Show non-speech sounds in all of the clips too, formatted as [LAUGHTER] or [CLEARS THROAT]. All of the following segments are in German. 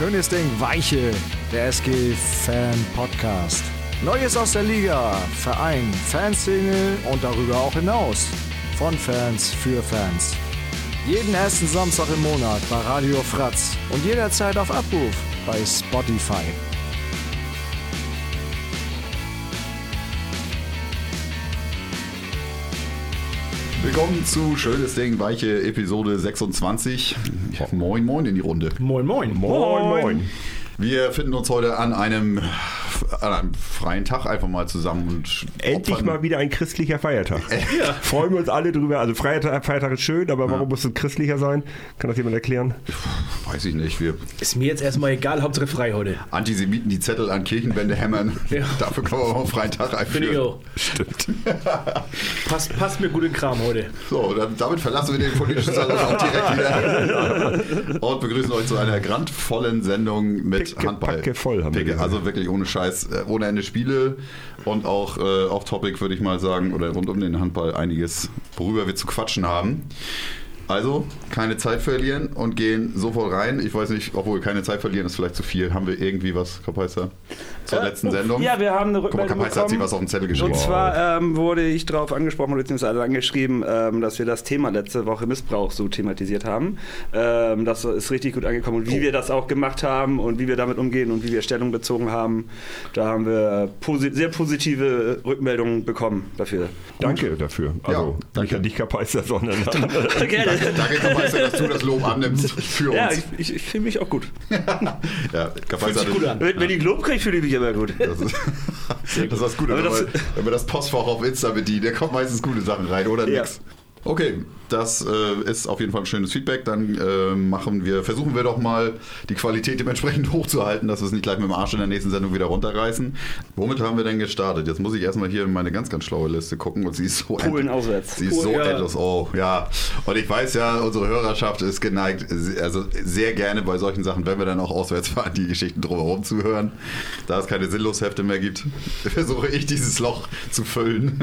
Schönes Ding, Weiche, der SG Fan Podcast. Neues aus der Liga, Verein, Fanszene und darüber auch hinaus. Von Fans für Fans. Jeden ersten Samstag im Monat bei Radio Fratz und jederzeit auf Abruf bei Spotify. Willkommen zu Schönes Ding, weiche Episode 26. Moin, moin in die Runde. Moin, moin. Moin, moin. Wir finden uns heute an einem, an einem freien Tag einfach mal zusammen und Endlich opfern- mal wieder ein christlicher Feiertag. [LAUGHS] Freuen wir uns alle drüber. Also Feiertag, Feiertag ist schön, aber warum muss es christlicher sein? Kann das jemand erklären? Weiß ich nicht, wir Ist mir jetzt erstmal egal, Hauptsache frei heute. Antisemiten die Zettel an Kirchenwände hämmern. Ja. [LAUGHS] Dafür können wir auch einen freien Tag Finde ich einführen. auch. [LAUGHS] Passt, passt mir gut in den Kram heute. So, dann, damit verlassen wir den politischen Salon auch direkt wieder und begrüßen euch zu einer grandvollen Sendung mit Picke, Handball. packe voll haben wir Picke, gesagt. also wirklich ohne Scheiß, ohne Ende Spiele und auch äh, auf Topic würde ich mal sagen oder rund um den Handball einiges, worüber wir zu quatschen haben. Also keine Zeit verlieren und gehen sofort rein. Ich weiß nicht, obwohl keine Zeit verlieren ist vielleicht zu viel. Haben wir irgendwie was, Kapaiser, zur Äh, letzten Sendung? Ja, wir haben eine Guck mal, Rückmeldung Kapaiser hat sich bekommen. was auf den Zettel geschrieben. Und zwar ähm, wurde ich darauf angesprochen, beziehungsweise angeschrieben, ähm, dass wir das Thema letzte Woche Missbrauch so thematisiert haben. Ähm, das ist richtig gut angekommen. Und wie Oh. wir das auch gemacht haben und wie wir damit umgehen und wie wir Stellung bezogen haben, da haben wir posi sehr positive Rückmeldungen bekommen dafür. Danke dafür. Also danke. nicht an dich, Kapaiser, sondern an [LAUGHS] Gerne. [LAUGHS] Danke, Kapaiser, dass du das Lob annimmst für Ja, uns. ich, ich, ich fühle mich auch gut. [LAUGHS] Ja, sich gut an. Wenn, wenn ich Lob kriege, fühle ich mich immer gut. Das ist, [LAUGHS] das ist Aber wenn, das- man, wenn man das Postfach auf Insta bedient, da kommen meistens gute Sachen rein oder Ja. nix. Okay, das äh, ist auf jeden Fall ein schönes Feedback. Dann äh, machen wir, versuchen wir doch mal die Qualität dementsprechend [LAUGHS] hochzuhalten, dass wir es nicht gleich mit dem Arsch in der nächsten Sendung wieder runterreißen. Womit haben wir denn gestartet? Jetzt muss ich erstmal hier in meine ganz, ganz schlaue Liste gucken und sie ist so Polen auswärts. Sie ist Oh, so ja. endlos. Oh, ja. Und ich weiß ja, unsere Hörerschaft ist geneigt, also sehr gerne bei solchen Sachen, wenn wir dann auch auswärts [LAUGHS] fahren, die Geschichten drumherum zu hören. Da es keine Sinnloshefte mehr gibt, [LAUGHS] versuche ich dieses Loch zu füllen.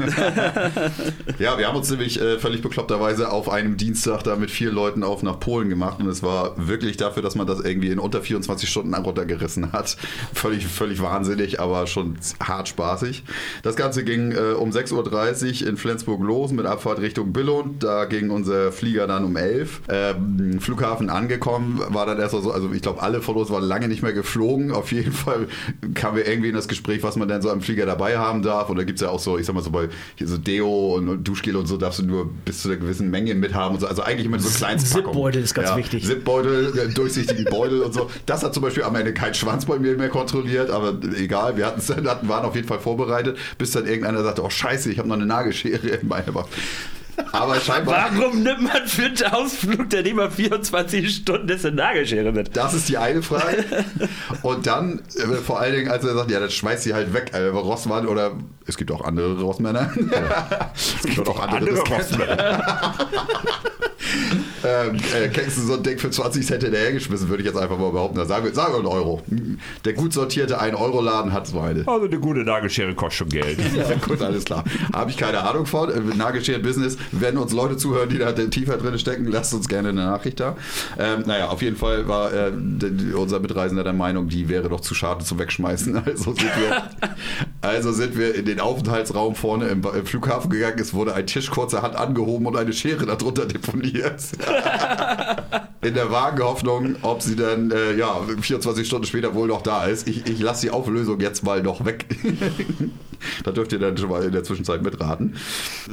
ja, wir haben uns nämlich äh, völlig bekloppterweise auf einem Dienstag da mit vier Leuten auf nach Polen gemacht und es war wirklich dafür, dass man das irgendwie in unter 24 Stunden runtergerissen hat. [LAUGHS] Völlig, völlig wahnsinnig, aber schon hart spaßig. Das Ganze ging äh, um 6.30 Uhr in Flensburg los mit Abfahrt Richtung Billund. Da ging unser Flieger dann um 11 ähm, Flughafen angekommen, war dann erst so, also ich glaube, alle von uns waren lange nicht mehr geflogen. Auf jeden [LAUGHS] Fall kamen wir irgendwie in das Gespräch, was man denn so am Flieger dabei haben darf. Und da gibt es ja auch so, ich sag mal so bei so Deo und Duschgel und so darfst du nur bis zu einer gewissen Menge mithaben und so. Also eigentlich immer so Kleinstpackungen. Zipbeutel ist ganz wichtig. Zipbeutel, äh, durchsichtigen Beutel und so. Das hat zum Beispiel am Ende kein Schwanz bei mir mehr kontrolliert, aber egal, wir hatten's dann, [LAUGHS] hatten, waren auf jeden Fall vorbereitet, bis dann irgendeiner sagte, oh scheiße, ich habe noch eine Nagelschere in meiner Waffe. Aber scheinbar... Warum nimmt man für einen Ausflug, der mal 24 Stunden ist, eine Nagelschere mit? Das ist die eine Frage. Und dann, äh, vor allen Dingen, als er sagt, ja, dann schmeißt sie halt weg. Also Rossmann oder es gibt auch andere Rossmänner. [LAUGHS] es gibt auch andere, andere. Rossmänner. [LAUGHS] ähm, äh, kriegst du so ein Ding für 20 Cent hinterhergeschmissen, würde ich jetzt einfach mal behaupten. Sagen wir, sagen wir einen Euro. Der gut sortierte 1-Euro-Laden hat so eine. Also eine gute Nagelschere kostet schon Geld. [LAUGHS] Ja, gut, alles klar. Habe ich keine Ahnung von. Äh, Nagelscheren-Business. Wenn uns Leute zuhören, die da tiefer drin stecken, lasst uns gerne eine Nachricht da. Ähm, naja, auf jeden Fall war äh, unser Mitreisender der Meinung, die wäre doch zu schade zum Wegschmeißen. [LAUGHS] Also sind wir, also sind wir in den Aufenthaltsraum vorne im, im Flughafen gegangen. Es wurde ein Tisch kurzerhand angehoben und eine Schere darunter deponiert. [LAUGHS] in der vagen Hoffnung, ob sie dann äh, ja, 24 Stunden später wohl noch da ist. Ich, ich lasse die Auflösung jetzt mal noch weg. [LAUGHS] [LAUGHS] da dürft ihr dann schon mal in der Zwischenzeit mitraten.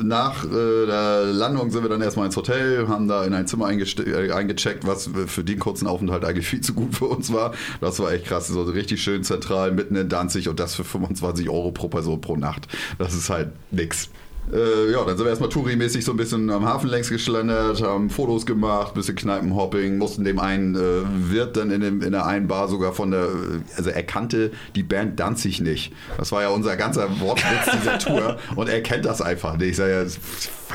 Nach äh, der Landung sind wir dann erstmal ins Hotel, haben da in ein Zimmer äh, eingecheckt, was für den kurzen Aufenthalt eigentlich viel zu gut für uns war. Das war echt krass. So richtig schön zentral, mitten in Danzig und das für 25 Euro pro Person pro Nacht. Das ist halt nix. Äh, ja, dann sind wir erstmal Touri-mäßig so ein bisschen am Hafen längs geschlendert, haben Fotos gemacht, bisschen Kneipenhopping, mussten dem einen äh, Wirt dann in, dem, in der einen Bar sogar von der, also er kannte die Band Danzig nicht. Das war ja unser ganzer Wortwitz dieser [LAUGHS] Tour und er kennt das einfach nicht. Ich sage ja,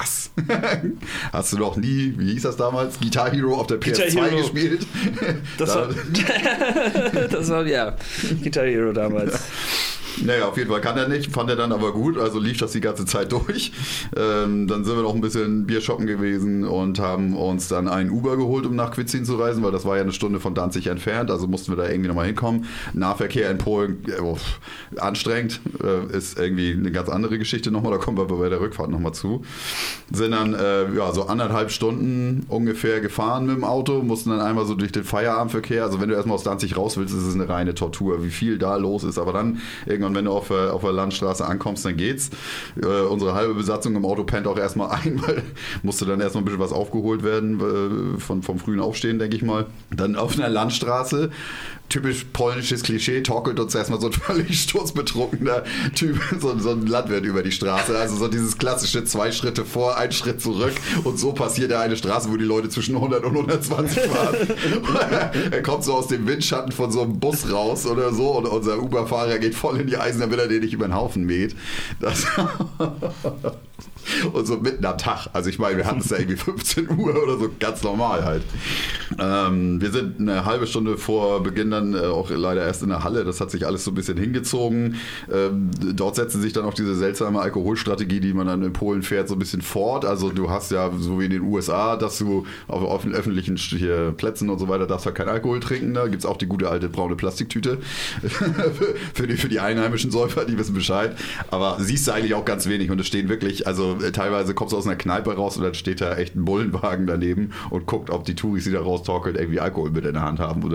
was? [LAUGHS] Hast du noch nie, wie hieß das damals, Guitar Hero auf der Guitar PS2 Hero. gespielt? [LAUGHS] Das Da- war, [LAUGHS] das war ja Guitar Hero damals. Naja, auf jeden Fall kann er nicht, fand er dann aber gut, also lief das die ganze Zeit durch. Ähm, dann sind wir noch ein bisschen Bier shoppen gewesen und haben uns dann einen Uber geholt, um nach Quitzin zu reisen, weil das war ja eine Stunde von Danzig entfernt, also mussten wir da irgendwie nochmal hinkommen. Nahverkehr in Polen, äh, oh, anstrengend, äh, ist irgendwie eine ganz andere Geschichte nochmal, da kommen wir bei der Rückfahrt nochmal zu. Sind dann äh, ja, so anderthalb Stunden ungefähr gefahren mit dem Auto, mussten dann einmal so durch den Feierabendverkehr, also wenn du erstmal aus Danzig raus willst, ist es eine reine Tortur, wie viel da los ist, aber dann irgendwann, wenn du auf, äh, auf der Landstraße ankommst, dann geht's. Äh, unsere halbe Besatzung im Auto pennt auch erstmal [LAUGHS] ein, weil musste dann erstmal ein bisschen was aufgeholt werden äh, von, vom frühen Aufstehen, denke ich mal. Dann auf einer Landstraße typisch polnisches Klischee, torkelt uns erstmal so ein völlig sturzbetrunkener Typ, [LAUGHS] so, so, ein Landwirt über die Straße. Also so dieses klassische zwei Schritte vor, ein Schritt zurück und so passiert ja eine Straße, wo die Leute zwischen 100 und 120 fahren. [LAUGHS] er kommt so aus dem Windschatten von so einem Bus raus oder so und unser Uber-Fahrer geht voll in die Eisen, damit er den nicht über den Haufen mäht. Das [LAUGHS] und so mitten am Tag. Also ich meine, wir hatten es ja irgendwie 15 Uhr oder so, ganz normal halt. Ähm, wir sind eine halbe Stunde vor Beginn dann äh, auch leider erst in der Halle. Das hat sich alles so ein bisschen hingezogen. Ähm, dort setzen sich dann auch diese seltsame Alkoholstrategie, die man dann in Polen fährt, so ein bisschen fort. Also du hast ja so wie in den USA, dass du auf öffentlichen Plätzen und so weiter darfst halt kein Alkohol trinken. Da gibt es auch die gute alte braune Plastiktüte [LAUGHS] für, die, für die einheimischen Säufer, die wissen Bescheid. Aber siehst du eigentlich auch ganz wenig und es stehen wirklich, also äh, teilweise kommst du aus einer Kneipe raus und dann steht da echt ein Bullenwagen daneben und guckt, ob die Touris, die da raustorkeln, irgendwie Alkohol mit in der Hand haben und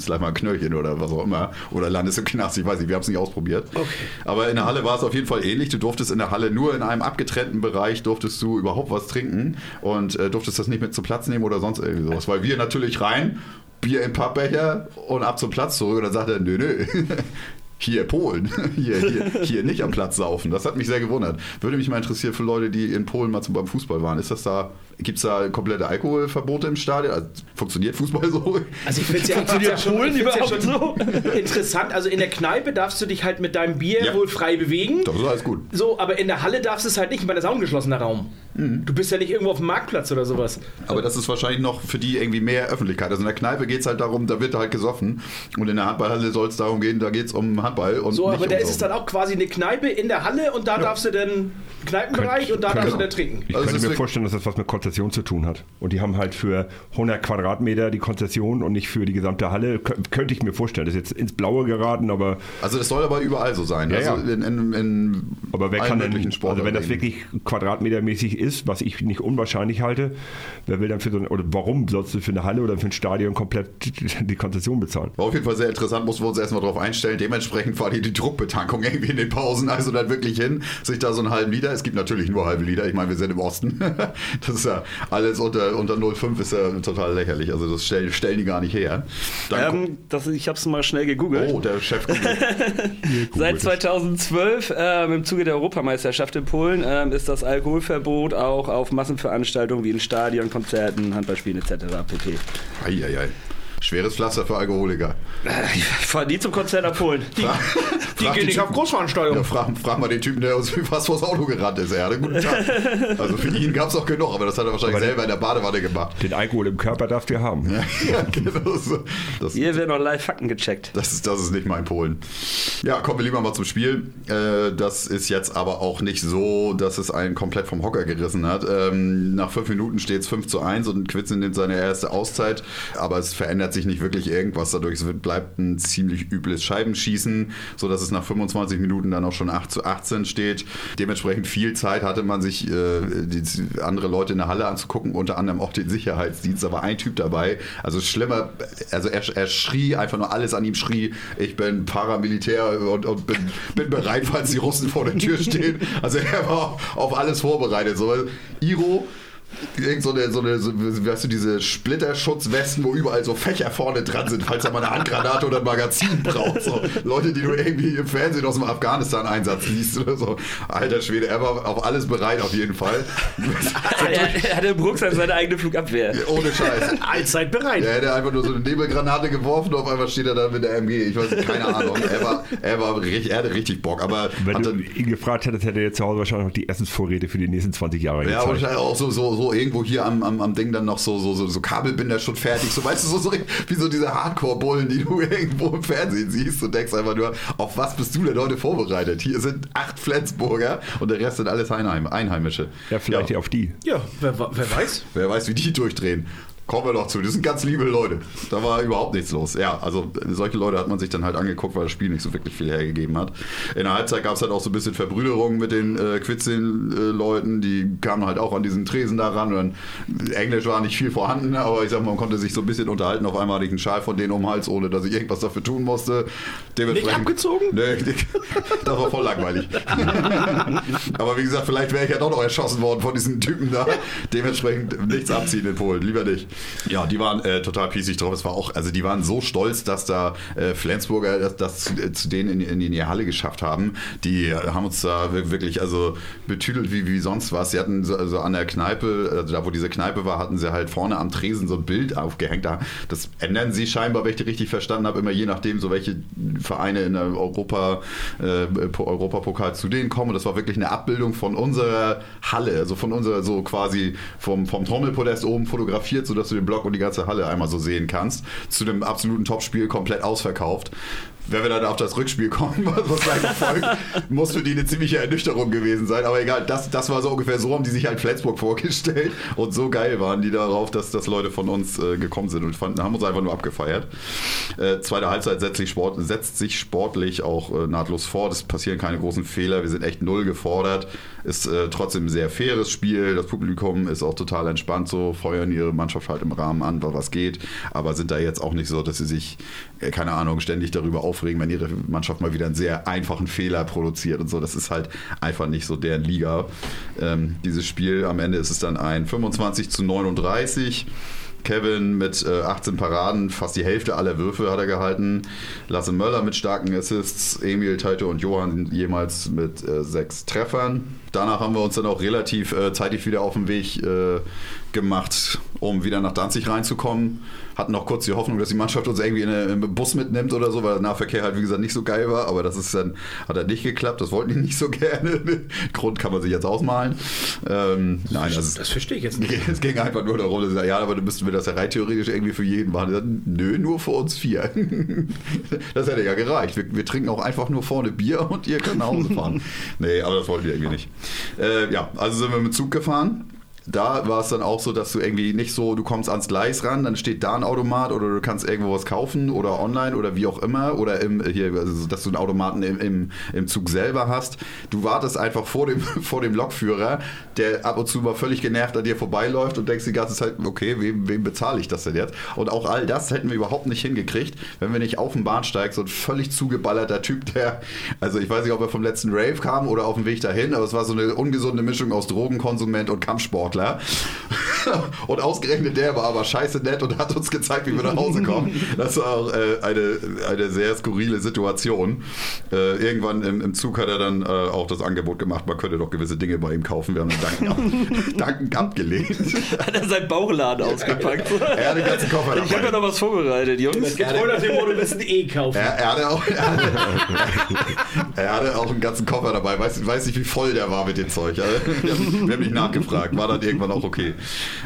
es gleich mal ein Knöllchen oder was auch immer. Oder landest im Knast, ich weiß nicht, wir haben es nicht ausprobiert. Okay. Aber in der Halle war es auf jeden Fall ähnlich. Du durftest in der Halle nur in einem abgetrennten Bereich durftest du überhaupt was trinken und äh, durftest das nicht mit zum Platz nehmen oder sonst irgendwie sowas. Weil wir natürlich rein Bier im Pappbecher und ab zum Platz zurück. Und dann sagt er, nö, nö, [LAUGHS] hier Polen, [LAUGHS] hier, hier, hier nicht am Platz saufen. Das hat mich sehr gewundert. Würde mich mal interessieren für Leute, die in Polen mal zum, beim Fußball waren. Ist das da, gibt es da komplette Alkoholverbote im Stadion? Also, funktioniert Fußball so? Also ich finde es ja, funktioniert ja Polen überhaupt ja so [LAUGHS] interessant. Also in der Kneipe darfst du dich halt mit deinem Bier ja. wohl frei bewegen. Das ist alles gut. So, aber in der Halle darfst du es halt nicht, weil das ist auch ein geschlossener Raum. Mhm. Du bist ja nicht irgendwo auf dem Marktplatz oder sowas. Aber das ist wahrscheinlich noch für die irgendwie mehr Öffentlichkeit. Also in der Kneipe geht es halt darum, da wird halt gesoffen. Und in der Handballhalle soll es darum gehen, da geht es um Handball. Und so, aber da ist es dann auch quasi eine Kneipe in der Halle und da ja. darfst du dann Kneipenbereich Könnt, und da darfst du dann trinken. Ich also könnte mir vorstellen, dass das was mit Konzession zu tun hat. Und die haben halt für 100 Quadratmeter die Konzession und nicht für die gesamte Halle. Könnte ich mir vorstellen. Das ist jetzt ins Blaue geraten, aber. Also das soll aber überall so sein. Ja, also ja. In, in, in aber wer kann denn, also wenn das wirklich quadratmetermäßig ist, was ich nicht unwahrscheinlich halte, wer will dann für so eine, oder warum sollst du für eine Halle oder für ein Stadion komplett [LAUGHS] die Konzession bezahlen? War auf jeden Fall sehr interessant, mussten wir uns erstmal darauf einstellen. Dementsprechend war die, die Druckbetankung [LAUGHS] irgendwie in den Pausen, also dann wirklich hin, sich da so einen halben Liter, es gibt natürlich nur halbe Liter, ich meine, wir sind im Osten, [LAUGHS] das ist ja alles unter, unter 0,5 ist ja total lächerlich, also das stellen, stellen die gar nicht her. Ähm, das, ich habe es mal schnell gegoogelt. Oh, der Chef. [LAUGHS] Seit 2012 ähm, im Zuge der Europameisterschaft in Polen ähm, ist das Alkoholverbot auch auf Massen Massenveranstaltungen wie in Stadion, Konzerten, Handballspielen etc. pp. Eieiei. Schweres Pflaster für Alkoholiker. Ich fahre nie zum Konzert abholen. Die, frag, die frag gehen nicht auf Großveranstaltungen. Ja, frag, frag, mal den Typen, der uns fast vors Auto gerannt ist. Er hatte einen guten Tag. Also für ihn gab es auch genug, aber das hat er wahrscheinlich aber selber in der Badewanne gemacht. Den Alkohol im Körper darfst du haben. Ja, [LAUGHS] ja genau so. Das, Hier werden noch live Fakten gecheckt. Das ist, das ist nicht mein Polen. Ja, kommen wir lieber mal zum Spiel. Äh, das ist jetzt aber auch nicht so, dass es einen komplett vom Hocker gerissen hat. Ähm, nach fünf Minuten steht es 5 zu 1 und Quitzen nimmt seine erste Auszeit, aber es verändert sich nicht wirklich irgendwas dadurch. Es bleibt ein ziemlich übles Scheibenschießen, sodass es nach 25 Minuten dann auch schon 8 zu 18 steht. Dementsprechend viel Zeit hatte man sich äh, andere Leute in der Halle anzugucken, unter anderem auch den Sicherheitsdienst. Da war ein Typ dabei. Also schlimmer, also er, er schrie einfach nur alles an ihm schrie, ich bin Paramilitär und, und bin, bin bereit, falls die Russen vor der Tür stehen. Also er war auf alles vorbereitet. So, Iro Irgend so eine, so eine so, weißt du, diese Splitterschutzwesten, wo überall so Fächer vorne dran sind, falls er mal eine Handgranate oder ein Magazin braucht. So. Leute, die du irgendwie im Fernsehen aus dem Afghanistan-Einsatz liest oder so. Alter Schwede, er war auf alles bereit auf jeden Fall. [LAUGHS] er, er hatte im Rucksack seine eigene Flugabwehr. Ohne Scheiß. Allzeit bereit. Er hätte einfach nur so eine Nebelgranate geworfen und auf einmal steht er da mit der MG. Ich weiß keine Ahnung. Er, war, er, war richtig, er hatte richtig Bock. Aber Wenn du ihn gefragt hättest, hätte er jetzt zu Hause wahrscheinlich noch die Essensvorräte für die nächsten 20 Jahre Ja, wahrscheinlich auch so, so, so so irgendwo hier am, am, am Ding dann noch so, so, so, so Kabelbinder schon fertig. So, weißt du, so, so wie so diese Hardcore-Bullen, die du [LAUGHS] irgendwo im Fernsehen siehst und denkst einfach nur, auf was bist du denn heute vorbereitet? Hier sind acht Flensburger und der Rest sind alles Einheim Einheimische. Ja, vielleicht ja. auf die. Ja, wer, wer weiß. Wer weiß, wie die durchdrehen. Kommen wir doch zu. Das sind ganz liebe Leute. Da war überhaupt nichts los. Ja, also solche Leute hat man sich dann halt angeguckt, weil das Spiel nicht so wirklich viel hergegeben hat. In der Halbzeit gab es halt auch so ein bisschen Verbrüderung mit den äh, Quitzin-Leuten. Die kamen halt auch an diesen Tresen da ran. Und Englisch war nicht viel vorhanden, aber ich sag mal, man konnte sich so ein bisschen unterhalten. Auf einmal hatte ich einen Schal von denen um den Hals, ohne dass ich irgendwas dafür tun musste. Nicht abgezogen? Nee, [LAUGHS] das war voll langweilig. [LAUGHS] aber wie gesagt, vielleicht wäre ich ja doch noch erschossen worden von diesen Typen da. Dementsprechend nichts abziehen in Polen. Lieber nicht. Ja, die waren äh, total pießig drauf. Es war auch, also die waren so stolz, dass da äh, Flensburger das, das zu, zu, denen in, in, die Halle geschafft haben. Die äh, haben uns da wirklich also betüdelt wie, wie sonst was. Sie hatten so also an der Kneipe, also da wo diese Kneipe war, hatten sie halt vorne am Tresen so ein Bild aufgehängt. Da, das ändern sie scheinbar, wenn ich das richtig verstanden habe, immer je nachdem, so welche Vereine in der Europa, äh, Europapokal zu denen kommen. Und das war wirklich eine Abbildung von unserer Halle, also von unserer, so quasi vom, vom Trommelpodest oben fotografiert, sodass du den Block und die ganze Halle einmal so sehen kannst. Zu dem absoluten Topspiel komplett ausverkauft wenn wir dann auf das Rückspiel kommen, [LAUGHS] was gleich folgt, muss für die eine ziemliche Ernüchterung gewesen sein. Aber egal, das, das war so ungefähr so, haben die sich halt Flensburg vorgestellt. Und so geil waren die darauf, dass, dass Leute von uns äh, gekommen sind und fanden, haben uns einfach nur abgefeiert. Äh, zweite Halbzeit setzt sich, Sport, setzt sich sportlich auch äh, nahtlos fort. Es passieren keine großen Fehler. Wir sind echt null gefordert. Ist äh, trotzdem ein sehr faires Spiel. Das Publikum ist auch total entspannt so, feuern ihre Mannschaft halt im Rahmen an, was geht. Aber sind da jetzt auch nicht so, dass sie sich, äh, keine Ahnung, ständig darüber aufregen aufregen, wenn ihre Mannschaft mal wieder einen sehr einfachen Fehler produziert und so. Das ist halt einfach nicht so deren Liga. Ähm, dieses Spiel, am Ende ist es dann ein 25 zu 39. Kevin mit äh, 18 Paraden, fast die Hälfte aller Würfe hat er gehalten. Lasse Möller mit starken Assists, Emil, Taito und Johann jemals mit äh, sechs Treffern. Danach haben wir uns dann auch relativ äh, zeitig wieder auf den Weg äh, gemacht, um wieder nach Danzig reinzukommen hatten noch kurz die Hoffnung, dass die Mannschaft uns irgendwie in einen Bus mitnimmt oder so, weil der Nahverkehr halt, wie gesagt, nicht so geil war. Aber das ist dann, hat dann nicht geklappt. Das wollten die nicht so [LAUGHS] gerne. Grund kann man sich jetzt ausmalen. Ähm, nein, also, das verstehe ich jetzt nicht. [LAUGHS] Es ging einfach nur darum, dass, ja, aber dann müssten wir das ja rein theoretisch irgendwie für jeden machen. Sagten, Nö, nur für uns vier. [LAUGHS] das hätte ja gereicht. Wir, wir, trinken auch einfach nur vorne Bier und ihr könnt nach Hause fahren. nee, aber das wollten wir irgendwie nicht. Äh, ja, also sind wir mit Zug gefahren da war es dann auch so, dass du irgendwie nicht so, du kommst ans Gleis ran, dann steht da ein Automat oder du kannst irgendwo was kaufen oder online oder wie auch immer oder im, hier, also, dass du einen Automaten im, im, im Zug selber hast. Du wartest einfach vor dem, [LAUGHS] vor dem Lokführer, der ab und zu mal völlig genervt an dir vorbeiläuft und denkst die ganze Zeit, okay, wem, wem bezahle ich das denn jetzt? Und auch all das hätten wir überhaupt nicht hingekriegt, wenn wir nicht auf dem Bahnsteig so ein völlig zugeballerter Typ, der, also ich weiß nicht, ob er vom letzten Rave kam oder auf dem Weg dahin, aber es war so eine ungesunde Mischung aus Drogenkonsument und Kampfsport. Sportler. [LAUGHS] Und ausgerechnet der war aber scheiße nett und hat uns gezeigt, wie wir nach Hause kommen. Das war auch äh, eine, eine sehr skurrile Situation. Äh, irgendwann im, im, Zug hat er dann äh, auch das Angebot gemacht, man könnte doch gewisse Dinge bei ihm kaufen. Wir haben Danken, ab, [LAUGHS] Danken abgelehnt. Hat er seinen Bauchladen ausgepackt? [LAUGHS] er hat den ganzen Koffer dabei. Ich habe ja noch was vorbereitet, Jungs. Getreu nach dem Motto, müssen eh kaufen. Er, er, hatte auch, er, hatte, er hatte auch einen ganzen Koffer dabei. Weiß, weiß nicht, wie voll der war mit dem Zeug. Wir haben, wir haben nicht nachgefragt. War dann dann irgendwann auch okay.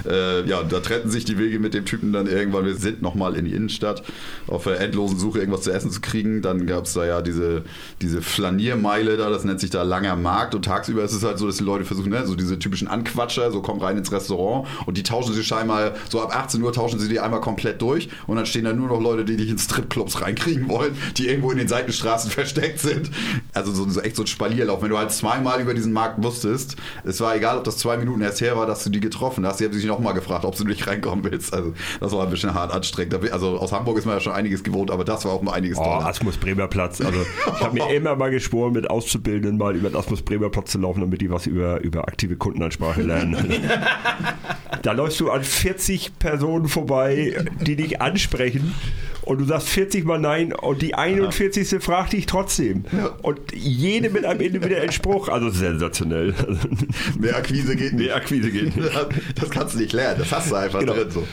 Äh, ja, da trennten sich die Wege mit dem Typen dann irgendwann. Wir sind nochmal in die Innenstadt auf der endlosen Suche, irgendwas zu essen zu kriegen. Dann gab es da ja diese, diese Flaniermeile da, das nennt sich da langer Markt. Und tagsüber ist es halt so, dass die Leute versuchen, ne, so diese typischen Anquatscher, so kommen rein ins Restaurant und die tauschen sich scheinbar, so ab 18 Uhr tauschen sie die einmal komplett durch und dann stehen da nur noch Leute, die dich in Stripclubs reinkriegen wollen, die irgendwo in den Seitenstraßen [LAUGHS] versteckt sind. Also so, so echt so ein Spalierlauf. Wenn du halt zweimal über diesen Markt wusstest, es war egal, ob das zwei Minuten erst her war, dass du die getroffen hast. Sie haben sich nochmal gefragt, ob du nicht reinkommen willst. Also das war ein bisschen hart anstrengend. Also aus Hamburg ist man ja schon einiges gewohnt, aber das war auch mal einiges oh, toller. Asmus Bremer Platz. Also ich habe mir [LAUGHS] immer mal geschworen, mit Auszubildenden mal über den Asmus Bremer Platz zu laufen, damit die was über, über aktive Kundenansprache lernen. [LAUGHS] da läufst du an 40 Personen vorbei, die dich ansprechen und du sagst 40 mal nein und die 41. Ja. fragt dich trotzdem. Ja. Und jede mit einem individuellen Spruch, also sensationell. Mehr Akquise geht nicht. Mehr Akquise geht nicht. [LAUGHS] Das kannst du nicht lernen, das hast du einfach genau. drin. So.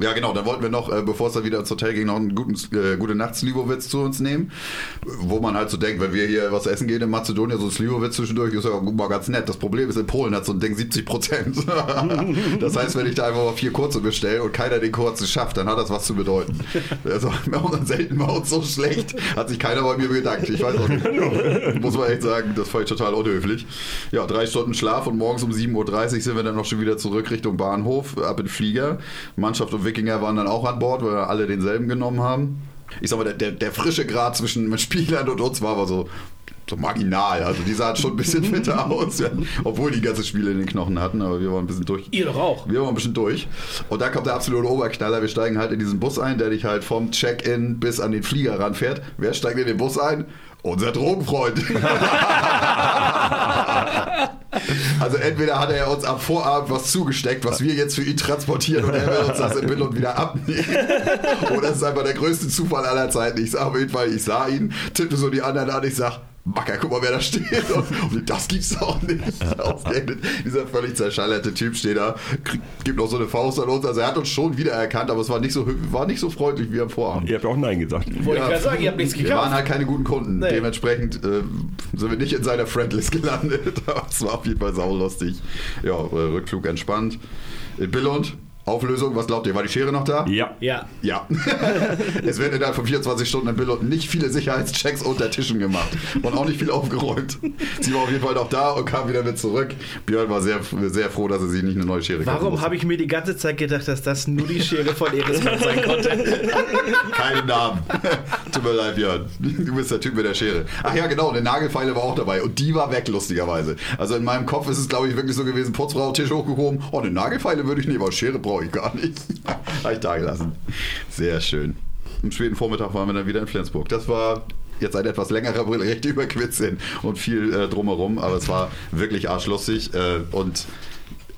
Ja, genau, dann wollten wir noch, äh, bevor es dann wieder ins Hotel ging, noch einen guten, äh, gute Nachts-Slivovitz zu uns nehmen. Wo man halt so denkt, wenn wir hier was essen gehen in Mazedonien, so ein Slivovitz zwischendurch ist ja mal ganz nett. Das Problem ist, in Polen hat so ein Ding 70 Prozent. [LAUGHS] das heißt, wenn ich da einfach mal vier kurze bestelle und keiner den kurzen schafft, dann hat das was zu bedeuten. Also, [LAUGHS] wir haben selten bei uns so schlecht, hat sich keiner bei mir bedankt. Ich weiß auch nicht. Muss man echt sagen, das fand ich total unhöflich. Ja, drei Stunden Schlaf und morgens um 7.30 Uhr sind wir dann noch schon wieder zurück Richtung Bahnhof, ab in den Flieger. Mannschaft und Wikinger waren dann auch an Bord, weil wir alle denselben genommen haben. Ich sag mal, der, der, der frische Grad zwischen Spielern und uns war aber so so marginal. Also die sahen schon ein bisschen [LAUGHS] fitter aus, obwohl die ganze Spiele in den Knochen hatten, aber wir waren ein bisschen durch. Ihr doch auch. Wir waren ein bisschen durch. Und da kommt der absolute Oberknaller. Wir steigen halt in diesen Bus ein, der dich halt vom Check-in bis an den Flieger ranfährt. Wer steigt in den Bus ein? Unser Drogenfreund. [LAUGHS] also entweder hat er uns am Vorabend was zugesteckt, was wir jetzt für ihn transportieren und er will uns das in Billund wieder abnehmen. Oder es ist einfach der größte Zufall aller Zeiten. Ich sah auf jeden Fall, ich sah ihn, tippte so die anderen an, ich sag, Macker, guck mal, wer da steht. Und das gibt's auch nicht. Dieser völlig zerschallerte Typ steht da, gibt noch so eine Faust an uns. Also er hat uns schon wiedererkannt, aber es war nicht so, war nicht so freundlich wie am Vorabend. Ihr habt auch Nein gesagt. Wollte ja, ich gerade sagen, ihr habt nichts gekauft. Wir waren halt keine guten Kunden. Nee. Dementsprechend äh, sind wir nicht in seiner Friendlist gelandet. [LAUGHS] Das war auf jeden Fall saulustig. Ja, äh, Rückflug entspannt. In Billund Auflösung, was glaubt ihr? War die Schere noch da? Ja. Ja. Ja. [LAUGHS] es werden innerhalb von 24 Stunden in Billund nicht viele Sicherheitschecks unter Tischen gemacht und auch nicht viel aufgeräumt. Sie war auf jeden Fall noch da und kam wieder mit zurück. Björn war sehr, sehr froh, dass er sich nicht eine neue Schere Warum habe ich mir die ganze Zeit gedacht, dass das nur die Schere von Erismann sein konnte? [LAUGHS] Keinen Namen. [LAUGHS] Tut mir leid, Björn. Du bist der Typ mit der Schere. Ach ja, genau, eine Nagelfeile war auch dabei und die war weg, lustigerweise. Also in meinem Kopf ist es, glaube ich, wirklich so gewesen, Putzfrau, Tisch hochgehoben. Oh, eine Nagelfeile würde ich nehmen, aber Schere brauche ich gar nicht. [LAUGHS] Habe ich da gelassen. Sehr schön. Am späten Vormittag waren wir dann wieder in Flensburg. Das war jetzt ein etwas längerer Bericht über Quizzin und viel äh, drumherum, aber es war wirklich arschlustig äh, und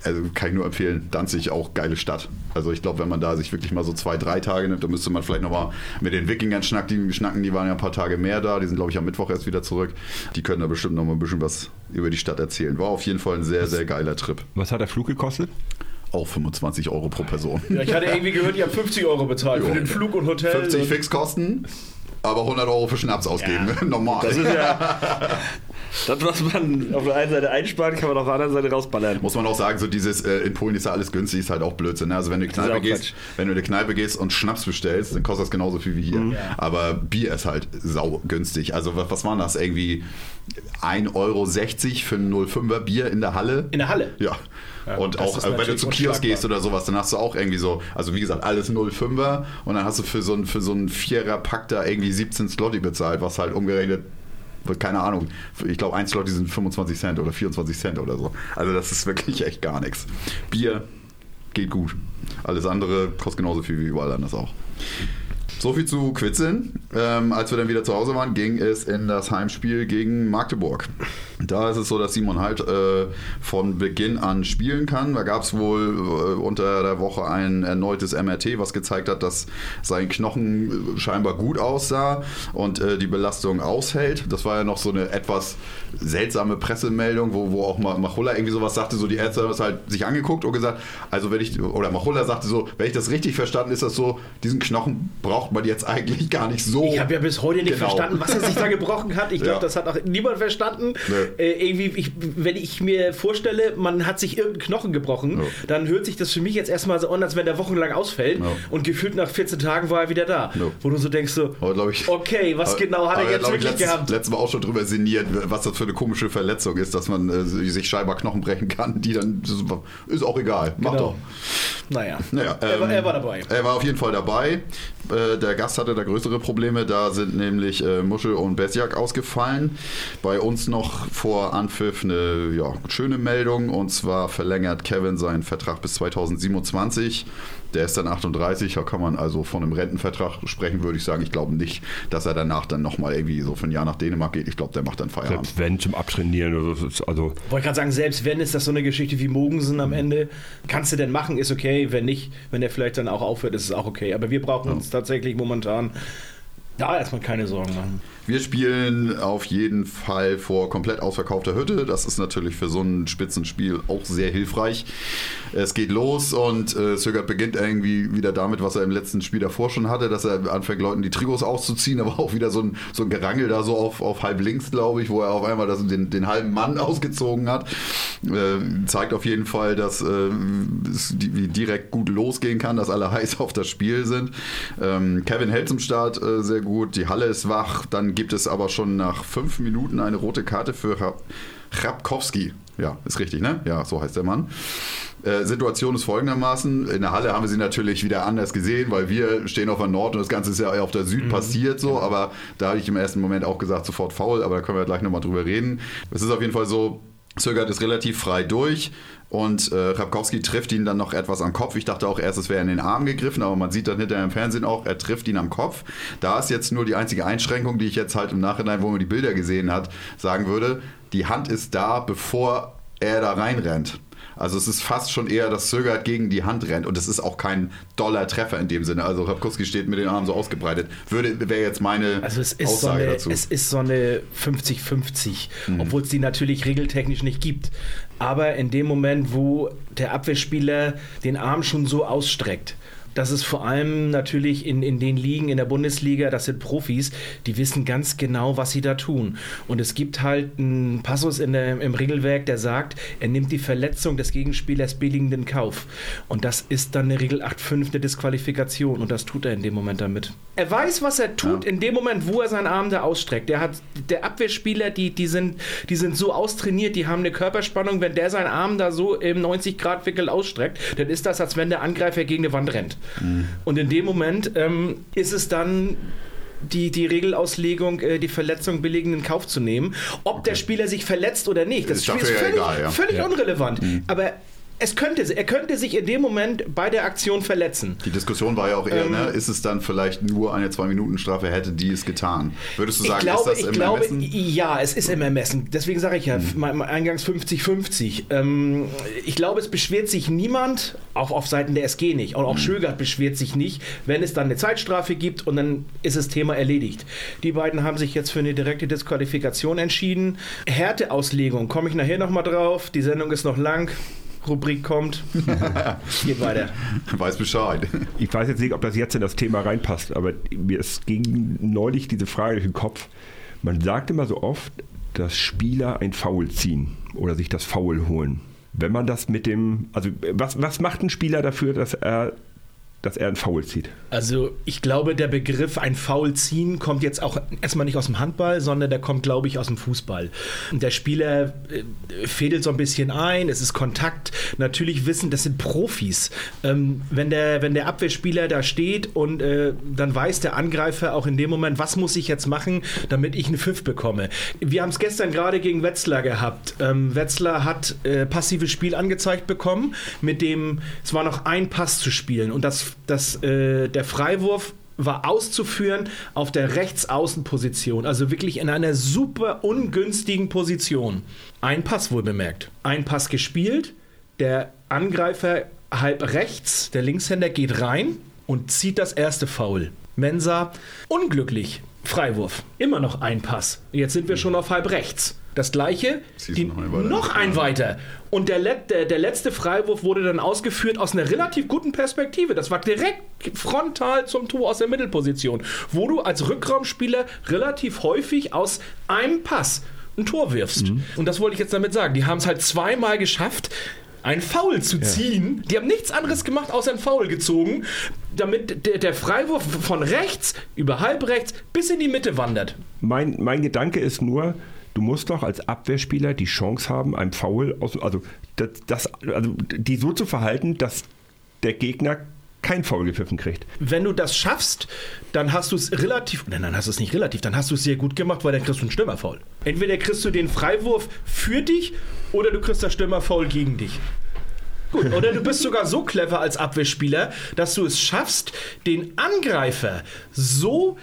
also kann ich nur empfehlen, Danzig auch geile Stadt. Also ich glaube, wenn man da sich wirklich mal so zwei, drei Tage nimmt, dann müsste man vielleicht nochmal mit den Wikingern schnacken, die, schnacken, die waren ja ein paar Tage mehr da, die sind glaube ich am Mittwoch erst wieder zurück. Die können da bestimmt nochmal ein bisschen was über die Stadt erzählen. War auf jeden Fall ein sehr, sehr geiler Trip. Was hat der Flug gekostet? Auch 25 Euro pro Person. Ja, ich hatte irgendwie gehört, ihr habt 50 Euro bezahlt jo. für den Flug und Hotel. 50 Fixkosten, aber 100 Euro für Schnaps ausgeben. Ja. [LAUGHS] Normal. Das ist ja. [LAUGHS] Das, was man auf der einen Seite einspart, kann man auf der anderen Seite rausballern. Muss man auch sagen, so dieses äh, in Polen ist ja alles günstig, ist halt auch Blödsinn. Ne? Also wenn du in Kneipe gehst, wenn du in eine Kneipe gehst und Schnaps bestellst, dann kostet das genauso viel wie hier. Mhm. Aber Bier ist halt sau günstig. Also was, was waren das? Irgendwie 1,60 Euro für ein 05er Bier in der Halle? In der Halle? Ja. Ja, und auch, äh, wenn du zum Kiosk gehst oder sowas, dann hast du auch irgendwie so, also wie gesagt, alles 05er und dann hast du für so einen, für so einen Vierer-Pack da irgendwie 17 Slotty bezahlt, was halt umgerechnet keine Ahnung, ich glaube, ein Slot, sind 25 Cent oder 24 Cent oder so. Also das ist wirklich echt gar nichts. Bier geht gut. Alles andere kostet genauso viel wie überall anders auch. So viel zu Quitzeln. Ähm, als wir dann wieder zu Hause waren, ging es in das Heimspiel gegen Magdeburg. Da ist es so, dass Simon halt äh, von Beginn an spielen kann. Da gab es wohl äh, unter der Woche ein erneutes MRT, was gezeigt hat, dass sein Knochen scheinbar gut aussah und äh, die Belastung aushält. Das war ja noch so eine etwas seltsame Pressemeldung, wo, wo auch Machulla irgendwie sowas sagte, so die Ärzte haben es halt sich angeguckt und gesagt, also wenn ich, oder Machulla sagte so, wenn ich das richtig verstanden, ist das so, diesen Knochen braucht man jetzt eigentlich gar nicht so. Ich habe ja bis heute nicht genau. verstanden, was er sich da gebrochen hat. Ich glaube, ja. das hat auch niemand verstanden. Nee äh, irgendwie, ich, wenn ich mir vorstelle, man hat sich irgendeinen Knochen gebrochen, ja. dann hört sich das für mich jetzt erstmal so an, als wenn der wochenlang ausfällt ja. und gefühlt nach 14 Tagen war er wieder da. Wo du so denkst so, ich, okay, was aber, genau hat er jetzt wirklich letztes, gehabt? Letztes Mal auch schon drüber sinniert, was das für eine komische Verletzung ist, dass man äh, sich scheinbar Knochen brechen kann, die dann, ist auch egal, mach genau. doch. Naja, naja ähm, er, war, er, war, dabei. Er war auf jeden Fall dabei. Äh, der Gast hatte da größere Probleme, da sind nämlich äh, Muschel und Besjak ausgefallen. Bei uns noch vor Anpfiff eine ja, schöne Meldung. Und zwar verlängert Kevin seinen Vertrag bis 2027 Der ist dann 38, da kann man also von einem Rentenvertrag sprechen, würde ich sagen. Ich glaube nicht, dass er danach dann nochmal irgendwie so für ein Jahr nach Dänemark geht. Ich glaube, der macht dann Feierabend. Selbst wenn zum Abtrainieren oder so. Also Wollte ich gerade sagen, selbst wenn ist das so eine Geschichte wie Mogensen am Ende. Kannst du denn machen, ist okay. Wenn nicht, wenn er vielleicht dann auch aufhört, ist es auch okay. Aber wir brauchen ja. uns tatsächlich momentan da erstmal keine Sorgen machen. Wir spielen auf jeden Fall vor komplett ausverkaufter Hütte. Das ist natürlich für so ein Spitzenspiel auch sehr hilfreich. Es geht los und äh, Sögert beginnt irgendwie wieder damit, was er im letzten Spiel davor schon hatte, dass er anfängt, Leuten die Trigos auszuziehen, aber auch wieder so ein, so ein Gerangel da so auf, auf halb links, glaube ich, wo er auf einmal das, den, den halben Mann [LAUGHS] ausgezogen hat. Äh, zeigt auf jeden Fall, dass äh, es direkt gut losgehen kann, dass alle [LAUGHS] heiß auf das Spiel sind. Ähm, Kevin hält zum Start äh, sehr gut, die Halle ist wach, dann gibt es aber schon nach fünf Minuten eine rote Karte für Chrapkowski. Ja, ist richtig, ne? Ja, so heißt der Mann. Äh, Situation ist folgendermaßen: In der Halle haben wir sie natürlich wieder anders gesehen, weil wir stehen auf der Nord und das Ganze ist ja auf der Süd mhm. passiert so. Aber da habe ich im ersten Moment auch gesagt, sofort faul, aber da können wir gleich nochmal drüber reden. Es ist auf jeden Fall so, Zögert ist relativ frei durch und äh, Rabkowski trifft ihn dann noch etwas am Kopf. Ich dachte auch erst, es wäre in den Arm gegriffen, aber man sieht dann hinterher im Fernsehen auch, er trifft ihn am Kopf. Da ist jetzt nur die einzige Einschränkung, die ich jetzt halt im Nachhinein, wo man die Bilder gesehen hat, sagen würde. Die Hand ist da, bevor er da reinrennt. Also es ist fast schon eher, dass Zögert gegen die Hand rennt und es ist auch kein doller Treffer in dem Sinne. Also Rabkowski steht mit den Armen so ausgebreitet. Würde wäre jetzt meine also es ist Aussage so eine, dazu. Es ist so eine 50-50, mhm. obwohl es die natürlich regeltechnisch nicht gibt. Aber in dem Moment, wo der Abwehrspieler den Arm schon so ausstreckt, das ist vor allem natürlich in, in den Ligen in der Bundesliga, das sind Profis, die wissen ganz genau, was sie da tun. Und es gibt halt einen Passus in der, im Regelwerk, der sagt, er nimmt die Verletzung des Gegenspielers billigenden Kauf. Und das ist dann eine Regel 8.5, eine Disqualifikation. Und das tut er in dem Moment damit. Er weiß, was er tut ja. in dem Moment, wo er seinen Arm da ausstreckt. Der, hat, der Abwehrspieler, die, die, sind, die sind so austrainiert, die haben eine Körperspannung. Wenn der seinen Arm da so im 90-Grad-Wickel ausstreckt, dann ist das, als wenn der Angreifer gegen eine Wand rennt. Mhm. Und in dem Moment ähm, ist es dann die, die Regelauslegung, äh, die Verletzung billigend in Kauf zu nehmen. Ob okay. der Spieler sich verletzt oder nicht, das, das ist völlig, egal, ja. völlig ja. unrelevant. Mhm. Aber es könnte, er könnte sich in dem Moment bei der Aktion verletzen. Die Diskussion war ja auch eher, ähm, ne, ist es dann vielleicht nur eine Zwei-Minuten-Strafe, hätte die es getan? Würdest du sagen, glaube, ist das im glaube, Ermessen? Ja, es ist im Ermessen. Deswegen sage ich ja, mhm. eingangs 50-50. Ähm, ich glaube, es beschwert sich niemand, auch auf Seiten der SG nicht, und auch mhm. Schögert beschwert sich nicht, wenn es dann eine Zeitstrafe gibt und dann ist das Thema erledigt. Die beiden haben sich jetzt für eine direkte Disqualifikation entschieden. Härteauslegung, komme ich nachher nochmal drauf. Die Sendung ist noch lang. Rubrik kommt. [LAUGHS] Geht weiter. Weiß Bescheid. Ich weiß jetzt nicht, ob das jetzt in das Thema reinpasst, aber mir ist ging neulich diese Frage durch den Kopf. Man sagt immer so oft, dass Spieler ein Foul ziehen oder sich das Foul holen. Wenn man das mit dem, also was, was macht ein Spieler dafür, dass er dass er ein Foul zieht. Also ich glaube, der Begriff ein Foul ziehen kommt jetzt auch erstmal nicht aus dem Handball, sondern der kommt, glaube ich, aus dem Fußball. Der Spieler äh, fädelt so ein bisschen ein, es ist Kontakt. Natürlich wissen, das sind Profis. Ähm, wenn, der, wenn der Abwehrspieler da steht und äh, dann weiß der Angreifer auch in dem Moment, was muss ich jetzt machen, damit ich einen Pfiff bekomme. Wir haben es gestern gerade gegen Wetzlar gehabt. Ähm, Wetzlar hat äh, passives Spiel angezeigt bekommen, mit dem es war noch ein Pass zu spielen und das dass äh, der Freiwurf war auszuführen auf der Rechtsaußenposition, also wirklich in einer super ungünstigen Position. Ein Pass wohl bemerkt. Ein Pass gespielt, der Angreifer halb rechts, der Linkshänder geht rein und zieht das erste Foul. Mensa unglücklich. Freiwurf. Immer noch ein Pass. Jetzt sind wir schon auf halb rechts. Das gleiche, die, noch ein weiter. Und der, der, der, letzte Freiwurf wurde dann ausgeführt aus einer relativ guten Perspektive. Das war direkt frontal zum Tor aus der Mittelposition, wo du als Rückraumspieler relativ häufig aus einem Pass ein Tor wirfst. Mhm. Und das wollte ich jetzt damit sagen. Die haben es halt zweimal geschafft, ein Foul zu ziehen. Ja. Die haben nichts anderes gemacht, außer ein Foul gezogen, damit der, der, Freiwurf von rechts über halb rechts bis in die Mitte wandert. Mein, mein Gedanke ist nur, Du musst doch als Abwehrspieler die Chance haben, einem Foul, aus, also, das, das, also die so zu verhalten, dass der Gegner kein Foul gepfiffen kriegt. Wenn du das schaffst, dann hast du es relativ, nein, dann hast du es nicht relativ, dann hast du es sehr gut gemacht, weil dann kriegst du einen Stürmerfoul. Entweder kriegst du den Freiwurf für dich oder du kriegst das Stürmerfoul gegen dich. Gut, oder du bist sogar so clever als Abwehrspieler, dass du es schaffst, den Angreifer so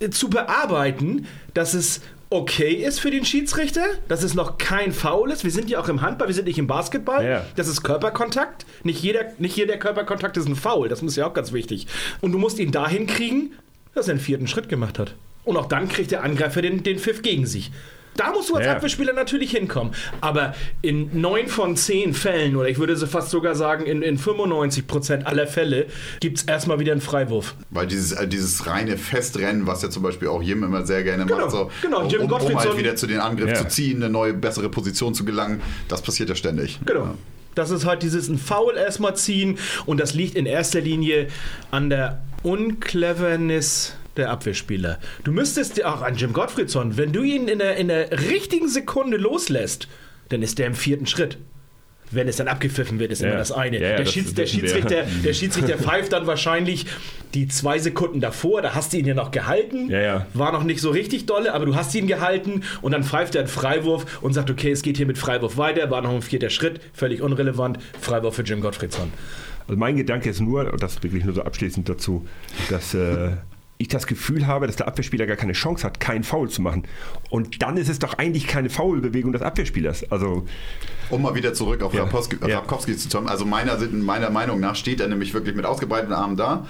äh, zu bearbeiten, dass es okay ist für den Schiedsrichter, dass es noch kein Foul ist. Wir sind ja auch im Handball, wir sind nicht im Basketball. Ja. Das ist Körperkontakt. Nicht jeder, nicht jeder Körperkontakt ist ein Foul. Das ist ja auch ganz wichtig. Und du musst ihn dahin kriegen, dass er einen vierten Schritt gemacht hat. Und auch dann kriegt der Angreifer den, den Pfiff gegen sich. Da musst du als ja. Abwehrspieler natürlich hinkommen. Aber in neun von zehn Fällen, oder ich würde fast sogar sagen, in, in 95 Prozent aller Fälle, gibt es erstmal wieder einen Freiwurf. Weil dieses, äh, dieses reine Festrennen, was ja zum Beispiel auch Jim immer sehr gerne genau, macht, so, genau. Jim um, um halt wieder zu den Angriff ja. zu ziehen, eine neue, bessere Position zu gelangen, das passiert ja ständig. Genau. Ja. Das ist halt dieses ein Foul erstmal ziehen und das liegt in erster Linie an der Uncleverness der Abwehrspieler. Du müsstest auch an Jim Gottfriedson, wenn du ihn in der, in der richtigen Sekunde loslässt, dann ist der im vierten Schritt. Wenn es dann abgepfiffen wird, ist ja. immer das eine. Ja, ja, der, das Schieds, der, Schiedsrichter, [LAUGHS] der Schiedsrichter pfeift dann wahrscheinlich die zwei Sekunden davor, da hast du ihn ja noch gehalten. War noch nicht so richtig dolle, aber du hast ihn gehalten und dann pfeift er einen Freiwurf und sagt, okay, es geht hier mit Freiwurf weiter, war noch ein vierter Schritt, völlig unrelevant, Freiwurf für Jim Gottfriedson. Also mein Gedanke ist nur, und das wirklich nur so abschließend dazu, dass äh, ich das Gefühl habe, dass der Abwehrspieler gar keine Chance hat, keinen Foul zu machen. Und dann ist es doch eigentlich keine Foulbewegung des Abwehrspielers. Also um mal wieder zurück auf ja. Rapkowski, ja. zu kommen. Also meiner, meiner Meinung nach steht er nämlich wirklich mit ausgebreiteten Armen da.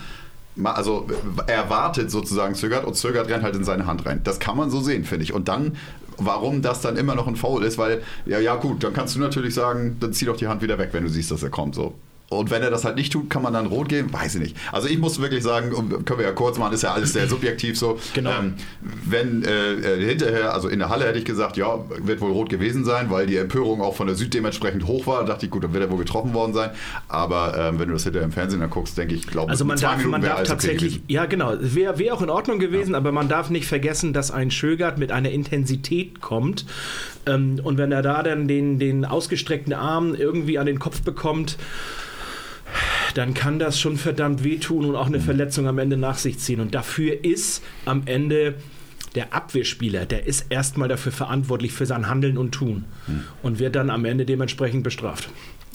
Also er wartet sozusagen, zögert und zögert, rennt halt in seine Hand rein. Das kann man so sehen, finde ich. Und dann, warum das dann immer noch ein Foul ist, weil, ja, ja gut, dann kannst du natürlich sagen, dann zieh doch die Hand wieder weg, wenn du siehst, dass er kommt. So. Und wenn er das halt nicht tut, kann man dann rot geben? Weiß ich nicht. Also ich muss wirklich sagen, können wir ja kurz machen, ist ja alles sehr subjektiv so. Genau. Ähm, wenn äh, äh, hinterher, also in der Halle hätte ich gesagt, ja, wird wohl rot gewesen sein, weil die Empörung auch von der Süd dementsprechend hoch war. Da dachte ich, gut, dann wird er wohl getroffen worden sein. Aber ähm, wenn du das hinterher im Fernsehen dann guckst, denke ich, glaube Also man darf, man darf tatsächlich, okay ja genau, wäre wär auch in Ordnung gewesen, ja. aber man darf nicht vergessen, dass ein Schögert mit einer Intensität kommt. Ähm, und wenn er da dann den, den ausgestreckten Arm irgendwie an den Kopf bekommt, dann kann das schon verdammt wehtun und auch eine Verletzung am Ende nach sich ziehen. Und dafür ist am Ende der Abwehrspieler, der ist erstmal dafür verantwortlich für sein Handeln und Tun hm. und wird dann am Ende dementsprechend bestraft.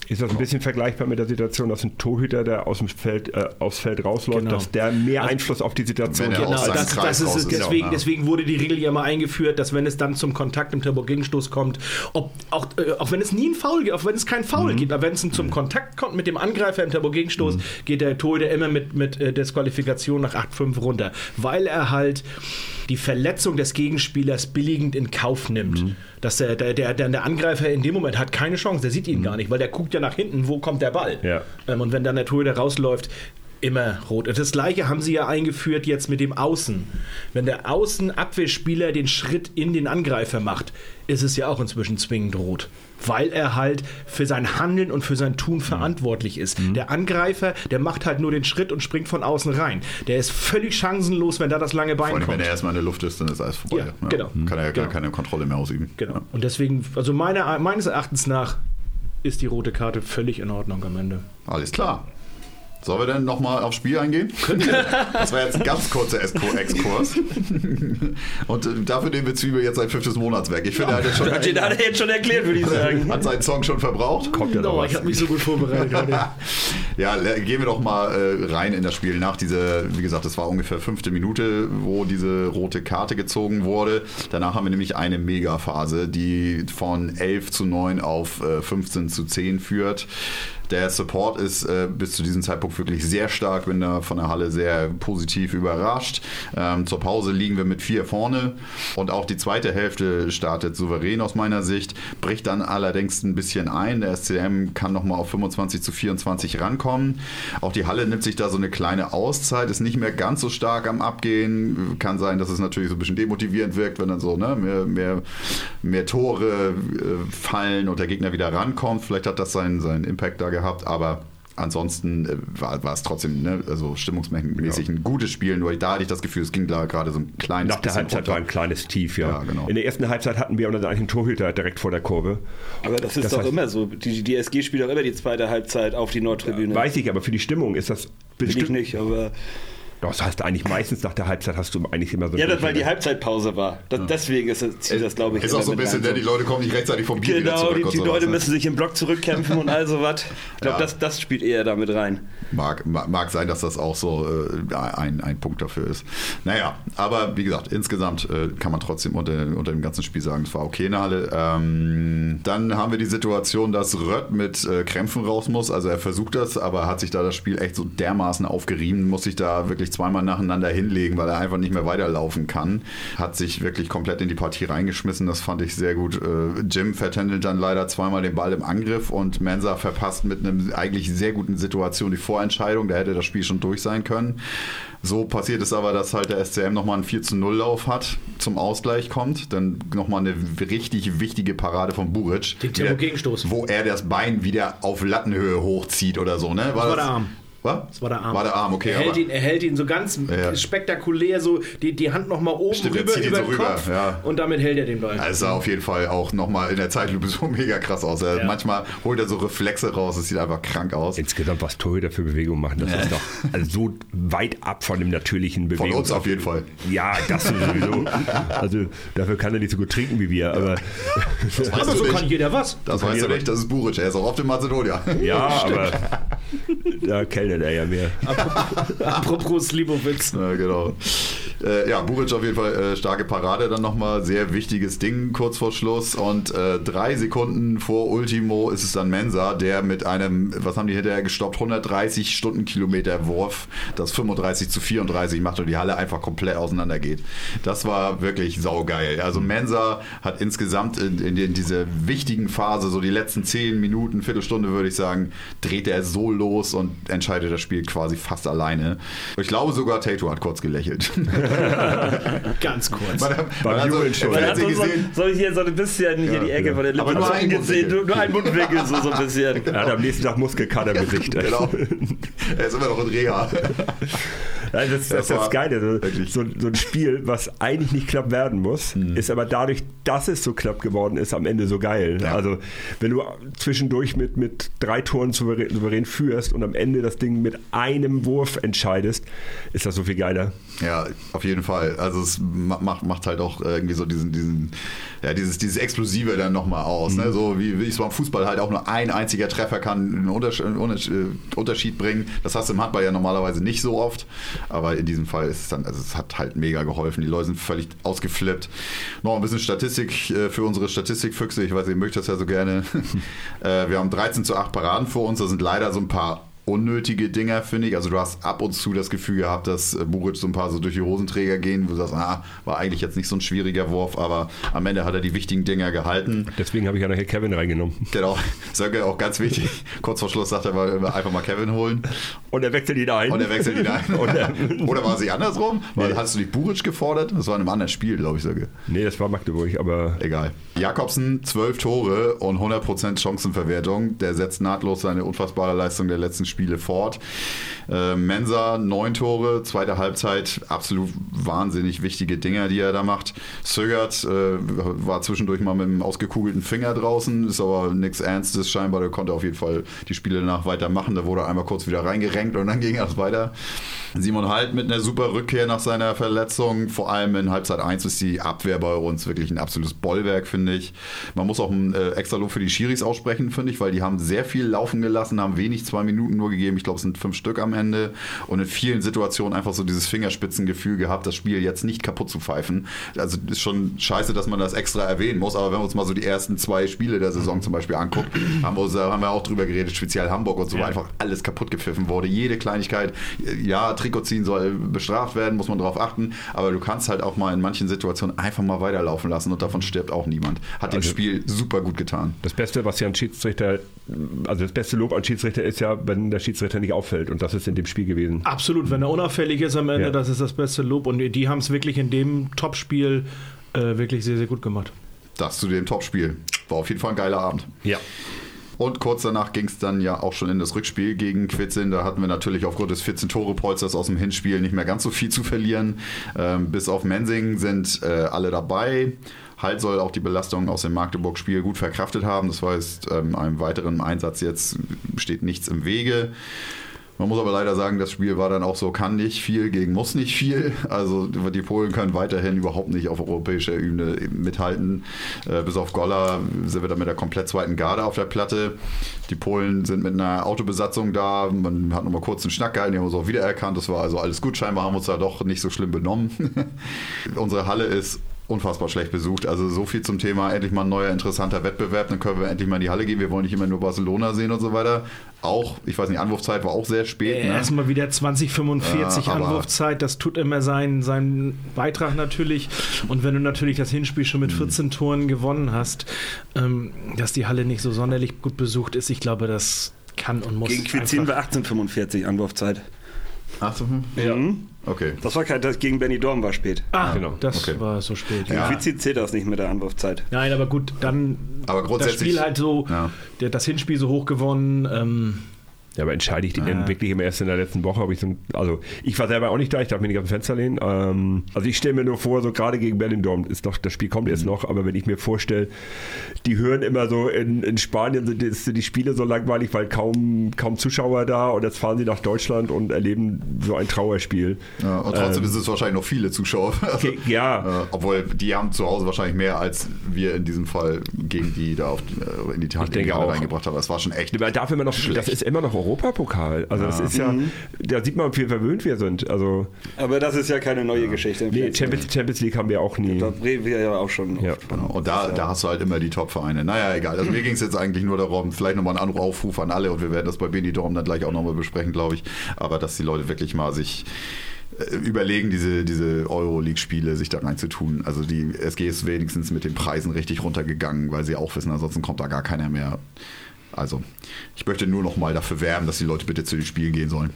Ist das ein bisschen vergleichbar mit der Situation, dass ein Torhüter, der aus dem Feld, äh, aufs Feld rausläuft, genau. dass der mehr also, Einfluss auf die Situation hat? Genau, das, das ist es. Deswegen, deswegen wurde die Regel ja mal eingeführt, dass wenn es dann zum Kontakt im Turbo-Gegenstoß kommt, ob, auch, äh, auch wenn es nie ein Foul gibt, auch wenn es keinen Foul mhm. gibt, aber wenn es zum mhm. Kontakt kommt mit dem Angreifer im Turbo-Gegenstoß, mhm. geht der Torhüter immer mit, mit äh, Disqualifikation nach 8-5 runter, weil er halt die Verletzung des Gegenspielers billigend in Kauf nimmt. Mhm. Dass der, der, der, der Angreifer in dem Moment hat keine Chance, der sieht ihn mhm. gar nicht, weil der guckt ja nach hinten, wo kommt der Ball. Ja. Ähm, und wenn dann der Torhüter rausläuft, immer rot. Das gleiche haben sie ja eingeführt jetzt mit dem Außen. Wenn der Außenabwehrspieler den Schritt in den Angreifer macht, ist es ja auch inzwischen zwingend rot. Weil er halt für sein Handeln und für sein Tun verantwortlich ist. Mhm. Der Angreifer, der macht halt nur den Schritt und springt von außen rein. Der ist völlig chancenlos, wenn da das lange Bein Vor allem, kommt. Wenn er erstmal in der Luft ist, dann ist alles vorbei. Ja, ja. Genau. Kann er ja gar genau. keine Kontrolle mehr ausüben. Genau. Und deswegen, also meiner, meines Erachtens nach, ist die rote Karte völlig in Ordnung am Ende. Alles klar. Sollen wir denn nochmal aufs Spiel eingehen? Das war jetzt ein ganz kurzer Exkurs. Und äh, dafür nehmen wir Zwiebel jetzt sein fünftes Monatswerk. Ich finde, ja. er hat jetzt schon, hat er jetzt schon erklärt, würde ich sagen. [LAUGHS] Hat seinen Song schon verbraucht? Kommt ja no, noch Ich habe mich so gut vorbereitet [LAUGHS] ja, gehen wir doch mal äh, rein in das Spiel nach dieser, wie gesagt, das war ungefähr fünfte Minute, wo diese rote Karte gezogen wurde. Danach haben wir nämlich eine Megaphase, die von 11 zu 9 auf äh, 15 zu 10 führt. Der Support ist äh, bis zu diesem Zeitpunkt wirklich sehr stark, bin da von der Halle sehr positiv überrascht. Ähm, zur Pause liegen wir mit vier vorne und auch die zweite Hälfte startet souverän aus meiner Sicht, bricht dann allerdings ein bisschen ein. Der SCM kann nochmal auf 25 zu 24 rankommen. Auch die Halle nimmt sich da so eine kleine Auszeit, ist nicht mehr ganz so stark am Abgehen. Kann sein, dass es natürlich so ein bisschen demotivierend wirkt, wenn dann so ne, mehr, mehr, mehr Tore äh, fallen und der Gegner wieder rankommt. Vielleicht hat das seinen, seinen Impact da gehabt, aber ansonsten äh, war, war es trotzdem ne, also stimmungsmäßig ja. ein gutes Spiel, nur da hatte ich das Gefühl, es ging da gerade so ein kleines Nach der Halbzeit runter. war ein kleines Tief, ja. ja genau. In der ersten Halbzeit hatten wir unseren eigenen Torhüter direkt vor der Kurve. Aber das ist das doch heißt, immer so. Die, die SG spielt auch immer die zweite Halbzeit auf die Nordtribüne. Ja, weiß ich, aber für die Stimmung ist das bestimmt. Will ich nicht, aber. Das heißt eigentlich meistens nach der Halbzeit hast du eigentlich immer so. Ja, das, weil die Halbzeitpause war. Das, ja. Deswegen ist es, zieht das, glaube ich. Ist auch so ein bisschen, denn die Leute kommen nicht rechtzeitig vom Bier Genau, die, die Leute müssen sich im Block zurückkämpfen und all sowas. Ich glaube, ja. das, das spielt eher damit rein. Mag, mag sein, dass das auch so äh, ein, ein Punkt dafür ist. Naja, aber wie gesagt, insgesamt äh, kann man trotzdem unter, unter dem ganzen Spiel sagen, es war okay in Halle. Ähm, dann haben wir die Situation, dass Rött mit äh, Krämpfen raus muss. Also er versucht das, aber hat sich da das Spiel echt so dermaßen aufgerieben, muss sich da wirklich zweimal nacheinander hinlegen, weil er einfach nicht mehr weiterlaufen kann. Hat sich wirklich komplett in die Partie reingeschmissen. Das fand ich sehr gut. Äh, Jim vertändelt dann leider zweimal den Ball im Angriff und Mensa verpasst mit einem eigentlich sehr guten Situation die Vorentscheidung. Da hätte das Spiel schon durch sein können. So passiert es aber, dass halt der SCM nochmal einen 4 zu 0 Lauf hat, zum Ausgleich kommt. Dann nochmal eine richtig wichtige Parade von Buric. Den Gegenstoß. Wo er das Bein wieder auf Lattenhöhe hochzieht oder so, ne? War, das, der. Was? Das war der Arm. War der Arm, okay. Er hält, ihn, er hält ihn so ganz ja. spektakulär, so die, die Hand nochmal oben Stimmt, rüber über so den rüber, Kopf ja. und damit hält er den Ball. Also sah auf jeden Fall auch nochmal in der Zeitlupe so [LAUGHS] mega krass aus. Ja. Manchmal holt er so Reflexe raus, es sieht einfach krank aus. Insgesamt, was Torhüter für Bewegungen machen, das ist doch [LAUGHS] also so weit ab von dem natürlichen Bewegung. Von uns auf jeden Fall. Ja, das sowieso. also dafür kann er nicht so gut trinken wie wir, aber... Das aber so nicht. kann jeder was. Das weißt du nicht, das ist Buric, er ist auch oft in Mazedonien. Ja, [LAUGHS] aber da kellnet er ja mehr. [LAUGHS] Apropos Slibowitz. Ja, genau. Äh, ja, Buric auf jeden Fall äh, starke Parade dann nochmal. Sehr wichtiges Ding kurz vor Schluss. Und äh, drei Sekunden vor Ultimo ist es dann Mensa, der mit einem, was haben die hinterher gestoppt, 130 Stundenkilometer Wurf, das 35 zu 34 macht und die Halle einfach komplett auseinandergeht. Das war wirklich saugeil. Also Mensa hat insgesamt in, in, in dieser wichtigen Phase, so die letzten 10 Minuten, Viertelstunde würde ich sagen, dreht er so los und entscheidet das Spiel quasi fast alleine. Ich glaube sogar Tato hat kurz gelächelt. [LAUGHS] Ganz kurz. Man, man hat so, man hat so, so, hier so ein bisschen hier die Ecke von der Lippe. Aber nur ein gesehen, nur, nur ein Mundwinkel so, so ein bisschen. Er hat am nächsten Tag Muskelkater im Gesicht. [LAUGHS] genau. [LAUGHS] Er ist immer noch in Reha. Ja, das, das, das ist das Geile. So, so, ein Spiel, was eigentlich nicht knapp werden muss, mhm. ist aber dadurch, dass es so knapp geworden ist, am Ende so geil. Ja. Also, wenn du zwischendurch mit, mit drei Toren souverän, souverän führst und am Ende das Ding mit einem Wurf entscheidest, ist das so viel geiler. Ja, auf jeden Fall. Also, es macht, macht halt auch irgendwie so diesen, diesen ja, dieses, dieses Explosive dann nochmal aus. Ne? Mhm. Ne? So wie, wie es beim Fußball halt auch nur ein einziger Treffer kann einen Unterschied bringen. Das hast du im Handball ja normalerweise nicht so oft. Aber in diesem Fall ist es dann, also es hat halt mega geholfen. Die Leute sind völlig ausgeflippt. Noch ein bisschen Statistik äh, für unsere Statistikfüchse. Ich weiß, ihr möchtet das ja so gerne. [LAUGHS] Äh, wir haben 13 zu 8 Paraden vor uns. Da sind leider so ein paar unnötige Dinger, finde ich. Also du hast ab und zu das Gefühl gehabt, dass äh, Buric so ein paar so durch die Hosenträger gehen, wo du sagst, ah, war eigentlich jetzt nicht so ein schwieriger Wurf, aber am Ende hat er die wichtigen Dinger gehalten. Deswegen habe ich ja nachher Kevin reingenommen. Genau, Sönke auch ganz wichtig. Kurz vor Schluss sagt er mal, einfach mal Kevin holen. Und er wechselt ihn ein. Und er wechselt ihn ein. [LAUGHS] [LAUGHS] Oder war es nicht andersrum? Weil, Hast du nicht Buric gefordert? Das war in einem anderen Spiel, glaube ich, Sönke. Nee, das war Magdeburg, aber... Egal. Jakobsen, zwölf Tore und 100% Chancenverwertung. Der setzt nahtlos seine unfassbare Leistung der letzten Spiele fort. Äh, Mensa, neun Tore, zweite Halbzeit, absolut wahnsinnig wichtige Dinger, die er da macht. Sögert äh, war zwischendurch mal mit einem ausgekugelten Finger draußen, ist aber nichts Ernstes scheinbar. Der konnte auf jeden Fall die Spiele danach weitermachen. Da wurde er einmal kurz wieder reingerenkt und dann ging es weiter. Simon Halt mit einer super Rückkehr nach seiner Verletzung. Vor allem in Halbzeit 1 ist die Abwehr bei uns wirklich ein absolutes Bollwerk, finde ich. Man muss auch ein äh, extra Lob für die Schiris aussprechen, finde ich, weil die haben sehr viel laufen gelassen, haben wenig zwei Minuten nur gegeben. Ich glaube, es sind fünf Stück am Ende. Und in vielen Situationen einfach so dieses Fingerspitzengefühl gehabt, das Spiel jetzt nicht kaputt zu pfeifen. Also ist schon scheiße, dass man das extra erwähnen muss. Aber wenn wir uns mal so die ersten zwei Spiele der Saison zum Beispiel anguckt, [CLEARS THROAT] haben wir, haben wir auch drüber geredet, speziell Hamburg und so, ja. einfach alles kaputt gepfiffen wurde. Jede Kleinigkeit, ja, Trikot ziehen soll bestraft werden, muss man darauf achten. Aber du kannst halt auch mal in manchen Situationen einfach mal weiterlaufen lassen und davon stirbt auch niemand. Hat also, dem Spiel super gut getan. Das Beste, was ja ein Schiedsrichter, also das beste Lob an Schiedsrichter ist ja, wenn der Schiedsrichter nicht auffällt. Und das ist in dem Spiel gewesen. Absolut, wenn er unauffällig ist am Ende, ja. das ist das beste Lob. Und die haben es wirklich in dem Topspiel äh, wirklich sehr, sehr gut gemacht. Das zu dem Topspiel. War auf jeden Fall ein geiler Abend. Ja. Und kurz danach ging es dann ja auch schon in das Rückspiel gegen Quitzin. Da hatten wir natürlich aufgrund des 14-Tore-Polsters aus dem Hinspiel nicht mehr ganz so viel zu verlieren. Ähm, bis auf Mensing sind äh, alle dabei. Halt soll auch die Belastung aus dem Magdeburg-Spiel gut verkraftet haben. Das heißt, ähm, einem weiteren Einsatz jetzt steht nichts im Wege. Man muss aber leider sagen, das Spiel war dann auch so, kann nicht viel gegen muss nicht viel. Also die Polen können weiterhin überhaupt nicht auf europäischer Ebene mithalten. Äh, bis auf Golla sind wir dann mit der komplett zweiten Garde auf der Platte. Die Polen sind mit einer Autobesatzung da. Man hat nochmal kurz einen Schnack gehalten, die haben uns auch wiedererkannt. Das war also alles gut. Scheinbar haben wir uns da doch nicht so schlimm benommen. [LAUGHS] Unsere Halle ist unfassbar schlecht besucht. Also so viel zum Thema endlich mal ein neuer interessanter Wettbewerb. Dann können wir endlich mal in die Halle gehen. Wir wollen nicht immer nur Barcelona sehen und so weiter. Auch, ich weiß nicht, Anwurfzeit war auch sehr spät. Äh, ne? Erstmal wieder 2045 ja, Anwurfzeit. Das tut immer seinen, seinen Beitrag natürlich. Und wenn du natürlich das Hinspiel schon mit 14 mhm. Toren gewonnen hast, ähm, dass die Halle nicht so sonderlich gut besucht ist, ich glaube, das kann und muss. Gegen Quizzin war 1845 Anwurfzeit. 18? Ja. Mhm. Okay. Das war kein, das gegen Benny Dorm war spät. Ah, genau. Das okay. war so spät. Ja. Quizzi zählt das nicht mit der Anwurfzeit. Nein, aber gut, dann aber grundsätzlich, das Spiel halt so, ja. der, das Hinspiel so hoch gewonnen. Ähm, ja, aber entscheide ich den ah. denn wirklich immer erst in der letzten Woche? Ob ich so, also ich war selber auch nicht da, ich darf mir nicht auf dem Fenster lehnen. Ähm, also ich stelle mir nur vor, so gerade gegen Berlin-Dorm ist doch, das Spiel kommt jetzt mhm. noch, aber wenn ich mir vorstelle, die hören immer so, in, in Spanien sind die, sind die, Spiele so langweilig, weil kaum, kaum Zuschauer da und jetzt fahren sie nach Deutschland und erleben so ein Trauerspiel. Ja, und trotzdem ähm, ist es wahrscheinlich noch viele Zuschauer. Also, ja. Äh, obwohl die haben zu Hause wahrscheinlich mehr als wir in diesem Fall gegen die da auf, äh, in die Tat reingebracht haben. Das war schon echt. Man darf immer noch, schlecht. das ist immer noch Europapokal. Also ja. das ist ja, mhm. da sieht man, wie verwöhnt wir sind. Also, Aber das ist ja keine neue ja. Geschichte. Nee, Champions, Champions, League haben wir auch nie. Da reden wir ja auch schon. Ja. Genau. Und da, da hast du halt immer die Top-Vereine. Naja, egal. Also mir ging es jetzt eigentlich nur darum, vielleicht nochmal einen Aufruf an alle und wir werden das bei Benidorm dann gleich auch nochmal besprechen, glaube ich. Aber dass die Leute wirklich mal sich äh, überlegen, diese, diese Euroleague-Spiele sich da reinzutun. Also die SG ist wenigstens mit den Preisen richtig runtergegangen, weil sie auch wissen, ansonsten kommt da gar keiner mehr. Also, ich möchte nur noch mal dafür werben, dass die Leute bitte zu den Spielen gehen sollen.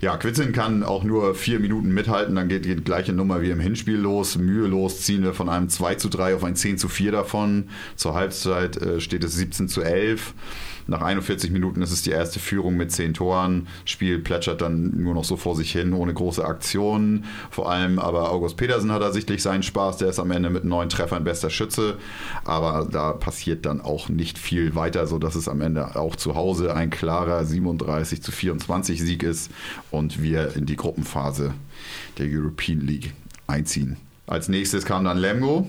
Ja, Quitzin kann auch nur vier Minuten mithalten, dann geht die gleiche Nummer wie im Hinspiel los. Mühelos ziehen wir von einem 2 zu 3 auf ein 10 zu 4 davon. Zur Halbzeit äh, steht es 17 zu 11. Nach 41 Minuten ist es die erste Führung mit 10 Toren. Spiel plätschert dann nur noch so vor sich hin, ohne große Aktionen. Vor allem aber August Petersen hat da sichtlich seinen Spaß. Der ist am Ende mit neun Treffern bester Schütze. Aber da passiert dann auch nicht viel weiter, sodass es am Ende auch zu Hause ein klarer 37 zu 24 Sieg ist und wir in die Gruppenphase der European League einziehen. Als nächstes kam dann Lemgo.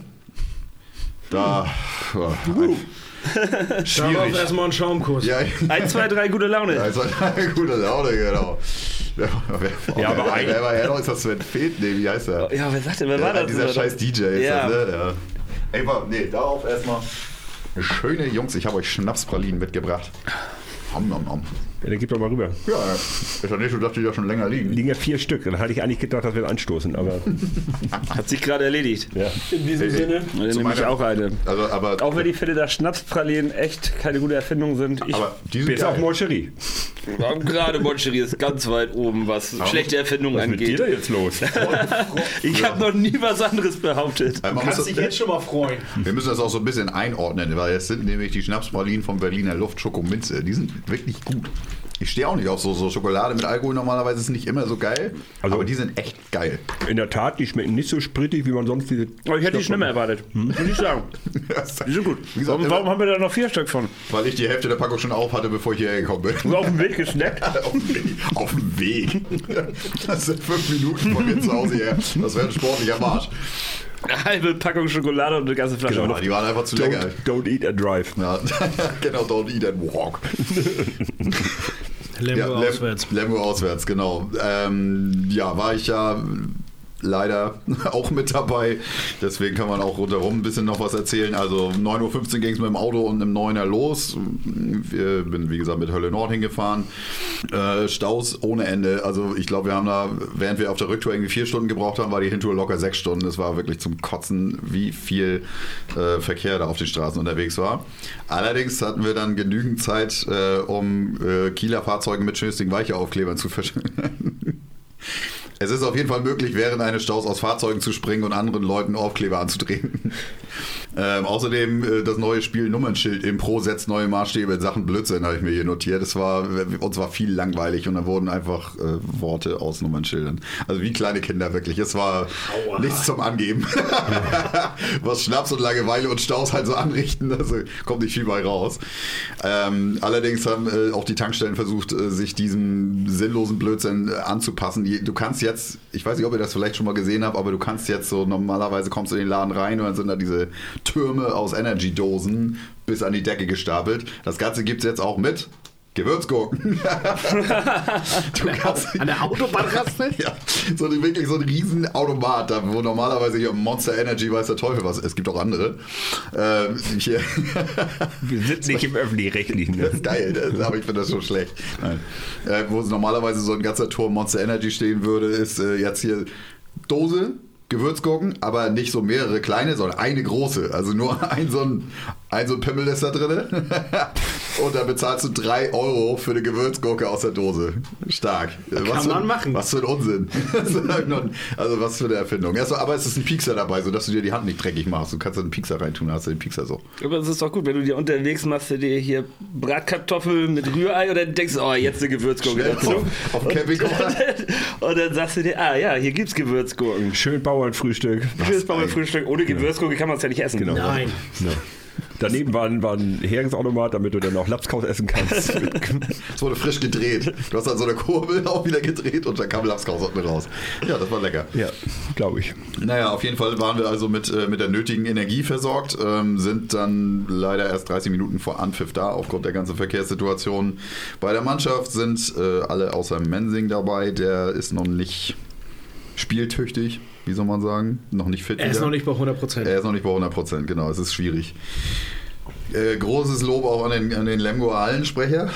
Da. Uh. [LAUGHS] Schwierig. Darauf erstmal einen Schaumkuss. Ja. 1, 2, 3, gute Laune. 1, 2, 3, gute Laune, genau. Wer, wer, ja, aber wer, wer war er noch? Ist das Sven Feth? Nee, wie heißt er? Ja, wer sagt denn, wer war das? Dieser scheiß DJ ist ja. das, ne? Ja. Ey, nee, darauf erstmal schöne Jungs, ich habe euch Schnapspralinen mitgebracht. Ham, ham, ham. Ja, dann gib doch mal rüber. Ja, ist ja nicht so, dass die da schon länger liegen. Liegen ja vier Stück. Dann hatte ich eigentlich gedacht, dass wir anstoßen, aber. [LAUGHS] Hat sich gerade erledigt. Ja. In diesem Sinne. Dann nehme ich auch eine. Also, aber, auch wenn die Fälle der Schnapspralinen echt keine gute Erfindung sind. Ich aber die sind bis auf Moncherie. Gerade Moncherie ist ganz weit oben, was aber schlechte Erfindungen was angeht. Was ist mit dir da jetzt los? [LAUGHS] ich habe noch nie was anderes behauptet. Du kannst dich jetzt schon mal freuen. Wir müssen das auch so ein bisschen einordnen, weil jetzt sind nämlich die Schnapspralinen vom Berliner Luft Schokominze. Die sind wirklich gut. Ich stehe auch nicht auf so, so Schokolade mit Alkohol. Normalerweise ist es nicht immer so geil. Also, aber die sind echt geil. In der Tat, die schmecken nicht so sprittig, wie man sonst diese. Aber ich hätte die schlimmer erwartet. Hm? Muss ich sagen. [LAUGHS] die sind gut. Gesagt, warum, warum, haben wir da noch vier Stück von? Weil ich die Hälfte der Packung schon auf hatte, bevor ich hierher gekommen bin. Und auf dem Weg gesnackt? [LAUGHS] auf, dem Weg, auf dem Weg. Das sind fünf Minuten von mir zu Hause her. Das wäre ein sportlicher Marsch. Eine halbe Packung Schokolade und eine ganze Flasche. Genau, die waren einfach zu don't, lecker. Don't eat and drive. Ja, [LAUGHS] genau, don't eat and walk. Lemgo ja, auswärts. Lemgo auswärts, genau. Ähm, ja, war ich ja leider [LAUGHS] auch mit dabei. Deswegen kann man auch rundherum ein bisschen noch was erzählen. Also 9.15 Uhr ging es mit dem Auto und einem 9er los. Wir bin, wie gesagt, mit Hölle Nord hingefahren. Äh, Staus ohne Ende. Also ich glaube, wir haben da, während wir auf der Rücktour irgendwie vier Stunden gebraucht haben, war die Hintour locker sechs Stunden. Es war wirklich zum Kotzen, wie viel äh, Verkehr da auf den Straßen unterwegs war. Allerdings hatten wir dann genügend Zeit, äh, um äh, Kieler Fahrzeuge mit schönen Weicheaufklebern zu verschwinden. [LAUGHS] Es ist auf jeden Fall möglich, während eines Staus aus Fahrzeugen zu springen und anderen Leuten Aufkleber anzudrehen. [LAUGHS] Ähm, außerdem äh, das neue Spiel Nummernschild im Pro setzt neue Maßstäbe in Sachen Blödsinn, habe ich mir hier notiert. Es war, uns war viel langweilig und da wurden einfach äh, Worte aus Nummernschildern. Also wie kleine Kinder wirklich. Es war Aua. nichts zum Angeben. [LAUGHS] Was Schnaps und Langeweile und Staus halt so anrichten, also kommt nicht viel bei raus. Ähm, allerdings haben äh, auch die Tankstellen versucht, äh, sich diesem sinnlosen Blödsinn äh, anzupassen. Du kannst jetzt, ich weiß nicht, ob ihr das vielleicht schon mal gesehen habt, aber du kannst jetzt so normalerweise kommst du in den Laden rein und dann sind da diese Türme aus Energy-Dosen bis an die Decke gestapelt. Das Ganze gibt es jetzt auch mit Gewürzgurken. [LAUGHS] du kannst, an der Autobahnraste? ja, so wirklich so ein riesen Automat, wo normalerweise hier Monster Energy weiß der Teufel was. Es gibt auch andere. Ähm, hier. Wir sind nicht im öffentlich-rechtlichen. Ne? Geil, das, aber ich finde das schon schlecht. Äh, wo normalerweise so ein ganzer Turm Monster Energy stehen würde, ist äh, jetzt hier Dose, Gewürzgurken, aber nicht so mehrere kleine, sondern eine große. Also nur [LAUGHS] ein so ein, ein, so ein Pimmel ist da drin. Und dann bezahlst du drei Euro für eine Gewürzgurke aus der Dose. Stark. Kann was man für, machen. Was für ein Unsinn. [LAUGHS] also was für eine Erfindung. Also, aber es ist ein Piekser dabei, sodass du dir die Hand nicht dreckig machst. Du kannst da einen Piekser reintun, hast du den Piekser so. Aber es ist doch gut, wenn du dir unterwegs machst, du dir hier Bratkartoffeln mit Rührei oder denkst, oh, jetzt eine Gewürzgurke dazu. Auf, auf Camping und, und dann sagst du dir, ah ja, hier gibt's Gewürzgurken. Schön Bauernfrühstück. Schönes Bauernfrühstück. Ohne Gewürzgurke kann man es ja nicht essen. Genau. Nein. No. Daneben war ein, war ein Heringsautomat, damit du dann auch Lapskaus essen kannst. [LAUGHS] Es wurde frisch gedreht. Du hast dann so eine Kurbel [LAUGHS] auch wieder gedreht und dann kam Lapskaus unten raus. Ja, das war lecker. Ja, glaube ich. Naja, auf jeden Fall waren wir also mit, äh, mit der nötigen Energie versorgt, ähm, sind dann leider erst 30 Minuten vor Anpfiff da, aufgrund der ganzen Verkehrssituation. Bei der Mannschaft sind äh, alle außer Mensing dabei, der ist noch nicht spieltüchtig wie soll man sagen, noch nicht fit. Er ist noch nicht bei 100 Prozent. Er ist noch nicht bei 100 Prozent, genau, es ist schwierig. Äh, großes Lob auch an den, an den Lemgo Hallensprecher.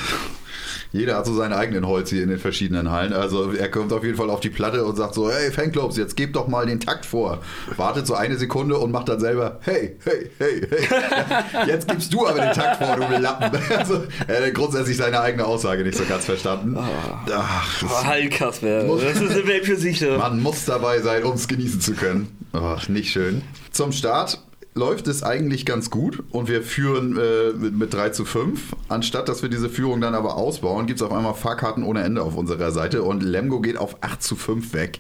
Jeder hat so seinen eigenen Holz hier in den verschiedenen Hallen. Also er kommt auf jeden Fall auf die Platte und sagt so, hey Fanclubs, jetzt gebt doch mal den Takt vor. Wartet so eine Sekunde und macht dann selber, hey, hey, hey, hey. [LAUGHS] Jetzt gibst du aber den Takt vor, du Lappen. [LAUGHS] Also, er hat grundsätzlich seine eigene Aussage nicht so ganz verstanden. Oh. Ach, das Heilkasper, das ist eine Welt für sich. Man muss dabei sein, um es genießen zu können. Oh, nicht schön. Zum Start läuft es eigentlich ganz gut und wir führen äh, mit, mit 3 zu 5. Anstatt dass wir diese Führung dann aber ausbauen, gibt es auf einmal Fahrkarten ohne Ende auf unserer Seite und Lemgo geht auf 8 zu 5 weg.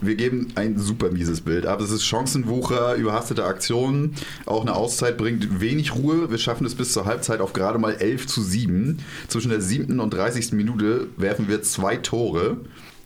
Wir geben ein super mieses Bild ab. Es ist Chancenwucher, überhastete Aktionen, auch eine Auszeit bringt wenig Ruhe. Wir schaffen es bis zur Halbzeit auf gerade mal 11 zu 7. Zwischen der 7. und 30. Minute werfen wir zwei Tore.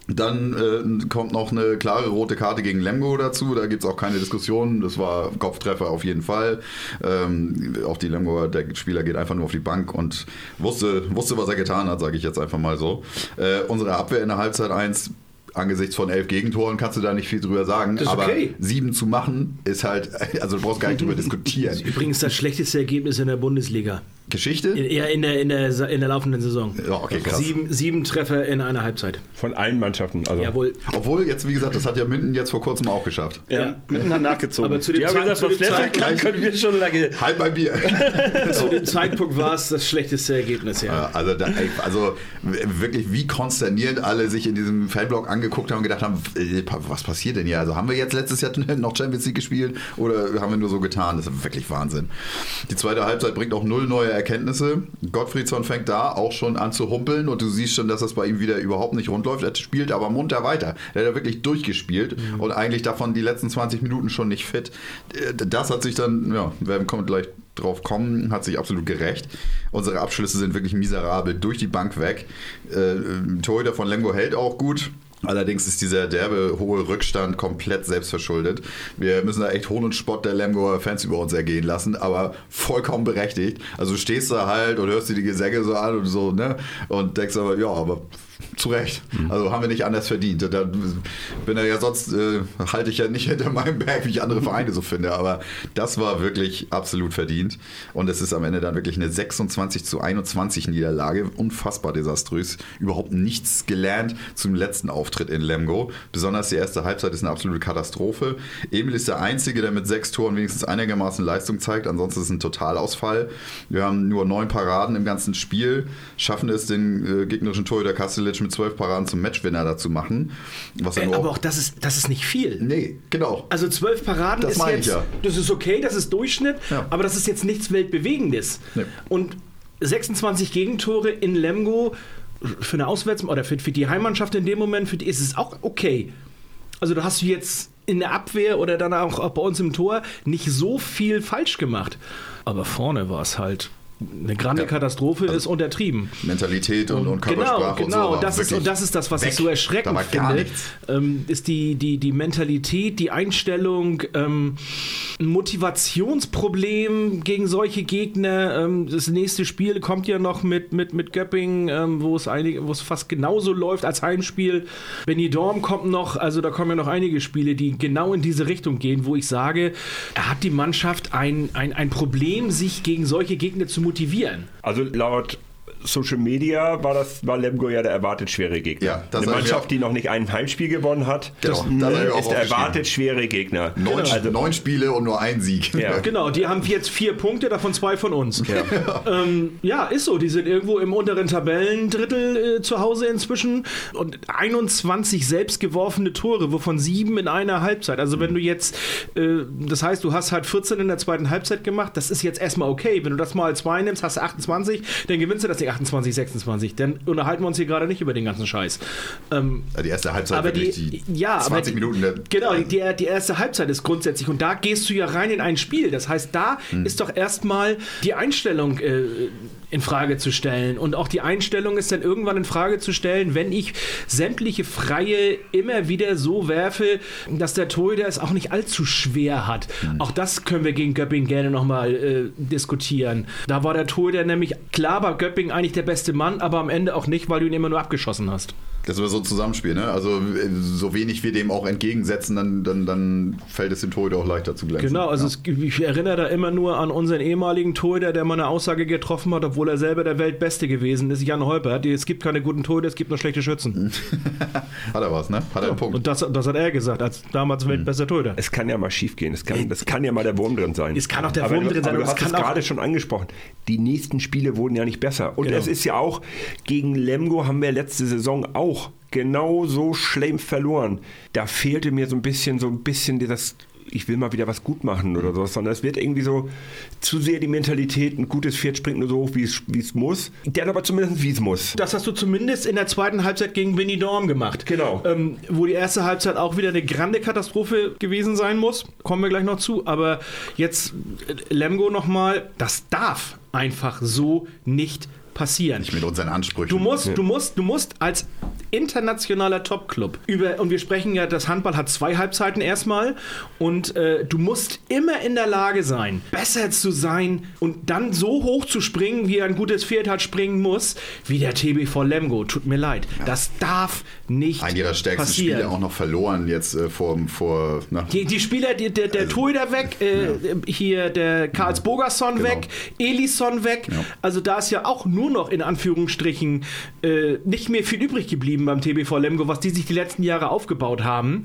Dann äh, kommt noch eine klare rote Karte gegen Lemgo dazu. Da gibt es auch keine Diskussion. Das war Kopftreffer auf jeden Fall. Ähm, auch die Lemgo, der Spieler geht einfach nur auf die Bank und wusste, wusste was er getan hat, sage ich jetzt einfach mal so. Äh, unsere Abwehr in der Halbzeit 1 angesichts von elf Gegentoren kannst du da nicht viel drüber sagen. Das aber okay. sieben zu machen ist halt, [LAUGHS] also du brauchst gar nicht drüber [LAUGHS] diskutieren. Das ist übrigens das schlechteste Ergebnis in der Bundesliga. Geschichte? Ja, in der, in der, in der laufenden Saison. Ja, okay, krass. Sieben, sieben Treffer in einer Halbzeit. Von allen Mannschaften. Also. Jawohl. Obwohl, jetzt, wie gesagt, das hat ja Minden jetzt vor kurzem auch geschafft. Ja, ja. Minden hat nachgezogen. Aber zu dem, Zeit, gesagt, zu dem Zeitpunkt [LAUGHS] können wir schon lange. Halt bei Bier. [LAUGHS] zu dem Zeitpunkt war es das schlechteste Ergebnis, ja. Also, da, also wirklich, wie konsternierend alle sich in diesem Fanblock angeguckt haben und gedacht haben, äh, was passiert denn hier? Also haben wir jetzt letztes Jahr [LAUGHS] noch Champions League gespielt oder haben wir nur so getan? Das ist wirklich Wahnsinn. Die zweite Halbzeit bringt auch null neue Erkenntnisse. Gottfriedsson fängt da auch schon an zu humpeln und du siehst schon, dass das bei ihm wieder überhaupt nicht rund läuft. Er spielt aber munter weiter. Er hat ja wirklich durchgespielt mhm. und eigentlich davon die letzten 20 Minuten schon nicht fit. Das hat sich dann, ja, wir kommen gleich drauf kommen, hat sich absolut gerecht. Unsere Abschlüsse sind wirklich miserabel, durch die Bank weg. Äh, Torhüter von Lemgo hält auch gut. Allerdings ist dieser derbe hohe Rückstand komplett selbstverschuldet. Wir müssen da echt Hohn und Spott der Lemgoer Fans über uns ergehen lassen, aber vollkommen berechtigt. Also du stehst da halt und hörst dir die Gesänge so an und so, ne? Und denkst aber, ja, aber [LAUGHS] zu Recht. Mhm. Also haben wir nicht anders verdient. Da bin ja sonst, äh, halte ich ja nicht hinter meinem Berg, wie ich andere Vereine so finde. Aber das war wirklich absolut verdient. Und es ist am Ende dann wirklich eine 26 zu 21 Niederlage. Unfassbar desaströs. Überhaupt nichts gelernt zum letzten Auftritt in Lemgo. Besonders die erste Halbzeit ist eine absolute Katastrophe. Emil ist der Einzige, der mit sechs Toren wenigstens einigermaßen Leistung zeigt. Ansonsten ist es ein Totalausfall. Wir haben nur neun Paraden im ganzen Spiel, schaffen es, den äh, gegnerischen Torhüter Kastelic mit zwölf Paraden zum Matchwinner dazu machen. Was äh, aber auch das ist, das ist nicht viel. Nee, genau. Also zwölf Paraden das ist jetzt, ja. das ist okay, das ist Durchschnitt, ja. aber das ist jetzt nichts Weltbewegendes. Nee. Und 26 Gegentore in Lemgo für eine Auswärts- oder für, für die Heimmannschaft in dem Moment, für die ist es auch okay. Also da hast du jetzt in der Abwehr oder dann auch, auch bei uns im Tor nicht so viel falsch gemacht. Aber vorne war es halt eine grande ja. Katastrophe also ist untertrieben. Mentalität und, und Körpersprache genau, genau. und so. Das ist, und das ist das, was weg. ich so erschreckend finde. Ähm, ist die, die, die Mentalität, die Einstellung, ähm, ein Motivationsproblem gegen solche Gegner. Ähm, das nächste Spiel kommt ja noch mit, mit, mit Göpping, ähm, wo es einige, wo es fast genauso läuft als Heimspiel. Benny Dorm kommt noch, also da kommen ja noch einige Spiele, die genau in diese Richtung gehen, wo ich sage, er hat die Mannschaft ein, ein, ein Problem, sich gegen solche Gegner zu motivieren. Also laut Social Media war das war Lemgo ja der erwartet schwere Gegner. Ja, Eine Mannschaft, die noch nicht ein Heimspiel gewonnen hat, genau, das ist der erwartet schwere Gegner. Neun, genau. also, neun Spiele und nur ein Sieg. Ja. [LAUGHS] Genau, die haben jetzt vier Punkte, davon zwei von uns. Ja, [LAUGHS] ähm, ja ist so. Die sind irgendwo im unteren Tabellendrittel äh, zu Hause inzwischen und 21 selbst geworfene Tore, wovon sieben in einer Halbzeit. Also wenn du jetzt, äh, das heißt, du hast halt 14 in der zweiten Halbzeit gemacht, das ist jetzt erstmal okay. Wenn du das mal zwei nimmst, hast du 28, dann gewinnst du das Ding 28, 26. Dann unterhalten wir uns hier gerade nicht über den ganzen Scheiß. Ähm, ja, die erste Halbzeit aber die, die ja, 20 die, Minuten. Der, genau, die, die erste Halbzeit ist grundsätzlich. Und da gehst du ja rein in ein Spiel. Das heißt, da hm. ist doch erstmal die Einstellung äh, in Frage zu stellen. Und auch die Einstellung ist dann irgendwann in Frage zu stellen, wenn ich sämtliche Freie immer wieder so werfe, dass der Torhüter es auch nicht allzu schwer hat. Mhm. Auch das können wir gegen Göpping gerne nochmal äh, diskutieren. Da war der Torhüter nämlich klar bei Göpping eigentlich der beste Mann, aber am Ende auch nicht, weil du ihn immer nur abgeschossen hast. Das war so ein Zusammenspiel, ne? Also so wenig wir dem auch entgegensetzen, dann, dann, dann fällt es dem Torhüter auch leichter zu glänzen. Genau, also ja. es, ich erinnere da immer nur an unseren ehemaligen Torhüter, der mal eine Aussage getroffen hat, obwohl er selber der Weltbeste gewesen ist, Jan Holpert. Es gibt keine guten Torhüter, es gibt nur schlechte Schützen. [LAUGHS] hat er was, ne? Hat er einen Punkt. Und das, das hat er gesagt, als damals mhm. weltbester Torhüter. Es kann ja mal schief gehen, es kann, das kann ja mal der Wurm drin sein. Es kann auch der aber Wurm drin sein. Aber du hast es gerade schon angesprochen, die nächsten Spiele wurden ja nicht besser. Und genau. es ist ja auch, gegen Lemgo haben wir letzte Saison auch genau so schlimm verloren. Da fehlte mir so ein bisschen, so ein bisschen dieses ich will mal wieder was gut machen oder so, sondern es wird irgendwie so zu sehr die Mentalität, ein gutes Pferd springt nur so hoch, wie es, muss. Der aber zumindest, wie es muss. Das hast du zumindest in der zweiten Halbzeit gegen Winnie Dorm gemacht. Genau. Ähm, wo die erste Halbzeit auch wieder eine grande Katastrophe gewesen sein muss. Kommen wir gleich noch zu. Aber jetzt äh, Lemgo nochmal, das darf einfach so nicht passieren. Nicht mit unseren Ansprüchen. Du musst, ja. du musst, du musst als internationaler Topclub über und wir sprechen ja, das Handball hat zwei Halbzeiten erstmal und äh, du musst immer in der Lage sein, besser zu sein und dann so hoch zu springen, wie ein gutes Pferd hat springen muss, wie der TBV Lemgo. Tut mir leid, ja. das darf nicht Ein ihrer stärksten passieren. Spiele auch noch verloren jetzt äh, vor, vor die, die, Spieler, die, der, der also, Torhüter weg, äh, ja. hier der Karls Bogerson genau. weg, Elison weg. Also da ist ja auch nur nur noch in Anführungsstrichen äh, nicht mehr viel übrig geblieben beim TBV Lemgo, was die sich die letzten Jahre aufgebaut haben.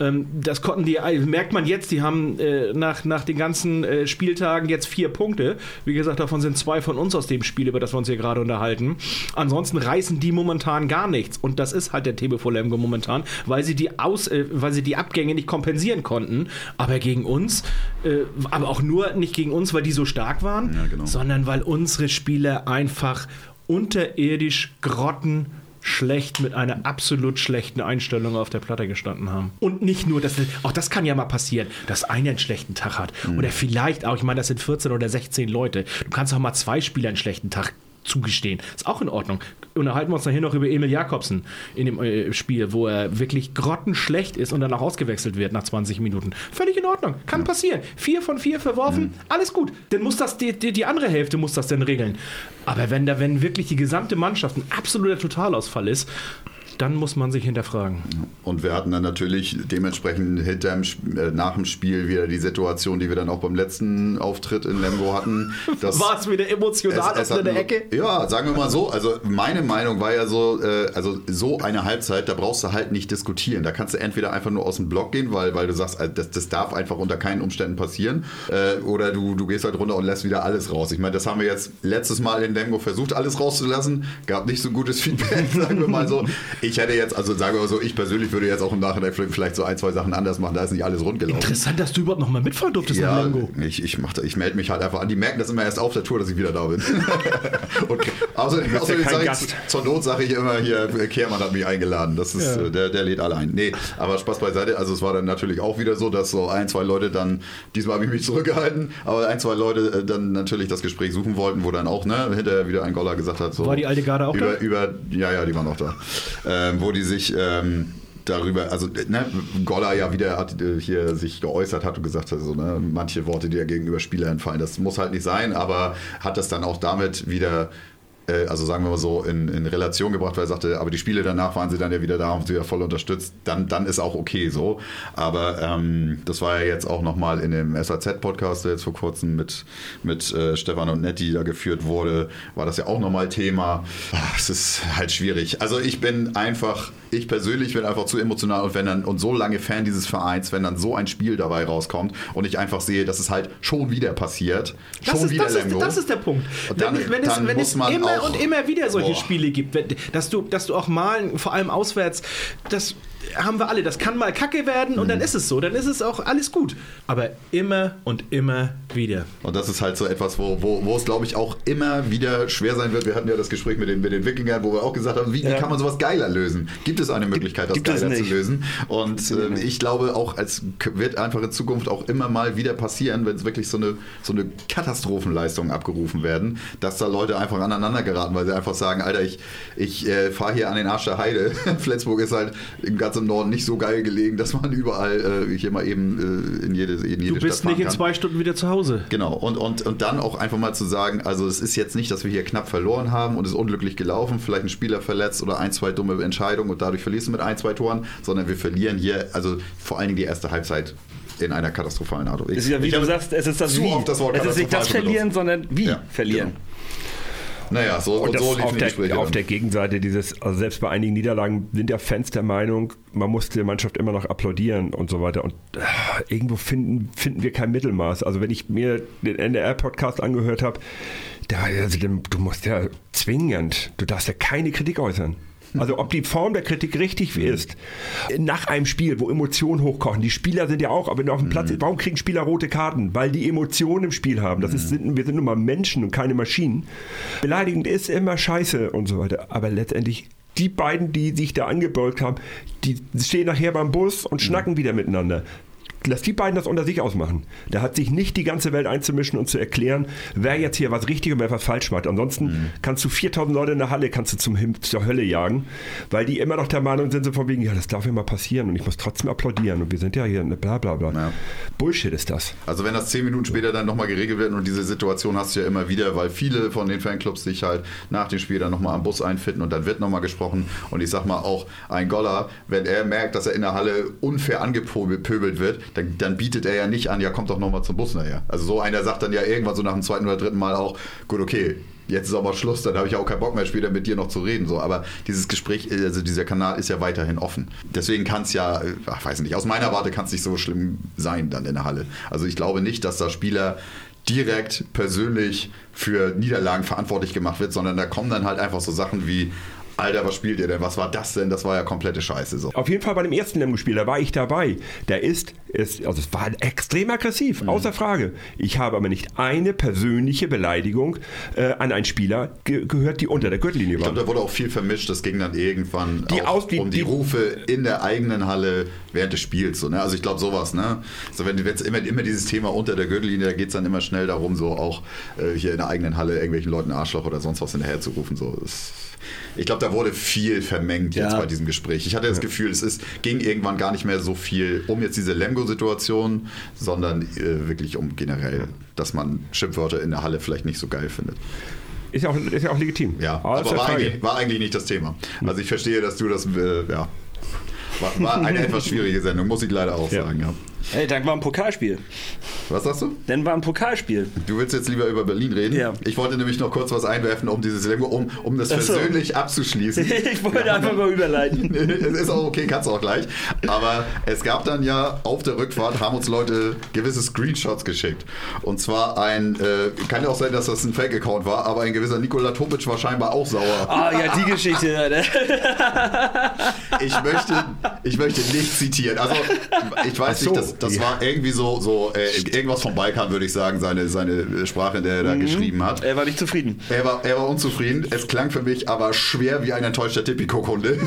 Ähm, das konnten die, äh, merkt man jetzt, die haben äh, nach, nach den ganzen äh, Spieltagen jetzt vier Punkte. Wie gesagt, davon sind zwei von uns aus dem Spiel, über das wir uns hier gerade unterhalten. Ansonsten reißen die momentan gar nichts. Und das ist halt der TBV Lemgo momentan, weil sie die, Aus, äh, weil sie die Abgänge nicht kompensieren konnten. Aber gegen uns, äh, aber auch nur nicht gegen uns, weil die so stark waren, ja, genau. sondern weil unsere Spieler einfach einfach unterirdisch grotten schlecht mit einer absolut schlechten Einstellung auf der Platte gestanden haben. Und nicht nur, dass auch das kann ja mal passieren, dass einer einen schlechten Tag hat. Mhm. Oder vielleicht auch, ich meine, das sind 14 oder 16 Leute. Du kannst auch mal zwei Spieler einen schlechten Tag zugestehen. Ist auch in Ordnung. Unterhalten wir uns nachher noch über Emil Jakobsen in dem äh, Spiel, wo er wirklich grottenschlecht ist und danach ausgewechselt wird nach 20 Minuten. Völlig in Ordnung. Kann ja. passieren. Vier von vier verworfen, mhm. alles gut. Dann muss das, die, die, die, andere Hälfte muss das dann regeln. Aber wenn da, wenn wirklich die gesamte Mannschaft ein absoluter Totalausfall ist, dann muss man sich hinterfragen. Und wir hatten dann natürlich dementsprechend hinterm, äh, nach dem Spiel wieder die Situation, die wir dann auch beim letzten Auftritt in Lemgo hatten. [LAUGHS] War es wieder emotional es, es in der Ecke? Ja, sagen wir mal so. Also meine Meinung war ja so, äh, also so eine Halbzeit, da brauchst du halt nicht diskutieren. Da kannst du entweder einfach nur aus dem Block gehen, weil, weil du sagst, also das, das darf einfach unter keinen Umständen passieren. Äh, oder du, du gehst halt runter und lässt wieder alles raus. Ich meine, das haben wir jetzt letztes Mal in Lemgo versucht, alles rauszulassen. Gab nicht so gutes Feedback, [LAUGHS] sagen wir mal so. Ich hätte jetzt, also sagen wir mal so, ich persönlich würde jetzt auch im Nachhinein vielleicht so ein, zwei Sachen anders machen. Da ist nicht alles rund gelaufen. Interessant, dass du überhaupt noch mal mitfahren durftest ja, nach Lemgo. Ich, ich, ich melde mich halt einfach an. Die merken das immer erst auf der Tour, dass ich wieder da bin. [LAUGHS] und außerdem, außerdem ja sage ich, zur Not sage ich immer hier, Kehrmann hat mich eingeladen. Das ist, ja. der, der lädt alle ein. Nee, aber Spaß beiseite. Also es war dann natürlich auch wieder so, dass so ein, zwei Leute dann, diesmal habe ich mich [LAUGHS] zurückgehalten, aber ein, zwei Leute äh, dann natürlich das Gespräch suchen wollten, wo dann auch ne, hinterher wieder ein Goller gesagt hat, so. War die alte Garde auch über, da? Über, ja, ja, die waren auch da. Ähm, wo die sich ähm, darüber, also ne, Goller ja wieder hat, äh, hier sich geäußert hat und gesagt hat, so, ne, manche Worte, die ja gegenüber Spielern fallen, das muss halt nicht sein, aber hat das dann auch damit wieder also sagen wir mal so, in, in Relation gebracht, weil er sagte, aber die Spiele danach waren sie dann ja wieder da und sie ja voll unterstützt, dann, dann ist auch okay so. Aber ähm, das war ja jetzt auch nochmal in dem SAZ-Podcast, der jetzt vor kurzem mit, mit äh, Stefan und Netti da geführt wurde, war das ja auch nochmal Thema. Ach, es ist halt schwierig. Also ich bin einfach, ich persönlich bin einfach zu emotional und wenn dann und so lange Fan dieses Vereins, wenn dann so ein Spiel dabei rauskommt und ich einfach sehe, dass es halt schon wieder passiert. Das schon ist, wieder das, ist, das ist der Punkt. Und dann, wenn, wenn es, wenn es immer und immer wieder solche boah. Spiele gibt, dass du, dass du auch mal, vor allem auswärts, das haben wir alle. Das kann mal kacke werden und mhm. dann ist es so. Dann ist es auch alles gut. Aber immer und immer wieder. Und das ist halt so etwas, wo, wo, wo es, glaube ich, auch immer wieder schwer sein wird. Wir hatten ja das Gespräch mit den, mit den Wikingern, wo wir auch gesagt haben, wie, ja. wie kann man sowas geiler lösen? Gibt es eine Möglichkeit, das gibt geiler zu lösen? Und äh, ich glaube auch, es wird einfach in Zukunft auch immer mal wieder passieren, wenn es wirklich so eine, so eine Katastrophenleistung abgerufen werden, dass da Leute einfach aneinander geraten, weil sie einfach sagen, Alter, ich, ich äh, fahre hier an den Arsch der Heide. [LAUGHS] Flensburg ist halt im ganz im Norden nicht so geil gelegen, dass man überall äh, hier mal eben äh, in jede, in jede Du bist nicht in kann. zwei Stunden wieder zu Hause. Genau. Und, und, und dann auch einfach mal zu sagen, also es ist jetzt nicht, dass wir hier knapp verloren haben und es ist unglücklich gelaufen, vielleicht ein Spieler verletzt oder ein, zwei dumme Entscheidungen und dadurch verlierst du mit ein, zwei Toren, sondern wir verlieren hier, also vor allen Dingen die erste Halbzeit in einer katastrophalen Art und Weise. Es ist ja, wie ich du sagst, es ist das Wie. Das es ist nicht das Verlieren, sondern wie ja, verlieren. Genau. Naja, so und, so auf, der, auf der Gegenseite dieses, also selbst bei einigen Niederlagen sind ja Fans der Meinung, man muss der Mannschaft immer noch applaudieren und so weiter. Und äh, irgendwo finden, finden wir kein Mittelmaß. Also wenn ich mir den NDR-Podcast angehört habe, also, du musst ja zwingend, du darfst ja keine Kritik äußern. Also ob die Form der Kritik richtig ist, nach einem Spiel, wo Emotionen hochkochen, die Spieler sind ja auch, aber wenn du auf dem Platz, mhm. warum kriegen Spieler rote Karten? Weil die Emotionen im Spiel haben. Das ist, mhm. wir sind nun mal Menschen und keine Maschinen. Beleidigend ist immer scheiße und so weiter. Aber letztendlich die beiden, die sich da angebeugt haben, die stehen nachher beim Bus und schnacken wieder miteinander lass die beiden das unter sich ausmachen. Da hat sich nicht die ganze Welt einzumischen und zu erklären, wer jetzt hier was richtig und wer was falsch macht. Ansonsten mhm. kannst du 4000 Leute in der Halle kannst du zum Him zur Hölle jagen, weil die immer noch der Meinung sind, so von wegen, ja, das darf ja mal passieren und ich muss trotzdem applaudieren und wir sind ja hier, ne, bla bla bla. Ja. Bullshit ist das. Also wenn das zehn Minuten später dann nochmal geregelt wird und diese Situation hast du ja immer wieder, weil viele von den Fanclubs sich halt nach dem Spiel dann nochmal am Bus einfinden und dann wird nochmal gesprochen und ich sag mal auch ein Goller, wenn er merkt, dass er in der Halle unfair angepöbelt wird, dann, dann bietet er ja nicht an, ja, kommt doch nochmal zum Bus nachher. Also so einer sagt dann ja irgendwann so nach dem zweiten oder dritten Mal auch, gut, okay, jetzt ist aber Schluss, dann habe ich auch keinen Bock mehr später mit dir noch zu reden. So. Aber dieses Gespräch, also dieser Kanal ist ja weiterhin offen. Deswegen kann es ja, ach, weiß nicht, aus meiner Warte kann es nicht so schlimm sein dann in der Halle. Also ich glaube nicht, dass da Spieler direkt persönlich für Niederlagen verantwortlich gemacht wird, sondern da kommen dann halt einfach so Sachen wie, Alter, was spielt ihr denn? Was war das denn? Das war ja komplette Scheiße. So. Auf jeden Fall bei dem ersten Lemgo-Spiel, da war ich dabei. Der ist, ist, also es war extrem aggressiv, mhm. außer Frage. Ich habe aber nicht eine persönliche Beleidigung äh, an einen Spieler ge gehört, die unter der Gürtellinie war. Ich glaube, da wurde auch viel vermischt. Das ging dann irgendwann die auch die, um die, die, Rufe in der eigenen Halle während des Spiels. So, ne? Also ich glaube sowas. Ne? Also wenn jetzt immer, immer dieses Thema unter der Gürtellinie, da geht es dann immer schnell darum, so auch äh, hier in der eigenen Halle irgendwelchen Leuten Arschloch oder sonst was hinterher zu rufen. So. Das, ich glaube, da wurde viel vermengt jetzt ja. bei diesem Gespräch. Ich hatte das Gefühl, es ist, ging irgendwann gar nicht mehr so viel um jetzt diese Lemgo-Situation, sondern äh, wirklich um generell, dass man Schimpfwörter in der Halle vielleicht nicht so geil findet. Ist ja auch, ist ja auch legitim. Ja, aber, aber war, eigentlich, war, eigentlich, nicht das Thema. Also ich verstehe, dass du das, äh, ja, war, war, eine [LAUGHS] etwas schwierige Sendung, muss ich leider auch ja. sagen, ja. Hey, dann war ein Pokalspiel. Was sagst du? Dann war ein Pokalspiel. Du willst jetzt lieber über Berlin reden? Ja. Ich wollte nämlich noch kurz was einwerfen, um dieses um, um das Achso. persönlich abzuschließen. [LAUGHS] ich wollte ja. einfach mal überleiten. [LAUGHS] es ist auch okay, kannst du auch gleich. Aber es gab dann ja auf der Rückfahrt, haben uns Leute gewisse Screenshots geschickt. Und zwar ein, äh, kann ja auch sein, dass das ein Fake-Account war, aber ein gewisser Nikola Topic war scheinbar auch sauer. Ah, ja, die Geschichte. Ne? ich, möchte, ich möchte nicht zitieren. Also, ich weiß so. nicht, dass das ja. war irgendwie so, so äh, irgendwas vom Balkan, würde ich sagen, seine, seine Sprache, in der er da mhm. geschrieben hat. Er war nicht zufrieden. Er war, er war unzufrieden. Es klang für mich aber schwer wie ein enttäuschter Tipico-Kunde.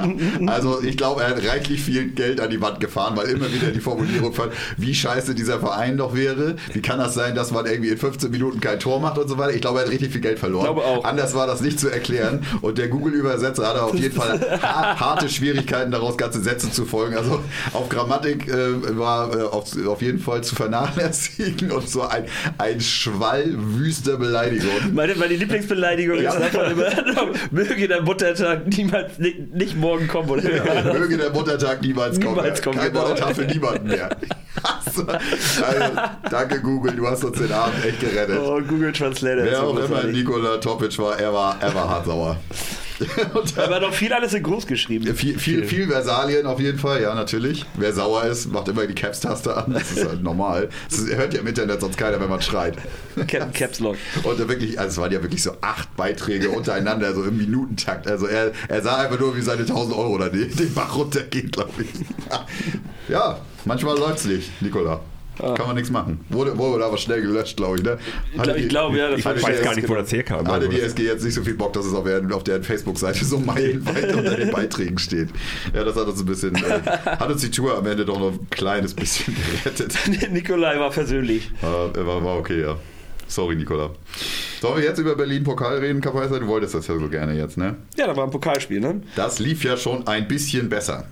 [LAUGHS] also ich glaube, er hat reichlich viel Geld an die Wand gefahren, weil immer wieder die Formulierung fand, wie scheiße dieser Verein doch wäre. Wie kann das sein, dass man irgendwie in 15 Minuten kein Tor macht und so weiter. Ich glaube, er hat richtig viel Geld verloren. Ich glaube auch. Anders war das nicht zu erklären. Und der Google-Übersetzer hatte auf jeden Fall [LAUGHS] harte Schwierigkeiten, daraus ganze Sätze zu folgen. Also auf Grammatik äh, war war äh, auf, auf, jeden Fall zu vernachlässigen und so ein, ein Schwall wüster Beleidigung. Meine, meine Lieblingsbeleidigung ja. ist einfach immer, [LAUGHS] möge der Muttertag niemals, nicht, nicht morgen kommen. Oder ja, möge der Muttertag niemals kommen. Niemals kommen Kein genau. Muttertag für niemanden mehr. Also, also, danke Google, du hast uns den Abend echt gerettet. Oh, Google Translator. Wer auch immer Nikola Topic war, er war, er war hart sauer. [LAUGHS] Aber noch viel alles in groß geschrieben. Viel, viel, viel Versalien auf jeden Fall, ja, natürlich. Wer sauer ist, macht immer die Caps-Taste an. Das ist halt normal. Das hört ja im Internet sonst keiner, wenn man schreit. Caps Lock. Und wirklich, also es waren ja wirklich so acht Beiträge untereinander, so im Minutentakt. Also er, er sah einfach nur, wie seine 1000 Euro da den, den Bach runtergeht, glaube ich. Ja, manchmal läuft es nicht, Nikola. Ah. Kann man nichts machen. Wurde, wurde aber schnell gelöscht, glaube ich. Ne? ich glaube, ja. ich weiß gar nicht, wo das herkam. Hatte die SG jetzt nicht so viel Bock, dass es auf, auf deren Facebook-Seite so meilenweit unter den Beiträgen steht. Ja, das hat uns ein bisschen, äh, hat uns die Tour am Ende doch noch ein kleines bisschen [LAUGHS] gerettet. [LAUGHS] Nikolai war persönlich. Äh, war, war okay, ja. Sorry, Nikola. Sollen wir jetzt über Berlin-Pokal reden, Kapaiser? Du wolltest das ja so gerne jetzt, ne? Ja, da war ein Pokalspiel, ne? Das lief ja schon ein bisschen besser.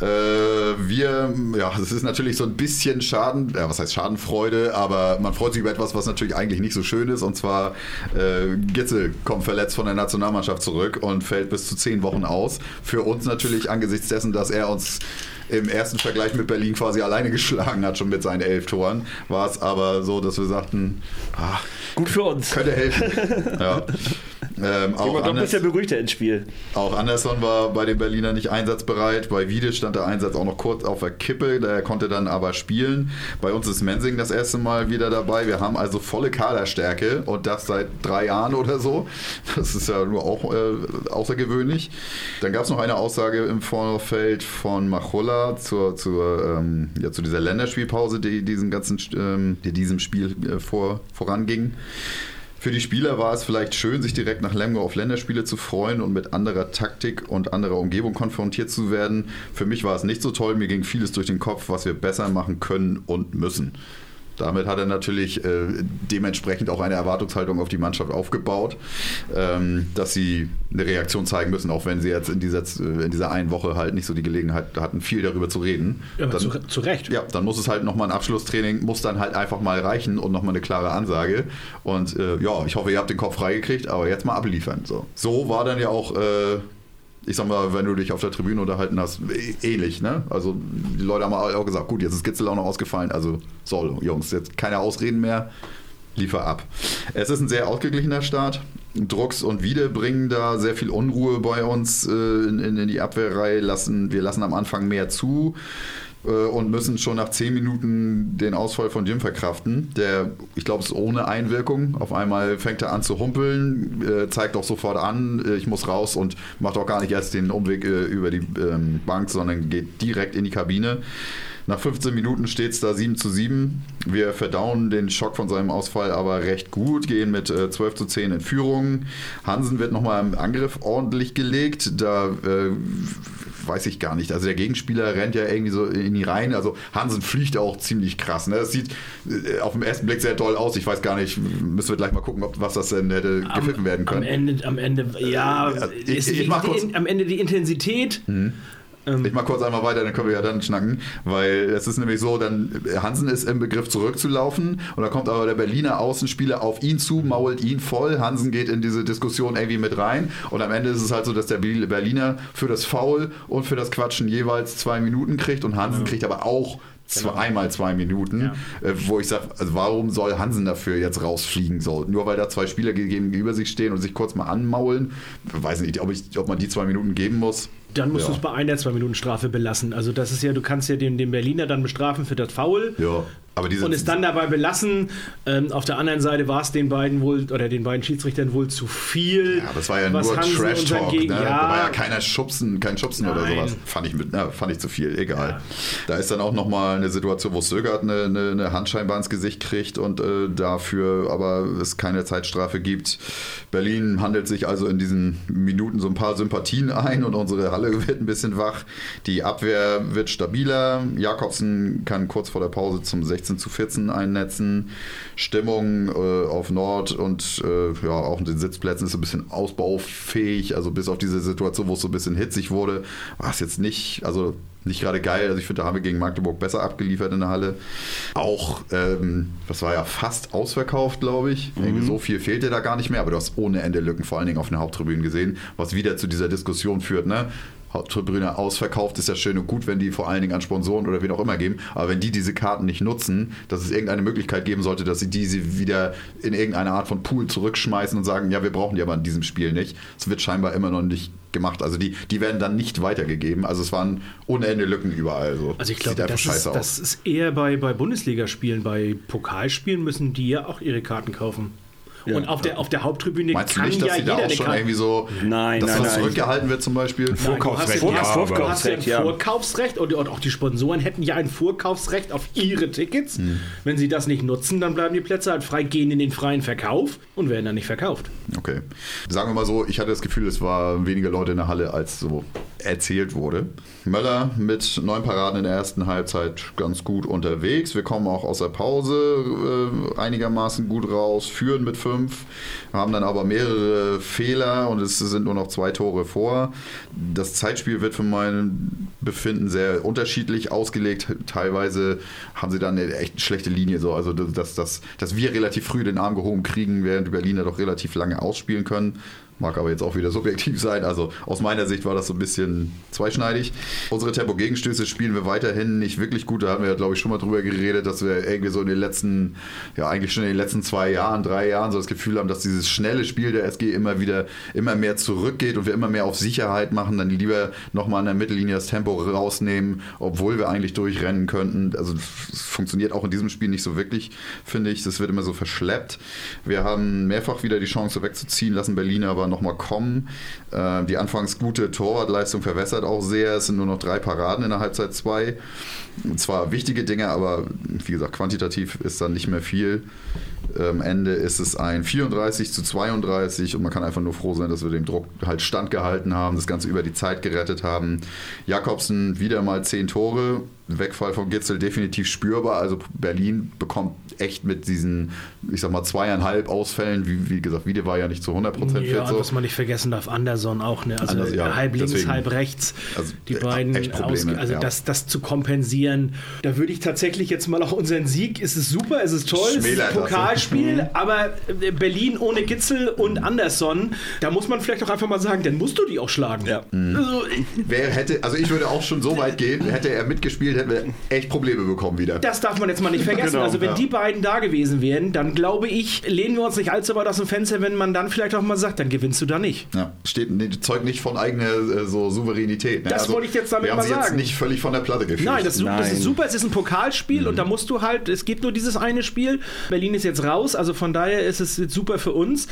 Äh, wir, ja, [LAUGHS] es ist natürlich so ein bisschen Schaden, ja, was heißt Schadenfreude, aber man freut sich über etwas, was natürlich eigentlich nicht so schön ist. Und zwar, äh, Gitzel kommt verletzt von der Nationalmannschaft zurück und fällt bis zu zehn Wochen aus. Für uns natürlich angesichts dessen, dass er uns im ersten Vergleich mit Berlin quasi alleine [LAUGHS] geschlagen hat, schon mit seinen elf Toren, war es aber so, dass wir sagten, ach, gut für uns. Könnte helfen. [LAUGHS] ja. Ähm, auch doch ein bisschen beruhigter ins Spiel. Auch Anderson war bei den Berlinern nicht einsatzbereit. Bei Wiede stand der Einsatz auch noch kurz auf der Kippe. Der konnte dann aber spielen. Bei uns ist Mensing das erste Mal wieder dabei. Wir haben also volle Kaderstärke und das seit drei Jahren oder so. Das ist ja nur auch äh, außergewöhnlich. Dann gab es noch eine Aussage im Vorfeld von Machulla zur, zur, ähm, ja, zu dieser Länderspielpause, die, diesen ganzen, ähm, die diesem Spiel äh, vor, voranging. Für die Spieler war es vielleicht schön, sich direkt nach Lemgo auf Länderspiele zu freuen und mit anderer Taktik und anderer Umgebung konfrontiert zu werden. Für mich war es nicht so toll, mir ging vieles durch den Kopf, was wir besser machen können und müssen. Damit hat er natürlich äh, dementsprechend auch eine Erwartungshaltung auf die Mannschaft aufgebaut, ähm, dass sie eine Reaktion zeigen müssen, auch wenn sie jetzt in dieser, äh, in dieser einen Woche halt nicht so die Gelegenheit hatten, viel darüber zu reden. Ja, dann, zu, zu, Recht. Ja, dann muss es halt nochmal ein Abschlusstraining, muss dann halt einfach mal reichen und nochmal eine klare Ansage. Und äh, ja, ich hoffe, ihr habt den Kopf freigekriegt, aber jetzt mal abliefern. So, so war dann ja auch äh, ich sag mal, wenn du dich auf der Tribüne unterhalten hast, ähnlich, ne? Also die Leute haben auch gesagt, gut, jetzt ist Gitzel auch noch ausgefallen, also soll, Jungs, jetzt keine Ausreden mehr, liefer ab. Es ist ein sehr ausgeglichener Start. Drucks und Wiede bringen da sehr viel Unruhe bei uns äh, in, in, die Abwehrreihe. Lassen, wir lassen am Anfang mehr zu. Äh, und müssen schon nach 10 Minuten den Ausfall von Jim verkraften. Der, ich glaube, ist ohne Einwirkung. Auf einmal fängt er an zu humpeln, äh, zeigt auch sofort an, äh, ich muss raus und macht auch gar nicht erst den Umweg über die ähm, Bank, sondern geht direkt in die Kabine. Nach 15 Minuten steht es da 7 zu 7. Wir verdauen den Schock von seinem Ausfall aber recht gut, gehen mit äh, 12 zu 10 in Führung. Hansen wird nochmal im Angriff ordentlich gelegt. Da äh, weiß ich gar nicht. Also der Gegenspieler rennt ja irgendwie so in die Reihen. Also Hansen fliegt auch ziemlich krass. Ne? Das sieht äh, auf den ersten Blick sehr toll aus. Ich weiß gar nicht, müssen wir gleich mal gucken, ob, was das denn hätte am, gepfiffen werden können. Am Ende, am Ende ja, ich, ich, ich die, am Ende die Intensität. Mhm ich mach kurz einmal weiter, dann können wir ja dann schnacken, weil es ist nämlich so, dann Hansen ist im Begriff zurückzulaufen und da kommt aber der Berliner Außenspieler auf ihn zu, mault ihn voll. Hansen geht in diese Diskussion irgendwie mit rein und am Ende ist es halt so, dass der Berliner für das Foul und für das Quatschen jeweils zwei Minuten kriegt und Hansen ja. kriegt aber auch Genau. Zweimal zwei Minuten, ja. äh, wo ich sage, also warum soll Hansen dafür jetzt rausfliegen soll? Nur weil da zwei Spieler gegenüber sich stehen und sich kurz mal anmaulen, weiß nicht, ob, ich, ob man die zwei Minuten geben muss. Dann musst ja. du es bei einer zwei Minuten Strafe belassen. Also das ist ja, du kannst ja den, den Berliner dann bestrafen für das Foul. Ja. Aber diese, und es dann dabei belassen. Ähm, auf der anderen Seite war es den beiden wohl oder den beiden Schiedsrichtern wohl zu viel. Ja, das war ja nur Trash Talk. Ne? Ja, da war ja keiner Schubsen, kein Schubsen Nein. oder sowas. Fand ich, mit, na, fand ich zu viel. Egal. Ja. Da ist dann auch nochmal eine Situation, wo Sögert eine, eine, eine Handscheinbar ins Gesicht kriegt und äh, dafür aber es keine Zeitstrafe gibt. Berlin handelt sich also in diesen Minuten so ein paar Sympathien ein und unsere Halle [LAUGHS] wird ein bisschen wach. Die Abwehr wird stabiler. Jakobsen kann kurz vor der Pause zum 16 16 zu 14 einnetzen. Stimmung äh, auf Nord und äh, ja, auch in den Sitzplätzen ist so ein bisschen ausbaufähig. Also bis auf diese Situation, wo es so ein bisschen hitzig wurde, war es jetzt nicht, also nicht gerade geil. Also ich finde, da haben wir gegen Magdeburg besser abgeliefert in der Halle. Auch, ähm, das war ja fast ausverkauft, glaube ich. Mhm. So viel fehlte da gar nicht mehr, aber du hast ohne Ende Lücken, vor allen Dingen auf den Haupttribünen gesehen, was wieder zu dieser Diskussion führt. Ne? Haupttribüne ausverkauft, ist ja schön und gut, wenn die vor allen Dingen an Sponsoren oder wen auch immer geben. Aber wenn die diese Karten nicht nutzen, dass es irgendeine Möglichkeit geben sollte, dass sie diese wieder in irgendeine Art von Pool zurückschmeißen und sagen, ja, wir brauchen die aber in diesem Spiel nicht. Das wird scheinbar immer noch nicht gemacht. Also die, die werden dann nicht weitergegeben. Also es waren ohne Ende Lücken überall. So. Also ich glaube, das, ist, das ist eher bei, bei Bundesligaspielen, bei Pokalspielen müssen die ja auch ihre Karten kaufen. Ja. Und auf der, auf der Haupttribüne Meinst kann du nicht, dass ja sie da auch schon irgendwie so, nein, dass nein, das zurückgehalten wird zum Beispiel? Vorkaufsrecht. Du hast, ja, du hast ja ein ja. Vorkaufsrecht und, und, auch die Sponsoren hätten ja ein Vorkaufsrecht auf ihre Tickets. Hm. Wenn sie das nicht nutzen, dann bleiben die Plätze halt frei, gehen in den freien Verkauf und werden dann nicht verkauft. Okay. Sagen wir mal so, ich hatte das Gefühl, es waren weniger Leute in der Halle, als so erzählt wurde. Möller mit neun Paraden in der ersten Halbzeit ganz gut unterwegs. Wir kommen auch aus der Pause äh, einigermaßen gut raus, führen mit fünf, haben dann aber mehrere Fehler und es sind nur noch zwei Tore vor. Das Zeitspiel wird für mein Befinden sehr unterschiedlich ausgelegt. Teilweise haben sie dann eine echt schlechte Linie, so. also dass, dass, dass wir relativ früh den Arm gehoben kriegen, während die Berliner doch relativ lange ausspielen können. Mag aber jetzt auch wieder subjektiv sein. Also aus meiner Sicht war das so ein bisschen zweischneidig. Unsere Tempo-Gegenstöße spielen wir weiterhin nicht wirklich gut. Da haben wir, glaube ich, schon mal drüber geredet, dass wir irgendwie so in den letzten, ja eigentlich schon in den letzten zwei Jahren, drei Jahren so das Gefühl haben, dass dieses schnelle Spiel der SG immer wieder, immer mehr zurückgeht und wir immer mehr auf Sicherheit machen, dann lieber nochmal an der Mittellinie das Tempo rausnehmen, obwohl wir eigentlich durchrennen könnten. Also es funktioniert auch in diesem Spiel nicht so wirklich, finde ich. Das wird immer so verschleppt. Wir haben mehrfach wieder die Chance wegzuziehen lassen, Berliner aber nochmal kommen. Äh, die anfangs gute Torwartleistung verwässert auch sehr. Es sind nur noch drei Paraden in der Halbzeit zwei. Zwar wichtige Dinge, aber wie gesagt, quantitativ ist dann nicht mehr viel. Am Ende ist es ein 34 zu 32 und man kann einfach nur froh sein, dass wir dem Druck halt standgehalten haben, das Ganze über die Zeit gerettet haben. Jakobsen wieder mal zehn Tore, Wegfall von Gitzel definitiv spürbar. Also Berlin bekommt echt mit diesen, ich sag mal, zweieinhalb Ausfällen, wie, wie gesagt, Wiede war ja nicht zu 100 Prozent ja, fit. So. was man nicht vergessen darf, Anderson auch, ne? also Anders, ja, halb links, deswegen, halb rechts, also die beiden, Probleme, aus, also ja. das, das zu kompensieren. Da würde ich tatsächlich jetzt mal auch unseren Sieg, ist es super, ist es toll, es ist ein Pokalspiel, mhm. aber äh, Berlin ohne Gitzel und Anderson, da muss man vielleicht auch einfach mal sagen, dann musst du die auch schlagen. Ja. Mhm. Also, Wer hätte, also ich würde auch schon so weit gehen, hätte er mitgespielt, hätten wir echt Probleme bekommen wieder. Das darf man jetzt mal nicht vergessen. Genau, also wenn ja. die beiden da gewesen wären, dann glaube ich, lehnen wir uns nicht allzu weit aus dem Fenster, wenn man dann vielleicht auch mal sagt, dann gewinnst du da nicht. Ja, steht Zeug nicht von eigener äh, so Souveränität. Ne? Das also, wollte ich jetzt damit wir mal sagen. jetzt nicht völlig von der Platte geführt. Nein das, Nein, das, ist super. Es ist ein Pokalspiel mhm. und da musst du halt, es gibt nur dieses eine Spiel. Berlin ist jetzt raus, also von daher ist es super für uns.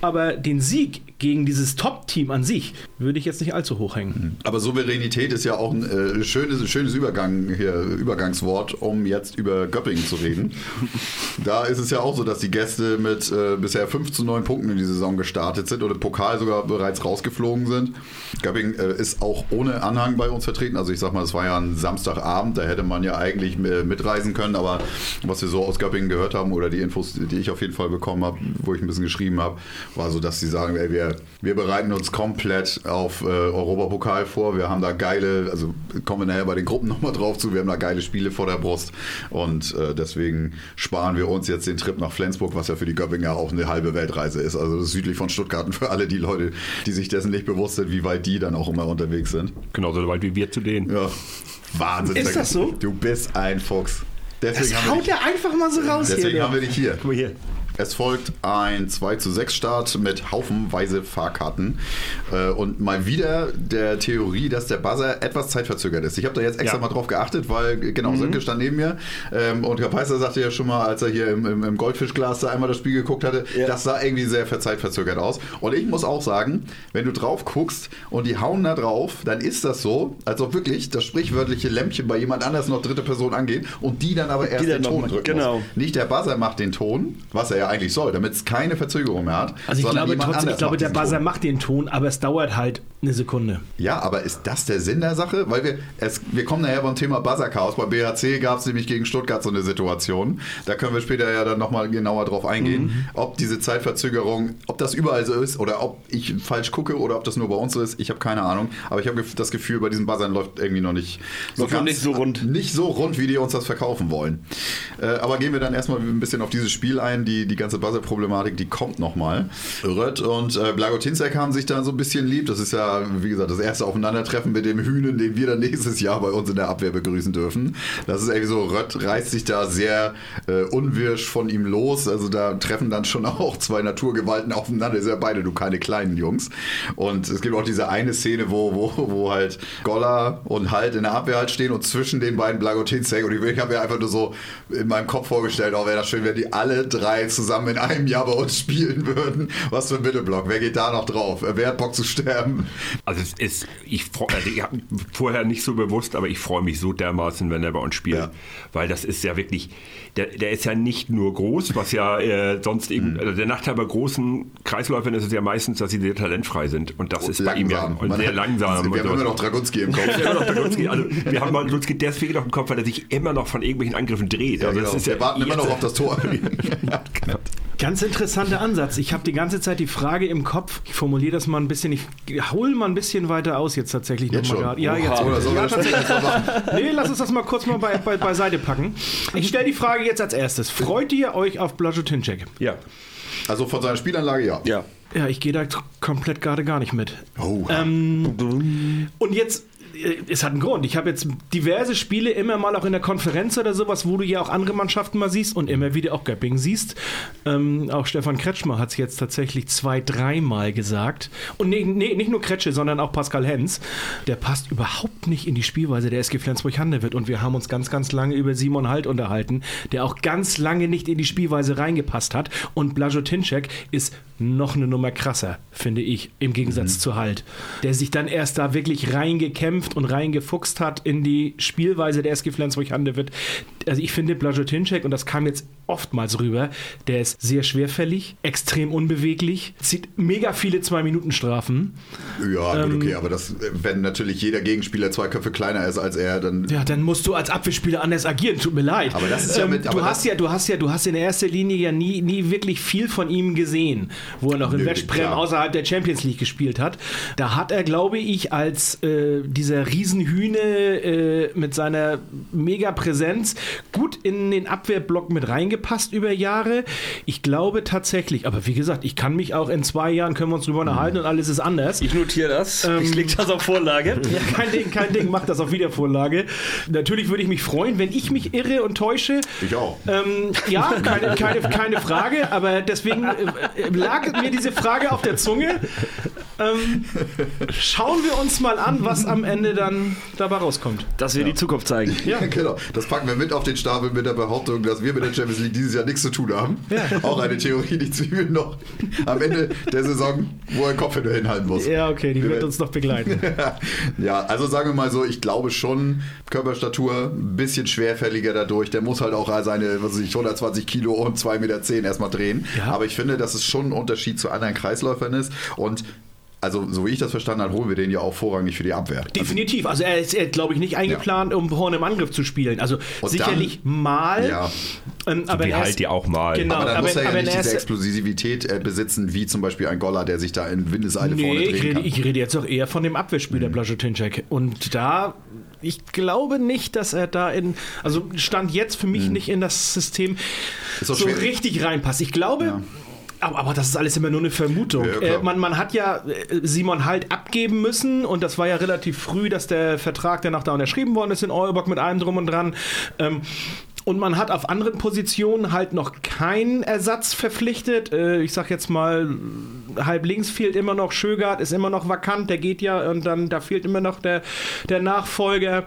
Aber den Sieg gegen dieses Top-Team an sich würde ich jetzt nicht allzu hoch hängen. Mhm. Aber Souveränität ist ja auch ein äh, schönes, schönes Übergang hier, Übergangswort, um jetzt über Göppingen zu reden. [LAUGHS] da ist es ja auch so, dass die Gäste mit äh, bisher 5 zu 9 Punkten in die Saison gestartet sind oder Pokal sogar bereits rausgeflogen sind. Göppingen äh, ist auch ohne Anhang bei uns vertreten. Also ich sag mal, es war ja ein Samstagabend, da hätte man ja eigentlich äh, mitreisen können, aber was wir so aus Göppingen gehört haben oder die Infos, die ich auf jeden Fall bekommen habe, wo ich ein bisschen geschrieben habe, war so, dass sie sagen, ey, wir, wir bereiten uns komplett auf äh, Europapokal vor. Wir haben da geile, also kommen wir nachher bei den Gruppen nochmal drauf zu, wir haben da geile Spiele vor der Brust und äh, deswegen sparen wir uns jetzt den Trip nach Flensburg, was ja für die Göppinger auch eine halbe Weltreise ist. Also südlich von Stuttgart und für alle die Leute, die sich dessen nicht bewusst sind, wie weit die dann auch immer unterwegs sind. Genauso weit wie wir zu denen. Ja. Wahnsinn. Ist das so? Du bist ein Fuchs. Deswegen das haut er einfach mal so raus deswegen hier. haben wir dich hier. Guck mal hier. Es folgt ein 2 zu 6 Start mit haufenweise Fahrkarten. Äh, und mal wieder der Theorie, dass der Buzzer etwas zeitverzögert ist. Ich habe da jetzt extra ja. mal drauf geachtet, weil genau, mhm. Sönke stand neben mir. Ähm, und Herr Peißer sagte ja schon mal, als er hier im, im, im Goldfischglas da einmal das Spiel geguckt hatte, ja. das sah irgendwie sehr zeitverzögert aus. Und ich muss auch sagen, wenn du drauf guckst und die hauen da drauf, dann ist das so, als ob wirklich das sprichwörtliche Lämpchen bei jemand anders noch dritte Person angeht und die dann aber erst den Ton drücken genau. Muss. Nicht der Buzzer macht den Ton, was er ja eigentlich soll, damit es keine Verzögerung mehr hat. Also ich glaube trotzdem, ich glaube, der Buzzer macht den Ton, aber es dauert halt eine Sekunde. Ja, aber ist das der Sinn der Sache? Weil wir, es, wir kommen nachher beim Thema Buzzer-Chaos. Bei BHC gab es nämlich gegen Stuttgart so eine Situation. Da können wir später ja dann nochmal genauer drauf eingehen, mhm. ob diese Zeitverzögerung, ob das überall so ist oder ob ich falsch gucke oder ob das nur bei uns so ist. Ich habe keine Ahnung. Aber ich habe das Gefühl, bei diesen Buzzern läuft irgendwie noch nicht so, ganz, nicht so rund. Nicht so rund, wie die uns das verkaufen wollen. Äh, aber gehen wir dann erstmal ein bisschen auf dieses Spiel ein. Die, die ganze Buzzer-Problematik, die kommt nochmal. Rött und äh, Blagotinzek haben sich da so ein bisschen lieb. Das ist ja, wie gesagt, das erste Aufeinandertreffen mit dem Hühnen, den wir dann [LAUGHS] nächstes Jahr bei uns in der Abwehr begrüßen dürfen. Das ist irgendwie so, Rött reißt sich da sehr äh, unwirsch von ihm los. Also da treffen dann schon [LAUGHS] auch zwei Naturgewalten aufeinander. Ist ja beide, du keine kleinen Jungs. Und es gibt auch diese eine Szene, wo, wo, wo halt Golla und Halt in der Abwehr halt stehen und zwischen den beiden Blagotinzek und ich habe mir einfach nur so in meinem Kopf vorgestellt, oh, wäre das schön, wenn die alle drei zusammen in einem Jahr bei uns spielen würden. Was für ein Mittelblock. Wer geht da noch drauf? Wer hat Bock zu sterben? Also es ist, ich, also ich habe vorher nicht so bewusst, aber ich freue mich so dermaßen, wenn er bei uns spielt. Ja. Weil das ist ja wirklich, der, der ist ja nicht nur groß, was ja äh, sonst eben, mhm. also der Nachteil bei großen Kreisläufern ist es ja meistens, dass sie sehr talentfrei sind. Und das und ist langsam. bei ihm ja und sehr langsam. [LAUGHS] Wir haben immer noch Dragunski im Kopf. also, wir haben Dragunski deswegen noch im Kopf, weil er sich immer noch von irgendwelchen Angriffen dreht. Ja, also genau. wir warten immer noch auf das Tor. [LAUGHS] [LAUGHS] Ganz interessanter Ansatz. Ich habe die ganze Zeit die Frage im Kopf. Ich formuliere das mal ein bisschen. Ich hole mal ein bisschen weiter aus jetzt tatsächlich nochmal gerade. Ja, jetzt. Oder so ja, tatsächlich. nee, lass uns das mal kurz mal bei, bei, beiseite packen. Ich stelle die Frage jetzt als erstes. Freut ihr euch auf Blažo-Tinček? Ja. Also von seiner Spielanlage ja. Ja. Ja, ich gehe da komplett gerade gar nicht mit. Oh. Ähm, und jetzt es hat einen Grund. Ich habe jetzt diverse Spiele immer mal auch in der Konferenz oder sowas, wo du ja auch andere Mannschaften mal siehst und immer wieder auch Göpping siehst. Ähm, auch Stefan Kretschmer hat es jetzt tatsächlich zwei, dreimal gesagt. Und nee, nee, nicht nur Kretsche, sondern auch Pascal Hens. Der passt überhaupt nicht in die Spielweise der SG Flensburg-Handewitt. Und wir haben uns ganz, ganz lange über Simon Halt unterhalten, der auch ganz lange nicht in die Spielweise reingepasst hat. Und Blajo Tinczek ist noch eine Nummer krasser, finde ich, im Gegensatz mhm. zu Halt. Der sich dann erst da wirklich reingekämpft und reingefuchst hat in die Spielweise der SG Flensburg-Handewitt. Also ich finde Blajotinczek, und das kam jetzt oftmals rüber, der ist sehr schwerfällig, extrem unbeweglich, zieht mega viele Zwei-Minuten-Strafen. Ja, gut, ähm, okay, aber das, wenn natürlich jeder Gegenspieler zwei Köpfe kleiner ist als er, dann... Ja, dann musst du als Abwehrspieler anders agieren, tut mir leid. Aber das ist ja mit... Ähm, du, hast ja, du hast ja, du hast in erster Linie ja nie, nie wirklich viel von ihm gesehen, wo er noch in Westbrem außerhalb der Champions League gespielt hat. Da hat er, glaube ich, als äh, dieser Riesenhühne äh, mit seiner mega Präsenz gut in den Abwehrblock mit reingepasst über Jahre. Ich glaube tatsächlich, aber wie gesagt, ich kann mich auch in zwei Jahren können wir uns drüber unterhalten und alles ist anders. Ich notiere das. Ähm, ich lege das auf Vorlage. [LAUGHS] Ja, kein Ding, kein Ding, mach das auf Wiedervorlage. Natürlich würde ich mich freuen, wenn ich mich irre und täusche. Ich auch. Ähm, ja, keine, keine, keine Frage, aber deswegen äh, lag mir diese Frage auf der Zunge. Ähm, schauen wir uns mal an, was am Ende dann dabei rauskommt. Das wird ja. die Zukunft zeigen. Ja, [LAUGHS] genau. Das packen wir mit auf den Stapel mit der Behauptung, dass wir mit der Champions League dieses Jahr nichts zu tun haben. Ja. Auch eine Theorie, die Zwiebeln noch am Ende der Saison, wo er Kopf hinhalten muss. Ja, okay, die wird uns noch begleiten. [LAUGHS] ja, also sagen wir mal so, ich glaube schon, Körperstatur ein bisschen schwerfälliger dadurch. Der muss halt auch seine, was weiß ich, 120 Kilo und 2,10 Meter erstmal drehen. Ja. Aber ich finde, dass es schon ein Unterschied zu anderen Kreisläufern ist. Und also so wie ich das verstanden habe, holen wir den ja auch vorrangig für die Abwehr. Definitiv. Also er ist, glaube ich, nicht eingeplant, ja. um vorne im Angriff zu spielen. Also Und sicherlich dann, mal. Ja. Ähm, aber die halt ja auch mal. Genau, aber dann aber, muss er ja nicht diese Explosivität äh, besitzen, wie zum Beispiel ein Goller, der sich da in Windeseile nee, vorne drehen ich rede, kann. Ich rede jetzt auch eher von dem Abwehrspiel mhm. der Blažotinček. Und da ich glaube nicht, dass er da in, also stand jetzt für mich hm. nicht in das System so schwierig. richtig reinpasst. Ich glaube, ja. Aber, aber, das ist alles immer nur eine Vermutung. Ja, äh, man, man, hat ja äh, Simon Halt abgeben müssen und das war ja relativ früh, dass der Vertrag danach da unterschrieben worden ist in Eurebock mit allem drum und dran. Ähm, und man hat auf anderen Positionen halt noch keinen Ersatz verpflichtet. Äh, ich sag jetzt mal, halb links fehlt immer noch Schögard, ist immer noch vakant, der geht ja und dann da fehlt immer noch der, der Nachfolger.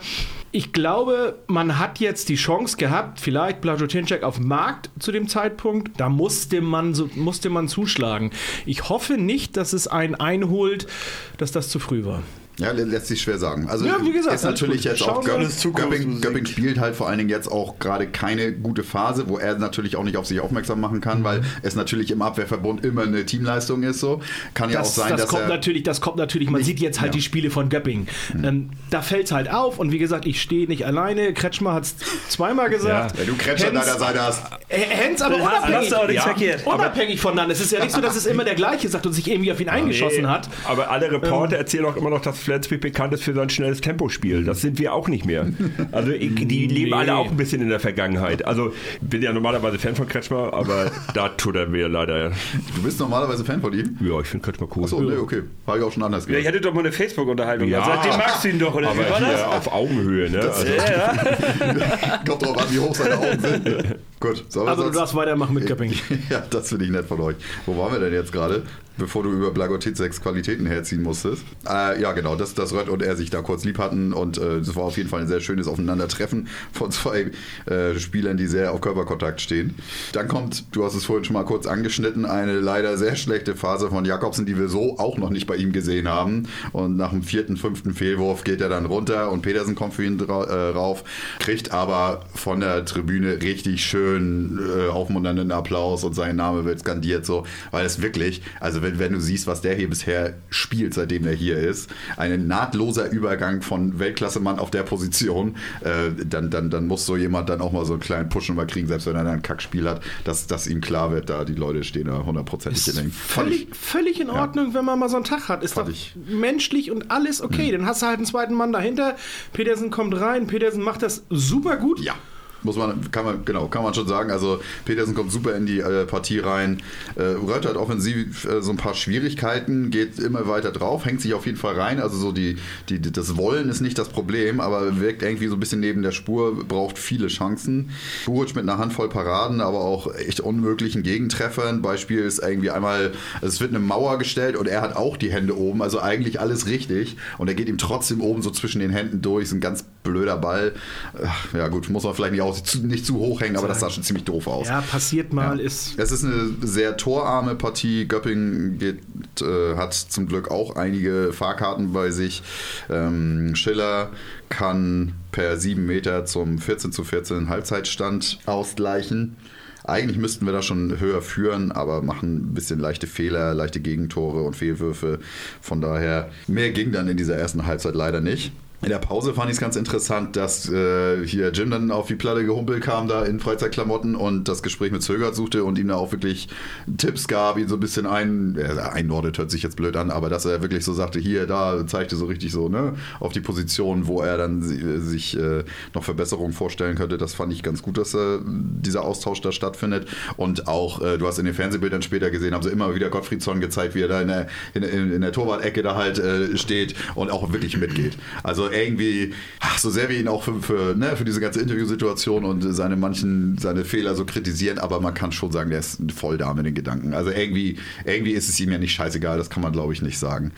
Ich glaube, man hat jetzt die Chance gehabt, vielleicht Blažotinček auf dem Markt zu dem Zeitpunkt. Da musste man, so, musste man zuschlagen. Ich hoffe nicht, dass es einen einholt, dass das zu früh war. Ja, lässt sich schwer sagen. Also ja, wie gesagt, ist natürlich jetzt auch Göpping, Göpping spielt halt vor allen Dingen jetzt auch gerade keine gute Phase, wo er natürlich auch nicht auf sich aufmerksam machen kann, mhm. weil es natürlich im Abwehrverbund immer eine Teamleistung ist. So kann ja das, auch sein, das dass kommt natürlich, das kommt natürlich. Man nicht, sieht jetzt halt ja. die Spiele von Göpping. Mhm. Ähm, da fällt es halt auf und wie gesagt, ich stehe nicht alleine. Kretschmer hat es zweimal gesagt. Ja. Wenn du Kretschmer an deiner Seite hast. Hens aber unabhängig, ja, unabhängig voneinander. Es ist ja nicht so, dass es immer der gleiche sagt und sich irgendwie auf ihn eingeschossen nee, hat. Aber alle Reporter ähm, erzählen auch immer noch, dass Flensburg bekannt ist für sein schnelles Tempospiel. Das sind wir auch nicht mehr. Also die [LAUGHS] nee. leben alle auch ein bisschen in der Vergangenheit. Also bin ja normalerweise Fan von Kretschmer, aber [LAUGHS] da tut er mir leider. Du bist normalerweise Fan von ihm? Ja, ich finde Kretschmer cool. Achso, nee, okay. Habe ich auch schon anders gehört. Ja, ich hatte doch mal eine Facebook-Unterhaltung. Ja. Also, seitdem magst du ihn doch, oder aber wie war das? auf Augenhöhe, ne? Das, also. [LAUGHS] ja. Kommt drauf an, wie hoch seine Augen sind. Gut. Also du darfst weitermachen mit Göpping. Ja, das finde ich nett von euch. Wo waren wir denn jetzt gerade? Bevor du über Blagotitsex Qualitäten herziehen musstest. Äh, ja, genau, dass, dass Rött und er sich da kurz lieb hatten und es äh, war auf jeden Fall ein sehr schönes Aufeinandertreffen [LAUGHS] von zwei äh, Spielern, die sehr auf Körperkontakt stehen. Dann kommt, du hast es vorhin schon mal kurz angeschnitten, eine leider sehr schlechte Phase von Jakobsen, die wir so auch noch nicht bei ihm gesehen haben. Und nach dem vierten, fünften Fehlwurf geht er dann runter und Petersen kommt für ihn äh, rauf, kriegt aber von der Tribüne richtig schön äh, aufmunternden Applaus und sein Name wird skandiert so, weil es wirklich, also wenn, wenn du siehst, was der hier bisher spielt, seitdem er hier ist, ein nahtloser Übergang von Weltklassemann auf der Position, äh, dann, dann, dann muss so jemand dann auch mal so einen kleinen Push mal kriegen, selbst wenn er ein Kackspiel hat, dass, dass ihm klar wird, da die Leute stehen da hundertprozentig in den völlig, völlig in Ordnung, ja. wenn man mal so einen Tag hat. Ist doch ich. menschlich und alles okay. Mhm. Dann hast du halt einen zweiten Mann dahinter. Petersen kommt rein, Petersen macht das super gut. Ja muss man, kann man, genau, kann man schon sagen. Also Petersen kommt super in die äh, Partie rein. Äh, Rött hat offensiv äh, so ein paar Schwierigkeiten, geht immer weiter drauf, hängt sich auf jeden Fall rein. Also so die, die, das Wollen ist nicht das Problem, aber wirkt irgendwie so ein bisschen neben der Spur, braucht viele Chancen. Buric mit einer Handvoll Paraden, aber auch echt unmöglichen Gegentreffern. Beispiel ist irgendwie einmal, es wird eine Mauer gestellt und er hat auch die Hände oben, also eigentlich alles richtig. Und er geht ihm trotzdem oben so zwischen den Händen durch, ist ein ganz blöder Ball. Ja gut, muss man vielleicht nicht, auch nicht zu hoch hängen, aber das sah schon ziemlich doof aus. Ja, passiert mal. Ja. Ist es ist eine sehr torarme Partie. Göpping geht, äh, hat zum Glück auch einige Fahrkarten bei sich. Ähm, Schiller kann per 7 Meter zum 14 zu 14 Halbzeitstand ausgleichen. Eigentlich müssten wir da schon höher führen, aber machen ein bisschen leichte Fehler, leichte Gegentore und Fehlwürfe. Von daher, mehr ging dann in dieser ersten Halbzeit leider nicht. In der Pause fand ich es ganz interessant, dass äh, hier Jim dann auf die Platte gehumpelt kam da in Freizeitklamotten und das Gespräch mit Zögert suchte und ihm da auch wirklich Tipps gab, ihn so ein bisschen ein, äh, einnordet, hört sich jetzt blöd an, aber dass er wirklich so sagte, hier, da zeigte so richtig so, ne, auf die Position, wo er dann sich äh, noch Verbesserungen vorstellen könnte. Das fand ich ganz gut, dass äh, dieser Austausch da stattfindet. Und auch, äh, du hast in den Fernsehbildern später gesehen, haben sie immer wieder Gottfriedson gezeigt, wie er da in der, in, in der Torwart-Ecke da halt äh, steht und auch wirklich mitgeht. Also irgendwie, ach, so sehr wir ihn auch für, für, ne, für diese ganze Interviewsituation und seine manchen, seine Fehler so kritisieren, aber man kann schon sagen, der ist voll da mit den Gedanken. Also irgendwie, irgendwie ist es ihm ja nicht scheißegal, das kann man glaube ich nicht sagen.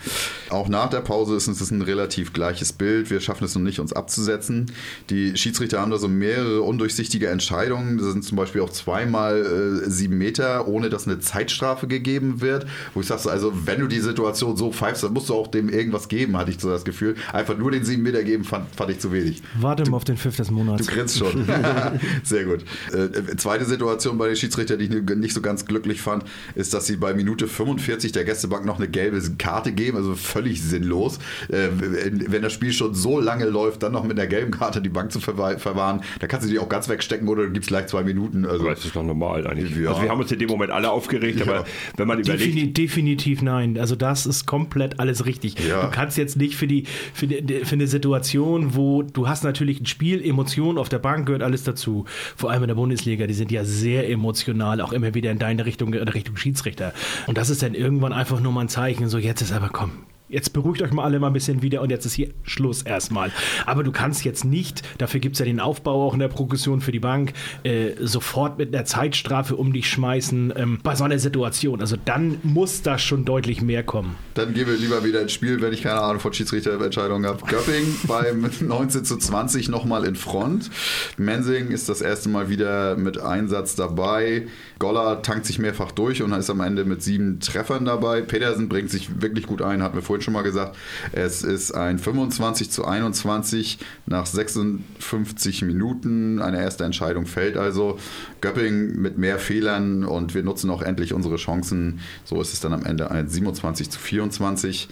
Auch nach der Pause ist es ein relativ gleiches Bild. Wir schaffen es noch nicht, uns abzusetzen. Die Schiedsrichter haben da so mehrere undurchsichtige Entscheidungen. Das sind zum Beispiel auch zweimal äh, sieben Meter, ohne dass eine Zeitstrafe gegeben wird. Wo ich sage, also wenn du die Situation so pfeifst, dann musst du auch dem irgendwas geben, hatte ich so das Gefühl. Einfach nur den sieben Meter geben, fand, fand ich zu wenig. Warte mal auf den Pfiff des Monats. Du grinst schon. [LAUGHS] [LAUGHS] Sehr gut. Äh, zweite Situation bei den Schiedsrichtern, die ich nicht so ganz glücklich fand, ist, dass sie bei Minute 45 der Gästebank noch eine gelbe Karte geben, also völlig sinnlos. Äh, wenn das Spiel schon so lange läuft, dann noch mit einer gelben Karte die Bank zu verwahren, da kannst du die auch ganz wegstecken oder du gibst gleich zwei Minuten. Also, das ist doch normal eigentlich. Ja. Also wir haben uns in dem Moment alle aufgeregt, ja. aber wenn man überlegt... Defini definitiv nein. Also das ist komplett alles richtig. Ja. Du kannst jetzt nicht für die, für die für eine Situation, wo du hast natürlich ein Spiel, Emotionen auf der Bank gehört alles dazu. Vor allem in der Bundesliga, die sind ja sehr emotional, auch immer wieder in deine Richtung, in Richtung Schiedsrichter. Und das ist dann irgendwann einfach nur mal ein Zeichen, so jetzt ist aber komm, jetzt beruhigt euch mal alle mal ein bisschen wieder und jetzt ist hier Schluss erstmal. Aber du kannst jetzt nicht, dafür gibt es ja den Aufbau auch in der Progression für die Bank, äh, sofort mit einer Zeitstrafe um dich schmeißen ähm, bei so einer Situation. Also dann muss da schon deutlich mehr kommen. Dann gehen wir lieber wieder ins Spiel, wenn ich keine Ahnung von Schiedsrichterentscheidungen habe. Göpping [LAUGHS] beim 19 zu 20 nochmal in Front. Mensing ist das erste Mal wieder mit Einsatz dabei. Goller tankt sich mehrfach durch und ist am Ende mit sieben Treffern dabei. Petersen bringt sich wirklich gut ein, hat mir vorhin schon mal gesagt. Es ist ein 25 zu 21 nach 56 Minuten. Eine erste Entscheidung fällt also. Göpping mit mehr Fehlern und wir nutzen auch endlich unsere Chancen. So ist es dann am Ende ein 27 zu 24.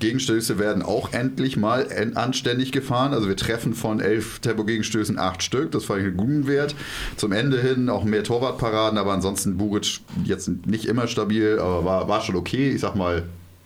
Gegenstöße werden auch endlich mal anständig gefahren. Also wir treffen von elf Tempo-Gegenstößen acht Stück. Das fand ich einen guten Wert. Zum Ende hin auch mehr Torwartparaden, aber ansonsten Buric jetzt nicht immer stabil, aber war, war schon okay. Ich sag mal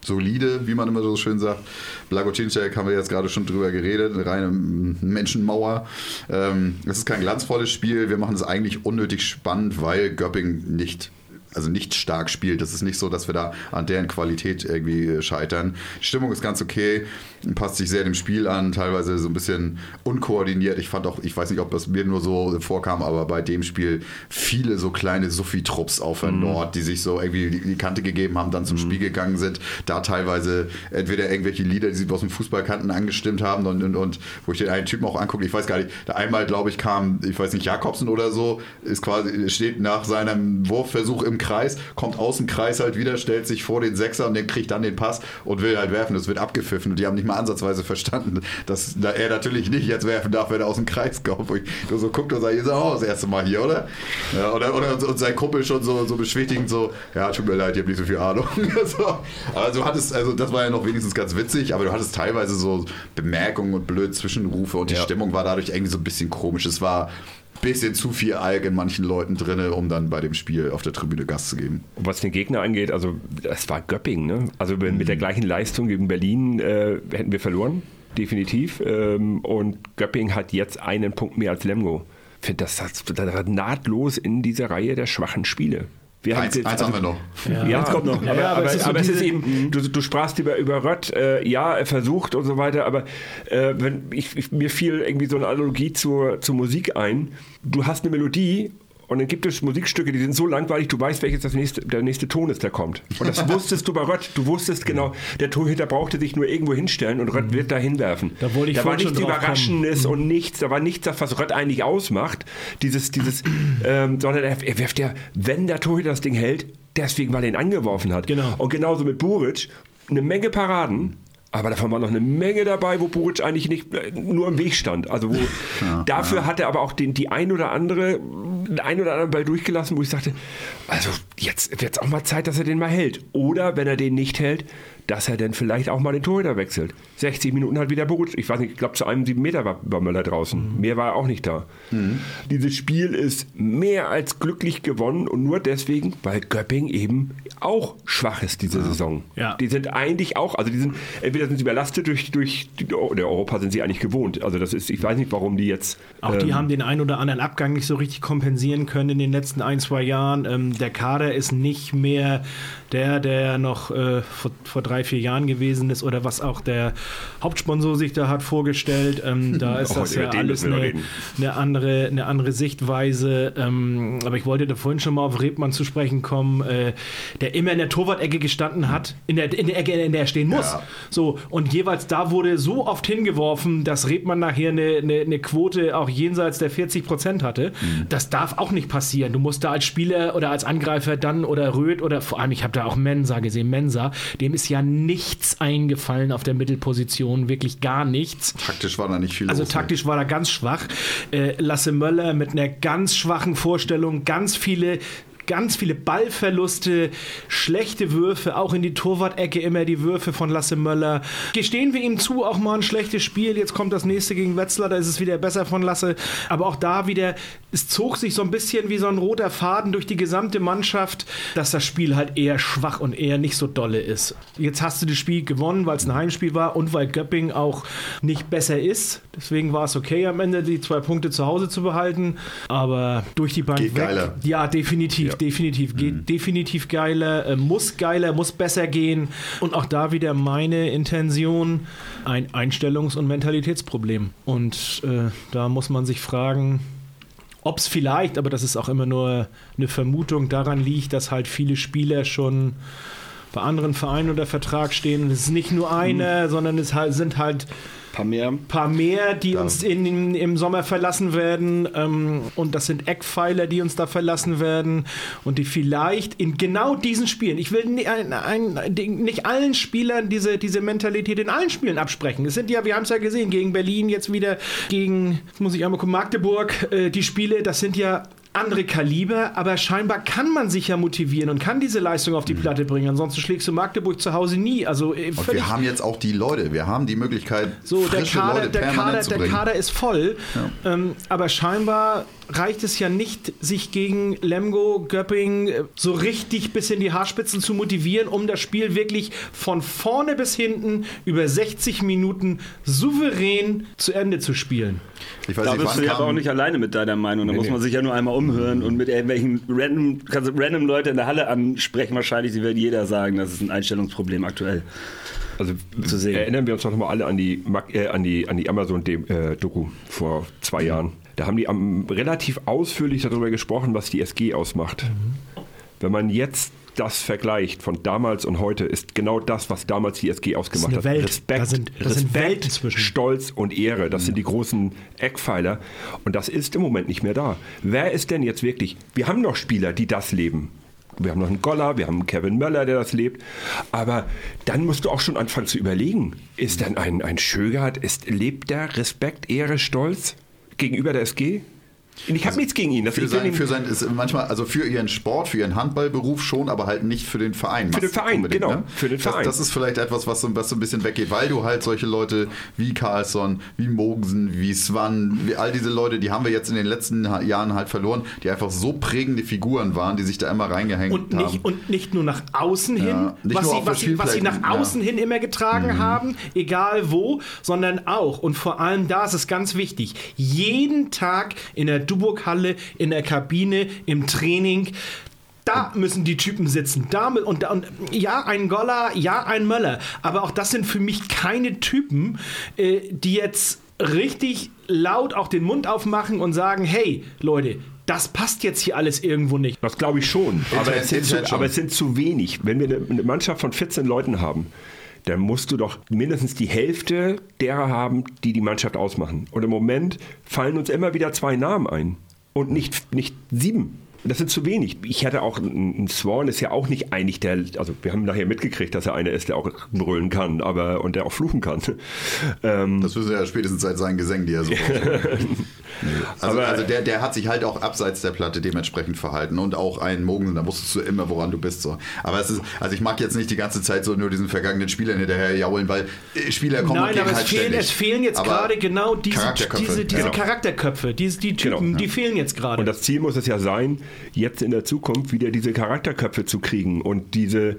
solide, wie man immer so schön sagt. Blagocinczek haben wir jetzt gerade schon drüber geredet, eine reine Menschenmauer. Ähm, es ist kein glanzvolles Spiel. Wir machen es eigentlich unnötig spannend, weil Göpping nicht also nicht stark spielt. Das ist nicht so, dass wir da an deren Qualität irgendwie scheitern. Stimmung ist ganz okay, passt sich sehr dem Spiel an, teilweise so ein bisschen unkoordiniert. Ich fand auch, ich weiß nicht, ob das mir nur so vorkam, aber bei dem Spiel viele so kleine Suffi-Trupps auf der mhm. Nord, die sich so irgendwie die Kante gegeben haben, dann zum mhm. Spiel gegangen sind, da teilweise entweder irgendwelche Lieder, die sie aus dem Fußball kannten, angestimmt haben und, und, und wo ich den einen Typen auch angucke, ich weiß gar nicht, da einmal, glaube ich, kam, ich weiß nicht, Jakobsen oder so, ist quasi, steht nach seinem Wurfversuch im Kreis, kommt aus dem Kreis halt wieder, stellt sich vor den Sechser und der kriegt dann den Pass und will halt werfen. Das wird abgepfiffen und die haben nicht mal ansatzweise verstanden, dass er natürlich nicht jetzt werfen darf, wenn er aus dem Kreis kommt. Und ich so guckt und sagt, ihr seid auch das erste Mal hier, oder? Ja, oder, oder und sein Kumpel schon so, so beschwichtigend so, ja, tut mir leid, ihr habt nicht so viel Ahnung. [LAUGHS] so. Aber du hattest, also das war ja noch wenigstens ganz witzig, aber du hattest teilweise so Bemerkungen und blöde Zwischenrufe und die ja. Stimmung war dadurch irgendwie so ein bisschen komisch. Es war bisschen zu viel Alk in manchen Leuten drin, um dann bei dem Spiel auf der Tribüne Gas zu geben. Was den Gegner angeht, also es war Göpping, ne? Also mhm. mit der gleichen Leistung gegen Berlin äh, hätten wir verloren, definitiv. Ähm, und Göpping hat jetzt einen Punkt mehr als Lemgo. Ich finde, das, das, das nahtlos in diese Reihe der schwachen Spiele. Wir eins, haben, eins haben wir noch. Ja, ja. eins kommt noch. Aber, ja, aber, aber, es, ist, so aber es ist, eben, du, du sprachst über, über Rött, äh, ja, er versucht und so weiter, aber äh, wenn ich, ich, mir fiel irgendwie so eine Analogie zur, zur Musik ein. Du hast eine Melodie und dann gibt es Musikstücke, die sind so langweilig, du weißt, welches das nächste, der nächste Ton ist, der kommt. Und das [LAUGHS] wusstest du bei Rött. Du wusstest genau, der Torhüter brauchte sich nur irgendwo hinstellen und Rött wird da hinwerfen. Da, wollte ich da war nichts Überraschendes kommen. und nichts, da war nichts, was Rött eigentlich ausmacht. Dieses, dieses, [CLEARS THROAT] ähm, sondern er, er wirft ja, wenn der Torhüter das Ding hält, deswegen, weil er ihn angeworfen hat. Genau. Und genauso mit Buric, eine Menge Paraden, aber davon war noch eine Menge dabei, wo Buric eigentlich nicht äh, nur im Weg stand. Also wo, [LAUGHS] ja, dafür ja. hat er aber auch den, die ein oder andere, ein oder anderen Ball durchgelassen, wo ich sagte, also jetzt wird es auch mal Zeit, dass er den mal hält. Oder wenn er den nicht hält, dass er dann vielleicht auch mal den Torhüter wechselt. 60 Minuten hat wieder beruht. Ich weiß nicht, ich glaube, zu einem 7 Meter war, war Möller draußen. Mhm. Mehr war er auch nicht da. Mhm. Dieses Spiel ist mehr als glücklich gewonnen und nur deswegen, weil Göpping eben auch schwach ist diese ja. Saison. Ja. Die sind eigentlich auch, also die sind, entweder sind sie überlastet durch, durch die, der Europa sind sie eigentlich gewohnt. Also das ist, ich weiß nicht, warum die jetzt. Auch ähm, die haben den einen oder anderen Abgang nicht so richtig kompensieren können in den letzten ein, zwei Jahren. Ähm, der Kader ist nicht mehr der, der noch äh, vor, vor drei, vier Jahren gewesen ist oder was auch der Hauptsponsor sich da hat vorgestellt. Ähm, [LAUGHS] da ist das ja alles eine, eine, andere, eine andere Sichtweise. Ähm, aber ich wollte da vorhin schon mal auf Rebmann zu sprechen kommen, äh, der immer in der Torwart-Ecke gestanden hat, in der, in der Ecke, in der er stehen muss. Ja. So, und jeweils da wurde so oft hingeworfen, dass Rebmann nachher eine, eine, eine Quote auch jenseits der 40 Prozent hatte. Mhm. Das darf darf auch nicht passieren. Du musst da als Spieler oder als Angreifer dann oder Röth oder vor allem, ich habe da auch Mensa gesehen, Mensa, dem ist ja nichts eingefallen auf der Mittelposition, wirklich gar nichts. Taktisch war da nicht viel Also los, ne? taktisch war er ganz schwach. Äh, Lasse Möller mit einer ganz schwachen Vorstellung, ganz viele ganz viele Ballverluste, schlechte Würfe, auch in die Torwart-Ecke immer die Würfe von Lasse Möller. Gestehen wir ihm zu, auch mal ein schlechtes Spiel. Jetzt kommt das nächste gegen Wetzlar, da ist es wieder besser von Lasse. Aber auch da wieder, es zog sich so ein bisschen wie so ein roter Faden durch die gesamte Mannschaft, dass das Spiel halt eher schwach und eher nicht so dolle ist. Jetzt hast du das Spiel gewonnen, weil es ein Heimspiel war und weil Göpping auch nicht besser ist. Deswegen war es okay am Ende, die zwei Punkte zu Hause zu behalten. Aber durch die Bank Geht weg. geiler. Ja, definitiv, Ja. Definitiv. Geht definitiv geiler, äh, muss geiler, muss besser gehen. Und auch da wieder meine Intention, ein Einstellungs- und Mentalitätsproblem. Und äh, da muss man sich fragen, ob es vielleicht, aber das ist auch immer nur eine Vermutung, daran liegt, dass halt viele Spieler schon bei anderen Vereinen unter Vertrag stehen. Und es ist nicht nur einer, sondern es halt, sind halt paar mehr. paar mehr, die uns in, im Sommer verlassen werden. Ähm, und das sind Eckpfeiler, die uns da verlassen werden. Und die vielleicht in genau diesen Spielen, ich will ni- ein, ein, nicht allen Spielern diese, diese Mentalität in allen Spielen absprechen. Es sind ja, wir haben es ja gesehen, gegen Berlin, jetzt wieder gegen, jetzt muss ich einmal gucken, Magdeburg, äh, die Spiele, das sind ja andere Kaliber, aber scheinbar kann man sich ja motivieren und kann diese Leistung auf die Platte bringen. Ansonsten schlägst du Magdeburg zu Hause nie. Also äh, Und wir haben jetzt auch die Leute, wir haben die Möglichkeit, so, der frische Kader, Leute der, permanent Kader, zu der. Kader ist voll, ähm, aber scheinbar reicht es ja nicht, sich gegen Lemgo, Göpping äh, so richtig bis in die Haarspitzen zu motivieren, um das Spiel wirklich von vorne bis hinten über 60 Minuten souverän zu Ende zu spielen. ich weiß Da nicht, bist du ja auch nicht alleine mit deiner Meinung. Da Nee, muss nee. man sich ja nur einmal umhören und mit irgendwelchen random, kannst du random Leute in der Halle ansprechen. Wahrscheinlich, die werden jeder sagen, das ist ein Einstellungsproblem aktuell. Also Zu sehen. erinnern wir uns doch nochmal alle an die, äh, an die, an die Amazon-Doku vor zwei Jahren. Da haben die am, relativ ausführlich darüber gesprochen, was die SG ausmacht. Wenn man jetzt das vergleicht von damals und heute, ist genau das, was damals die SG ausgemacht hat. Welt. Respekt, Da sind- da sind Respekt, zwischen. Stolz und Ehre. Das sind die großen Eckpfeiler. Und das ist im Moment nicht mehr da. Wer ist denn jetzt wirklich? Wir haben noch Spieler, die das leben. Wir haben noch einen Goller, wir haben einen Kevin Möller, der das lebt. Aber dann musst du auch schon anfangen zu überlegen, ist denn ein, ein Schögert, ist, lebt der Respekt, Ehre, Stolz gegenüber der SG? Und ich habe nichts gegen ihn. Das Für sein, für sein, ist manchmal, also für ihren Sport, für ihren Handballberuf schon, aber halt nicht für den Verein. Für den Verein, genau, für den das, Verein. Das ist vielleicht etwas, was so, was so ein bisschen weggeht, weil du halt solche Leute wie Carlsson, wie Mogensen, wie Swan, wie all diese Leute, die haben wir jetzt in den letzten Jahren halt verloren, die einfach so prägende Figuren waren, die sich da immer reingehängt Und haben. nicht, und nicht nur nach außen hin, Ja, was, sie, was, sie, was sie nach außen ja. hin immer getragen haben, egal wo, sondern auch, und vor allem da ist es ganz wichtig, jeden Tag in der Duburg-Halle, in der Kabine, im Training, da müssen die Typen sitzen. Da, und, da- und ja, ein Goller, ja, ein Möller. Aber auch das sind für mich keine Typen, äh, die jetzt richtig laut auch den Mund aufmachen und sagen, hey, Leute, das passt jetzt hier alles irgendwo nicht. Das glaube ich schon. Aber es, sind aber es sind zu wenig. Wenn wir eine, eine Mannschaft von 14 Leuten haben, dann musst du doch mindestens die Hälfte derer haben, die die Mannschaft ausmachen. Und im Moment fallen uns immer wieder zwei Namen ein. Und nicht, nicht sieben. Das sind zu wenig. Ich hatte auch, ein Swan ist ja auch nicht einig, der, also wir haben nachher mitgekriegt, dass er einer ist, der auch brüllen kann, aber, und der auch fluchen kann. Ähm, Das wissen wir ja spätestens seit seinen Gesängen, die er so [LAUGHS] Also, Aber- also der, der hat sich halt auch abseits der Platte dementsprechend verhalten und auch einen Mogen, da wusstest du immer, woran du bist. So. Aber es ist, also ich mag jetzt nicht die ganze Zeit so nur diesen vergangenen Spielern hinterher jaulen, weil äh, Spieler kommen und Nein, gehen aber es, halt fehlen, ständig. es fehlen jetzt Aber gerade genau diese, Charakterköpfe, diese, diese genau. Charakterköpfe, diese, die Typen, Genau, die fehlen jetzt gerade. Und das Ziel muss es ja sein, jetzt in der Zukunft wieder diese Charakterköpfe zu kriegen und diese,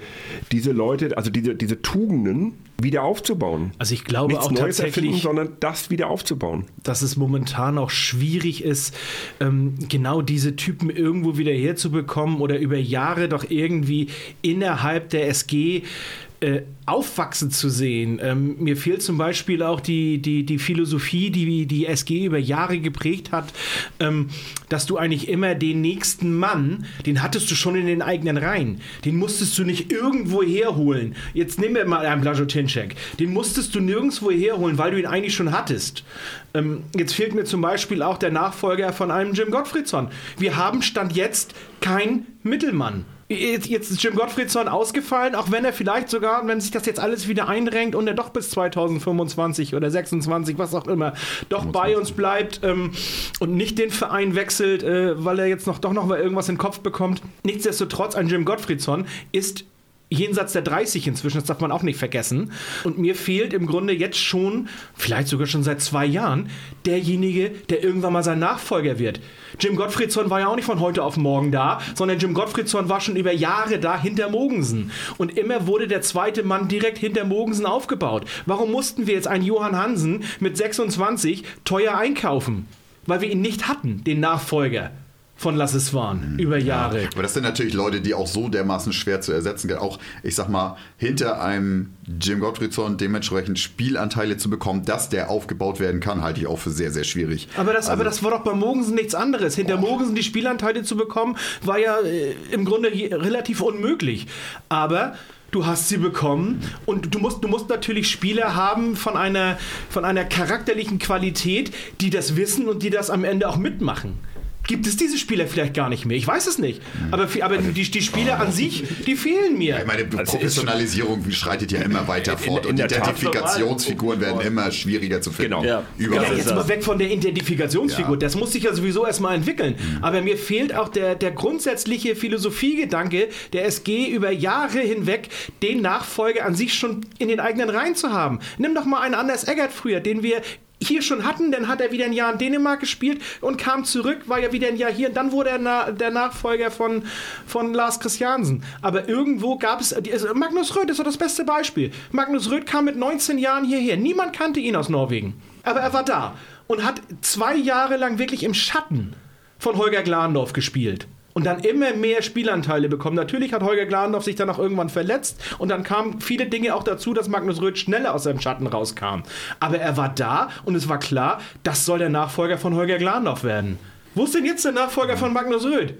diese Leute, also diese, diese Tugenden wieder aufzubauen. Also ich glaube Nichts auch Neues erfinden, tatsächlich- sondern das wieder aufzubauen. dass es momentan auch schwierig ist, ähm, genau diese Typen irgendwo wieder herzubekommen oder über Jahre doch irgendwie innerhalb der SG äh, aufwachsen zu sehen. Ähm, mir fehlt zum Beispiel auch die, die, die Philosophie, die die SG über Jahre geprägt hat, ähm, dass du eigentlich immer den nächsten Mann, den hattest du schon in den eigenen Reihen. Den musstest du nicht irgendwo herholen. Jetzt nehmen wir mal einen Blajotinczek. Den musstest du nirgendwo herholen, weil du ihn eigentlich schon hattest. Ähm, jetzt fehlt mir zum Beispiel auch der Nachfolger von einem Jim Gottfriedson. Wir haben Stand jetzt kein Mittelmann. Jetzt, jetzt ist Jim Gottfriedson ausgefallen, auch wenn er vielleicht sogar, wenn sich das jetzt alles wieder einrenkt und er doch bis 2025 oder 26, was auch immer, doch 25. bei uns bleibt ähm, und nicht den Verein wechselt, äh, weil er jetzt noch doch noch mal irgendwas in den Kopf bekommt. Nichtsdestotrotz, ein Jim Gottfriedson ist jenseits der 30 inzwischen, das darf man auch nicht vergessen. Und mir fehlt im Grunde jetzt schon, vielleicht sogar schon seit zwei Jahren, derjenige, der irgendwann mal sein Nachfolger wird. Jim Gottfriedson war ja auch nicht von heute auf morgen da, sondern Jim Gottfriedson war schon über Jahre da hinter Mogensen. Und immer wurde der zweite Mann direkt hinter Mogensen aufgebaut. Warum mussten wir jetzt einen Johann Hansen mit 26 teuer einkaufen? Weil wir ihn nicht hatten, den Nachfolger von Lass es waren mhm. über Jahre. Ja, aber das sind natürlich Leute, die auch so dermaßen schwer zu ersetzen sind. Auch, ich sag mal, hinter einem Jim Gottfriedson dementsprechend Spielanteile zu bekommen, dass der aufgebaut werden kann, halte ich auch für sehr, sehr schwierig. Aber das, also, aber das war doch bei Mogensen nichts anderes. Hinter oh. Mogensen die Spielanteile zu bekommen, war ja äh, im Grunde relativ unmöglich. Aber du hast sie bekommen und du musst, du musst natürlich Spieler haben von einer, von einer charakterlichen Qualität, die das wissen und die das am Ende auch mitmachen gibt es diese Spieler vielleicht gar nicht mehr. Ich weiß es nicht. Aber, aber die, die Spieler an sich, die fehlen mir. Ja, ich meine, also Professionalisierung schreitet ja immer weiter fort in, in und Identifikationsfiguren werden immer schwieriger zu finden. Genau. Ja. Ja, jetzt mal weg von der Identifikationsfigur. Ja. Das muss sich ja sowieso erstmal entwickeln. Mhm. Aber mir fehlt auch der, der grundsätzliche Philosophiegedanke der SG über Jahre hinweg, den Nachfolger an sich schon in den eigenen Reihen zu haben. Nimm doch mal einen Anders Eggert früher, den wir hier schon hatten, dann hat er wieder ein Jahr in Dänemark gespielt und kam zurück, war ja wieder ein Jahr hier und dann wurde er na, der Nachfolger von, von Lars Christiansen. Aber irgendwo gab es, also Magnus Röth ist doch das beste Beispiel. Magnus Röth kam mit 19 Jahren hierher, niemand kannte ihn aus Norwegen, aber er war da und hat zwei Jahre lang wirklich im Schatten von Holger Glandorf gespielt und dann immer mehr Spielanteile bekommen. Natürlich hat Holger Glandorf sich dann auch irgendwann verletzt und dann kamen viele Dinge auch dazu, dass Magnus Röth schneller aus seinem Schatten rauskam. Aber er war da und es war klar, das soll der Nachfolger von Holger Glandorf werden. Wo ist denn jetzt der Nachfolger von Magnus Röth?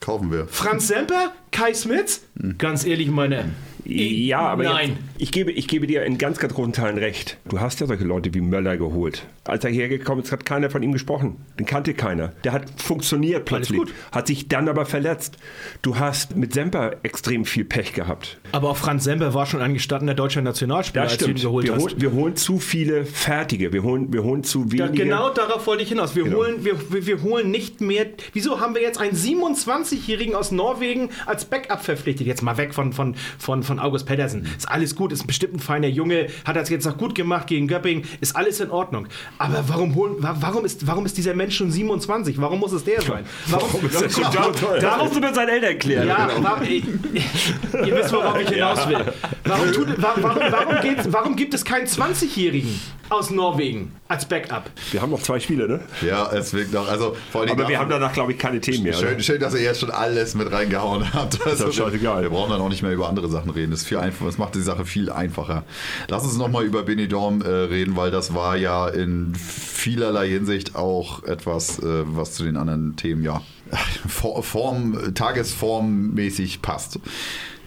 Kaufen wir. Franz Semper? Kai Smits? Hm. Ganz ehrlich, meine. Ja, aber Nein. Jetzt, ich, gebe, ich gebe dir in ganz, ganz großen Teilen recht. Du hast ja solche Leute wie Möller geholt. Als er hergekommen ist, hat keiner von ihm gesprochen. Den kannte keiner. Der hat funktioniert plötzlich, hat sich dann aber verletzt. Du hast mit Semper extrem viel Pech gehabt. Aber auch Franz Semper war schon ein gestandener deutscher Nationalspieler, das stimmt. geholt wir, holen, wir holen zu viele Fertige. Wir holen, wir holen zu wenige. Ja, genau darauf wollte ich hinaus. Wir, genau. holen, wir, wir, wir holen nicht mehr. Wieso haben wir jetzt einen 27-Jährigen aus Norwegen als Backup verpflichtet? Jetzt mal weg von, von, von, von August Pedersen. Ist alles gut, ist bestimmt ein feiner Junge, hat das jetzt auch gut gemacht gegen Göpping, ist alles in Ordnung. Aber warum, holen, warum, ist, warum ist dieser Mensch schon 27? Warum muss es der sein? [LAUGHS] Warum, warum ist das schon da, da musst du mit seinen Eltern klären. Ja, genau. warum, ihr wisst, worauf ich hinaus will. Warum, tut, warum, warum, warum gibt es keinen 20-Jährigen? aus Norwegen als Backup. Wir haben noch zwei Spiele, ne? Ja, es wirkt noch. Also vor allem Aber wir haben danach, glaube ich, keine Themen mehr. Schön, schön, dass ihr jetzt schon alles mit reingehauen habt. Das ist scheißegal. Wir brauchen dann auch nicht mehr über andere Sachen reden. Das, ist viel einfach, das macht die Sache viel einfacher. Lass uns nochmal über Benidorm äh, reden, weil das war ja in vielerlei Hinsicht auch etwas, äh, was zu den anderen Themen ja [LAUGHS] Form, tagesformmäßig passt.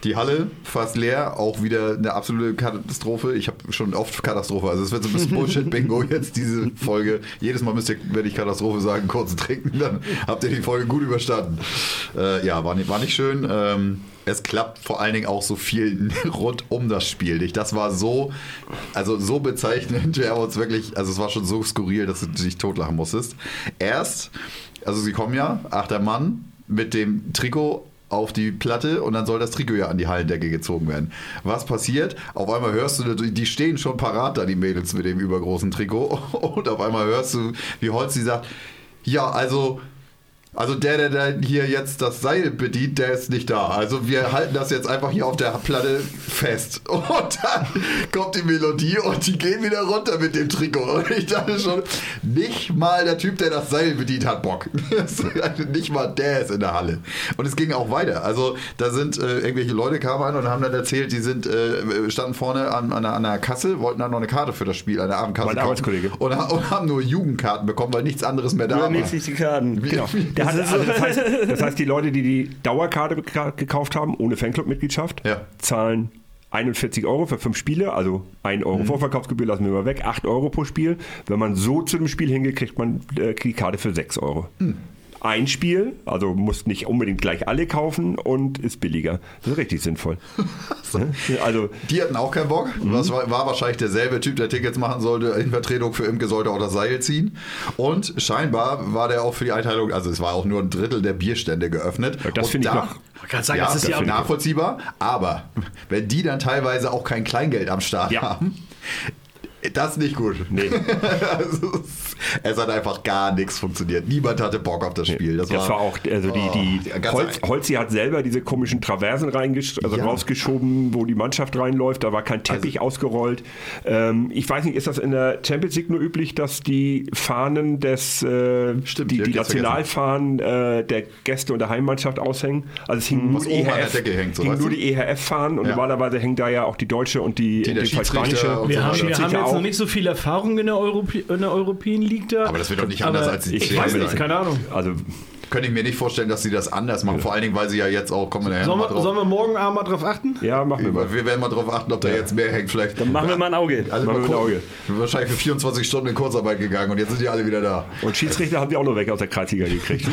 Die Halle fast leer, auch wieder eine absolute Katastrophe. Ich habe schon oft Katastrophe. Also es wird so ein bisschen [LAUGHS] Bullshit-Bingo jetzt diese Folge. Jedes Mal müsst ihr, wenn ich Katastrophe sagen, kurz trinken, dann habt ihr die Folge gut überstanden. Äh, ja, war nicht, war nicht schön. Ähm, es klappt vor allen Dingen auch so viel [LAUGHS] rund um das Spiel nicht. Das war so, also so bezeichnend. [LAUGHS] Wir haben uns wirklich, also es war schon so skurril, dass du dich totlachen musstest. Erst, also sie kommen ja, achter Mann mit dem Trikot auf die Platte und dann soll das Trikot ja an die Hallendecke gezogen werden. Was passiert? Auf einmal hörst du, die stehen schon parat da, die Mädels mit dem übergroßen Trikot [LAUGHS] und auf einmal hörst du, wie Holz sie sagt, ja, also Also der, der hier jetzt das Seil bedient, der ist nicht da. Also wir halten das jetzt einfach hier auf der Platte fest. [LAUGHS] Und dann kommt die Melodie und die gehen wieder runter mit dem Trikot. Und ich dachte schon, nicht mal der Typ, der das Seil bedient, hat Bock. [LAUGHS] nicht mal der ist in der Halle. Und es ging auch weiter. Also da sind äh, irgendwelche Leute kamen an und haben dann erzählt, die sind äh, standen vorne an, an, einer, an, einer, Kasse, wollten dann noch eine Karte für das Spiel, eine Abendkasse mein Arbeitskollege. Und, und, haben nur Jugendkarten bekommen, weil nichts anderes mehr da Nur war. mäßig die Karten. Genau. Der hat, also das, heißt, [LAUGHS] das heißt, die Leute, die die Dauerkarte gekauft haben, ohne Fanclub-Mitgliedschaft, Ja. zahlen 41 Euro für fünf Spiele, also 1 Euro Vorverkaufsgebühr lassen wir mal weg, 8 Euro pro Spiel. Wenn man so zu dem Spiel hingeht, kriegt man äh, die Karte für 6 Euro. Ein Spiel, also muss nicht unbedingt gleich alle kaufen und ist billiger. Das ist richtig sinnvoll. [LAUGHS] Also Die hatten auch keinen Bock. Das war, war wahrscheinlich derselbe Typ, der Tickets machen sollte. In Vertretung für Imke sollte auch das Seil ziehen. Und scheinbar war der auch für die Einteilung, also es war auch nur ein Drittel der Bierstände geöffnet. das Und finde ich da- noch- Man kann sagen, ja, das ist ja das nachvollziehbar. Aber wenn die dann teilweise auch kein Kleingeld am Start Ja. haben, das ist nicht gut. Nee. [LAUGHS] also, es- hat einfach gar nichts funktioniert. Niemand hatte Bock auf das Spiel. Das, Das war auch, also die, die Oh, Holz, Holzi hat selber diese komischen Traversen also Ja. rausgeschoben, wo die Mannschaft reinläuft. Da war kein Teppich ausgerollt. Ähm, ich weiß nicht, ist das in der Champions League nur üblich, dass die Fahnen des, äh, Stimmt, die, die die Nationalfahnen äh, der Gäste- und der Heimmannschaft aushängen? Also es hing nur Was die oben an der EHF, Decke hängt, so, hing nur die EHF-Fahnen und Ja. normalerweise hängen da ja auch die deutsche und die, Die dem Fall Schiedsrichter spanische. und Wir so haben, wir haben jetzt noch nicht so viel Erfahrung in der, Europä in der European League da. Aber das wird doch nicht anders als die Ich weiß nicht, keine Ahnung. Also Könnte ich mir nicht vorstellen, dass sie das anders machen. Vor allen Dingen, weil sie ja jetzt auch, kommen wir Sollen noch mal wir, drauf. sollen wir morgen Abend mal drauf achten? ja, machen wir mal. wir werden mal drauf achten, ob da jetzt mehr hängt. Vielleicht. Dann machen wir mal ein Auge. Alle Machen wir ein. Auge. Wahrscheinlich für 24 Stunden in Kurzarbeit gegangen und jetzt sind die alle wieder da. Und Schiedsrichter haben die auch noch weg aus der Kreisliga gekriegt.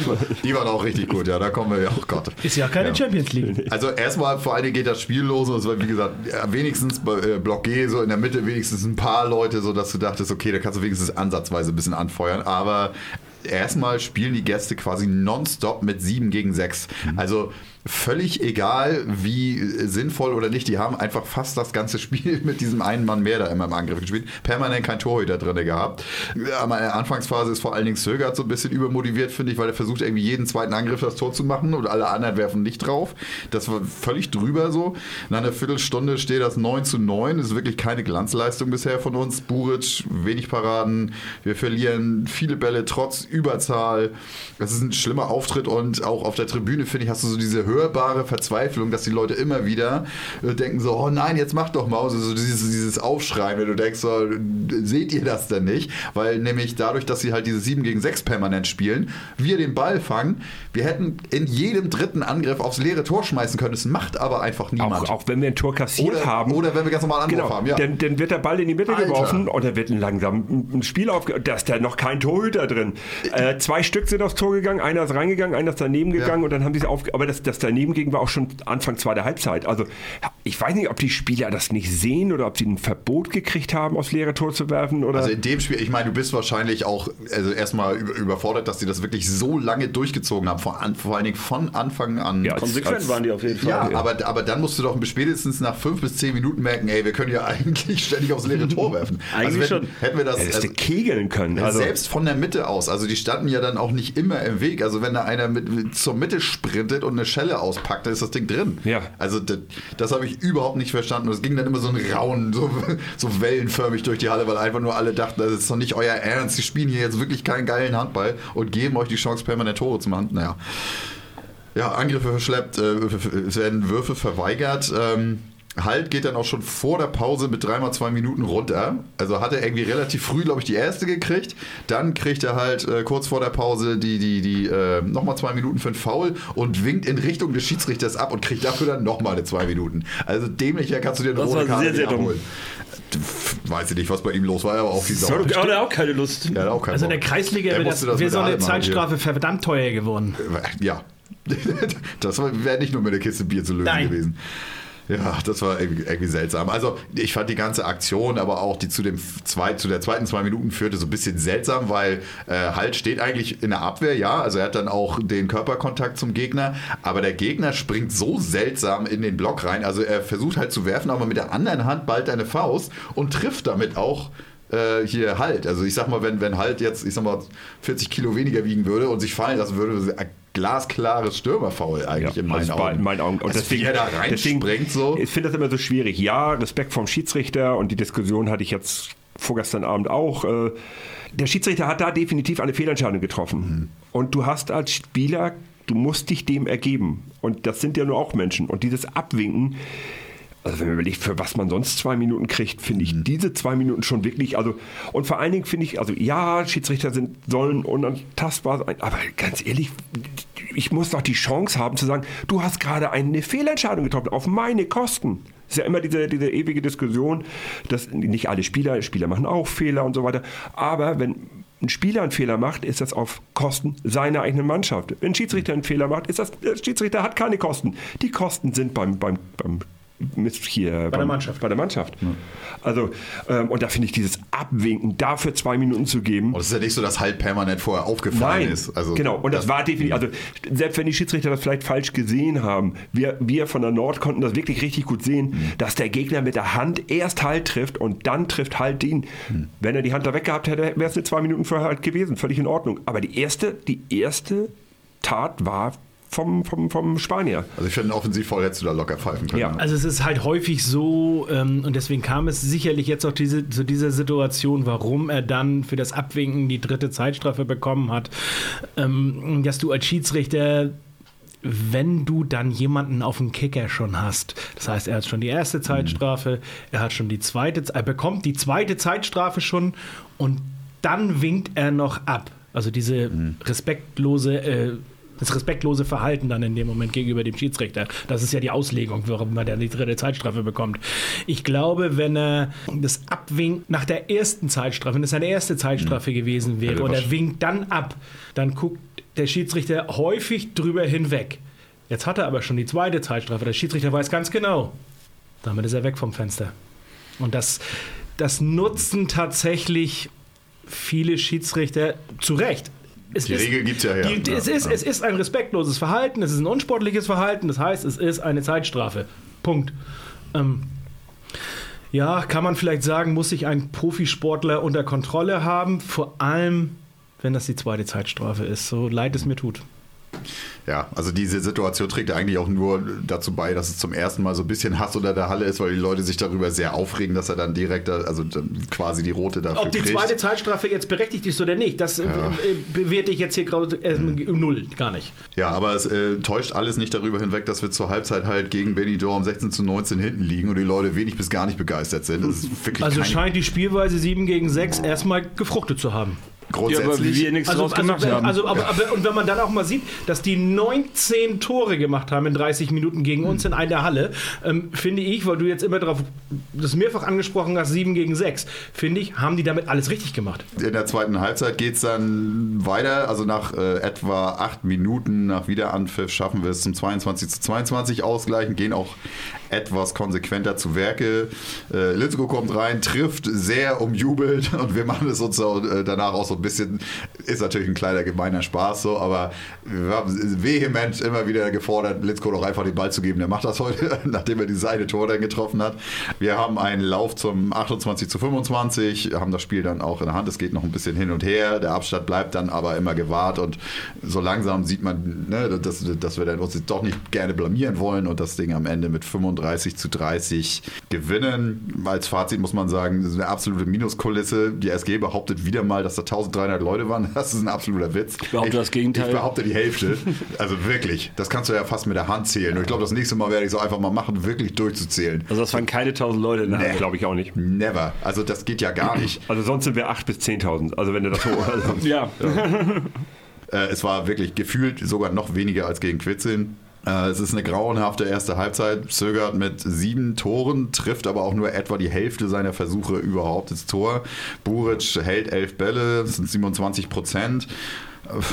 Die waren auch richtig gut, ja. Da kommen wir ja. Oh Gott. Ist ja keine Champions League. Also erstmal vor allen Dingen geht das Spiel los und es war wie gesagt ja, wenigstens bei äh, Block G so in der Mitte wenigstens ein paar Leute, so dass du dachtest, okay, da kannst du wenigstens ansatzweise ein bisschen anfeuern, aber erstmal spielen die Gäste quasi nonstop mit 7 gegen 6. Also völlig egal, wie sinnvoll oder nicht, die haben einfach fast das ganze Spiel [LAUGHS] mit diesem einen Mann mehr da immer im Angriff gespielt. Permanent kein Torhüter drin gehabt. Aber in der Anfangsphase ist vor allen Dingen Sögert so ein bisschen übermotiviert, finde ich, weil er versucht irgendwie jeden zweiten Angriff das Tor zu machen und alle anderen werfen nicht drauf. Das war völlig drüber so. Nach einer Viertelstunde steht das 9 zu 9. Das ist wirklich keine Glanzleistung bisher von uns. Buric, wenig Paraden. Wir verlieren viele Bälle trotz Überzahl. Das ist ein schlimmer Auftritt und auch auf der Tribüne, finde ich, hast du so diese hörbare Verzweiflung, dass die Leute immer wieder äh, denken so, oh nein, jetzt mach doch mal. Also so dieses, dieses Aufschreien, wenn du denkst, so, seht ihr das denn nicht? Weil nämlich dadurch, dass sie halt diese 7 gegen 6 permanent spielen, wir den Ball fangen, wir hätten in jedem dritten Angriff aufs leere Tor schmeißen können. Das macht aber einfach niemand. Auch, auch wenn wir ein Tor kassiert oder, haben. oder wenn wir ganz normal Anwurf Genau, haben, ja. dann, dann wird der Ball in die Mitte Alter. geworfen und dann wird ein langsam ein- Spiel aufge... Da ist da noch kein Torhüter drin. Äh, zwei Stück sind aufs Tor gegangen, einer ist reingegangen, einer ist daneben gegangen und dann haben sie es auf... Aber das, das daneben ging war auch schon Anfang zweiter Halbzeit. Also ich weiß nicht, ob die Spieler das nicht sehen oder ob sie ein Verbot gekriegt haben, aufs leere Tor zu werfen oder... Also in dem Spiel, ich meine, du bist wahrscheinlich auch also erstmal über- überfordert, dass die das wirklich so lange durchgezogen haben, vor, an, vor allen Dingen von Anfang an. Ja, als- Konsequent als- waren die auf jeden Fall. Ja, aber, aber dann musst du doch spätestens nach fünf bis zehn Minuten merken, ey, wir können ja [LAUGHS] eigentlich ständig aufs leere Tor werfen. Eigentlich also wenn, schon. Hätten wir das, ja, also, sie kegeln können. Also, selbst von der Mitte aus, also die standen ja dann auch nicht immer im Weg. Also wenn da einer mit, mit zur Mitte sprintet und eine Schelle auspackt, dann ist das Ding drin. Ja. Also das, das habe ich überhaupt nicht verstanden. Und es ging dann immer so ein Rauen, so, [LAUGHS] so wellenförmig durch die Halle, weil einfach nur alle dachten, das ist doch nicht euer Ernst. Die spielen hier jetzt wirklich keinen geilen Handball und geben euch die Chance, permanent Tore zu machen. Naja. Ja, Angriffe verschleppt, äh, es werden Würfe verweigert. Ähm, Halt geht dann auch schon vor der Pause mit dreimal zwei Minuten runter. Also hat er irgendwie relativ früh, glaube ich, die erste gekriegt. Dann kriegt er halt äh, kurz vor der Pause die, die, die äh, nochmal zwei Minuten für einen Foul und winkt in Richtung des Schiedsrichters ab und kriegt dafür dann nochmal eine zwei Minuten. Also dämlicher kannst du dir eine Das rote Karte sehr, sehr abholen. Weiß ich nicht, was bei ihm los war, aber auch viel sauer. Ja, der hat auch keine Lust. Er hat auch keinen Also in der. Kreisliga Er wäre musste das, wär so eine. Zeitstrafe verdammt teuer geworden. Ja. [LAUGHS] Das wäre nicht nur mit der Kiste Bier zu lösen Nein. gewesen. Ja, das war irgendwie, seltsam. Also ich fand die ganze Aktion, aber auch die zu dem zwei, zu der zweiten zwei Minuten führte so ein bisschen seltsam, weil äh, Halt steht eigentlich in der Abwehr, ja, also er hat dann auch den Körperkontakt zum Gegner, aber der Gegner springt so seltsam in den Block rein. Also er versucht halt zu werfen, aber mit der anderen Hand er eine Faust und trifft damit auch äh, hier Halt. Also ich sag mal, wenn, wenn Halt jetzt, ich sag mal, 40 Kilo weniger wiegen würde und sich fallen lassen würde, glasklares Stürmerfaul eigentlich ja, in meinen Augen. In meinen Augen. Und also deswegen, da deswegen so. Ich finde das immer so schwierig. Ja, Respekt vom Schiedsrichter und die Diskussion hatte ich jetzt vorgestern Abend auch. Äh, der Schiedsrichter hat da definitiv eine Fehlentscheidung getroffen. Mhm. Und du hast als Spieler, du musst dich dem ergeben. Und das sind ja nur auch Menschen. Und dieses Abwinken, also wenn man überlegt, für was man sonst zwei Minuten kriegt, finde ich mhm. diese zwei Minuten schon wirklich, also und vor allen Dingen finde ich, also ja, Schiedsrichter sind, sollen unantastbar sein, aber ganz ehrlich, ich muss doch die Chance haben zu sagen, du hast gerade eine Fehlentscheidung getroffen, auf meine Kosten. Das ist ja immer diese, diese ewige Diskussion, dass nicht alle Spieler, Spieler machen auch Fehler und so weiter, aber wenn ein Spieler einen Fehler macht, ist das auf Kosten seiner eigenen Mannschaft. Wenn ein Schiedsrichter einen Fehler macht, ist das, der Schiedsrichter hat keine Kosten. Die Kosten sind beim, beim, beim hier bei der Mannschaft. Bei der Mannschaft. Ja. Also, ähm, und da finde ich dieses Abwinken, dafür zwei Minuten zu geben. Und es ist ja nicht so, dass halt permanent vorher aufgefallen Nein, ist. Also, genau, und das, das war definitiv, also selbst wenn die Schiedsrichter das vielleicht falsch gesehen haben, wir, wir von der Nord konnten das wirklich richtig gut sehen, mhm. dass der Gegner mit der Hand erst halt trifft und dann trifft halt den. Mhm. Wenn er die Hand da weggehabt hätte, wäre es eine zwei Minuten vorher halt gewesen, völlig in Ordnung. Aber die erste, die erste Tat war vom, vom, vom Spanier. Also ich finde, offensiv voll hättest du da locker pfeifen können. Ja, also es ist halt häufig so, ähm, und deswegen kam es sicherlich jetzt auch diese, zu dieser Situation, warum er dann für das Abwinken die dritte Zeitstrafe bekommen hat, ähm, dass du als Schiedsrichter wenn du dann jemanden auf dem Kicker schon hast. Das heißt, er hat schon die erste Zeitstrafe, er hat schon die zweite, er bekommt die zweite Zeitstrafe schon und dann winkt er noch ab. Also diese mhm. respektlose äh, das respektlose Verhalten dann in dem Moment gegenüber dem Schiedsrichter. Das ist ja die Auslegung, warum man dann die dritte Zeitstrafe bekommt. Ich glaube, wenn er das abwinkt nach der ersten Zeitstrafe, wenn es seine erste Zeitstrafe mhm. gewesen wäre und er winkt dann ab, dann guckt der Schiedsrichter häufig drüber hinweg. Jetzt hat er aber schon die zweite Zeitstrafe. Der Schiedsrichter weiß ganz genau, damit ist er weg vom Fenster. Und das, das nutzen tatsächlich viele Schiedsrichter zu Recht es die ist, Regel gibt es ja, ja. Die, es, ist, es ist ein respektloses Verhalten, es ist ein unsportliches Verhalten, das heißt, es ist eine Zeitstrafe. Punkt. Ähm, ja, kann man vielleicht sagen, muss sich ein Profisportler unter Kontrolle haben, vor allem, wenn das die zweite Zeitstrafe ist, so leid es mir tut. Ja, also diese Situation trägt eigentlich auch nur dazu bei, dass es zum ersten Mal so ein bisschen Hass unter der Halle ist, weil die Leute sich darüber sehr aufregen, dass er dann direkt, also quasi die rote dafür Ob die kriegt. zweite Zeitstrafe jetzt berechtigt ist oder nicht, das äh, ja. bewerte ich jetzt hier gerade äh, mhm. null, gar nicht. Ja, aber es äh, täuscht alles nicht darüber hinweg, dass wir zur Halbzeit halt gegen Benidorm 16 zu 19 hinten liegen und die Leute wenig bis gar nicht begeistert sind. also scheint die Spielweise 7 gegen 6 erstmal gefruchtet zu haben. Grundsätzlich. Ja, aber wie wir nichts also, draus gemacht also, haben. Also, aber, aber, und wenn man dann auch mal sieht, dass die 19 Tore gemacht haben in 30 Minuten gegen uns hm. in einer Halle, ähm, finde ich, weil du jetzt immer darauf, das mehrfach angesprochen hast, 7 gegen 6, finde ich, haben die damit alles richtig gemacht. In der zweiten Halbzeit geht es dann weiter. Also nach äh, etwa 8 Minuten nach Wiederanpfiff schaffen wir es zum 22 zu 22 ausgleichen, gehen auch etwas konsequenter zu Werke. Äh, Litzko kommt rein, trifft, sehr umjubelt [LAUGHS] und wir machen es uns so, äh, danach auch so ein bisschen, ist natürlich ein kleiner gemeiner Spaß so, aber wir haben vehement immer wieder gefordert, Litzko doch einfach den Ball zu geben. Der macht das heute, [LAUGHS] nachdem er dieses eine Tor dann getroffen hat. Wir haben einen Lauf zum 28 zu 25, haben das Spiel dann auch in der Hand. Es geht noch ein bisschen hin und her. Der Abstand bleibt dann aber immer gewahrt und so langsam sieht man, ne, dass, dass wir dann uns doch nicht gerne blamieren wollen und das Ding am Ende mit 35 zu 30 gewinnen. Als Fazit muss man sagen, das ist eine absolute Minuskulisse. Die SG behauptet wieder mal, dass da 1300 Leute waren. [LAUGHS] Das ist ein absoluter Witz. Ich behaupte das Gegenteil. Ich behaupte die Hälfte. Also wirklich, das kannst du ja fast mit der Hand zählen. Und ich glaube, das nächste Mal werde ich so einfach mal machen, wirklich durchzuzählen. Also das waren keine 1000 Leute in der nee, glaube ich auch nicht. Never. Also das geht ja gar nicht. Also sonst sind wir 8 bis 10.000. Also wenn du das so... Also, [LAUGHS] ja. ja. Äh, es war wirklich gefühlt sogar noch weniger als gegen Quitzeln. Äh, es ist eine grauenhafte erste Halbzeit. Zögert mit sieben Toren, trifft aber auch nur etwa die Hälfte seiner Versuche überhaupt ins Tor. Buric hält elf Bälle, das sind 27 Prozent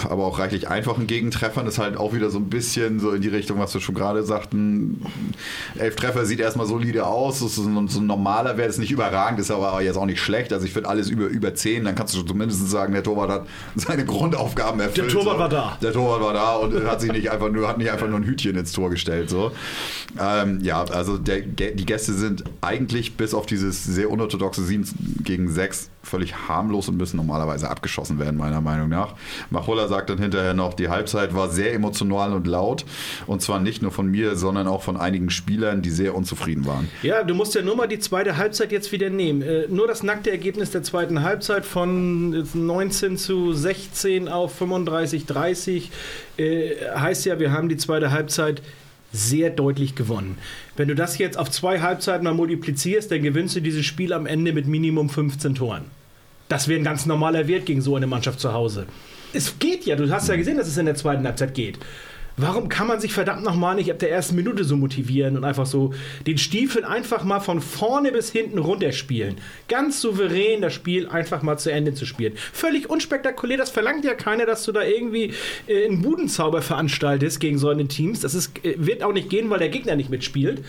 aber auch reichlich einfachen Gegentreffern ist halt auch wieder so ein bisschen so in die Richtung, was wir schon gerade sagten. Elf Treffer sieht erstmal solide aus. Das ist ein, so ein normaler Wert, ist nicht überragend, ist aber jetzt auch nicht schlecht. Also ich finde alles über, über 10, dann kannst du zumindest sagen, der Torwart hat seine Grundaufgaben erfüllt. Der Torwart war da. Der Torwart war da und hat sich nicht einfach nur, hat nicht einfach nur ein Hütchen ins Tor gestellt. So. Ähm, ja, also der, die Gäste sind eigentlich bis auf dieses sehr unorthodoxe 7 gegen 6 völlig harmlos und müssen normalerweise abgeschossen werden, meiner Meinung nach. Machulla sagt dann hinterher noch, die Halbzeit war sehr emotional und laut. Und zwar nicht nur von mir, sondern auch von einigen Spielern, die sehr unzufrieden waren. Ja, du musst ja nur mal die zweite Halbzeit jetzt wieder nehmen. Äh, nur das nackte Ergebnis der zweiten Halbzeit von 19 zu 16 auf 35, 30 äh, heißt ja, wir haben die zweite Halbzeit sehr deutlich gewonnen. Wenn du das jetzt auf zwei Halbzeiten mal multiplizierst, dann gewinnst du dieses Spiel am Ende mit Minimum 15 Toren. Das wäre ein ganz normaler Wert gegen so eine Mannschaft zu Hause. Es geht ja, du hast ja gesehen, dass es in der zweiten Halbzeit geht. Warum kann man sich verdammt nochmal nicht ab der ersten Minute so motivieren und einfach so den Stiefel einfach mal von vorne bis hinten runterspielen? Ganz souverän das Spiel einfach mal zu Ende zu spielen. Völlig unspektakulär, das verlangt ja keiner, dass du da irgendwie äh, einen Budenzauber veranstaltest gegen so eine Teams. Das ist, äh, wird auch nicht gehen, weil der Gegner nicht mitspielt.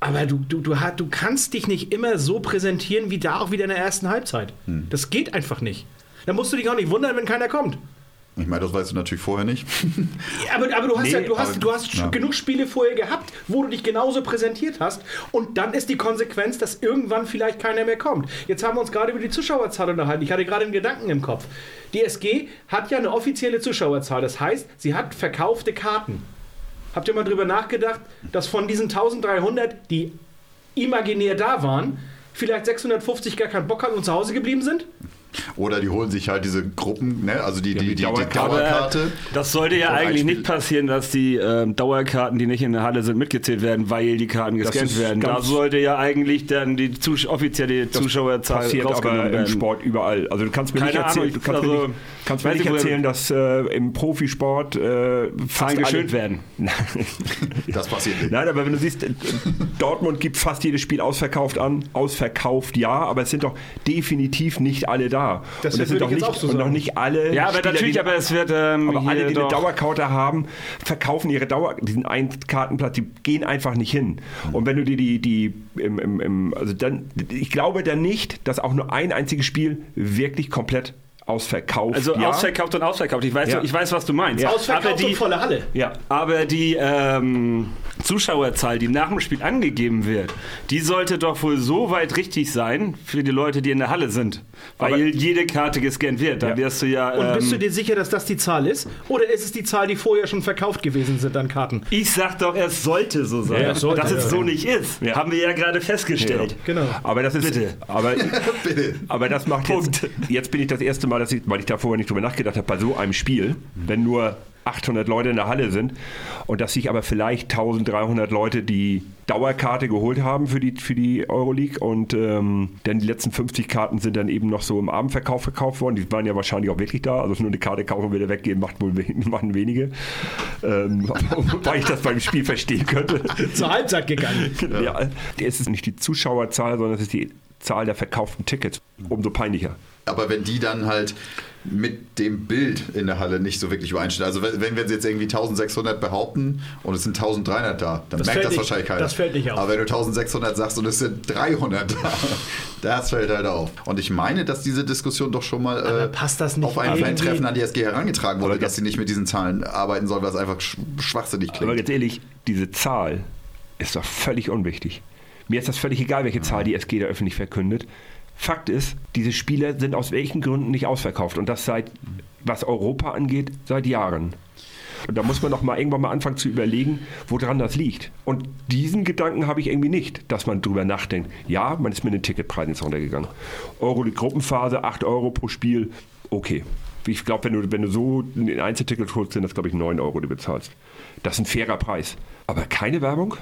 Aber du, du, du, du kannst dich nicht immer so präsentieren wie da auch wieder in der ersten Halbzeit. Hm. Das geht einfach nicht. Da musst du dich auch nicht wundern, wenn keiner kommt. Ich meine, das weißt du natürlich vorher nicht. aber, aber du hast, nee, ja, du hast, du hast ja. genug Spiele vorher gehabt, wo du dich genauso präsentiert hast. Und dann ist die Konsequenz, dass irgendwann vielleicht keiner mehr kommt. Jetzt haben wir uns gerade über die Zuschauerzahl unterhalten. Ich hatte gerade einen Gedanken im Kopf. Die SG hat ja eine offizielle Zuschauerzahl. Das heißt, sie hat verkaufte Karten. Habt ihr mal drüber nachgedacht, dass von diesen 1300, die imaginär da waren, vielleicht 650 gar keinen Bock hatten und zu Hause geblieben sind? Oder die holen sich halt diese Gruppen, ne? also die, ja, die, die, die, Dauerkarte. Das sollte ja eigentlich nicht passieren, dass die ähm, Dauerkarten, die nicht in der Halle sind, mitgezählt werden, weil die Karten gescannt werden. Da sollte ja eigentlich dann die Zus offizielle Zuschauerzahl passiert aber werden. im Sport überall. Also du kannst mir Keine nicht erzählen, du kannst also, mir nicht, kannst mir nicht erzählen dass äh, im Profisport äh, Zahlen geschönt werden. [LAUGHS] das passiert nicht. Nein, aber wenn du siehst, äh, Dortmund gibt fast jedes Spiel ausverkauft an. Ausverkauft ja, aber es sind doch definitiv nicht alle da da. Das, und das sind doch nicht, so und noch nicht alle. Ja, aber Spieler, natürlich, die, aber es wird. Ähm, aber alle, die eine Dauerkarte haben, verkaufen ihre Dauer, diesen Einkartenplatz, die gehen einfach nicht hin. Und wenn du dir die, die im, im, im, also dann, ich glaube dann nicht, dass auch nur ein einziges Spiel wirklich komplett ausverkauft. Also ja. ausverkauft und ausverkauft. Ich weiß, ja. ich weiß was du meinst. Ja. Ausverkauft aber die, und volle Halle. Ja. Aber die ähm, Zuschauerzahl, die nach dem Spiel angegeben wird, die sollte doch wohl so weit richtig sein für die Leute, die in der Halle sind. Weil aber jede Karte gescannt wird. Da wirst du ja. Ähm, und bist du ähm, dir sicher, dass das die Zahl ist? Oder ist es die Zahl, die vorher schon verkauft gewesen sind an Karten? Ich sag doch, es sollte so sein. Ja, sollte, dass es so nicht ist. Haben wir ja gerade festgestellt. Genau. Aber das ist. Bitte. Aber, [LAUGHS] Bitte. aber das macht jetzt. Jetzt bin ich das erste Mal, dass ich, weil ich da vorher nicht drüber nachgedacht habe, bei so einem Spiel, wenn nur 800 Leute in der Halle sind und dass sich aber vielleicht 1300 Leute die Dauerkarte geholt haben für die, für die Euroleague und ähm, dann die letzten 50 Karten sind dann eben noch so im Abendverkauf verkauft worden. Die waren ja wahrscheinlich auch wirklich da. Also nur eine Karte kaufen und wieder weggehen macht wohl [LAUGHS] machen wenige. Ähm, [LAUGHS] wobei ich das beim Spiel verstehen könnte. [LAUGHS] Zur Halbzeit gegangen. Ja, es ist nicht die Zuschauerzahl, sondern es ist die Zahl der verkauften Tickets. Umso peinlicher. Aber wenn die dann halt mit dem Bild in der Halle nicht so wirklich übereinstimmen. Also wenn wir jetzt irgendwie 1600 behaupten und es sind 1300 da, dann das merkt das nicht, wahrscheinlich keiner. Das fällt nicht auf. Aber wenn du 1600 sagst und es sind 300 da, [LAUGHS] das fällt halt auf. Und ich meine, dass diese Diskussion doch schon mal äh, passt das nicht auf ein Fan-Treffen an die SG herangetragen wurde, dass sie nicht mit diesen Zahlen arbeiten soll, was einfach schwachsinnig klingt. Aber ganz ehrlich, diese Zahl ist doch völlig unwichtig. Mir ist das völlig egal, welche Zahl die SG da öffentlich verkündet. Fakt ist, diese Spiele sind aus welchen Gründen nicht ausverkauft und das seit, was Europa angeht, seit Jahren. Und da muss man noch mal irgendwann mal anfangen zu überlegen, woran das liegt. Und diesen Gedanken habe ich irgendwie nicht, dass man drüber nachdenkt. Ja, man ist mit den Ticketpreisen jetzt runtergegangen. Euro die Gruppenphase, 8 Euro pro Spiel, okay. Ich glaube, wenn du, wenn du so ein Einzelticket holst, sind das, glaube ich, 9 Euro, die du bezahlst. Das ist ein fairer Preis. Aber keine Werbung?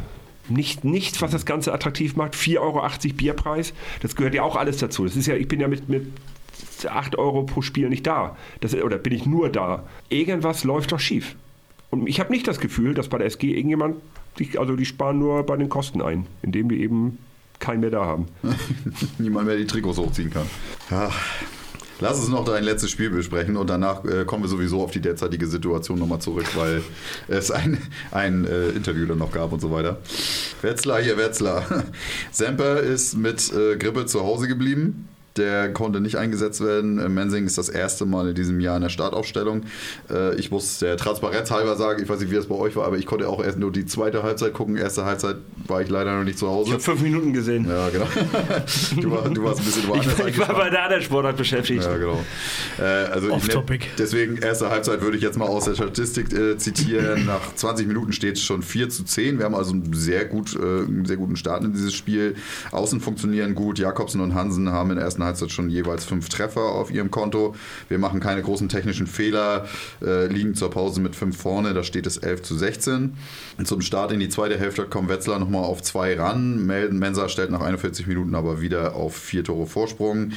Nicht, nichts, was das Ganze attraktiv macht. 4,80 Euro Bierpreis, das gehört ja auch alles dazu. Das ist ja, ich bin ja mit, mit 8 Euro pro Spiel nicht da. Das, oder bin ich nur da. Irgendwas läuft doch schief. Und ich habe nicht das Gefühl, dass bei der SG irgendjemand, also die sparen nur bei den Kosten ein, indem wir eben keinen mehr da haben. [LAUGHS] Niemand mehr die Trikots hochziehen kann. Ja, Lass uns noch dein letztes Spiel besprechen und danach äh, kommen wir sowieso auf die derzeitige Situation nochmal zurück, weil [LAUGHS] es ein, ein äh, Interview dann noch gab und so weiter. Wetzlar hier, Wetzlar. [LAUGHS] Semper ist mit äh, Grippe zu Hause geblieben. Der konnte nicht eingesetzt werden. Äh, Mensing ist das erste Mal in diesem Jahr in der Startaufstellung. Äh, ich muss der Transparenz halber sagen, ich weiß nicht, wie das bei euch war, aber ich konnte auch erst nur die zweite Halbzeit gucken. Erste Halbzeit war ich leider noch nicht zu Hause. Ich habe fünf Minuten gesehen. Ja, genau. [LAUGHS] Du, war, du warst ein bisschen woanders. Ich, ich war bei der anderen Sportart beschäftigt. Ja, genau. Äh, also Off topic. Deswegen, erste Halbzeit würde ich jetzt mal aus der Statistik äh, zitieren. Nach 20 Minuten steht es schon 4 zu 10. Wir haben also einen sehr, gut, äh, einen sehr guten Start in dieses Spiel. Außen funktionieren gut. Jakobsen und Hansen haben in der ersten Halbzeit schon jeweils fünf Treffer auf ihrem Konto. Wir machen keine großen technischen Fehler, äh, liegen zur Pause mit fünf vorne. Da steht es 11 zu 16. Und zum Start in die zweite Hälfte kommt Wetzlar nochmal auf zwei ran. Mensa stellt nach 41 Minuten aber wieder auf vier Tore Vorsprung.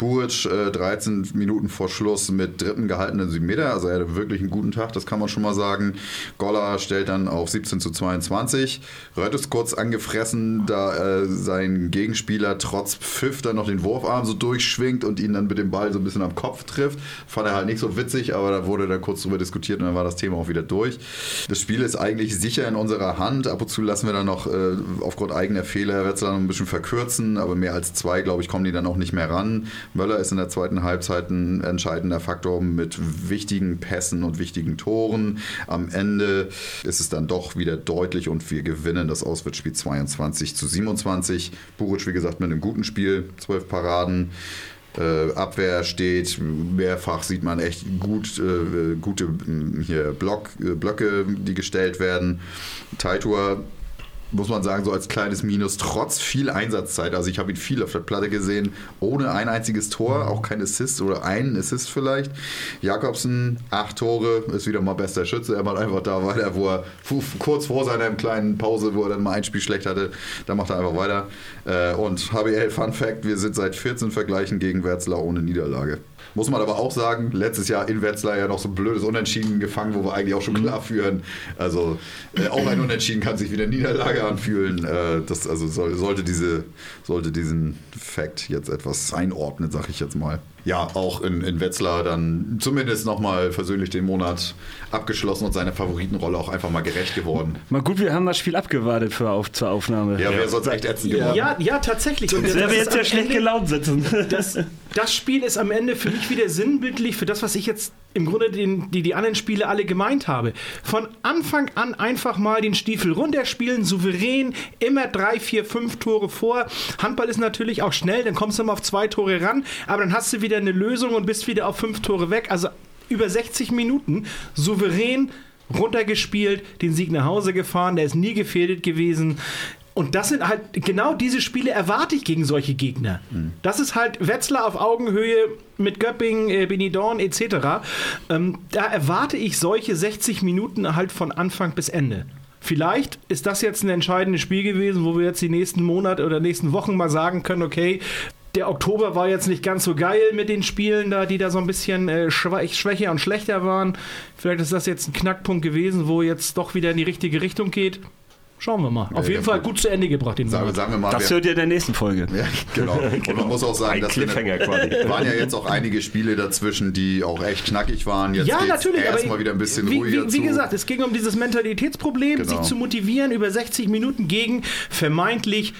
Buric äh, 13 Minuten vor Schluss mit dritten gehaltenen 7 Meter. Also er hatte wirklich einen guten Tag, das kann man schon mal sagen. Goller stellt dann auf 17 zu 22. Rött ist kurz angefressen, da äh, sein Gegenspieler trotz Pfiff dann noch den Wurfarm so durchschwingt und ihn dann mit dem Ball so ein bisschen am Kopf trifft. Fand er halt nicht so witzig, aber da wurde dann kurz drüber diskutiert und dann war das Thema auch wieder durch. Das Spiel ist eigentlich sicher in unserer Hand. Ab und zu lassen wir dann noch äh, aufgrund eigener Fehler Wetzlar noch ein bisschen verkürzen, aber mehr als zwei, glaube ich, kommen die dann auch nicht mehr ran. Möller ist in der zweiten Halbzeit ein entscheidender Faktor mit wichtigen Pässen und wichtigen Toren. Am Ende ist es dann doch wieder deutlich und wir gewinnen das Auswärtsspiel 22 zu 27. Buric, wie gesagt, mit einem guten Spiel, zwölf Paraden. Äh, Abwehr steht, mehrfach sieht man echt gut, äh, gute hier Block, äh, Blöcke, die gestellt werden. Taitur muss man sagen, so als kleines Minus, trotz viel Einsatzzeit. Also ich habe ihn viel auf der Platte gesehen, ohne ein einziges Tor, auch kein Assist oder einen Assist vielleicht. Jakobsen, acht Tore, ist wieder mal bester Schütze. Er macht einfach da weiter, wo er kurz vor seiner kleinen Pause, wo er dann mal ein Spiel schlecht hatte, da macht er einfach weiter. Äh, und HBL Fun Fact, wir sind seit 14 Vergleichen gegen Werzlar ohne Niederlage. Muss man aber auch sagen, letztes Jahr in Wetzlar ja noch so ein blödes Unentschieden gefangen, wo wir eigentlich auch schon mhm. klar führen. Also äh, auch ein Unentschieden kann sich wie eine Niederlage anfühlen. Äh, das also soll, sollte, diese, sollte diesen Fakt jetzt etwas einordnen, sag ich jetzt mal ja, auch in, in Wetzlar dann zumindest nochmal versöhnlich den Monat abgeschlossen und seiner Favoritenrolle auch einfach mal gerecht geworden. [LAUGHS] Mal gut, wir haben das Spiel abgewartet für auf, zur Aufnahme. Ja, wäre sonst echt ätzend geworden. Ja, ja, tatsächlich. Und wäre jetzt ja schlecht gelaunt sitzen. Das, das Spiel ist am Ende für mich wieder sinnbildlich für das, was ich jetzt im Grunde den, die, die anderen Spiele alle gemeint habe. Von Anfang an einfach mal den Stiefel runterspielen, souverän, immer drei, vier, fünf Tore vor. Handball ist natürlich auch schnell, dann kommst du mal auf zwei Tore ran, aber dann hast du wieder eine Lösung und bist wieder auf fünf Tore weg. Also über 60 Minuten souverän runtergespielt, den Sieg nach Hause gefahren, der ist nie gefährdet gewesen. Und das sind halt, genau diese Spiele erwarte ich gegen solche Gegner. Mhm. Das ist halt Wetzlar auf Augenhöhe mit Göpping, äh, Benidorm etc. Ähm, da erwarte ich solche 60 Minuten halt von Anfang bis Ende. Vielleicht ist das jetzt ein entscheidendes Spiel gewesen, wo wir jetzt die nächsten Monate oder nächsten Wochen mal sagen können, okay, der Oktober war jetzt nicht ganz so geil mit den Spielen da, die da so ein bisschen äh, schwächer und schlechter waren. Vielleicht ist das jetzt ein Knackpunkt gewesen, wo jetzt doch wieder in die richtige Richtung geht. Schauen wir mal. Auf ja, jeden Fall gut zu Ende gebracht, den sagen, sagen wir mal, Das hört ihr in der nächsten Folge. Ja, genau. [LAUGHS] Und man muss auch sagen, dass Cliffhanger quasi. waren ja jetzt auch einige Spiele dazwischen, die auch echt knackig waren. Jetzt ja, natürlich. Erstmal wieder ein bisschen wie, ruhiger wie, wie gesagt, es ging um dieses Mentalitätsproblem, genau. sich zu motivieren über 60 Minuten gegen vermeintlich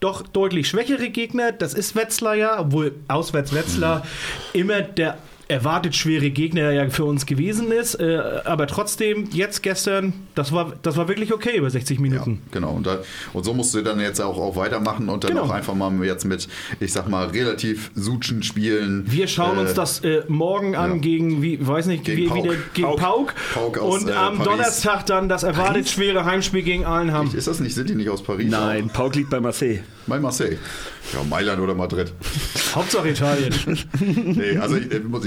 doch deutlich schwächere Gegner. Das ist Wetzlar ja, obwohl auswärts Wetzlar mhm. immer der erwartet schwere Gegner ja für uns gewesen ist. Äh, aber trotzdem, jetzt gestern, das war, das war wirklich okay über 60 Minuten. Ja, genau. Und, da, und so musst du dann jetzt auch, auch weitermachen und dann genau. auch einfach mal jetzt mit, ich sag mal, relativ Sutschen spielen. Wir schauen äh, uns das äh, morgen an ja. gegen, wie, weiß nicht, gegen, wie, Pauk. Wie der, gegen Pauk. Pauk. Aus, und am Donnerstag dann das erwartet Paris? schwere Heimspiel gegen Allenham. Ist das nicht, sind die nicht aus Paris? Nein, Pauk liegt bei Marseille. Bei Marseille. Ja, Mailand oder Madrid. [LAUGHS] Hauptsache Italien. [LAUGHS] nee, also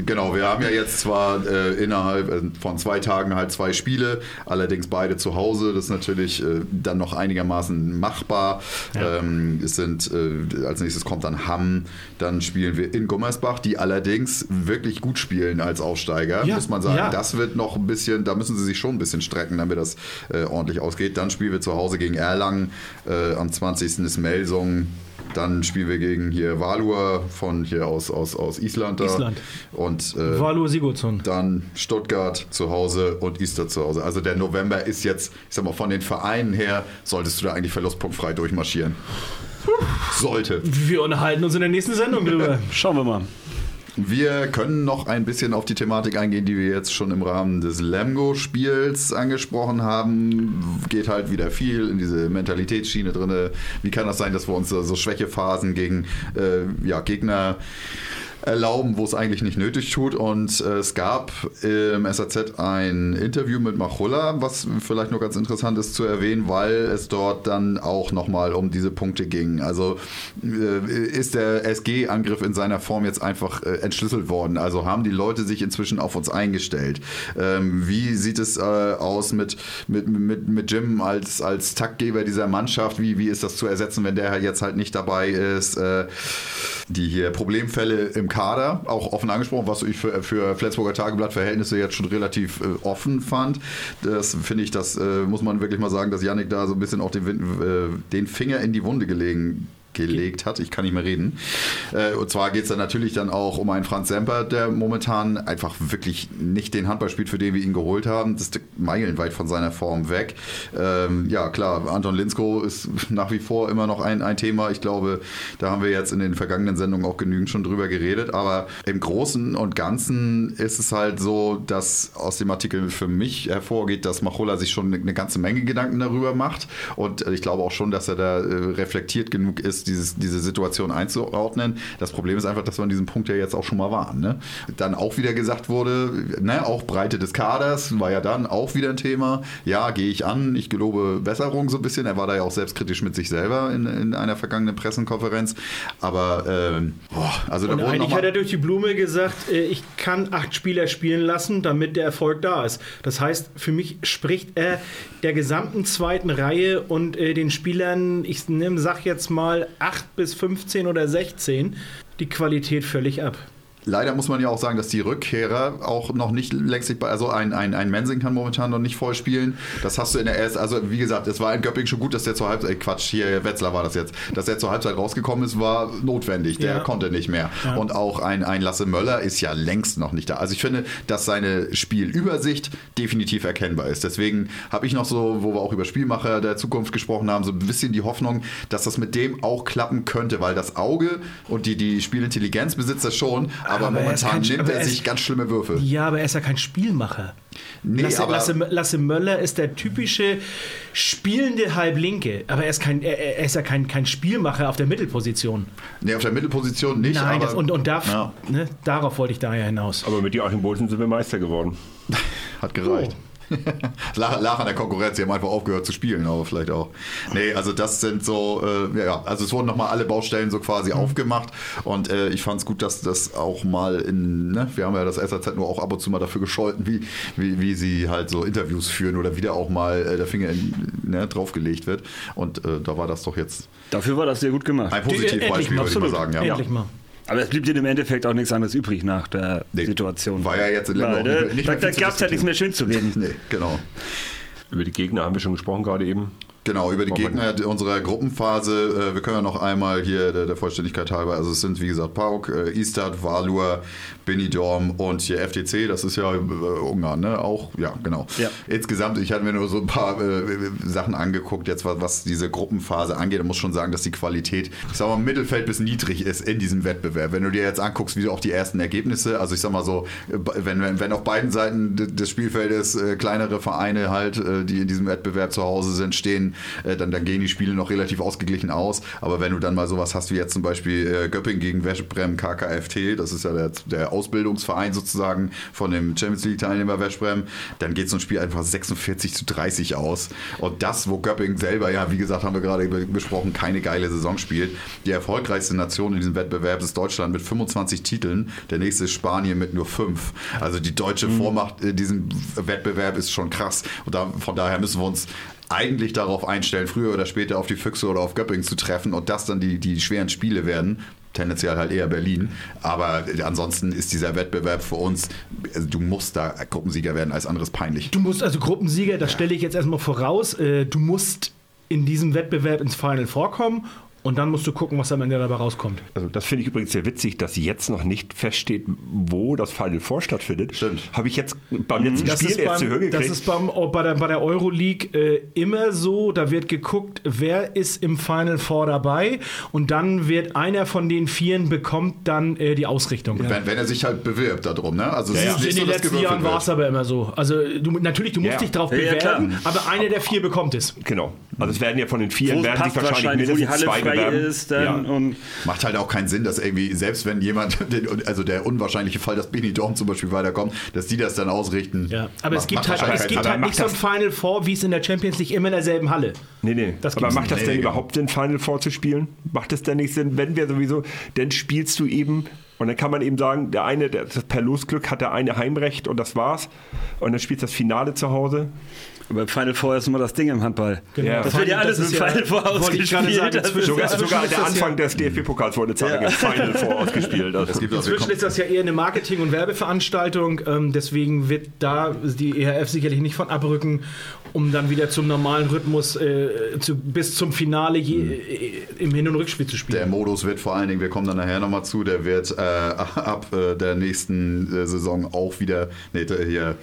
genau, wir haben ja jetzt zwar äh, innerhalb äh, von zwei Tagen halt zwei Spiele, allerdings beide zu Hause. Das ist natürlich äh, dann noch einigermaßen machbar. Ja. Ähm, es sind, äh, als nächstes kommt dann Hamm, dann spielen wir in Gummersbach, die allerdings wirklich gut spielen als Aufsteiger, ja. muss man sagen. Ja. Das wird noch ein bisschen, da müssen sie sich schon ein bisschen strecken, damit das äh, ordentlich ausgeht. Dann spielen wir zu Hause gegen Erlangen. Äh, am 20. ist Melsung. Dann spielen wir gegen hier Valur von hier aus, aus, aus Island da. Island. Und äh, Valur Sigurdsson. Dann Stuttgart zu Hause und Easter zu Hause. Also der November ist jetzt, ich sag mal, von den Vereinen her solltest du da eigentlich verlustpunktfrei durchmarschieren. sollte. Wir unterhalten uns in der nächsten Sendung drüber. [LAUGHS] Schauen wir mal. Wir können noch ein bisschen auf die Thematik eingehen, die wir jetzt schon im Rahmen des Lamgo-Spiels angesprochen haben. Geht halt wieder viel in diese Mentalitätsschiene drin. Wie kann das sein, dass wir uns so Schwächephasen gegen äh, ja, Gegner erlauben, wo es eigentlich nicht nötig tut. Und äh, es gab im SAZ ein Interview mit Machulla, was vielleicht noch ganz interessant ist zu erwähnen, weil es dort dann auch nochmal um diese Punkte ging. Also äh, ist der SG-Angriff in seiner Form jetzt einfach äh, entschlüsselt worden? Also haben die Leute sich inzwischen auf uns eingestellt? Ähm, wie sieht es äh, aus mit, mit, mit, mit Jim als, als Taktgeber dieser Mannschaft? Wie, wie ist das zu ersetzen, wenn der jetzt halt nicht dabei ist? Äh, die hier Problemfälle im Kader, auch offen angesprochen, was ich für, für Flensburger Tageblatt-Verhältnisse jetzt schon relativ äh, offen fand. Das finde ich, das äh, muss man wirklich mal sagen, dass Yannick da so ein bisschen auch den, äh, den Finger in die Wunde gelegen gelegt hat. Ich kann nicht mehr reden. Äh, und zwar geht es dann natürlich dann auch um einen Franz Semper, der momentan einfach wirklich nicht den Handball spielt, für den wir ihn geholt haben. Das ist meilenweit von seiner Form weg. Ähm, ja, klar, Anton Linsko ist nach wie vor immer noch ein, ein Thema. Ich glaube, da haben wir jetzt in den vergangenen Sendungen auch genügend schon drüber geredet. Aber im Großen und Ganzen ist es halt so, dass aus dem Artikel für mich hervorgeht, dass Machola sich schon eine ganze Menge Gedanken darüber macht. Und ich glaube auch schon, dass er da äh, reflektiert genug ist, ist, dieses, diese Situation einzuordnen. Das Problem ist einfach, dass wir an diesem Punkt ja jetzt auch schon mal waren. Ne? Dann auch wieder gesagt wurde, ne, auch Breite des Kaders war ja dann auch wieder ein Thema. Ja, gehe ich an, ich gelobe Besserung so ein bisschen. Er war da ja auch selbstkritisch mit sich selber in, in einer vergangenen Pressekonferenz. Aber ähm, boah, also Und da eigentlich hat er durch die Blume gesagt, äh, ich kann acht Spieler spielen lassen, damit der Erfolg da ist. Das heißt, für mich spricht er der gesamten zweiten Reihe und äh, den Spielern, ich nehme, sag jetzt mal 8 bis 15 oder 16 die Qualität völlig ab. Leider muss man ja auch sagen, dass die Rückkehrer auch noch nicht längst, also ein, ein, ein Mensing kann momentan noch nicht voll spielen. Das hast du in der ersten, also wie gesagt, es war in Göpping schon gut, dass der zur Halbzeit, äh Quatsch, hier Wetzlar war das jetzt, dass der zur Halbzeit rausgekommen ist, war notwendig. Der ja. konnte nicht mehr. Ja. Und auch ein, ein Lasse Möller ist ja längst noch nicht da. Also ich finde, dass seine Spielübersicht definitiv erkennbar ist. Deswegen habe ich noch so, wo wir auch über Spielmacher der Zukunft gesprochen haben, so ein bisschen die Hoffnung, dass das mit dem auch klappen könnte, weil das Auge und die, die Spielintelligenz besitzt das schon, aber, aber momentan kein, nimmt er sich ganz schlimme Würfe. Ja, aber er ist ja kein Spielmacher. Nee, Lasse, Lasse, Lasse, Möller ist der typische spielende Halblinke, aber er ist, kein, er, er ist ja kein, kein Spielmacher auf der Mittelposition. Nee, auf der Mittelposition nicht. Nein, aber, das, und, und darf, ja. ne, darauf wollte ich daher hinaus. Aber mit Joachim Bolsen sind wir Meister geworden. [LAUGHS] Hat gereicht. Oh. [LAUGHS] lach, an der Konkurrenz, die haben einfach aufgehört zu spielen, aber vielleicht auch. Nee, also das sind so, äh, ja, also es wurden nochmal alle Baustellen so quasi mhm. aufgemacht und äh, ich fand es gut, dass das auch mal in, ne, wir haben ja das SAZ nur auch ab und zu mal dafür gescholten, wie, wie, wie sie halt so Interviews führen oder wieder auch mal äh, der Finger in, ne, draufgelegt wird und äh, da war das doch jetzt. Dafür war das sehr gut gemacht. Ein Positivbeispiel, würde ich mal sagen. Ja. Endlich mal. Aber es blieb dir im Endeffekt auch nichts anderes übrig nach der nee, Situation. War ja jetzt in Ländern Weil, nicht, nicht Da, da gab es ja nichts mehr schön zu reden. Nee, genau. Über die Gegner haben wir schon gesprochen gerade eben. Genau, über die Gegner unserer Gruppenphase. Äh, wir können ja noch einmal hier der, der Vollständigkeit halber, also es sind wie gesagt Pauk, äh, Istad, Valur, Benidorm und hier FTC, das ist ja äh, Ungarn, ne? Auch, ja, genau. Ja. Insgesamt, ich hatte mir nur so ein paar äh, Sachen angeguckt, jetzt was, was diese Gruppenphase angeht. Ich muss schon sagen, dass die Qualität, ich sag mal, Mittelfeld bis niedrig ist in diesem Wettbewerb. Wenn du dir jetzt anguckst, wie auch die ersten Ergebnisse, also ich sag mal so, wenn, wenn, wenn auf beiden Seiten des Spielfeldes äh, kleinere Vereine halt, äh, die in diesem Wettbewerb zu Hause sind, stehen, äh, dann, dann gehen die Spiele noch relativ ausgeglichen aus. Aber wenn du dann mal sowas hast wie jetzt zum Beispiel äh, Göpping gegen Westbrem KKFT, das ist ja der, der Ausbildungsverein sozusagen von dem Champions League-Teilnehmer Westbrem, dann geht so ein Spiel einfach 46 zu 30 aus. Und das, wo Göpping selber, ja, wie gesagt, haben wir gerade besprochen, keine geile Saison spielt. Die erfolgreichste Nation in diesem Wettbewerb ist Deutschland mit 25 Titeln. Der nächste ist Spanien mit nur fünf. Also die deutsche mhm. Vormacht in diesem Wettbewerb ist schon krass. Und da, von daher müssen wir uns eigentlich darauf einstellen, früher oder später auf die Füchse oder auf Göppingen zu treffen und das dann die, die schweren Spiele werden. Tendenziell halt eher Berlin. Aber ansonsten ist dieser Wettbewerb für uns, also du musst da Gruppensieger werden, als anderes peinlich. Du musst also Gruppensieger, das ja. stelle ich jetzt erstmal voraus, äh, du musst in diesem Wettbewerb ins Final vorkommen Und dann musst du gucken, was am Ende dabei rauskommt. Also das finde ich übrigens sehr witzig, dass jetzt noch nicht feststeht, wo das Final Four stattfindet. Stimmt. Habe ich jetzt beim letzten Das Spiel ist, erst zu hören gekriegt. das ist beim, oh, bei der, bei der Euroleague äh, immer so. Da wird geguckt, wer ist im Final Four dabei. Und dann wird einer von den Vieren bekommt dann äh, die Ausrichtung. Wenn, wenn er sich halt bewirbt darum, ne? Also Ja, ist In so, den letzten Jahren war es aber immer so. Also du, natürlich, du musst Ja. dich darauf Ja, ja, bewerben, aber einer der vier bekommt es. Genau. Also es werden ja von den vier werden sich wahrscheinlich wahrscheinlich, mindestens zwei frei bewerben. ist dann ja. und Macht halt auch keinen Sinn, dass irgendwie, selbst wenn jemand, [LAUGHS] den- also der unwahrscheinliche Fall, dass Benny Dorm zum Beispiel weiterkommt, dass die das dann ausrichten. Ja, aber es gibt halt, es gibt halt nicht so ein das- Final Four, wie es in der Champions League immer in derselben Halle. Nee, nee. Das Aber macht das nicht. denn Nee, überhaupt Sinn, Final Four zu spielen? Macht es denn nicht Sinn, wenn wir sowieso, dann spielst du eben, und dann kann man eben sagen, der eine, der, das per Losglück hat der eine Heimrecht und das war's. Und dann spielst du das Finale zu Hause. Beim Final Four ist immer das Ding im Handball. Ja. Das wird ja alles im Final Four ausgespielt. sagen, Das ist- Sogar, der Anfang ja- des DFB-Pokals wurde Zeit Ja. Final Four [LAUGHS] ausgespielt. Also gibt auch Inzwischen ist das ja eher eine Marketing- und Werbeveranstaltung, ähm, deswegen wird da die EHF sicherlich nicht von abrücken, um dann wieder zum normalen Rhythmus äh, zu, bis zum Finale je, äh, im Hin- und Rückspiel zu Der spielen. Modus wird vor allen Dingen, wir kommen dann nachher nochmal zu, der wird äh, [LAUGHS] ab äh, der nächsten äh, Saison auch wieder, nee, der hier,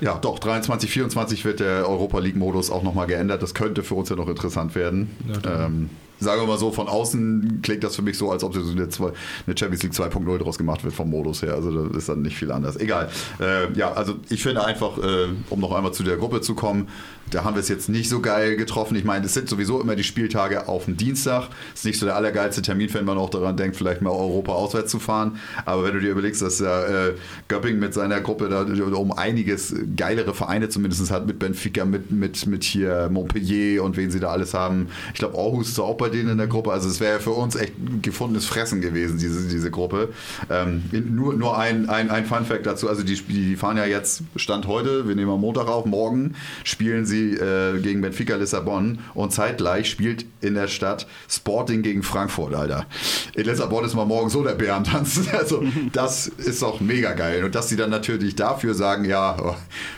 ja doch, 23, 24 wird der Europa League-Modus auch nochmal geändert. Das könnte für uns ja noch interessant werden. ähm, sagen wir mal so, von außen klingt das für mich so, als ob so eine, zwei- eine Champions League 2.0 draus gemacht wird vom Modus her. Also da ist dann nicht viel anders. Egal. Äh, ja, also ich finde einfach, äh, um noch einmal zu der Gruppe zu kommen, da haben wir es jetzt nicht so geil getroffen. Ich meine, es sind sowieso immer die Spieltage auf dem Dienstag. Ist nicht so der allergeilste Termin, wenn man auch daran denkt, vielleicht mal Europa auswärts zu fahren. Aber wenn du dir überlegst, dass ja, äh, Göpping mit seiner Gruppe da um einiges geilere Vereine zumindest hat, mit Benfica, mit, mit, mit hier Montpellier und wen sie da alles haben. Ich glaube, Aarhus ist auch bei denen in der Gruppe. Also es wäre für uns echt gefundenes Fressen gewesen, diese, diese Gruppe. Ähm, nur nur ein, ein, ein Fun-Fact dazu. Also die, die fahren ja jetzt, Stand heute, wir nehmen am Montag auf, morgen spielen sie äh, gegen Benfica Lissabon und zeitgleich spielt in der Stadt Sporting gegen Frankfurt, Alter. In Lissabon ist man morgen so der Bär am Tanzen. [LAUGHS] Also das ist doch mega geil. Und dass sie dann natürlich dafür sagen, ja, oh,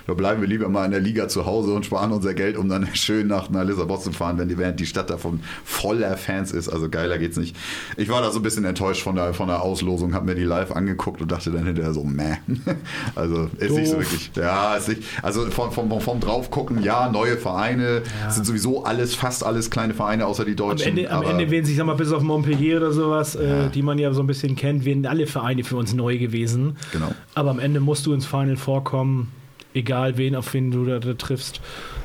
da bleiben wir lieber mal in der Liga zu Hause und sparen unser Geld, um dann [LAUGHS] schön nach, nach Lissabon zu fahren, wenn die, während die Stadt davon voller Fans ist. Also geiler geht's nicht. Ich war da so ein bisschen enttäuscht von der, von der Auslosung, habe mir die live angeguckt und dachte dann hinterher so, meh. [LAUGHS] Also ist nicht so Doof. wirklich. Ja, ist nicht. Also vom, vom, vom draufgucken, ja, neue Vereine sind sowieso alles, fast alles kleine Vereine außer die Am Deutschen. Ende, am Ende werden sich, sag mal, bis auf Montpellier oder sowas, äh, die man ja so ein bisschen kennt, werden alle Vereine für uns neu gewesen. Genau. Aber am Ende musst du ins Final vorkommen, egal wen, auf wen du da, da triffst.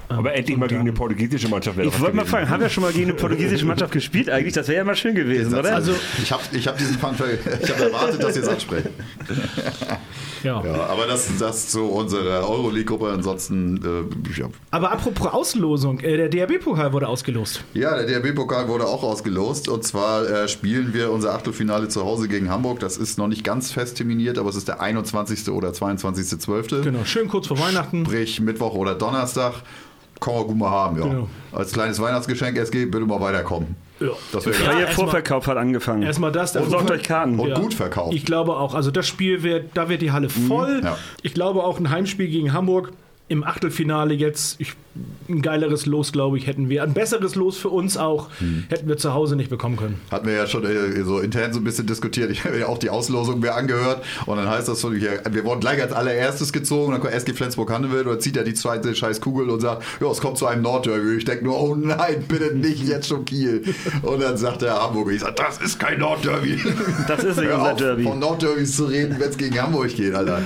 Ähm, Aber endlich mal gegen eine portugiesische Mannschaft Ich wollte mal fragen, haben wir schon mal gegen eine portugiesische Mannschaft gespielt eigentlich? Das wäre ja mal schön gewesen, oder? Also- ich habe ich hab diesen Fun ich habe erwartet, dass ihr es ansprecht. [LAUGHS] Ja. Ja, aber das, das zu unserer Euroleague-Gruppe. Ansonsten, äh, ja. Aber apropos Auslosung, äh, der DRB-Pokal wurde ausgelost. ja, der DRB-Pokal wurde auch ausgelost. Und zwar äh, spielen wir unser Achtelfinale zu Hause gegen Hamburg. Das ist noch nicht ganz fest terminiert, aber es ist der 21. oder 22.12. Genau, schön kurz vor Weihnachten. Sprich Mittwoch oder Donnerstag. Kann man gut mal haben, ja. Genau. Als kleines Weihnachtsgeschenk, SG, bitte mal weiterkommen. Ja. Das wäre Ja, Freier erstmal- Vorverkauf hat angefangen. Erstmal das. Und sorgt euch Karten. Und Ja. gut verkauft. Ich glaube auch. Also das Spiel wird, da wird die Halle voll. ja. Ich glaube auch ein Heimspiel gegen Hamburg. Im Achtelfinale jetzt ich, ein geileres Los, glaube ich, hätten wir. Ein besseres Los für uns auch, hätten wir zu Hause nicht bekommen können. Hatten wir ja schon äh, so intern so ein bisschen diskutiert. Ich [LAUGHS] habe ja auch die Auslosung mir angehört. Und dann heißt das so, wir wurden gleich als allererstes gezogen. Dann kommt SG Flensburg-Handewitt oder zieht er die zweite scheiß Kugel und sagt, ja, es kommt zu einem Nordderby. Ich denke nur, oh nein, bitte nicht jetzt schon Kiel. Und dann sagt der Hamburger, ich sage, das ist kein Nordderby. [LAUGHS] Das ist nicht Hör unser auf, Derby. Von Nordderbys zu reden, wenn es gegen Hamburg geht, Alter.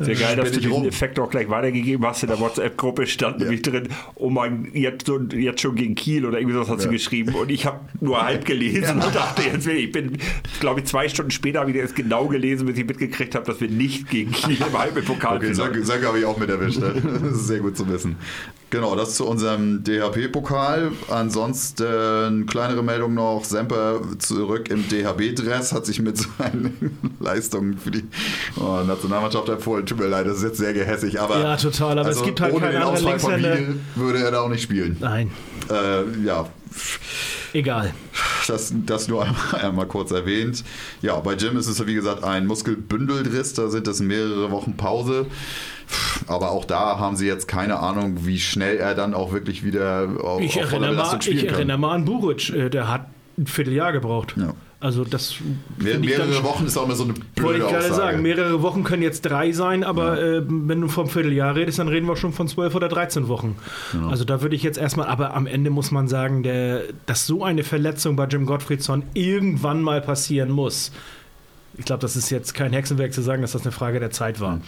Sehr geil, dass Spinn du ich rum. diesen Effekt auch gleich weitergegeben hast. In der WhatsApp-Gruppe stand nämlich drin, oh mein, jetzt, jetzt schon gegen Kiel oder irgendwie sowas hast du geschrieben. Und ich habe nur halb gelesen und dachte jetzt, ich bin, glaube ich, zwei Stunden später habe ich das genau gelesen, bis ich mitgekriegt habe, dass wir nicht gegen Kiel im Halbpokal Okay, sind. Sönke, Sönke habe ich auch mit erwischt. Ne? Das ist sehr gut zu wissen. Genau, das zu unserem DHP-Pokal. Ansonsten kleinere Meldung noch. Semper zurück im DHB-Dress, hat sich mit [LAUGHS] seinen Leistungen für die oh, Nationalmannschaft empfohlen. Tut mir leid, das ist jetzt sehr gehässig. Aber Ja, total, aber es gibt halt ohne keine den Ausfall von. Wiel würde er da auch nicht spielen. Nein, Äh, ja, egal. das, das nur einmal, [LAUGHS] einmal kurz erwähnt. Ja, bei Jim ist es wie gesagt ein Muskelbündeldriss, da sind es mehrere Wochen Pause. Aber auch da haben sie jetzt keine Ahnung, wie schnell er dann auch wirklich wieder auf, Ich auf voller mal, Belastung spielen ich kann. erinnere mal an Buric. Äh, Der hat ein Vierteljahr gebraucht. Ja. Also das Mehr, mehrere dann, Wochen ist auch immer so eine blöde Wollte ich gerade sagen, mehrere Wochen können jetzt drei sein, aber ja. äh, wenn du vom Vierteljahr redest, dann reden wir schon von zwölf oder 13 Wochen. Genau. Also da würde ich jetzt erstmal, aber am Ende muss man sagen, der, dass so eine Verletzung bei Jim Gottfriedson irgendwann mal passieren muss. Ich glaube, das ist jetzt kein Hexenwerk zu sagen, dass das eine Frage der Zeit war.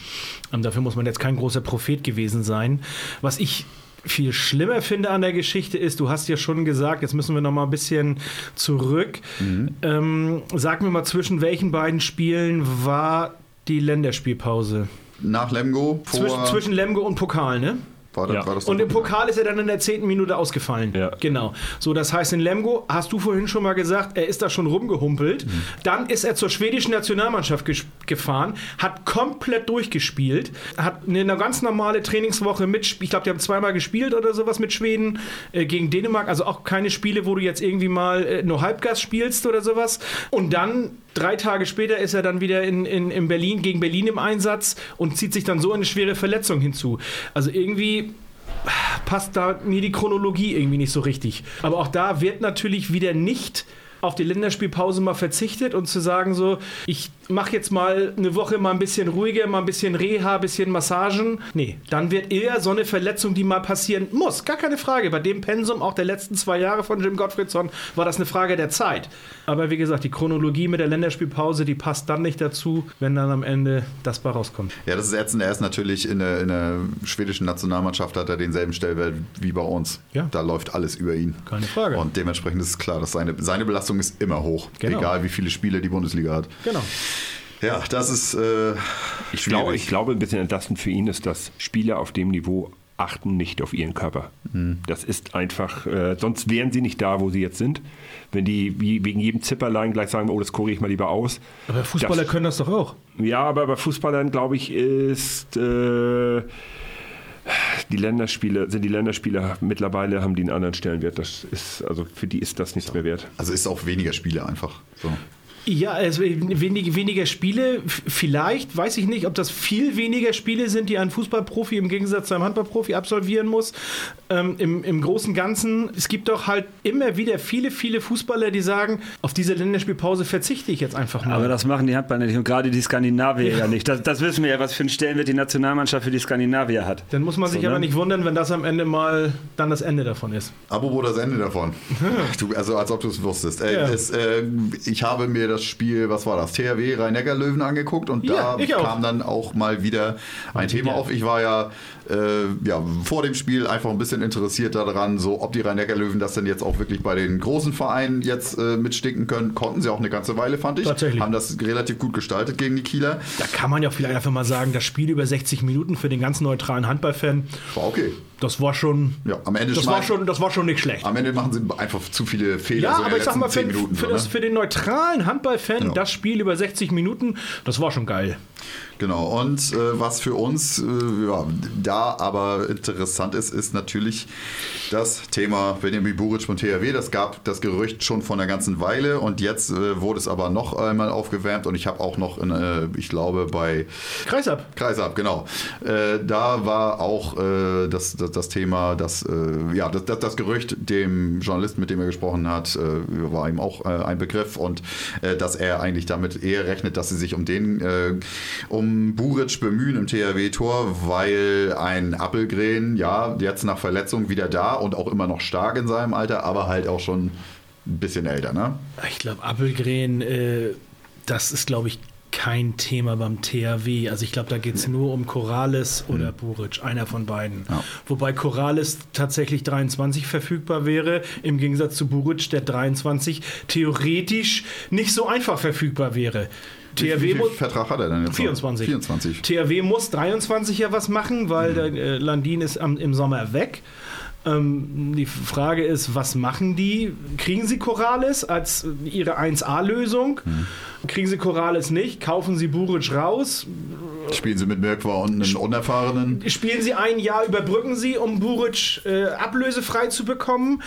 Mhm. dafür muss man jetzt kein großer Prophet gewesen sein. Was ich viel schlimmer finde an der Geschichte ist, du hast ja schon gesagt, jetzt müssen wir noch mal ein bisschen zurück. Mhm. Ähm, sag mir mal, zwischen welchen beiden Spielen war die Länderspielpause? Nach Lemgo? Zwischen, zwischen Lemgo und Pokal, ne? War das, ja. war das und im Pokal ist er dann in der zehnten Minute ausgefallen. Ja. Genau. So, das heißt, in Lemgo, hast du vorhin schon mal gesagt, er ist da schon rumgehumpelt. Mhm. Dann ist er zur schwedischen Nationalmannschaft gefahren, hat komplett durchgespielt, hat eine ganz normale Trainingswoche mit, ich glaube, die haben zweimal gespielt oder sowas mit Schweden äh, gegen Dänemark. Also auch keine Spiele, wo du jetzt irgendwie mal äh, nur Halbgas spielst oder sowas. Und dann drei Tage später ist er dann wieder in, in, in Berlin gegen Berlin im Einsatz und zieht sich dann so eine schwere Verletzung hinzu. Also irgendwie passt da mir die Chronologie irgendwie nicht so richtig. Aber auch da wird natürlich wieder nicht auf die Länderspielpause mal verzichtet und zu sagen so, ich mache jetzt mal eine Woche mal ein bisschen ruhiger, mal ein bisschen Reha, ein bisschen Massagen. Nee, dann wird eher so eine Verletzung, die mal passieren muss. Gar keine Frage. Bei dem Pensum auch der letzten zwei Jahre von Jim Gottfriedson war das eine Frage der Zeit. Aber wie gesagt, die Chronologie mit der Länderspielpause, die passt dann nicht dazu, wenn dann am Ende das bei rauskommt. Ja, das ist ätzend. Er ist natürlich in der, in der schwedischen Nationalmannschaft, hat er denselben Stellwert wie bei uns. Ja. Da läuft alles über ihn. Keine Frage. Und dementsprechend ist es klar, dass seine, seine Belastung ist immer hoch. Genau. Egal wie viele Spiele die Bundesliga hat. Genau. Ja, das ist. Äh, ich, glaube, ich glaube, ein bisschen entlastend für ihn ist, dass Spieler auf dem Niveau achten nicht auf ihren Körper. Mhm. Das ist einfach, äh, sonst wären sie nicht da, wo sie jetzt sind. Wenn die wie wegen jedem Zipperlein gleich sagen, oh, das kuriere ich mal lieber aus. Aber Fußballer das, können das doch auch. Ja, aber bei Fußballern, glaube ich, ist. Äh, die Länderspiele, sind die Länderspiele mittlerweile haben die einen anderen Stellenwert. Das ist, also für die ist das nichts mehr wert. Also ist auch weniger Spiele einfach. So. Ja, also wenig, weniger Spiele, vielleicht, weiß ich nicht, ob das viel weniger Spiele sind, die ein Fußballprofi im Gegensatz zu einem Handballprofi absolvieren muss. Ähm, im, Im großen Ganzen, es gibt doch halt immer wieder viele, viele Fußballer, die sagen, auf diese Länderspielpause verzichte ich jetzt einfach mal. Aber das machen die Handballer nicht und gerade die Skandinavier ja, ja nicht. Das, das, wissen wir ja, was für einen Stellenwert die Nationalmannschaft für die Skandinavier hat. Dann muss man so, sich ne? aber nicht wundern, wenn das am Ende mal dann das Ende davon ist. Apropos das Ende davon. du, also als ob du es wusstest. Äh, ja. es, äh, ich habe mir das Spiel, was war das, THW Rhein-Neckar-Löwen angeguckt und ja, da kam dann auch mal wieder ein Thema auf. Ich war ja, äh, ja vor dem Spiel einfach ein bisschen interessiert daran, so ob die Rhein-Neckar-Löwen das denn jetzt auch wirklich bei den großen Vereinen jetzt äh, mitstinken können. Konnten sie auch eine ganze Weile, fand ich. Tatsächlich. Haben das relativ gut gestaltet gegen die Kieler. Da kann man ja vielleicht einfach mal sagen, das Spiel über 60 Minuten für den ganz neutralen Handballfan. War okay. Das war schon. Ja, am Ende das war schon, das war schon nicht schlecht. Am Ende machen sie einfach zu viele Fehler. Ja, so aber ich sag mal, für, für, das, ne? für den neutralen Handballfan, genau. das Spiel über 60 Minuten, das war schon geil. Genau, und äh, was für uns äh, ja, da aber interessant ist, ist natürlich das Thema Benjamin Buric von THW. Das gab das Gerücht schon vor einer ganzen Weile und jetzt äh, wurde es aber noch einmal aufgewärmt und ich habe auch noch, in, äh, ich glaube, bei Kreisab. Kreisab, genau. Äh, da war auch äh, das, das, das, Thema, dass, ja, das, das, das, Gerücht dem Journalisten, mit dem er gesprochen hat, war ihm auch ein Begriff und dass er eigentlich damit eher rechnet, dass sie sich um den um Buric bemühen im THW-Tor, weil ein Appelgren, ja, jetzt nach Verletzung wieder da und auch immer noch stark in seinem Alter, aber halt auch schon ein bisschen älter, ne? Ich glaube, Appelgren, äh, das ist, glaube ich, kein Thema beim THW. Also ich glaube, da geht es nur um Corrales oder mhm. Buric, einer von beiden. Ja. Wobei Corrales tatsächlich 23 verfügbar wäre, im Gegensatz zu Buric, der 23 theoretisch nicht so einfach verfügbar wäre. THW muss, Vertrag hat er denn jetzt? 24. 24. THW muss 23 ja was machen, weil mhm. der äh, Landin ist am, im Sommer weg. Ähm, die Frage ist, was machen die? Kriegen sie Corrales als ihre 1A-Lösung? Mhm. Kriegen sie Corrales nicht? Kaufen sie Buric raus? Spielen Sie mit Mirkwa und einem Unerfahrenen? Spielen Sie ein Jahr, überbrücken Sie, um Buric äh, ablösefrei zu bekommen.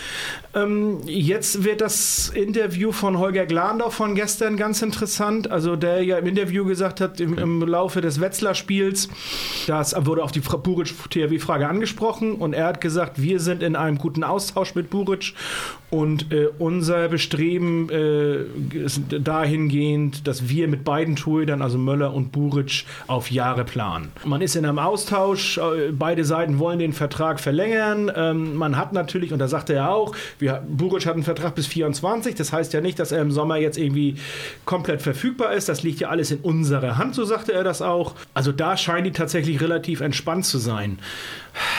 Ähm, jetzt wird das Interview von Holger Glandau von gestern ganz interessant. Also der ja im Interview gesagt hat, im, im Laufe des Wetzlar-Spiels, das wurde auf die Buric-THW-Frage angesprochen und er hat gesagt, wir sind in einem guten Austausch mit Buric und äh, unser Bestreben äh, ist dahingehend, dass wir mit beiden Torhütern, also Möller und Buric, auf Jahre planen. Man ist in einem Austausch, äh, beide Seiten wollen den Vertrag verlängern. Ähm, man hat natürlich, und da sagte er auch, wir, Buric hat einen Vertrag bis 24, das heißt ja nicht, dass er im Sommer jetzt irgendwie komplett verfügbar ist. Das liegt ja alles in unserer Hand, so sagte er das auch. Also da scheint die tatsächlich relativ entspannt zu sein.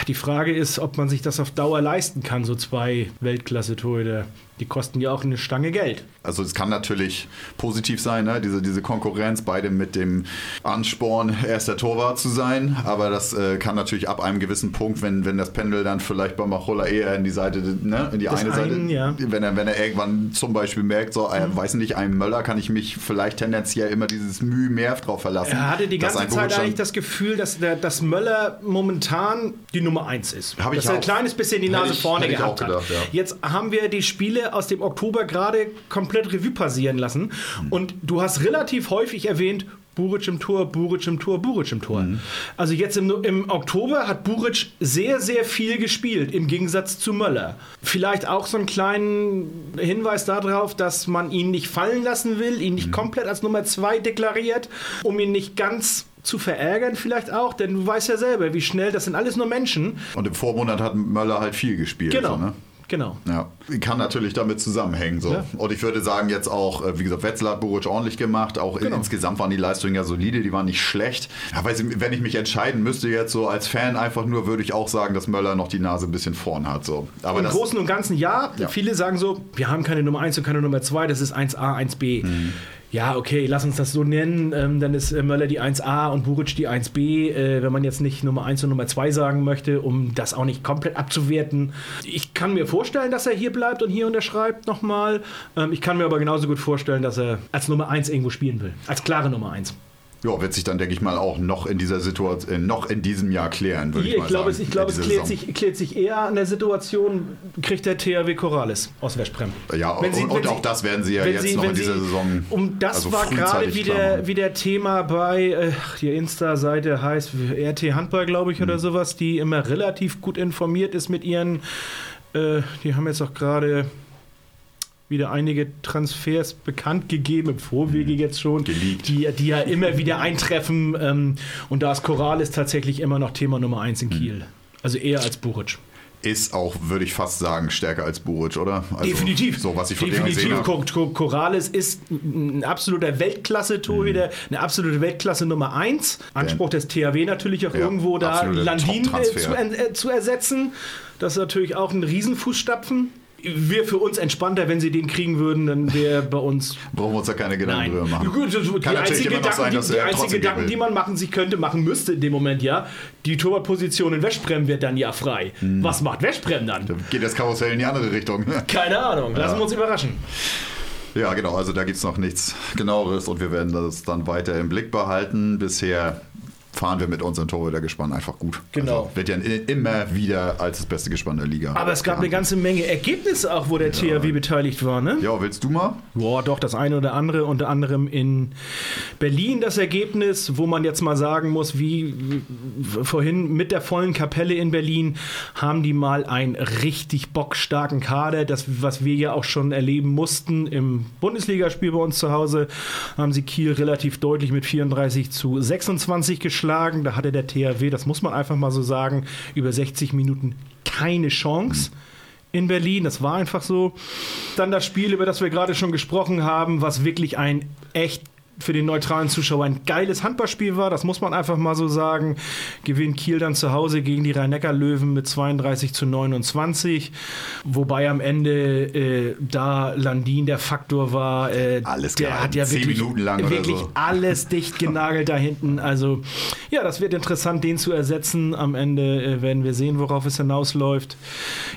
Die Frage ist, ob man sich das auf Dauer leisten kann, so zwei Weltklasse-Torhüter. Die kosten ja auch eine Stange Geld. Also es kann natürlich positiv sein, ne? diese, diese Konkurrenz, beide mit dem Ansporn, erster Torwart zu sein. Aber das äh, kann natürlich ab einem gewissen Punkt, wenn, wenn das Pendel dann vielleicht bei Machola eher in die Seite, ne? in die das eine einen, Seite, ja. wenn, er, wenn er irgendwann zum Beispiel merkt, so, äh, mhm. weiß nicht, einem Möller kann ich mich vielleicht tendenziell immer dieses Mühe mehr drauf verlassen. Er hatte die ganze Zeit eigentlich das Gefühl, dass, der, dass Möller momentan die Nummer eins ist. Hab dass er ein kleines bisschen die Nase ich, vorne gehabt gedacht, hat. Ja. Jetzt haben wir die Spiele aus dem Oktober gerade komplett Revue passieren lassen. Mhm. Und du hast relativ häufig erwähnt, Buric im Tor, Buric im Tor, Buric im Tor. Mhm. Also jetzt im, im, Oktober hat Buric sehr, sehr viel gespielt, im Gegensatz zu Möller. Vielleicht auch so einen kleinen Hinweis darauf, dass man ihn nicht fallen lassen will, ihn nicht mhm. komplett als Nummer zwei deklariert, um ihn nicht ganz zu verärgern vielleicht auch, denn du weißt ja selber, wie schnell, das sind alles nur Menschen. Und im Vormonat hat Möller halt viel gespielt. Genau. So, ne? Genau. Ja, kann natürlich damit zusammenhängen. So. Ja. Und ich würde sagen, jetzt auch, äh, wie gesagt, Wetzlar hat Buric ordentlich gemacht. Auch genau. insgesamt waren die Leistungen ja solide, die waren nicht schlecht. Aber wenn ich mich entscheiden müsste jetzt so als Fan einfach nur, würde ich auch sagen, dass Möller noch die Nase ein bisschen vorn hat. So. Aber Im das, Großen und Ganzen ja. ja. Viele sagen so, wir haben keine Nummer 1 und keine Nummer 2, das ist 1a, 1b. Mhm ja, okay, lass uns das so nennen, ähm, dann ist äh, Möller die 1a und Buric die 1b, äh, wenn man jetzt nicht Nummer 1 und Nummer 2 sagen möchte, um das auch nicht komplett abzuwerten. Ich kann mir vorstellen, dass er hier bleibt und hier unterschreibt nochmal. Ähm, ich kann mir aber genauso gut vorstellen, dass er als Nummer 1 irgendwo spielen will, als klare Nummer 1. Ja, wird sich dann, denke ich mal, auch noch in dieser Situation, äh, noch in diesem Jahr klären, würde ich, ich mal glaube, sagen. Es, ich glaube, es klärt sich, klärt sich, eher an der Situation, kriegt der THW Corrales aus Westbrem. Ja, sie, und, und auch das werden sie ja jetzt sie, noch in dieser Saison. Um das also war gerade wieder, wieder Thema bei, äh, die Insta-Seite heißt RT Handball, glaube ich, oder hm. sowas, die immer relativ gut informiert ist mit ihren, äh, die haben jetzt auch gerade wieder einige Transfers bekannt gegeben, im Vorwege mhm. jetzt schon, die, die ja immer wieder eintreffen. Ähm, und da ist Corrales tatsächlich immer noch Thema Nummer eins in mhm. Kiel. Also eher als Buric ist auch, würde ich fast sagen, stärker als Buric, oder? Also Definitiv. So, was ich von Definitiv. Dem Corrales ist ein absoluter Weltklasse-Torhüter, mhm. eine absolute Weltklasse Nummer 1. Anspruch des THW natürlich auch ja, irgendwo da Landin äh, zu, äh, zu ersetzen. Das ist natürlich auch ein Riesenfußstapfen wäre für uns entspannter, wenn sie den kriegen würden, dann wäre bei uns. Brauchen wir uns da keine Gedanken drüber machen. Gut, die Kann einzige Gedanken, sein, die, die einzige Gedanken die man machen sich könnte, machen müsste in dem Moment ja, die Torwartposition in Westbrem wird dann ja frei. Hm. Was macht Westbrem dann? Da geht das Karussell in die andere Richtung. [LAUGHS] Keine Ahnung, lassen ja. wir uns überraschen. Ja, genau, also da gibt es noch nichts genaueres und wir werden das dann weiter im Blick behalten. Bisher fahren wir mit unserem Torhütergespann einfach gut. Genau. Also wird ja immer wieder als das beste Gespann der Liga. Aber es gab eine ganze Menge Ergebnisse auch, wo der ja. THW beteiligt war, ne? Ja, willst du mal? Boah, doch, das eine oder andere. Unter anderem in Berlin das Ergebnis, wo man jetzt mal sagen muss, wie, wie vorhin mit der vollen Kapelle in Berlin haben die mal einen richtig bockstarken Kader. Das, was wir ja auch schon erleben mussten im Bundesligaspiel bei uns zu Hause, haben sie Kiel relativ deutlich mit 34 zu 26 geschlagen geschlagen. Da hatte der THW, das muss man einfach mal so sagen, über 60 Minuten keine Chance. in Berlin. Das war einfach so. Dann das Spiel, über das wir gerade schon gesprochen haben, was wirklich ein echt für den neutralen Zuschauer ein geiles Handballspiel war, das muss man einfach mal so sagen. Gewinnt Kiel dann zu Hause gegen die Rhein-Neckar-Löwen mit 32 zu 29, wobei am Ende äh, da Landin der Faktor war. Äh, alles der hat ja wirklich, wirklich so. alles dicht genagelt da hinten. Also ja, das wird interessant, den zu ersetzen. Am Ende äh, werden wir sehen, worauf es hinausläuft.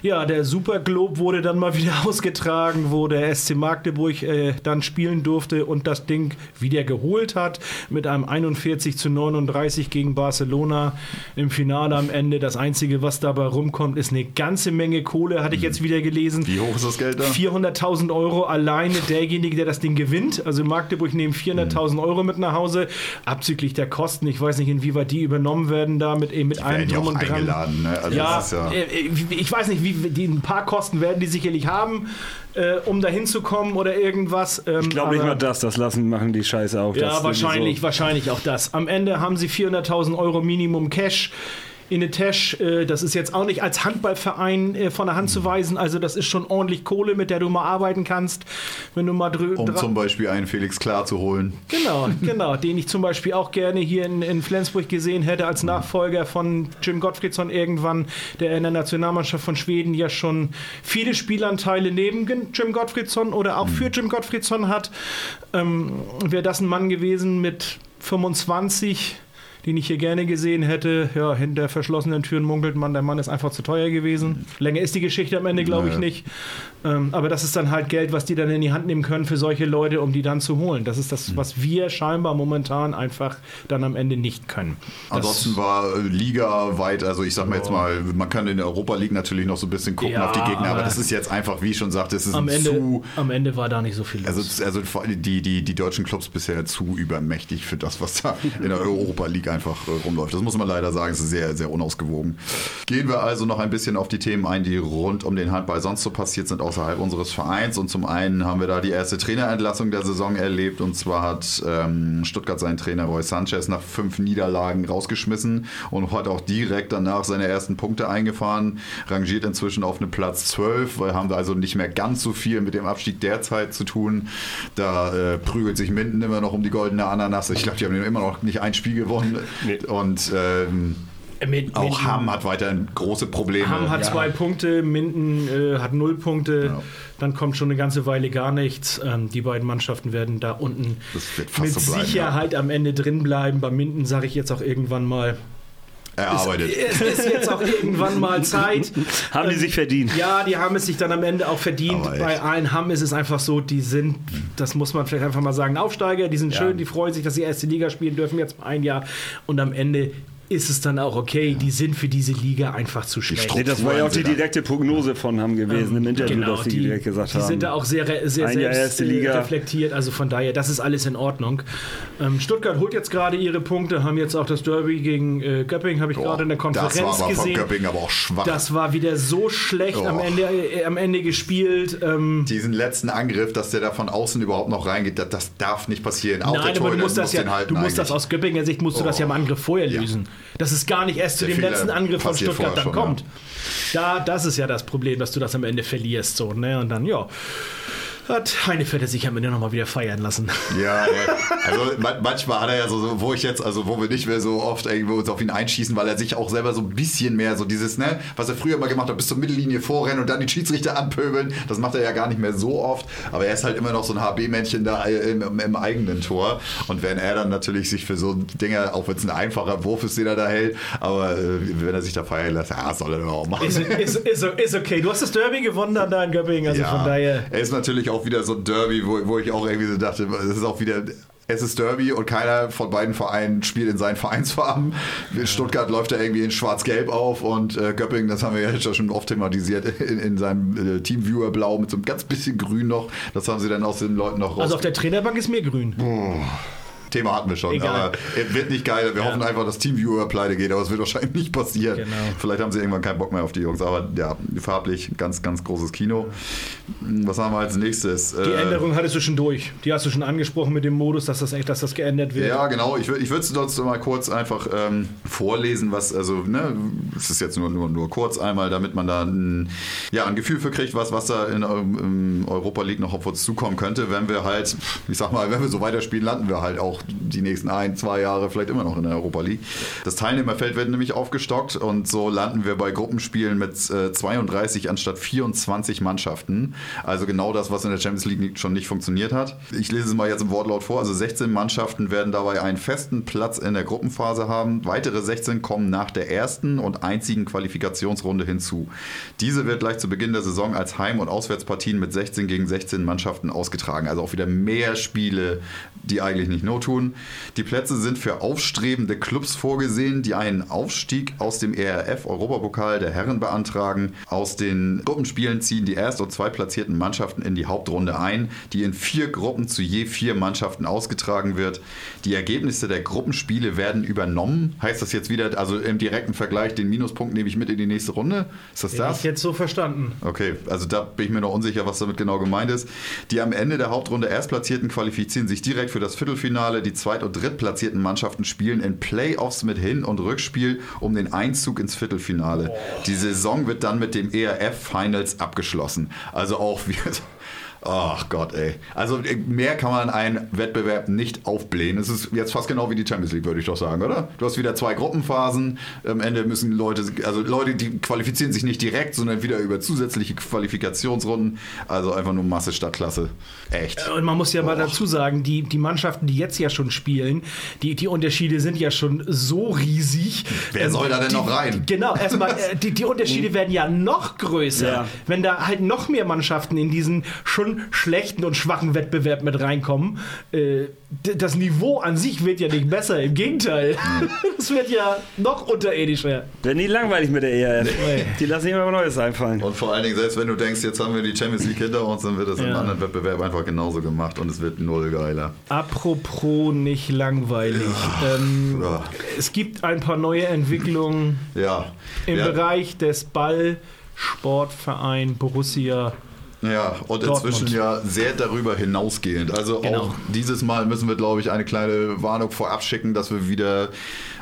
Ja, der Super Globe wurde dann mal [LAUGHS] wieder ausgetragen, wo der SC Magdeburg äh, dann spielen durfte und das Ding wie wieder geholt hat mit einem 41 zu 39 gegen Barcelona im Finale am Ende. Das Einzige, was dabei rumkommt, ist eine ganze Menge Kohle, hatte ich jetzt wieder gelesen. Wie hoch ist das Geld da? 400.000 Euro alleine derjenige, der das Ding gewinnt. Also Magdeburg nehmen 400.000 Euro mit nach Hause, abzüglich der Kosten. Ich weiß nicht, inwieweit die übernommen werden da mit, mit einem Drum und Dran. Ne? Also ja, ja äh, ich weiß nicht, wie die, ein paar Kosten werden die sicherlich haben äh, um da hinzukommen oder irgendwas. Ähm, ich glaube nicht mal das, das lassen, machen die Scheiße auch. Ja, wahrscheinlich, so. wahrscheinlich auch das. Am Ende haben sie 400.000 Euro Minimum Cash in Inetesh, äh, das ist jetzt auch nicht als Handballverein äh, von der Hand zu weisen. Also das ist schon ordentlich Kohle, mit der du mal arbeiten kannst, wenn du mal Um zum Beispiel einen Felix Klar zu holen. Genau, [LAUGHS] genau, den ich zum Beispiel auch gerne hier in, in Flensburg gesehen hätte als Nachfolger von Jim Gottfriedsson irgendwann, der in der Nationalmannschaft von Schweden ja schon viele Spielanteile neben Jim Gottfriedsson oder auch für mhm. Jim Gottfriedsson hat. Ähm, Wäre das ein Mann gewesen mit 25 den ich hier gerne gesehen hätte. Ja, hinter verschlossenen Türen munkelt man, der Mann ist einfach zu teuer gewesen. Länger ist die Geschichte am Ende, glaube ich, nicht. Ähm, aber das ist dann halt Geld, was die dann in die Hand nehmen können für solche Leute, um die dann zu holen. Das ist das, was wir scheinbar momentan einfach dann am Ende nicht können. Das Ansonsten war Liga weit, also ich sag mal jetzt mal, man kann in der Europa League natürlich noch so ein bisschen gucken ja, auf die Gegner, aber, das ist jetzt einfach, wie ich schon sagte, es ist am Ende, zu. Am Ende war da nicht so viel also los. Also, also die, die, die deutschen Clubs bisher zu übermächtig für das, was da [LAUGHS] in der Europa League einfach äh, rumläuft. Das muss man leider sagen, es ist sehr, sehr unausgewogen. Gehen wir also noch ein bisschen auf die Themen ein, die rund um den Handball sonst so passiert sind, außerhalb unseres Vereins. Und zum einen haben wir da die erste Trainerentlassung der Saison erlebt. Und zwar hat ähm, Stuttgart seinen Trainer Roy Sanchez nach fünf Niederlagen rausgeschmissen und hat auch direkt danach seine ersten Punkte eingefahren. Rangiert inzwischen auf eine Platz 12, weil haben wir also nicht mehr ganz so viel mit dem Abstieg derzeit zu tun. Da äh, prügelt sich Minden immer noch um die goldene Ananas. Ich glaube, die haben immer noch nicht ein Spiel gewonnen. Nee. Und ähm, mit, auch Minden, Hamm hat weiterhin große Probleme. Hamm hat ja. zwei Punkte, Minden äh, hat null Punkte. Ja. Dann kommt schon eine ganze Weile gar nichts. Ähm, die beiden Mannschaften werden da unten mit so bleiben, Sicherheit ja. am Ende drin bleiben. Bei Minden sage ich jetzt auch irgendwann mal, erarbeitet. Es, es, ist jetzt auch irgendwann mal Zeit. [LAUGHS] haben die sich verdient? Ja, die haben es sich dann am Ende auch verdient. Bei allen Hamm ist es einfach so, die sind, das muss man vielleicht einfach mal sagen, Aufsteiger, die sind ja. schön, die freuen sich, dass sie erste Liga spielen dürfen jetzt ein Jahr und am Ende ist es dann auch okay, die sind für diese Liga einfach zu schlecht. Nee, das war ja auch die direkte Prognose von haben gewesen ähm, im Interview, genau, dass die, die direkt gesagt die haben. Die sind da auch sehr, sehr selbst äh, reflektiert, also von daher, das ist alles in Ordnung. Ähm, Stuttgart holt jetzt gerade ihre Punkte, haben jetzt auch das Derby gegen äh, Göpping, habe ich gerade in der Konferenz das war aber gesehen. Von Göpping aber auch schwach. Das war wieder so schlecht am Ende, äh, am Ende gespielt. Ähm, Diesen letzten Angriff, dass der da von außen überhaupt noch reingeht, das, das darf nicht passieren. Auch Nein, aber du musst das ja, du musst das aus Göppinger Sicht musst oh. du das ja im Angriff vorher lösen. Ja. Das ist gar nicht nicht erst zu dem letzten Angriff von Stuttgart dann schon, kommt. Ja. Da, das ist ja das Problem, dass du das am Ende verlierst. So, ne? Und dann, ja hat Heinefelde sich am Ende nochmal wieder feiern lassen. Ja, also manchmal hat er ja so, wo ich jetzt, also wo wir nicht mehr so oft irgendwo uns auf ihn einschießen, weil er sich auch selber so ein bisschen mehr so dieses, ne, was er früher mal gemacht hat, bis zur Mittellinie vorrennen und dann die Schiedsrichter anpöbeln, das macht er ja gar nicht mehr so oft, aber er ist halt immer noch so ein HB-Männchen da im, im, im, eigenen Tor und wenn er dann natürlich sich für so Dinge, auch wenn es ein einfacher Wurf ist, den er da hält, aber äh, wenn er sich da feiern lässt, ja, soll er doch auch machen. Ist, ist, ist, ist okay, du hast das Derby gewonnen dann da in Göppingen, also ja, von daher. Er ist natürlich auch auch wieder so ein Derby, wo, wo ich auch irgendwie so dachte, es ist auch wieder es ist Derby und keiner von beiden Vereinen spielt in seinen Vereinsfarben. Ja. Stuttgart läuft da irgendwie in schwarz-gelb auf und äh, Göppingen, das haben wir ja schon oft thematisiert, in, in seinem äh, Teamviewer blau mit so einem ganz bisschen grün noch. Das haben sie dann aus den Leuten noch raus. Also auf der Trainerbank ist mehr grün. Boah. Thema hatten wir schon. Egal. Aber es wird nicht geil. Wir ja. hoffen einfach, dass Teamviewer pleite geht, aber es wird wahrscheinlich nicht passieren. Genau. Vielleicht haben sie irgendwann keinen Bock mehr auf die Jungs. Aber ja, farblich ganz, ganz großes Kino. Was haben wir als nächstes? Die äh, Änderung hattest du schon durch. Die hast du schon angesprochen mit dem Modus, dass das echt, dass das geändert wird. Ja, genau. Ich, ich würde es sonst mal kurz einfach ähm, vorlesen, was, also, ne, es ist jetzt nur, nur, nur kurz einmal, damit man da ein, ja, ein Gefühl für kriegt, was, was da in, in Europa League noch auf uns zukommen könnte, wenn wir halt, ich sag mal, wenn wir so weiterspielen, landen wir halt auch auch die nächsten ein, zwei Jahre vielleicht immer noch in der Europa League. Das Teilnehmerfeld wird nämlich aufgestockt und so landen wir bei Gruppenspielen mit äh, 32 anstatt 24 Mannschaften. Also genau das, was in der Champions League schon nicht funktioniert hat. Ich lese es mal jetzt im Wortlaut vor. Also 16 Mannschaften werden dabei einen festen Platz in der Gruppenphase haben. Weitere 16 kommen nach der ersten und einzigen Qualifikationsrunde hinzu. Diese wird gleich zu Beginn der Saison als Heim- und Auswärtspartien mit 16 gegen 16 Mannschaften ausgetragen. Also auch wieder mehr Spiele die eigentlich nicht not tun. Die Plätze sind für aufstrebende Clubs vorgesehen, die einen Aufstieg aus dem ERF Europapokal der Herren beantragen. Aus den Gruppenspielen ziehen die erst- und zweitplatzierten Mannschaften in die Hauptrunde ein, die in vier Gruppen zu je vier Mannschaften ausgetragen wird. Die Ergebnisse der Gruppenspiele werden übernommen. Heißt das jetzt wieder, also im direkten Vergleich, den Minuspunkt nehme ich mit in die nächste Runde? Ist das das? Ich jetzt so verstanden. Okay, also da bin ich mir noch unsicher, was damit genau gemeint ist. Die am Ende der Hauptrunde Erstplatzierten qualifizieren sich direkt für das Viertelfinale. Die Zweit- und Drittplatzierten Mannschaften spielen in Playoffs mit Hin- und Rückspiel um den Einzug ins Viertelfinale. Die Saison wird dann mit dem ERF Finals abgeschlossen. Also auch wir Ach Gott, ey. Also äh, mehr kann man einen Wettbewerb nicht aufblähen. Es ist jetzt fast genau wie die Champions League, würde ich doch sagen, oder? Du hast wieder zwei Gruppenphasen. Am Ende müssen Leute, also Leute, die qualifizieren sich nicht direkt, sondern wieder über zusätzliche Qualifikationsrunden. Also einfach nur Masse statt Klasse. Echt. Und man muss ja mal dazu sagen, die, die Mannschaften, die jetzt ja schon spielen, die, die Unterschiede sind ja schon so riesig. Wer soll da denn die, noch rein? Genau, erstmal, äh, die, die Unterschiede [LAUGHS] werden ja noch größer, ja. wenn da halt noch mehr Mannschaften in diesen schon schlechten und schwachen Wettbewerb mit reinkommen. Äh, das Niveau an sich wird ja nicht besser, im Gegenteil. [LAUGHS] Es wird ja noch unterirdischer. Wird nie langweilig mit der ERF. Nee. Die lassen sich immer Neues einfallen. Und vor allen Dingen, selbst wenn du denkst, jetzt haben wir die Champions League hinter uns, dann wird das ja. im anderen Wettbewerb einfach genauso gemacht und es wird null geiler. Apropos nicht langweilig. Ähm, ja. Es gibt ein paar neue Entwicklungen ja. im Bereich des Ballsportverein Borussia ja, und Dortmund. inzwischen ja sehr darüber hinausgehend. Also genau. auch dieses Mal müssen wir, glaube ich, eine kleine Warnung vorab schicken, dass wir wieder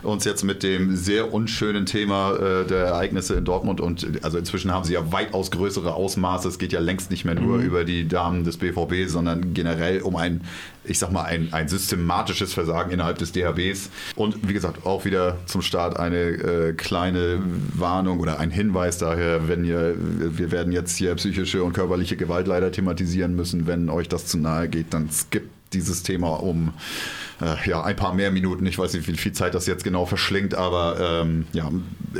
uns jetzt mit dem sehr unschönen Thema äh, der Ereignisse in Dortmund und also inzwischen haben sie ja weitaus größere Ausmaße. Es geht ja längst nicht mehr nur mhm. über die Damen des BVB, sondern generell um ein, ich sag mal, ein, ein systematisches Versagen innerhalb des DHBs. Und wie gesagt, auch wieder zum Start eine äh, kleine Warnung oder ein Hinweis daher, wenn ihr, wir werden jetzt hier psychische und körperliche Gewalt leider thematisieren müssen. Wenn euch das zu nahe geht, dann skippt dieses Thema um äh, ja, ein paar mehr Minuten. Ich weiß nicht, wie viel Zeit das jetzt genau verschlingt, aber ähm, ja,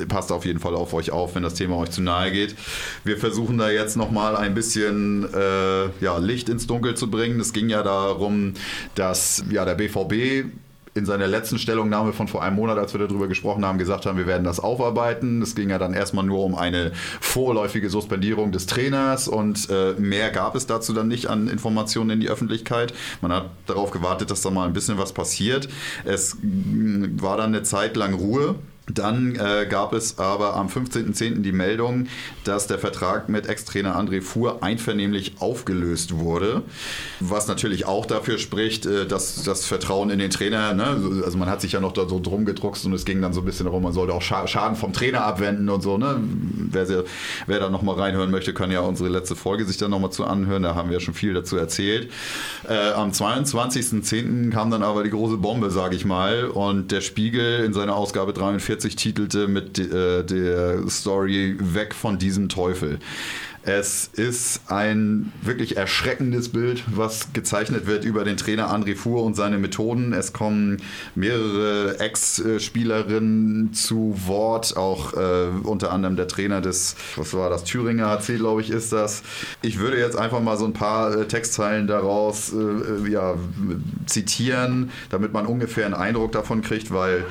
passt auf jeden Fall auf euch auf, wenn das Thema euch zu nahe geht. Wir versuchen da jetzt nochmal ein bisschen äh, ja, Licht ins Dunkel zu bringen. Es ging ja darum, dass ja, der BVB in seiner letzten Stellungnahme von vor einem Monat, als wir darüber gesprochen haben, gesagt haben, wir werden das aufarbeiten. Es ging ja dann erstmal nur um eine vorläufige Suspendierung des Trainers und äh, mehr gab es dazu dann nicht an Informationen in die Öffentlichkeit. Man hat darauf gewartet, dass da mal ein bisschen was passiert. Es war dann eine Zeit lang Ruhe dann äh, gab es aber am 15.10. die Meldung, dass der Vertrag mit Ex-Trainer André Fuhr einvernehmlich aufgelöst wurde, was natürlich auch dafür spricht, äh, dass das Vertrauen in den Trainer, ne, also man hat sich ja noch da so drum gedruckst und es ging dann so ein bisschen darum, man sollte auch Schaden vom Trainer abwenden und so. Ne? Wer, wer da nochmal reinhören möchte, kann ja unsere letzte Folge sich dann nochmal zu anhören, da haben wir schon viel dazu erzählt. Äh, am 22.10. kam dann aber die große Bombe, sage ich mal, und der Spiegel in seiner Ausgabe 43 1943 titelte mit äh, der Story Weg von diesem Teufel. Es ist ein wirklich erschreckendes Bild, was gezeichnet wird über den Trainer André Fuhr und seine Methoden. Es kommen mehrere Ex-Spielerinnen zu Wort, auch äh, unter anderem der Trainer des, was war das, Thüringer HC, glaube ich, ist das. Ich würde jetzt einfach mal so ein paar äh, Textzeilen daraus äh, ja, zitieren, damit man ungefähr einen Eindruck davon kriegt, weil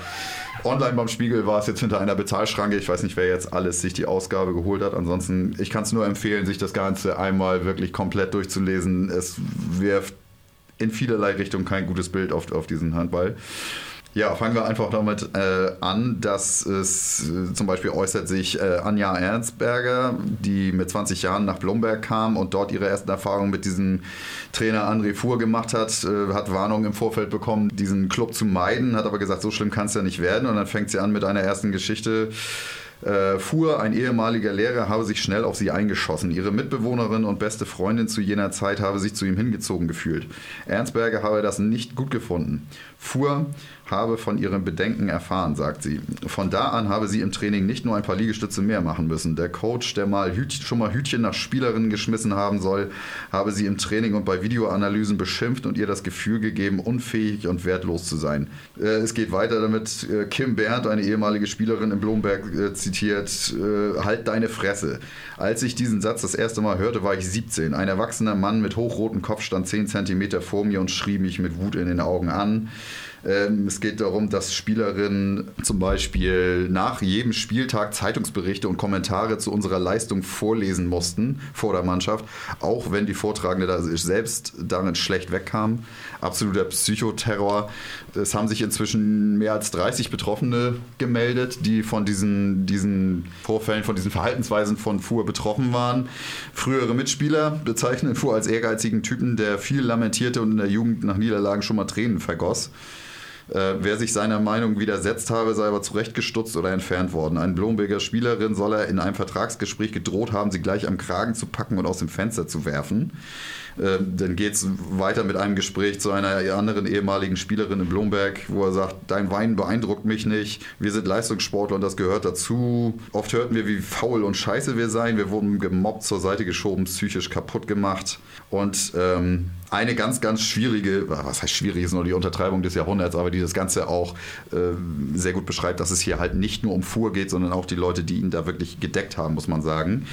Online beim Spiegel war es jetzt hinter einer Bezahlschranke. Ich weiß nicht, wer jetzt alles sich die Ausgabe geholt hat. Ansonsten, ich kann es nur empfehlen, sich das Ganze einmal wirklich komplett durchzulesen. Es wirft in vielerlei Richtungen kein gutes Bild auf, auf diesen Handball. Ja, fangen wir einfach damit äh, an, dass es äh, zum Beispiel äußert sich äh, Anja Ernstberger, die mit 20 Jahren nach Blomberg kam und dort ihre ersten Erfahrungen mit diesem Trainer André Fuhr gemacht hat, äh, hat Warnungen im Vorfeld bekommen, diesen Club zu meiden, hat aber gesagt, so schlimm kann es ja nicht werden und dann fängt sie an mit einer ersten Geschichte äh, Fuhr, ein ehemaliger Lehrer, habe sich schnell auf sie eingeschossen. Ihre Mitbewohnerin und beste Freundin zu jener Zeit habe sich zu ihm hingezogen gefühlt. Ernstberger habe das nicht gut gefunden. Fuhr habe von ihren Bedenken erfahren, sagt sie. Von da an habe sie im Training nicht nur ein paar Liegestütze mehr machen müssen. Der Coach, der mal Hüt, schon mal Hütchen nach Spielerinnen geschmissen haben soll, habe sie im Training und bei Videoanalysen beschimpft und ihr das Gefühl gegeben, unfähig und wertlos zu sein. Äh, es geht weiter damit. Äh, Kim Berndt, eine ehemalige Spielerin in Blomberg, äh, zitiert, äh, halt deine Fresse. Als ich diesen Satz das erste Mal hörte, war ich 17. Ein erwachsener Mann mit hochrotem Kopf stand 10 Zentimeter vor mir und schrie mich mit Wut in den Augen an. Ähm, es geht darum, dass Spielerinnen zum Beispiel nach jedem Spieltag Zeitungsberichte und Kommentare zu unserer Leistung vorlesen mussten vor der Mannschaft, auch wenn die Vortragende da selbst darin schlecht wegkam. Absoluter Psychoterror. Es haben sich inzwischen mehr als 30 Betroffene gemeldet, die von diesen, diesen Vorfällen, von diesen Verhaltensweisen von Fuhr betroffen waren. Frühere Mitspieler bezeichnen Fuhr als ehrgeizigen Typen, der viel lamentierte und in der Jugend nach Niederlagen schon mal Tränen vergoss. Äh, wer sich seiner Meinung widersetzt habe, sei aber zurechtgestutzt oder entfernt worden. Ein Blomberger Spielerin soll er in einem Vertragsgespräch gedroht haben, sie gleich am Kragen zu packen und aus dem Fenster zu werfen. Äh, dann geht es weiter mit einem Gespräch zu einer anderen ehemaligen Spielerin in Blomberg, wo er sagt, dein Wein beeindruckt mich nicht, wir sind Leistungssportler und das gehört dazu. Oft hörten wir, wie faul und scheiße wir seien, wir wurden gemobbt, zur Seite geschoben, psychisch kaputt gemacht und ähm, eine ganz, ganz schwierige, was heißt schwierig, ist nur die Untertreibung des Jahrhunderts, aber die das Ganze auch äh, sehr gut beschreibt, dass es hier halt nicht nur um Fuhr geht, sondern auch die Leute, die ihn da wirklich gedeckt haben, muss man sagen.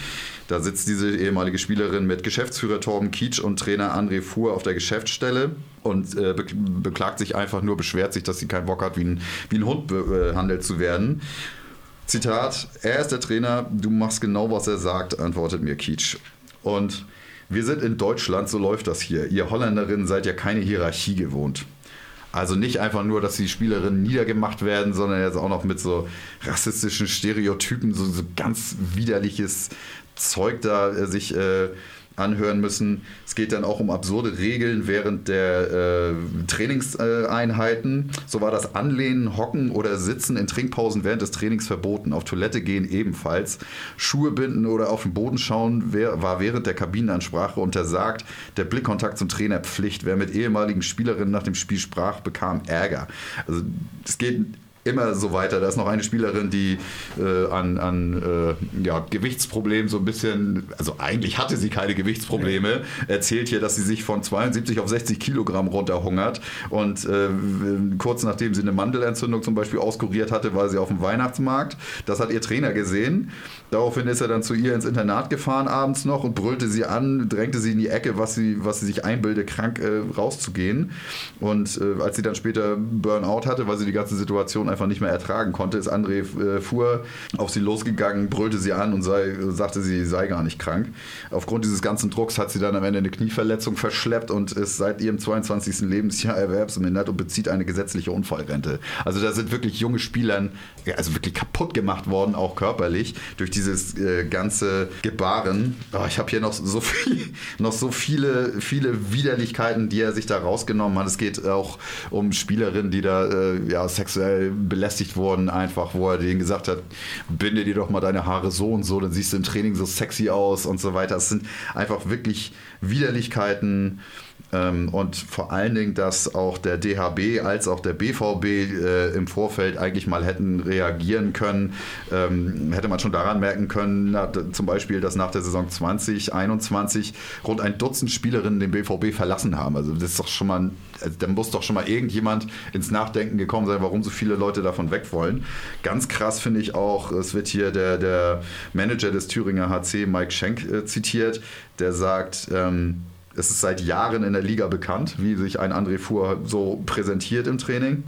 Da sitzt diese ehemalige Spielerin mit Geschäftsführer Torben Kietsch und Trainer André Fuhr auf der Geschäftsstelle und äh, be beklagt sich einfach nur, beschwert sich, dass sie keinen Bock hat, wie ein, wie ein Hund behandelt zu werden. Zitat, er ist der Trainer, du machst genau, was er sagt, antwortet mir Kietsch. Und wir sind in Deutschland, so läuft das hier. Ihr Holländerinnen seid ja keine Hierarchie gewohnt. Also nicht einfach nur, dass die Spielerinnen niedergemacht werden, sondern jetzt auch noch mit so rassistischen Stereotypen, so, so ganz widerliches Zeug da äh, sich äh, anhören müssen. Es geht dann auch um absurde Regeln während der äh, Trainingseinheiten. so war das Anlehnen, Hocken oder Sitzen in Trinkpausen während des Trainings verboten. Auf Toilette gehen ebenfalls. Schuhe binden oder auf den Boden schauen war während der Kabinenansprache untersagt. Der Blickkontakt zum Trainer Pflicht. Wer mit ehemaligen Spielerinnen nach dem Spiel sprach, bekam Ärger. Also es geht immer so weiter. Da ist noch eine Spielerin, die äh, an, an äh, ja, Gewichtsproblemen so ein bisschen, also eigentlich hatte sie keine Gewichtsprobleme, erzählt hier, dass sie sich von 72 auf 60 Kilogramm runterhungert und äh, kurz nachdem sie eine Mandelentzündung zum Beispiel auskuriert hatte, war sie auf dem Weihnachtsmarkt. Das hat ihr Trainer gesehen. Daraufhin ist er dann zu ihr ins Internat gefahren abends noch und brüllte sie an, drängte sie in die Ecke, was sie, was sie sich einbilde, krank äh, rauszugehen. Und äh, als sie dann später Burnout hatte, weil sie die ganze Situation einfach nicht mehr ertragen konnte, ist André äh, Fuhr auf sie losgegangen, brüllte sie an und sei, sagte, sie sei gar nicht krank. Aufgrund dieses ganzen Drucks hat sie dann am Ende eine Knieverletzung verschleppt und ist seit ihrem 22. Lebensjahr erwerbsmindert und bezieht eine gesetzliche Unfallrente. Also da sind wirklich junge Spielern, also wirklich kaputt gemacht worden, auch körperlich, durch dieses äh, ganze Gebaren. Oh, ich habe hier noch so viel, [LAUGHS] noch so viele, viele Widerlichkeiten, die er sich da rausgenommen hat. Es geht auch um Spielerinnen, die da äh, ja, sexuell belästigt worden, einfach, wo er denen gesagt hat, binde dir doch mal deine Haare so und so, dann siehst du im Training so sexy aus und so weiter. Es sind einfach wirklich Widerlichkeiten. Ähm, und vor allen Dingen, dass auch der DHB als auch der BVB äh, im Vorfeld eigentlich mal hätten reagieren können, ähm, hätte man schon daran merken können, na, zum Beispiel, dass nach der Saison 2021 rund ein Dutzend Spielerinnen den BVB verlassen haben. Also das ist doch schon mal, also, da muss doch schon mal irgendjemand ins Nachdenken gekommen sein, warum so viele Leute davon weg wollen. Ganz krass finde ich auch, es wird hier der, der Manager des Thüringer HC, Mike Schenk, äh, zitiert, der sagt, ähm, es ist seit Jahren in der Liga bekannt, wie sich ein André Fuhr so präsentiert im Training.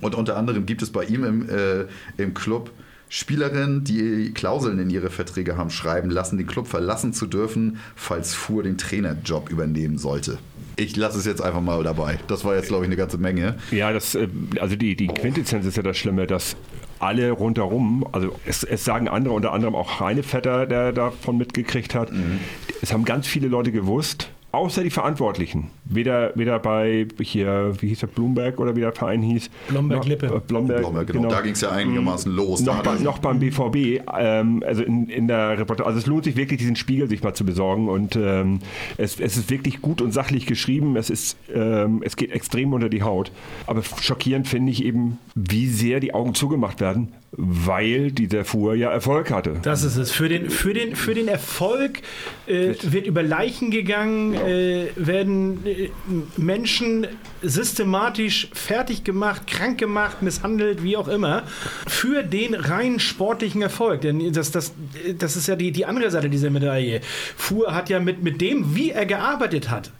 Und unter anderem gibt es bei ihm im, äh, im Club Spielerinnen, die Klauseln in ihre Verträge haben schreiben lassen, den Club verlassen zu dürfen, falls Fuhr den Trainerjob übernehmen sollte. Ich lasse es jetzt einfach mal dabei. Das war jetzt, glaube ich, eine ganze Menge. Ja, das, äh, also die, die Quintessenz ist ja das Schlimme, dass alle rundherum, also es, es, sagen andere, unter anderem auch Heine Vetter, der davon mitgekriegt hat, mhm. Es haben ganz viele Leute gewusst, außer die Verantwortlichen. Weder, weder bei hier, wie hieß der, Bloomberg oder wie der Verein hieß. Blomberg-Lippe. Äh, Blomberg, Blomberg, genau. genau. Da ging es ja einigermaßen los. Noch, bei, noch beim BVB, ähm, also in, in der Reportage. Also es lohnt sich wirklich, diesen Spiegel sich mal zu besorgen. Und ähm, es, es ist wirklich gut und sachlich geschrieben. Es, ist, ähm, es geht extrem unter die Haut. Aber schockierend finde ich eben, wie sehr die Augen zugemacht werden, weil dieser Fuhr ja Erfolg hatte. Das ist es. Für den, für den, für den Erfolg äh, wird über Leichen gegangen, äh, werden äh, Menschen systematisch fertig gemacht, krank gemacht, misshandelt, wie auch immer, für den rein sportlichen Erfolg. Denn das, das, das ist ja die, die andere Seite dieser Medaille. Fuhr hat ja mit, mit dem, wie er gearbeitet hat,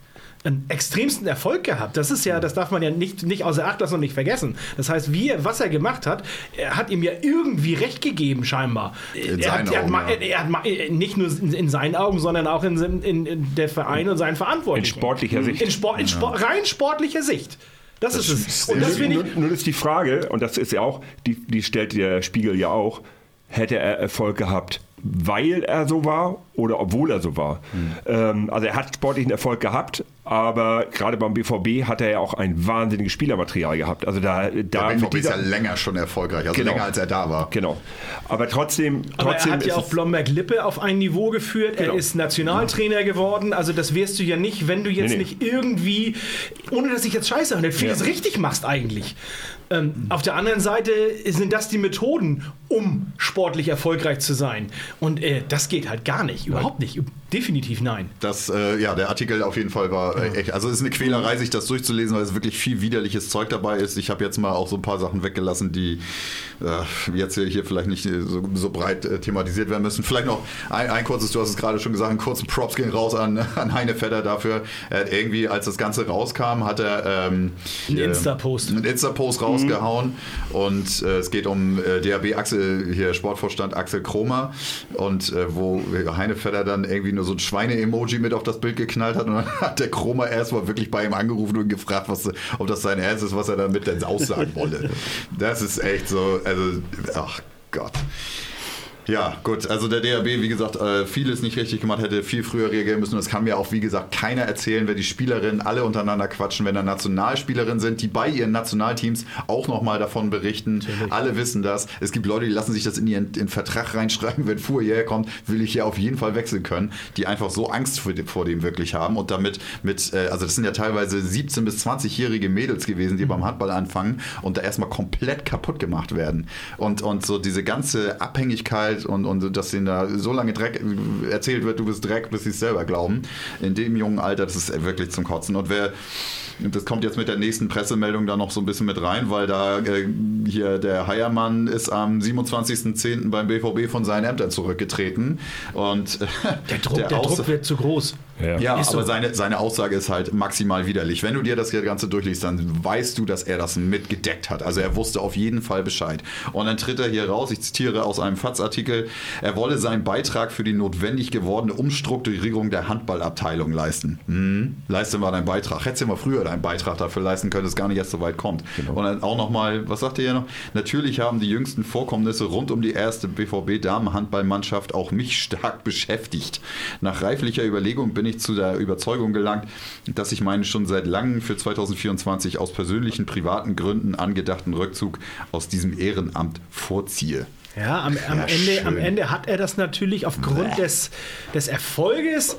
einen extremsten Erfolg gehabt. Das ist ja, das darf man ja nicht, nicht außer Acht lassen und nicht vergessen. Das heißt, wie was er gemacht hat, er hat ihm ja irgendwie recht gegeben, scheinbar. In er, hat, er, Augen, hat, er, hat, äh, nicht nur in, in, seinen Augen, sondern auch in, in, in der Verein und seinen Verantwortlichen. In sportlicher Sicht. In, Sport, in Sport, rein sportlicher Sicht. Das, das ist es. Und das nur, nur ist die Frage, und das ist ja auch, die, die stellt der Spiegel ja auch, hätte er Erfolg gehabt, weil er so war oder obwohl er so war. Mhm. Ähm, also er hat sportlichen Erfolg gehabt, aber gerade beim BVB hat er ja auch ein wahnsinniges Spielermaterial gehabt. Also da, da Der BVB ist ja länger schon erfolgreich, also genau, länger als er da war. Genau. Aber trotzdem, aber er hat ja auch Blomberg-Lippe auf ein Niveau geführt. Genau. Er ist Nationaltrainer geworden. Also das wärst du ja nicht, wenn du jetzt nee, nee. nicht irgendwie, ohne dass ich jetzt scheiße handelt, vieles ja. richtig machst eigentlich. Ähm, mhm. Auf der anderen Seite sind das die Methoden, um sportlich erfolgreich zu sein. Und äh, das geht halt gar nicht, überhaupt nicht. Definitiv nein. Das, äh, ja, der Artikel auf jeden Fall war äh, echt. Also es ist eine Quälerei, sich das durchzulesen, weil es wirklich viel widerliches Zeug dabei ist. Ich habe jetzt mal auch so ein paar Sachen weggelassen, die äh, jetzt hier vielleicht nicht so, so breit äh, thematisiert werden müssen. Vielleicht noch ein, ein, kurzes, du hast es gerade schon gesagt, einen kurzen Props gehen raus an, [LAUGHS] an Heine Fedder dafür. irgendwie, als das Ganze rauskam, hat er ähm, einen Insta-Post. Einen Insta-Post rausgehauen mhm. und äh, es geht um äh, DRB Axel, hier Sportvorstand Axel Kromer und wo Heine Fedder dann irgendwie nur so ein Schweine-Emoji mit auf das Bild geknallt hat und dann [LAUGHS] hat der Chroma erstmal wirklich bei ihm angerufen und gefragt, was, ob das sein Ernst ist, was er damit denn aussagen wolle. [LAUGHS] Das ist echt so, also, ach Gott. Ja, gut. Also der DRB, wie gesagt, äh, vieles nicht richtig gemacht, hätte viel früher reagieren müssen. Das kann mir auch, wie gesagt, keiner erzählen, wenn die Spielerinnen alle untereinander quatschen, wenn da Nationalspielerinnen sind, die bei ihren Nationalteams auch nochmal davon berichten. Natürlich. Alle wissen das. Es gibt Leute, die lassen sich das in ihren in Vertrag reinschreiben, [LAUGHS] wenn Fourier kommt, will ich ja auf jeden Fall wechseln können, die einfach so Angst vor dem, vor dem wirklich haben und damit mit, äh, also das sind ja teilweise 17- bis 20-jährige Mädels gewesen, die mhm. beim Handball anfangen und da erstmal komplett kaputt gemacht werden. Und, und so diese ganze Abhängigkeit Welt und, und dass ihnen da so lange Dreck erzählt wird, du bist Dreck, bis sie es selber glauben. In dem jungen Alter, das ist wirklich zum Kotzen. Und wer das kommt jetzt mit der nächsten Pressemeldung da noch so ein bisschen mit rein, weil da äh, hier der Heiermann ist am 27.10. beim BVB von seinen Ämtern zurückgetreten. Und äh, [LAUGHS] der, Druck, der, der Druck wird zu groß. Ja, ja aber so. seine, seine Aussage ist halt maximal widerlich. Wenn du dir das Ganze durchliest, dann weißt du, dass er das mitgedeckt hat. Also er wusste auf jeden Fall Bescheid. Und dann tritt er hier raus, ich zitiere aus einem FATS-Artikel, er wolle seinen Beitrag für die notwendig gewordene Umstrukturierung der Handballabteilung leisten. Hm, leiste mal deinen Beitrag. Hättest du mal früher deinen Beitrag dafür leisten können, dass es gar nicht erst so weit kommt. Genau. Und dann auch nochmal, was sagt ihr hier noch? Natürlich haben die jüngsten Vorkommnisse rund um die erste BVB-Damenhandballmannschaft auch mich stark beschäftigt. Nach reiflicher Überlegung bin ich ich zu der Überzeugung gelangt, dass ich meinen schon seit langem für 2024 aus persönlichen, privaten Gründen angedachten Rückzug aus diesem Ehrenamt vorziehe. Ja, am, am Ende, am Ende hat er das natürlich aufgrund des, des Erfolges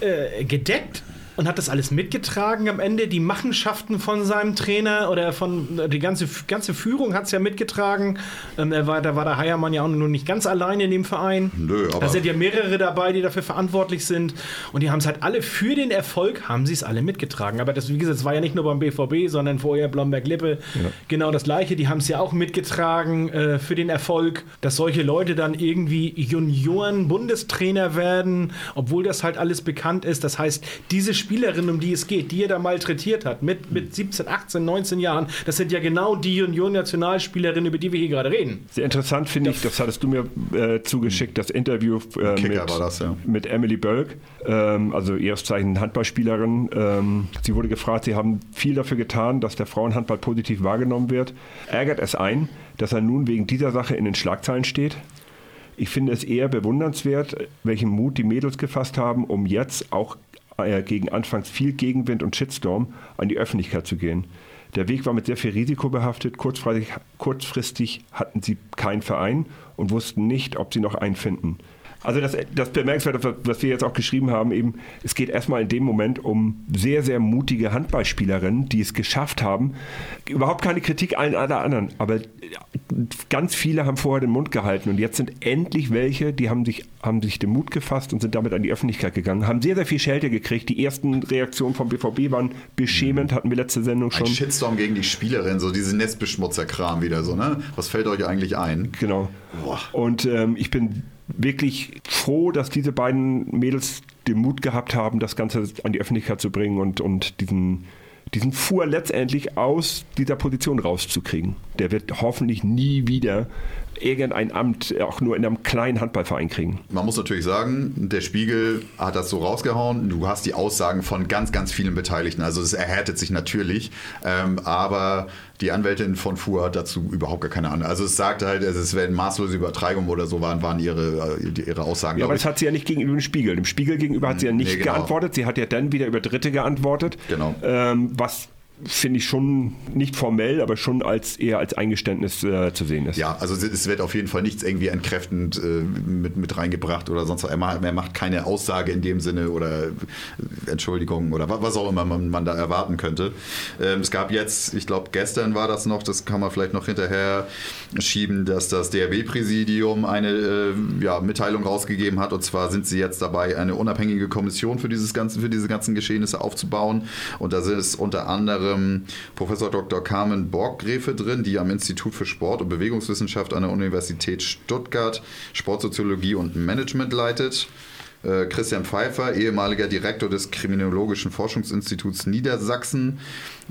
äh, gedeckt und hat das alles mitgetragen am Ende. Die Machenschaften von seinem Trainer oder von die ganze, ganze Führung hat es ja mitgetragen. Ähm, er war, da war der Heiermann ja auch nur nicht ganz allein in dem Verein. Nö, aber da sind ja mehrere dabei, die dafür verantwortlich sind. Und die haben es halt alle für den Erfolg, haben sie es alle mitgetragen. Aber das, wie gesagt, das war ja nicht nur beim BVB, sondern vorher Blomberg-Lippe. Ja. Genau das Gleiche. Die haben es ja auch mitgetragen äh, für den Erfolg, dass solche Leute dann irgendwie Junioren-Bundestrainer werden, obwohl das halt alles bekannt ist. Das heißt, diese Spielerin, um die es geht, die er da malträtiert hat, mit, mit 17, 18, 19 Jahren, das sind ja genau die Union-Nationalspielerinnen, über die wir hier gerade reden. Sehr interessant finde ich, das hattest du mir äh, zugeschickt, das Interview äh, mit, das, ja. mit Emily Bölk, ähm, also ihres Zeichen Handballspielerin. Ähm, sie wurde gefragt, sie haben viel dafür getan, dass der Frauenhandball positiv wahrgenommen wird. Ärgert es ein, dass er nun wegen dieser Sache in den Schlagzeilen steht? Ich finde es eher bewundernswert, welchen Mut die Mädels gefasst haben, um jetzt auch äh, gegen anfangs viel Gegenwind und Shitstorm an die Öffentlichkeit zu gehen. Der Weg war mit sehr viel Risiko behaftet. Kurzfristig, kurzfristig hatten sie keinen Verein und wussten nicht, ob sie noch einen finden. Also das, das Bemerkenswerte, was wir jetzt auch geschrieben haben, eben, es geht erstmal in dem Moment um sehr, sehr mutige Handballspielerinnen, die es geschafft haben. Überhaupt keine Kritik allen aller anderen, aber ganz viele haben vorher den Mund gehalten und jetzt sind endlich welche, die haben sich haben sich den Mut gefasst und sind damit an die Öffentlichkeit gegangen, haben sehr, sehr viel Schelte gekriegt. Die ersten Reaktionen vom BVB waren beschämend, hatten wir letzte Sendung schon. Ein Shitstorm gegen die Spielerin, so diese Nestbeschmutzerkram wieder so, ne? Was fällt euch eigentlich ein? Genau. Boah. Und ähm, ich bin wirklich froh, dass diese beiden Mädels den Mut gehabt haben, das Ganze an die Öffentlichkeit zu bringen und, und diesen diesen Fuhr letztendlich aus dieser Position rauszukriegen. Der wird hoffentlich nie wieder irgendein Amt auch nur in einem kleinen Handballverein kriegen. Man muss natürlich sagen, der Spiegel hat das so rausgehauen. Du hast die Aussagen von ganz, ganz vielen Beteiligten. Also es erhärtet sich natürlich. Ähm, aber die Anwältin von Fuhr hat dazu überhaupt gar keine Ahnung. Also es sagte halt, es wären maßlose Übertreibungen oder so waren, waren ihre, äh, ihre Aussagen. Ja, aber das hat sie ja nicht gegenüber dem Spiegel. Dem Spiegel gegenüber hat sie ja nicht nee, genau. geantwortet. Sie hat ja dann wieder über Dritte geantwortet. Genau. Ähm, was finde ich schon nicht formell, aber schon als eher als Eingeständnis äh, zu sehen ist. Ja, also es wird auf jeden Fall nichts irgendwie entkräftend äh, mit, mit reingebracht oder sonst was. Er macht, keine Aussage in dem Sinne oder äh, Entschuldigung oder was auch immer man, man da erwarten könnte. Ähm, es gab jetzt, ich glaube gestern war das noch, das kann man vielleicht noch hinterher schieben, dass das DRB-Präsidium eine äh, ja, Mitteilung rausgegeben hat und zwar sind sie jetzt dabei, eine unabhängige Kommission für, dieses ganze, für diese ganzen Geschehnisse aufzubauen und da es unter anderem anderem Professor Dr. Carmen Borggräfe drin, die am Institut für Sport und Bewegungswissenschaft an der Universität Stuttgart Sportsoziologie und Management leitet. Äh, Christian Pfeiffer, ehemaliger Direktor des Kriminologischen Forschungsinstituts Niedersachsen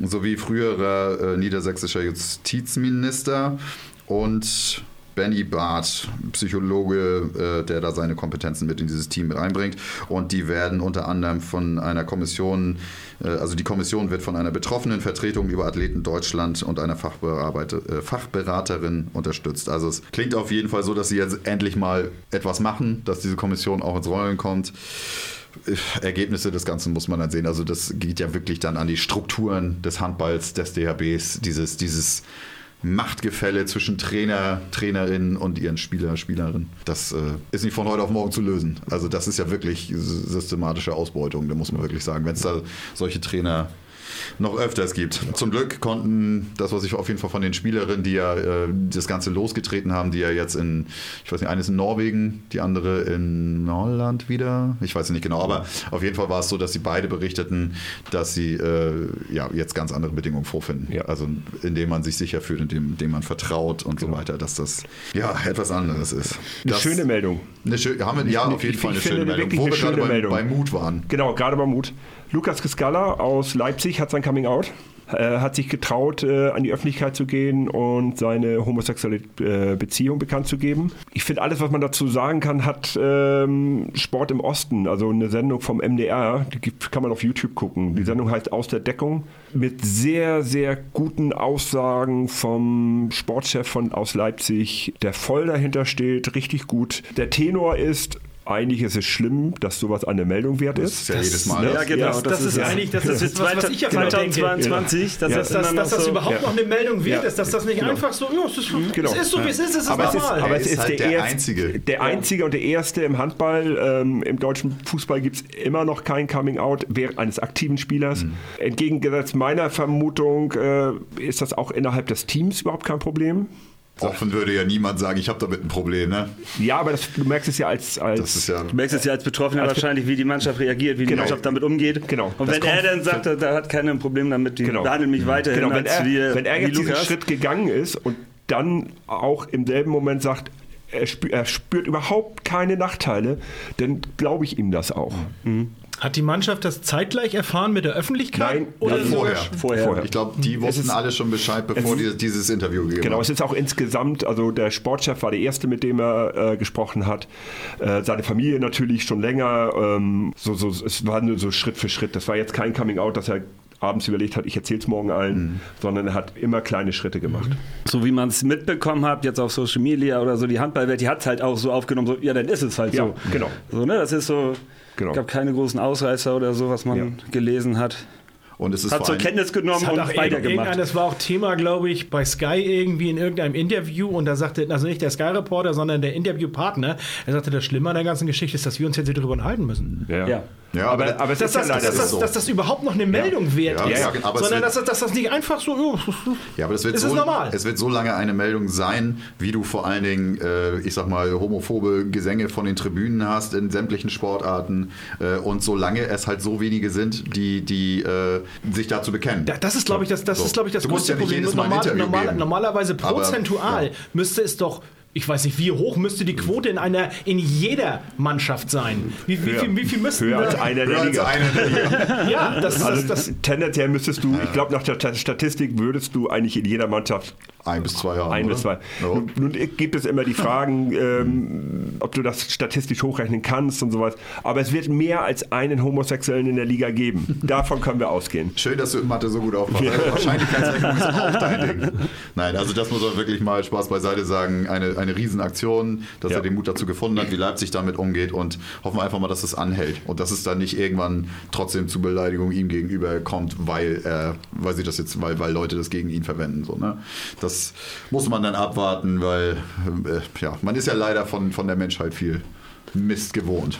sowie früherer äh, niedersächsischer Justizminister und Benny Barth, Psychologe, äh, der da seine Kompetenzen mit in dieses Team einbringt. Und die werden unter anderem von einer Kommission, äh, also die Kommission wird von einer betroffenen Vertretung über Athleten Deutschland und einer äh, Fachberaterin unterstützt. Also es klingt auf jeden Fall so, dass sie jetzt endlich mal etwas machen, dass diese Kommission auch ins Rollen kommt. Ergebnisse des Ganzen muss man dann sehen. Also das geht ja wirklich dann an die Strukturen des Handballs, des DHBs, dieses, dieses Machtgefälle zwischen Trainer, Trainerin und ihren Spieler, Spielerinnen. Das äh, ist nicht von heute auf morgen zu lösen. Also das ist ja wirklich systematische Ausbeutung, da muss man wirklich sagen. Wenn es da solche Trainer noch öfters gibt. Zum Glück konnten das, was ich auf jeden Fall von den Spielerinnen, die ja äh, das Ganze losgetreten haben, die ja jetzt in, ich weiß nicht, eine ist in Norwegen, die andere in Holland wieder, ich weiß nicht genau, aber auf jeden Fall war es so, dass sie beide berichteten, dass sie äh, ja jetzt ganz andere Bedingungen vorfinden. Ja. Also indem man sich sicher fühlt, indem, indem man vertraut und genau. so weiter, dass das ja etwas anderes ist. Eine schöne Meldung. Eine schö haben wir, ja, auf jeden Fall eine schöne Meldung. Wo wir gerade bei, bei Mut waren. Genau, gerade bei Mut. Lukas Gescala aus Leipzig hat sein Coming Out. Er hat sich getraut, äh, an die Öffentlichkeit zu gehen und seine homosexuelle äh, Beziehung bekannt zu geben. Ich finde, alles, was man dazu sagen kann, hat ähm, Sport im Osten, also eine Sendung vom MDR, die kann man auf YouTube gucken. Die Sendung heißt Aus der Deckung mit sehr, sehr guten Aussagen vom Sportchef von aus Leipzig, der voll dahinter steht, richtig gut. Der Tenor ist, eigentlich ist es schlimm, dass sowas eine Meldung wert ist. Das ist ja jedes Mal. Ne? Ja, genau. Das, das, das ist, ist eigentlich das, das ist was, was ich ja 2022, dass, ja. das, dass, dass das überhaupt noch eine Meldung wert ist, dass das nicht genau. einfach so, ja, es, ist, genau. es ist so, wie es ist, es ist aber normal. Es ist, aber es ist, halt der, der, einzige. Der einzige und der erste im Handball. Ähm, Im deutschen Fußball gibt es immer noch kein Coming-out eines aktiven Spielers. Mhm. Entgegengesetzt meiner Vermutung äh, ist das auch innerhalb des Teams überhaupt kein Problem. Offen würde ja niemand sagen, ich habe damit ein Problem, ne? Ja, aber das, du merkst es ja als, als ja du merkst es ja als Betroffener als wahrscheinlich, wie die Mannschaft reagiert, wie genau. die Mannschaft damit umgeht. Genau. Und das wenn er dann sagt, da hat keiner ein Problem damit, die genau. behandeln mich weiterhin genau. wenn er, Wenn er jetzt diesen Schritt gegangen ist und dann auch im selben Moment sagt, er, spürt, er spürt überhaupt keine Nachteile, dann glaube ich ihm das auch. Mhm. Hat die Mannschaft das zeitgleich erfahren mit der Öffentlichkeit? Nein, oder ja, vorher. vorher. vorher. Ich glaube, die wussten alle schon Bescheid, bevor die dieses Interview gegeben Genau, es ist auch insgesamt, also der Sportchef war der Erste, mit dem er äh, gesprochen hat. Äh, seine Familie natürlich schon länger. Ähm, so, so, es war nur so Schritt für Schritt. Das war jetzt kein Coming-out, dass er abends überlegt hat, ich erzähle es morgen allen, mhm. sondern er hat immer kleine Schritte gemacht. So wie man es mitbekommen hat, jetzt auf Social Media oder so, die Handballwelt, die hat es halt auch so aufgenommen, so, ja, dann ist es halt ja, so. genau. So, ne, das ist so, Genau. Es gab keine großen Ausreißer oder so, was man ja. gelesen hat. Und es ist hat zur Kenntnis genommen und weitergemacht. Das war auch Thema, glaube ich, bei Sky irgendwie in irgendeinem Interview und da sagte, also nicht der Sky-Reporter, sondern der Interviewpartner, er sagte, das Schlimme an der ganzen Geschichte ist, dass wir uns jetzt darüber unterhalten müssen. Ja. ja. Ja, aber, aber, aber es ist ja leider dass, so. dass, das überhaupt noch eine Meldung ja. wert ist, sondern dass, dass, das nicht einfach so, ja, aber das wird so, normal. Es wird so lange eine Meldung sein, wie du vor allen Dingen, äh, ich sag mal, homophobe Gesänge von den Tribünen hast in sämtlichen Sportarten äh, und solange es halt so wenige sind, die, die äh, sich dazu bekennen. das ist, glaube ich, das, das, so. ist, glaub ich, das größte ja Problem. Normal, normal, normalerweise prozentual aber, müsste es doch ich weiß nicht, wie hoch müsste die Quote in einer in jeder Mannschaft sein? Wie, wie, höher, viel, wie viel müssten höher als einer der Liga. [LAUGHS] ja, das, also das, das, tendenziell müsstest du, ich glaube nach der Statistik würdest du eigentlich in jeder Mannschaft ein bis zwei Jahre. Ein oder? bis zwei. Ja. Nun, gibt es immer die Fragen, ähm, ob du das statistisch hochrechnen kannst und sowas. Aber es wird mehr als einen Homosexuellen in der Liga geben. [LAUGHS] Davon können wir ausgehen. Schön, dass du in Mathe so gut aufmachst. Ja. Wahrscheinlichkeitsrechnung ist auch dein Ding. [LAUGHS] Nein, also das muss man wirklich mal Spaß beiseite sagen. Eine, eine Riesenaktion, dass ja. er den Mut dazu gefunden hat, wie Leipzig damit umgeht und hoffen wir einfach mal, dass es anhält und dass es dann nicht irgendwann trotzdem zu Beleidigung ihm gegenüber kommt, weil, äh, weil sie das jetzt, weil, weil Leute das gegen ihn verwenden. So, ne? Das das muss man dann abwarten, weil äh, ja, man ist ja leider von, von der Menschheit viel Mist gewohnt.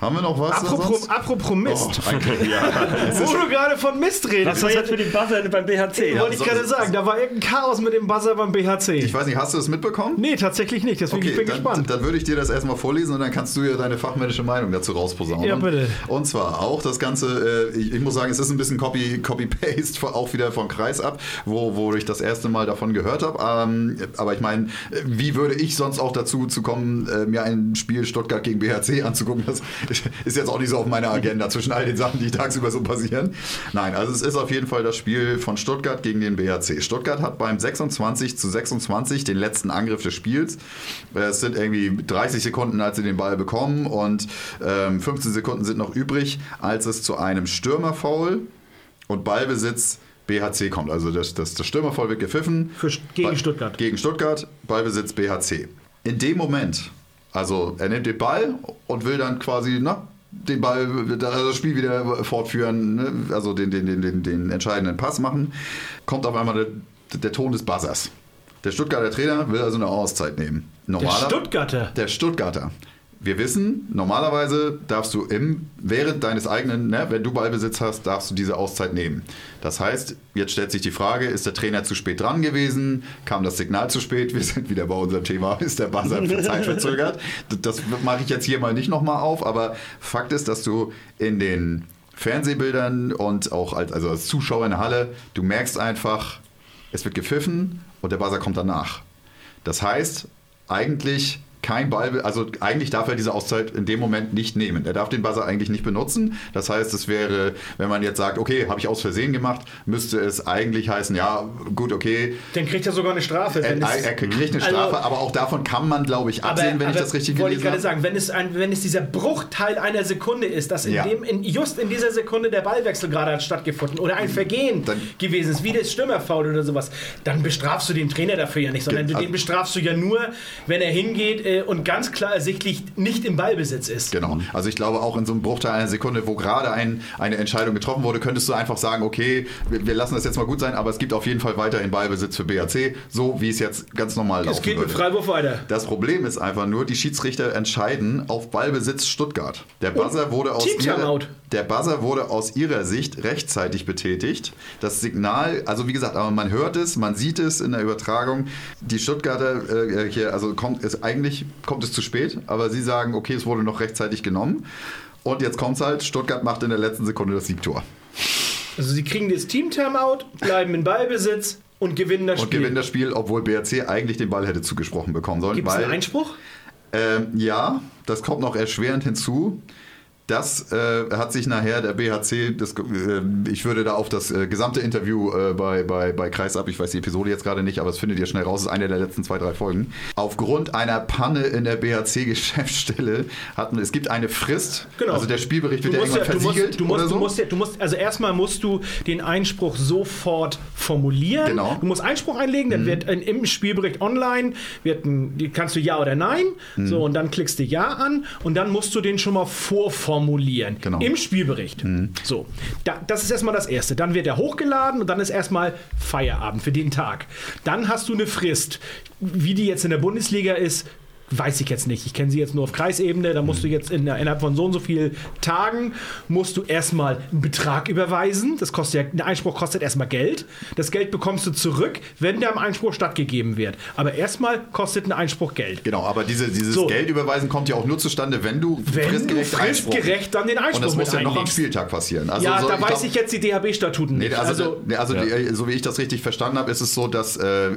Haben wir noch was? Apropos, apropos Mist. Oh, ja. [LAUGHS] Wo du gerade von Mist redest. Was war jetzt mit dem Buzzer beim BHC? Ja, wollte ich gerade sagen. Da war irgendein Chaos mit dem Buzzer beim BHC. Ich weiß nicht, hast du das mitbekommen? Nee, tatsächlich nicht. Deswegen okay, ich bin dann, gespannt. Dann würde ich dir das erstmal vorlesen und dann kannst du ja deine fachmännische Meinung dazu rausposaunen. Ja, bitte. Und zwar auch das Ganze, äh, ich, ich, muss sagen, es ist ein bisschen Copy-Paste, Copy [LAUGHS] auch wieder vom Kreis ab, wo, wo ich das erste Mal davon gehört habe. Ähm, aber ich meine, wie würde ich sonst auch dazu zu kommen, äh, mir ein Spiel Stuttgart gegen BHC anzugucken? Das ist jetzt auch nicht so auf meiner Agenda zwischen all den Sachen, die tagsüber so passieren. Nein, also es ist auf jeden Fall das Spiel von Stuttgart gegen den BHC. Stuttgart hat beim 26 zu 26 den letzten Angriff des Spiels. Es sind irgendwie 30 Sekunden, als sie den Ball bekommen und ähm, 15 Sekunden sind noch übrig, als es zu einem Stürmerfoul und Ballbesitz BHC kommt. Also das, das, das Stürmerfoul wird gepfiffen. Für, gegen Stuttgart. Gegen Stuttgart, Ballbesitz BHC. In dem Moment, also er nimmt den Ball und will dann quasi, na, den Ball, also das Spiel wieder fortführen, ne? also den, den, den, den, den entscheidenden Pass machen, kommt auf einmal der, der Ton des Buzzers. Der Stuttgarter Trainer will also eine Auszeit nehmen. Normaler, der Stuttgarter? Der Stuttgarter wir wissen, normalerweise darfst du im, während deines eigenen, ne, wenn du Ballbesitz hast, darfst du diese Auszeit nehmen. Das heißt, jetzt stellt sich die Frage, ist der Trainer zu spät dran gewesen? Kam das Signal zu spät? Wir sind wieder bei unserem Thema, ist der Buzzer für [LAUGHS] Zeit verzögert? Das mache ich jetzt hier mal nicht nochmal auf, aber Fakt ist, dass du in den Fernsehbildern und auch als, also als Zuschauer in der Halle, du merkst einfach, es wird gepfiffen und der Buzzer kommt danach. Das heißt, eigentlich kein Ball, also eigentlich darf er diese Auszeit in dem Moment nicht nehmen. Er darf den Buzzer eigentlich nicht benutzen. Das heißt, es wäre, wenn man jetzt sagt, okay, habe ich aus Versehen gemacht, müsste es eigentlich heißen, ja, gut, okay. Dann kriegt er sogar eine Strafe. Er, er, kriegt eine also Strafe, also, aber auch davon kann man, glaube ich, absehen, aber, wenn aber ich das richtig gelesen habe. Wollte ich gerade sagen, wenn es, ein, wenn es dieser Bruchteil einer Sekunde ist, dass in ja. dem, in, just in dieser Sekunde der Ballwechsel gerade hat stattgefunden oder ein Vergehen dann, gewesen ist, wie das Stürmerfaul oder sowas, dann bestrafst du den Trainer dafür ja nicht, sondern den also, bestrafst du ja nur, wenn er hingeht, äh, und ganz klar ersichtlich nicht im Ballbesitz ist. Genau. Also ich glaube auch in so einem Bruchteil einer Sekunde, wo gerade ein, eine Entscheidung getroffen wurde, könntest du einfach sagen, okay, wir, wir, lassen das jetzt mal gut sein, aber es gibt auf jeden Fall weiterhin Ballbesitz für BAC, so wie es jetzt ganz normal läuft. Es geht mit Freiwurf weiter. Das Problem ist einfach nur, die Schiedsrichter entscheiden auf Ballbesitz Stuttgart. Der Buzzer wurde aus ihrer, der Buzzer wurde aus ihrer Sicht rechtzeitig betätigt. Das Signal, also wie gesagt, aber man hört es, man sieht es in der Übertragung. Die Stuttgarter äh, hier, also kommt es eigentlich kommt es zu spät, aber sie sagen, okay, es wurde noch rechtzeitig genommen. Und jetzt kommt es halt, Stuttgart macht in der letzten Sekunde das Siegtor. Also sie kriegen das Team-Timeout, bleiben in Ballbesitz und gewinnen das Spiel. Und gewinnen das Spiel, obwohl BRC eigentlich den Ball hätte zugesprochen bekommen sollen. Gibt es einen Einspruch? Ähm, ja, das kommt noch erschwerend hinzu. Das äh, hat sich nachher der BHC, das, äh, ich würde da auf das äh, gesamte Interview äh, bei, bei, bei Kreisab, ich weiß die Episode jetzt gerade nicht, aber es findet ihr schnell raus, ist eine der letzten zwei, drei Folgen. Aufgrund einer Panne in der BHC-Geschäftsstelle hatten, es gibt eine Frist, genau. also der Spielbericht wird ja irgendwann ja, versiegelt du musst, du musst, so. du musst, also erstmal musst du den Einspruch sofort formulieren. Genau. Du musst Einspruch einlegen, dann mhm. wird in, im Spielbericht online, wird ein, kannst du Ja oder Nein, mhm. so und dann klickst du Ja an und dann musst du den schon mal vorformulieren formulieren genau. im Spielbericht. Mhm. So, da, das ist erstmal das Erste. Dann wird er hochgeladen und dann ist erstmal Feierabend für den Tag. Dann hast du eine Frist, wie die jetzt in der Bundesliga ist, weiß ich jetzt nicht. Ich kenne sie jetzt nur auf Kreisebene. Da musst du jetzt in, innerhalb von so und so vielen Tagen musst du erstmal einen Betrag überweisen. Das kostet ja, ein Einspruch kostet erstmal Geld. Das Geld bekommst du zurück, wenn der Einspruch stattgegeben wird. Aber erstmal kostet ein Einspruch Geld. Genau, aber diese, dieses so. Geld überweisen kommt ja auch nur zustande, wenn du wenn fristgerecht, du fristgerecht dann den Einspruch Und das muss ja noch am Spieltag passieren. Also ja, so, da weiß glaub, ich jetzt die DHB-Statuten nicht. Nee, also, also, also ja. die, so wie ich das richtig verstanden habe, ist es so, dass äh,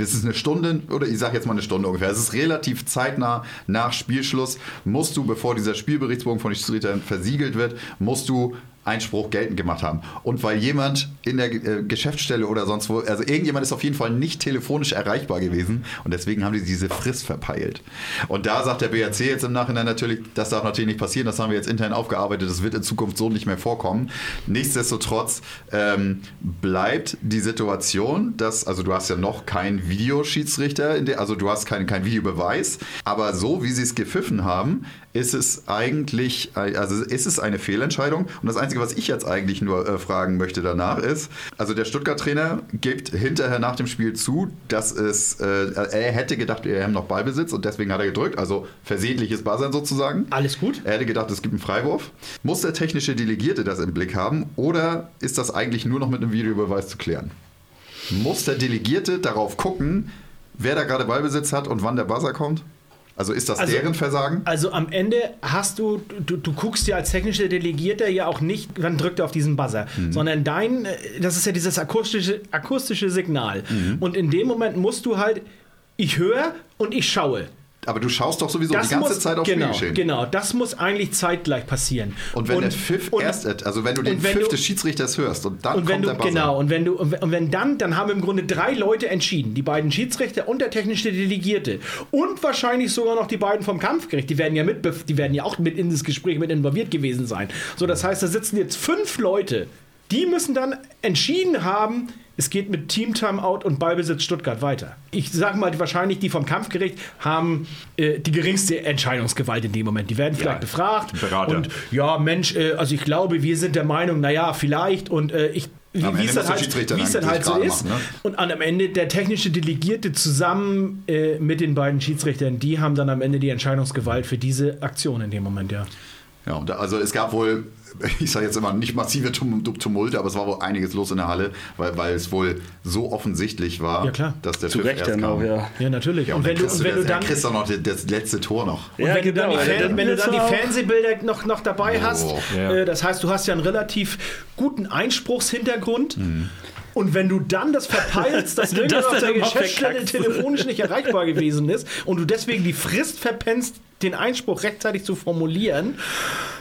es ist eine Stunde oder ich sage jetzt mal eine Stunde ungefähr. Es ist relativ zeitnah nach Spielschluss musst du, bevor dieser Spielberichtsbogen von den Schiedsrichtern versiegelt wird, musst du Einspruch geltend gemacht haben. Und weil jemand in der äh, Geschäftsstelle oder sonst wo, also irgendjemand ist auf jeden Fall nicht telefonisch erreichbar gewesen und deswegen haben die diese Frist verpeilt. Und da sagt der BRC jetzt im Nachhinein natürlich, das darf natürlich nicht passieren, das haben wir jetzt intern aufgearbeitet, das wird in Zukunft so nicht mehr vorkommen. Nichtsdestotrotz ähm, bleibt die Situation, dass, also du hast ja noch keinen Videoschiedsrichter, also du hast keinen kein Videobeweis, aber so wie sie es gepfiffen haben, ist es eigentlich, also ist es eine Fehlentscheidung. Und das Einzige, was ich jetzt eigentlich nur äh, fragen möchte danach ist, also der Stuttgart-Trainer gibt hinterher nach dem Spiel zu, dass es, äh, er hätte gedacht, wir haben noch Ballbesitz und deswegen hat er gedrückt, also versehentliches Buzzern sozusagen. Alles gut. Er hätte gedacht, es gibt einen Freiwurf. Muss der technische Delegierte das im Blick haben oder ist das eigentlich nur noch mit einem Videobeweis zu klären? Muss der Delegierte darauf gucken, wer da gerade Ballbesitz hat und wann der Buzzer kommt? Also ist das also, deren Versagen? Also am Ende hast du, du, du guckst ja als technischer Delegierter ja auch nicht, wann drückt er auf diesen Buzzer, mhm. sondern dein, das ist ja dieses akustische, akustische Signal. Mhm. Und in dem Moment musst du halt, ich höre und ich schaue. Aber du schaust doch sowieso das die ganze muss, Zeit aufs genau, Spielgeschehen. Genau, das muss eigentlich zeitgleich passieren. Und wenn und, der Pfiff und, erst, also wenn du den Pfiff du, des Schiedsrichters hörst und dann und kommt du, der Buzzer. Genau, und wenn du und wenn dann, dann haben im Grunde drei Leute entschieden, die beiden Schiedsrichter und der technische Delegierte und wahrscheinlich sogar noch die beiden vom Kampfgericht. Die werden ja mit, die werden ja auch mit in das Gespräch mit involviert gewesen sein. So, das heißt, da sitzen jetzt fünf Leute, die müssen dann entschieden haben, es geht mit Team Timeout und Ballbesitz Stuttgart weiter. Ich sage mal, wahrscheinlich die vom Kampfgericht haben äh, die geringste Entscheidungsgewalt in dem Moment. Die werden vielleicht ja, befragt. Berater. Und ja, Mensch, äh, also ich glaube, wir sind der Meinung, naja, vielleicht und äh, ich wie, wie es dann halt, wie es dann halt so ist. Machen, ne? Und am Ende der technische Delegierte zusammen äh, mit den beiden Schiedsrichtern, die haben dann am Ende die Entscheidungsgewalt für diese Aktion in dem Moment, ja. Ja, also es gab wohl [LAUGHS] ich sage jetzt immer nicht massive Tumulte, aber es war wohl einiges los in der Halle, weil, weil es wohl so offensichtlich war, ja, dass der Zu Recht erst kam. Auch, ja. ja, natürlich. Ja, und, und, wenn du, und wenn du dann kriegst du noch das, letzte Tor noch. Und wenn, genau, du dann die, Fan, wenn du dann die Fernsehbilder noch, noch dabei oh. hast, äh, das heißt, du hast ja einen relativ guten Einspruchshintergrund. Mhm. Und wenn du dann das verpeilst, dass [LAUGHS] irgendjemand auf der Geschäftsstelle telefonisch nicht erreichbar [LAUGHS] gewesen ist und du deswegen die Frist verpennst, den Einspruch rechtzeitig zu formulieren,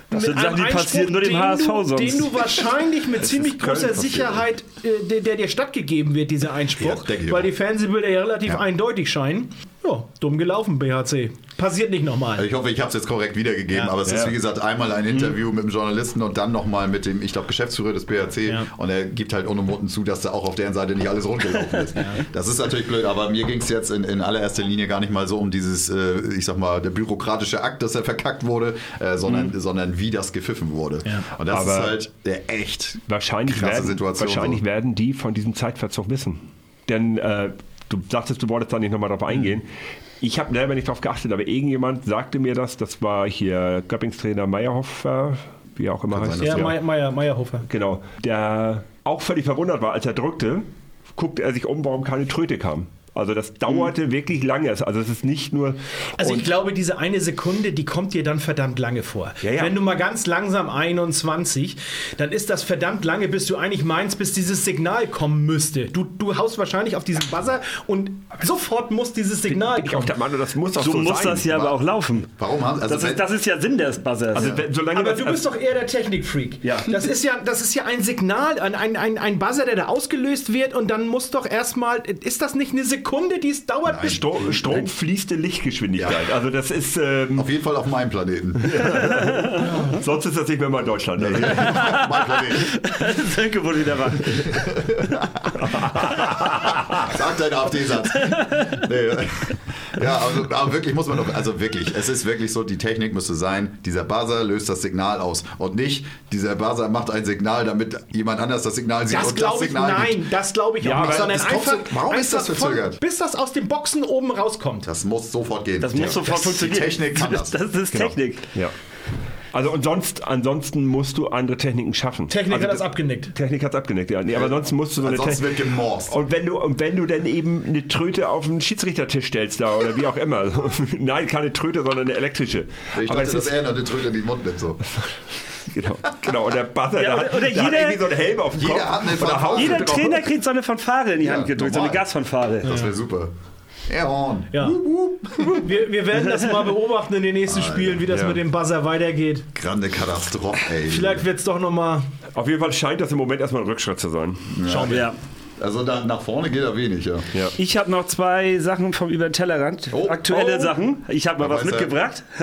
das sind Sachen, die passieren nur dem HSV du, sonst. Den du wahrscheinlich mit [LAUGHS] ziemlich großer Sicherheit, äh, der, der, dir stattgegeben wird, dieser Einspruch, ja, weil die Fernsehbilder ja relativ ja. eindeutig scheinen. Ja, dumm gelaufen, BHC. Passiert nicht nochmal. Ich hoffe, ich habe es jetzt korrekt wiedergegeben, ja. aber es ist wie gesagt einmal ein Interview mhm. mit dem Journalisten und dann nochmal mit dem, ich glaube, Geschäftsführer des BHC und er gibt halt unumwunden zu, dass da auch auf deren Seite nicht alles rundgelaufen ist. Das ist natürlich blöd, aber mir ging es jetzt in, in allererster Linie gar nicht mal so um dieses, äh, ich sag mal, der bürokratische Akt, dass er verkackt wurde, äh, sondern, mhm. sondern wie das gepfiffen wurde. Und das aber ist halt der echt wahrscheinlich krasse werden, Situation. Wahrscheinlich so. werden die von diesem Zeitverzug wissen. Denn äh, du sagtest, du wolltest da nicht nochmal drauf eingehen. Ich habe selber nicht drauf geachtet, aber irgendjemand sagte mir das. Das war hier Göppingstrainer Meyerhofer, wie auch immer heißt. Ja, ja. Meyer, Meyerhofer. Genau. Der auch völlig verwundert war, als er drückte, guckte er sich um, warum keine Tröte kam. Also das dauerte mhm. wirklich lange. Also es ist nicht nur. Also ich glaube, diese eine Sekunde, die kommt dir dann verdammt lange vor. Ja, ja. Wenn du mal ganz langsam 21, dann ist das verdammt lange, bis du eigentlich meinst, bis dieses Signal kommen müsste. Du, du haust wahrscheinlich auf diesen Buzzer und sofort muss dieses Signal kommen. Der Meinung, das muss auch so, so muss sein. das ja aber auch laufen. Warum haben also das, ist, das ist ja Sinn des Buzzers. Also, solange aber du bist doch eher der Technikfreak. Ja. Das ist ja, das ist ja ein Signal, ein, ein, ein Buzzer, der da ausgelöst wird und dann muss doch erstmal, ist das nicht eine Sekunde, die es dauert? dauert bis Strom, Strom fließt in Lichtgeschwindigkeit. Ja. Also das ist ähm, auf jeden Fall auf meinem Planeten. [LAUGHS] Sonst ist das nicht mehr mal Deutschland. Nee, [LAUGHS] mein Planet. Sönke wurde wieder wach. Sag dein AfD-Satz. Nee. Ja, also, aber wirklich muss man doch, also wirklich, es ist wirklich so, die Technik müsste sein, dieser Buzzer löst das Signal aus und nicht, dieser Buzzer macht ein Signal, damit jemand anders das Signal sieht das und das Signal ich, Nein, das glaube ich ja, auch nicht, sondern einfach, warum einfach ist das verzögert? Bis das aus den Boxen oben rauskommt. Das muss sofort gehen. Das muss ja. sofort das, funktionieren. Die Technik kann das. Das ist Genau. Technik. Ja. Also und sonst, ansonsten musst du andere Techniken schaffen. Technik also, hat das abgenickt. Technik hat es abgenickt, ja. Nee, aber ansonsten musst du so eine Ansonsten wird Technik. gemorst. Und wenn du und wenn du dann eben eine Tröte auf den Schiedsrichtertisch stellst da oder wie auch immer. [LAUGHS] Nein, keine Tröte, sondern eine elektrische. Ich aber dachte, es dass ist, er noch eine Tröte in den Mund nimmt. So. [LAUGHS] genau, genau. Und der Buzzer, Ja, der, oder- hat, oder der hat jeder- irgendwie so einen Helm auf dem Jeder Kopf. hat Jeder drauf. Trainer kriegt so eine Fanfare in die Ja, Hand gedrückt, so normal. eine Gasfanfare. Das wäre super. Aaron. Ja. Wir, wir werden das mal beobachten in den nächsten Spielen, wie das Ja. mit dem Buzzer weitergeht. Grande Katastrophe, ey. Vielleicht wird es doch nochmal. Auf jeden Fall scheint das im Moment erstmal ein Rückschritt zu sein. Schauen wir. Also da, nach vorne geht er wenig, ja. Ja. Ich habe noch zwei Sachen vom über den Tellerrand, Oh, aktuelle oh. Sachen. Ich habe mal Da was mitgebracht, [LAUGHS]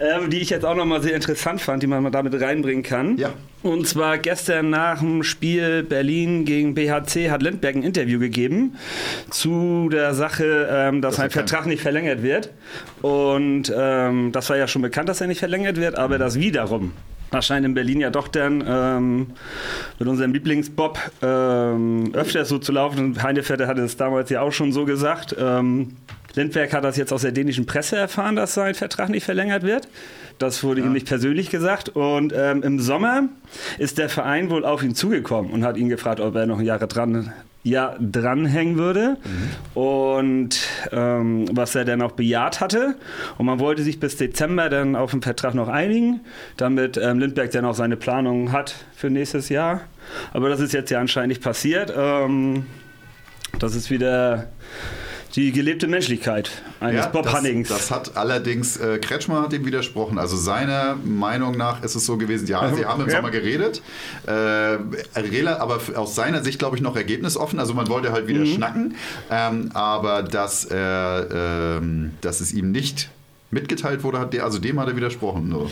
ähm, die ich jetzt auch noch mal sehr interessant fand, die man mal damit reinbringen kann. Ja. Und zwar gestern nach dem Spiel Berlin gegen BHC hat Lindbergh ein Interview gegeben zu der Sache, ähm, dass Das sein kann. Vertrag nicht verlängert wird. Und ähm, das war ja schon bekannt, dass er nicht verlängert wird, aber das wiederum das scheint in Berlin ja doch dann ähm, mit unserem Lieblingsbob ähm, öfters so zu laufen. Und Heinefetter hatte es damals ja auch schon so gesagt. Ähm, Lindbergh hat das jetzt aus der dänischen Presse erfahren, dass sein Vertrag nicht verlängert wird. Das wurde ihm nicht persönlich gesagt. Und ähm, im Sommer ist der Verein wohl auf ihn zugekommen und hat ihn gefragt, ob er noch Jahre dran, ja, dranhängen würde. Und ähm, was er dann auch bejaht hatte. Und man wollte sich bis Dezember dann auf den Vertrag noch einigen, damit ähm, Lindbergh dann auch seine Planungen hat für nächstes Jahr. Aber das ist jetzt ja anscheinend nicht passiert. Ähm, das ist wieder die gelebte Menschlichkeit eines Bob das, Hunnings. das hat allerdings, äh, Kretschmer hat dem widersprochen. Also seiner Meinung nach ist es so gewesen, ja, sie haben im Ja. Sommer geredet, äh, aber aus seiner Sicht, glaube ich, noch ergebnisoffen. Also man wollte halt wieder Mhm. schnacken, ähm, aber dass, er, ähm, dass es ihm nicht mitgeteilt wurde, hat der, also dem hat er widersprochen. So.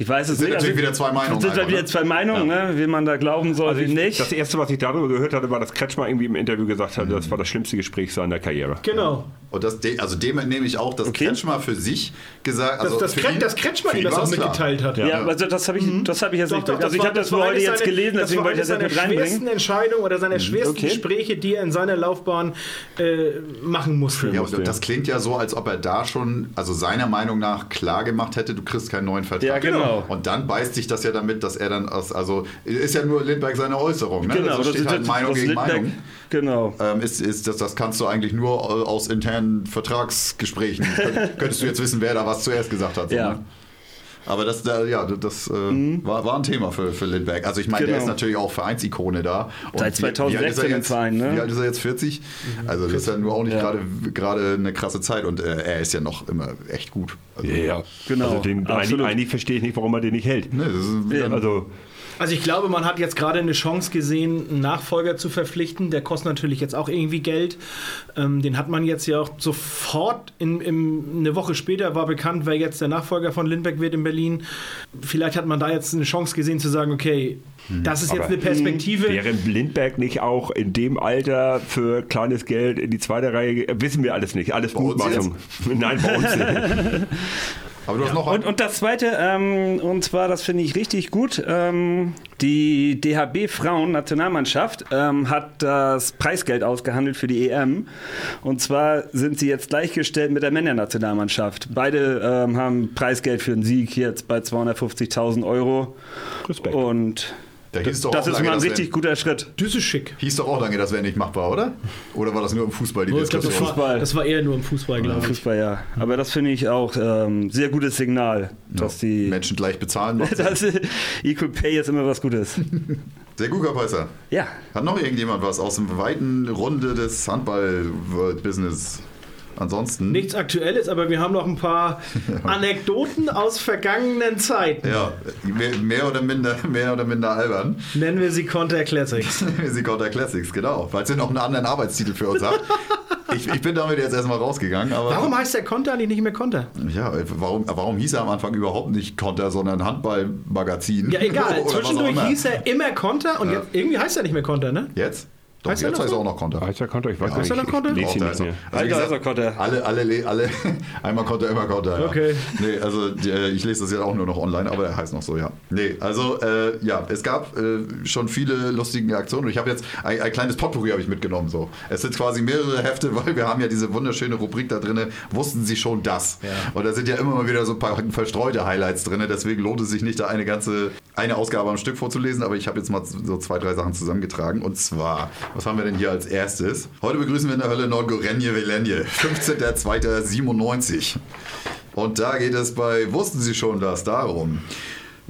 Ich weiß es sind nicht. natürlich also- wieder zwei Meinungen Das sind halt einfach, wieder ne? zwei Meinungen, ne? wie man da glauben soll, Also wie ich, nicht. Das erste, was ich darüber gehört hatte, war, dass Kretschmer irgendwie im Interview gesagt hat, das war das schlimmste Gespräch seiner Karriere. Genau. Und das, also dem entnehme ich auch, dass Okay. Kretschmer für sich gesagt also dass, für Kret, ihn- dass Kretschmer für ihm das auch mitgeteilt hat. ja, also das habe ich, das hab ich jetzt Doch, nicht. doch, also ich habe das nur heute jetzt gelesen, deswegen das wollte ich das jetzt seiner mit schwersten reinbringen. Entscheidungen oder seiner schwersten Okay. Gespräche, die er in seiner Laufbahn äh, machen musste. Ja, musste, das klingt ja so, als ob er da schon, also seiner Meinung nach klar gemacht hätte, du kriegst keinen neuen Vertrag. Ja, genau. Und dann beißt sich das ja damit, dass er dann aus, also ist ja nur Lindbergh seine Äußerung, ne? Genau, also steht halt Meinung das gegen Lindbergh- Meinung. Genau. Ähm, ist, ist das, das kannst du eigentlich nur aus internen Vertragsgesprächen. Könnt- [LAUGHS] Könntest du jetzt wissen, wer da was zuerst gesagt hat. Ja. Mhm. ne? Aber das, da, ja, das äh, war, war ein Thema für, für Lindbergh. Also ich meine, der Genau. ist natürlich auch Vereinsikone da. Und Seit wie- wie alt ist er 2016 im jetzt? Verein, ne? Wie alt ist er jetzt? 40? Also das ist ja nur auch nicht Ja. gerade eine krasse Zeit. Und äh, er ist ja noch immer echt gut. Also, Ja, Genau, Also den, eigentlich, eigentlich verstehe ich nicht, warum er den nicht hält. Ne, das ist, Ja. Also, Also ich glaube, man hat jetzt gerade eine Chance gesehen, einen Nachfolger zu verpflichten. Der kostet natürlich jetzt auch irgendwie Geld. Ähm, den hat man jetzt ja auch sofort, in, in, eine Woche später war bekannt, wer jetzt der Nachfolger von Lindbeck wird in Berlin. Vielleicht hat man da jetzt eine Chance gesehen zu sagen, okay, das ist jetzt Aber eine Perspektive. wäre Lindbergh nicht auch in dem Alter für kleines Geld in die zweite Reihe, wissen wir alles nicht. Alles Mutmaßung. [LAUGHS] Nein, bei uns nicht. [LAUGHS] aber du hast noch Und, und das zweite, ähm, und zwar, das finde ich richtig gut, ähm, die DHB-Frauen-Nationalmannschaft ähm, hat das Preisgeld ausgehandelt für die EM. Und zwar sind sie jetzt gleichgestellt mit der Männernationalmannschaft. Beide ähm, haben Preisgeld für den Sieg jetzt bei 250.000 Euro. Respekt. Und Da hieß doch das auch ist lange, mal ein richtig guter Schritt. Das ist schick. Hieß doch auch lange, das wäre nicht machbar, oder? Oder war das nur im Fußball die Ich glaub, das, Diskussion? war, das war eher nur im Fußball, glaube ich. Fußball, ja. Aber das finde ich auch ähm, sehr gutes Signal, dass die. Menschen gleich bezahlen [LAUGHS] dass Equal Pay ist immer was Gutes. Sehr gut, Herr Peißer. Ja. Hat noch irgendjemand was aus dem weiten Runde des Handball-Business? Ansonsten. Nichts Aktuelles, aber wir haben noch ein paar [LAUGHS] Anekdoten aus vergangenen Zeiten. Ja, mehr, oder minder, [LAUGHS] mehr oder minder albern. Nennen wir sie Conter Classics. [LAUGHS] Sie Counter Classics, genau. Weil ihr noch einen anderen Arbeitstitel für uns habt. Ich, ich bin damit jetzt erstmal rausgegangen. Warum heißt der Konter eigentlich nicht mehr Konter? Ja, warum, warum hieß er am Anfang überhaupt nicht Konter, sondern Handballmagazin? Ja, egal. Zwischendurch hieß er immer Konter und Ja. jetzt, irgendwie heißt er nicht mehr Konter, ne? Jetzt? Doch, heißt jetzt heißt er auch noch Konter. Heißt er Konter? Ich weiß ja, nicht. Heißt er noch Konter? Ihn nicht mehr. Also er Konter. Alle, alle, alle, [LAUGHS] einmal Konter, immer Konter. Ja. Okay. Nee, also äh, ich lese das ja auch nur noch online, aber er heißt noch so, ja. Nee, also äh, ja, es gab äh, schon viele lustige Aktionen und ich habe jetzt ein, ein, kleines Potpourri habe ich mitgenommen. So. Es sind quasi mehrere Hefte, [LAUGHS] weil wir haben ja diese wunderschöne Rubrik da drin, wussten Sie schon das? Ja. Und da sind ja immer mal wieder so ein paar verstreute Highlights drin, deswegen lohnt es sich nicht, da eine ganze, eine Ausgabe am Stück vorzulesen, aber ich habe jetzt mal so zwei, drei Sachen zusammengetragen und zwar, was haben wir denn hier als erstes. Heute begrüßen wir in der Hölle Nordgorenje Velenje, 15.02.97. Und da geht es bei, wussten Sie schon das, darum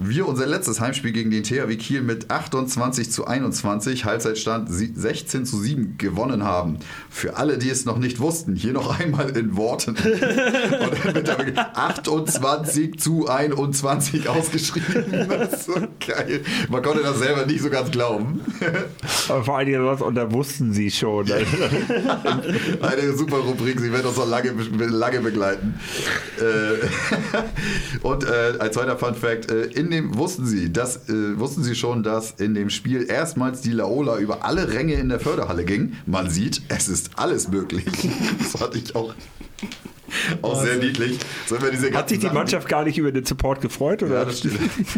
wir unser letztes Heimspiel gegen den THW Kiel mit 28 zu 21, Halbzeitstand 16 zu 7 gewonnen haben. Für alle, die es noch nicht wussten, hier noch einmal in Worten. [LAUGHS] 28 zu 21 ausgeschrieben. [LAUGHS] Das ist so geil. Man konnte das selber nicht so ganz glauben. Aber vor allen Dingen was, und da wussten sie schon. Eine super Rubrik, sie wird uns noch lange, lange begleiten. Äh, [LAUGHS] und äh, ein zweiter Fun Fact, äh, in dem, wussten Sie, dass, äh, wussten Sie schon, dass in dem Spiel erstmals die Laola über alle Ränge in der Förderhalle ging? Man sieht, es ist alles möglich. [LAUGHS] das hatte ich auch [LAUGHS] auch sehr niedlich. Hat sich die Mannschaft gar nicht über den Support gefreut? Oder? Ja, das,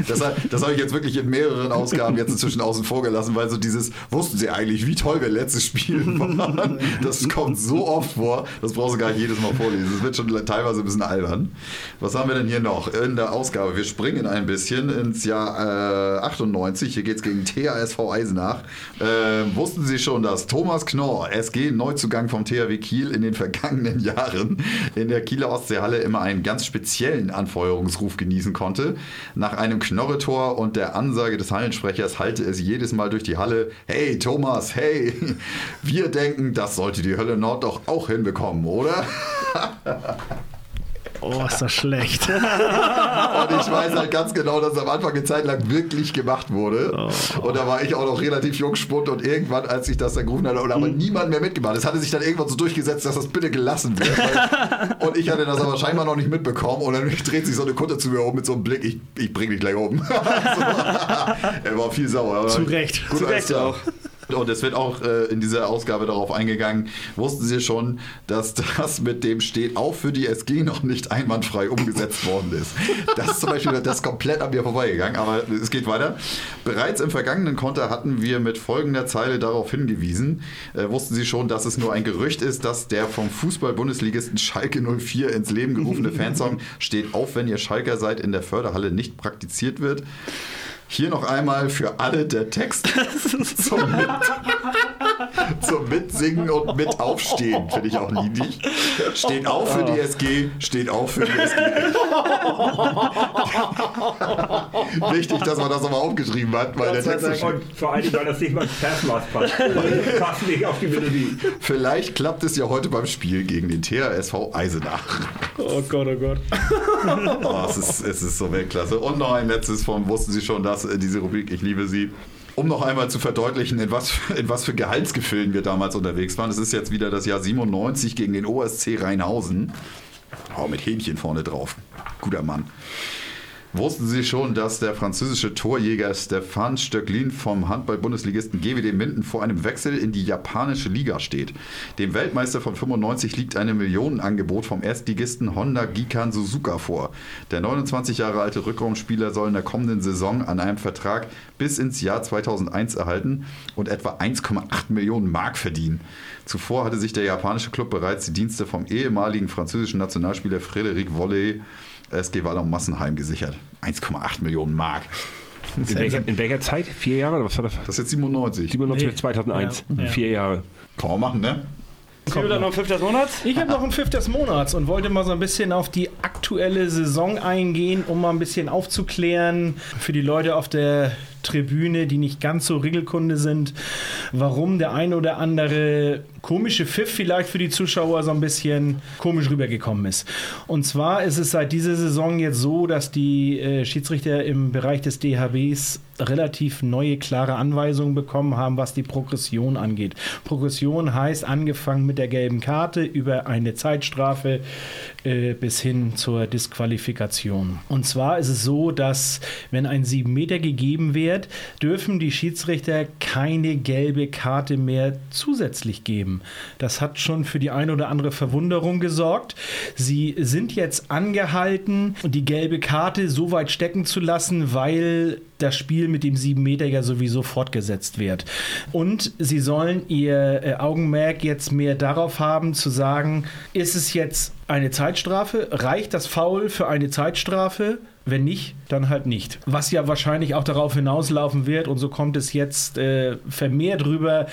das, das habe ich jetzt wirklich in mehreren Ausgaben jetzt inzwischen außen vor gelassen, weil so dieses, wussten sie eigentlich, wie toll wir letztes Spiel [LAUGHS] waren? Das kommt so oft vor, das brauchst du gar nicht jedes Mal vorlesen. Das wird schon teilweise ein bisschen albern. Was haben wir denn hier noch in der Ausgabe? Wir springen ein bisschen ins Jahr äh, 98. Hier geht es gegen THSV Eisenach. Äh, wussten Sie schon, dass Thomas Knorr, SG Neuzugang vom THW Kiel in den vergangenen Jahren in der Kieler Ostseehalle immer einen ganz speziellen Anfeuerungsruf genießen konnte. Nach einem Knorretor und der Ansage des Hallensprechers halte es jedes Mal durch die Halle: Hey Thomas, hey, wir denken, das sollte die Hölle Nord doch auch hinbekommen, oder? [LAUGHS] Oh, ist das schlecht. [LAUGHS] und ich weiß halt ganz genau, dass es am Anfang eine Zeit lang wirklich gemacht wurde. Oh. Und da war ich auch noch relativ jungspund und irgendwann, als ich das dann gerufen hatte, und aber mhm. niemand mehr mitgemacht. Es hatte sich dann irgendwann so durchgesetzt, dass das bitte gelassen wird. [LAUGHS] Weil, und ich hatte das aber scheinbar noch nicht mitbekommen. Und dann [LAUGHS] dreht sich so eine Kunde zu mir um mit so einem Blick, ich, ich bring dich gleich um. so. er war viel sauer. Zu Recht. Gut, Zu Recht auch. [LAUGHS] Und es wird auch äh, in dieser Ausgabe darauf eingegangen, wussten Sie schon, dass das mit dem steht auch für die SG noch nicht einwandfrei umgesetzt worden ist. Das ist zum Beispiel das komplett an mir vorbeigegangen, aber es geht weiter. Bereits im vergangenen Konter hatten wir mit folgender Zeile darauf hingewiesen, äh, wussten Sie schon, dass es nur ein Gerücht ist, dass der vom Fußball-Bundesligisten Schalke 04 ins Leben gerufene Fansong [LAUGHS] steht auf, wenn ihr Schalker seid, in der Förderhalle nicht praktiziert wird. Hier noch einmal für alle der Text zum, Mit, zum Mitsingen und mit Aufstehen, finde ich auch niedlich. Steht auf für die SG, steht auf für die SG. Wichtig, dass man das nochmal aufgeschrieben hat, weil das der Text so Und vor allem, weil das nicht mal ins Versmaß passt. [LAUGHS] passt nicht auf die Melodie. Vielleicht klappt es ja heute beim Spiel gegen den THSV Eisenach. Oh Gott, oh Gott. [LAUGHS] Oh, es, ist, es ist so Weltklasse. Und noch ein letztes von, wussten Sie schon, dass das, äh, diese Rubrik, ich liebe sie. Um noch einmal zu verdeutlichen, in was, in was für Gehaltsgefühlen wir damals unterwegs waren. Es ist jetzt wieder das Jahr 97 gegen den OSC Rheinhausen. Oh, mit Hähnchen vorne drauf. Guter Mann. Wussten Sie schon, dass der französische Torjäger Stefan Stöcklin vom Handball-Bundesligisten GWD Minden vor einem Wechsel in die japanische Liga steht? Dem Weltmeister von 95 liegt ein Millionenangebot vom Erstligisten Honda Gikan Suzuka vor. Der 29 Jahre alte Rückraumspieler soll in der kommenden Saison an einem Vertrag bis ins Jahr 2001 erhalten und etwa 1,8 Millionen Mark verdienen. Zuvor hatte sich der japanische Club bereits die Dienste vom ehemaligen französischen Nationalspieler Frédéric Volley SG Wallon Massenheim gesichert. 1,8 Millionen Mark. In welcher, in welcher, Zeit? Vier Jahre? Oder was war das? Das ist jetzt 97. 97 nee. 2001. Ja. Vier Jahre. Kann man machen, ne? Kommt noch ein des Monats? Ich habe noch ein des Monats und wollte mal so ein bisschen auf die aktuelle Saison eingehen, um mal ein bisschen aufzuklären für die Leute auf der Tribüne, die nicht ganz so Regelkunde sind, warum der ein oder andere komische Pfiff vielleicht für die Zuschauer so ein bisschen komisch rübergekommen ist. Und zwar ist es seit dieser Saison jetzt so, dass die äh, Schiedsrichter im Bereich des DHBs relativ neue, klare Anweisungen bekommen haben, was die Progression angeht. Progression heißt angefangen mit der gelben Karte über eine Zeitstrafe äh, bis hin zur Disqualifikation. Und zwar ist es so, dass wenn ein 7 Meter gegeben wird, dürfen die Schiedsrichter keine gelbe Karte mehr zusätzlich geben. Das hat schon für die eine oder andere Verwunderung gesorgt. Sie sind jetzt angehalten, die gelbe Karte so weit stecken zu lassen, weil das Spiel mit dem 7 Meter ja sowieso fortgesetzt wird. Und sie sollen ihr äh, Augenmerk jetzt mehr darauf haben, zu sagen, ist es jetzt eine Zeitstrafe? Reicht das Foul für eine Zeitstrafe? Wenn nicht, dann halt nicht. Was ja wahrscheinlich auch darauf hinauslaufen wird, und so kommt es jetzt äh, vermehrt rüber,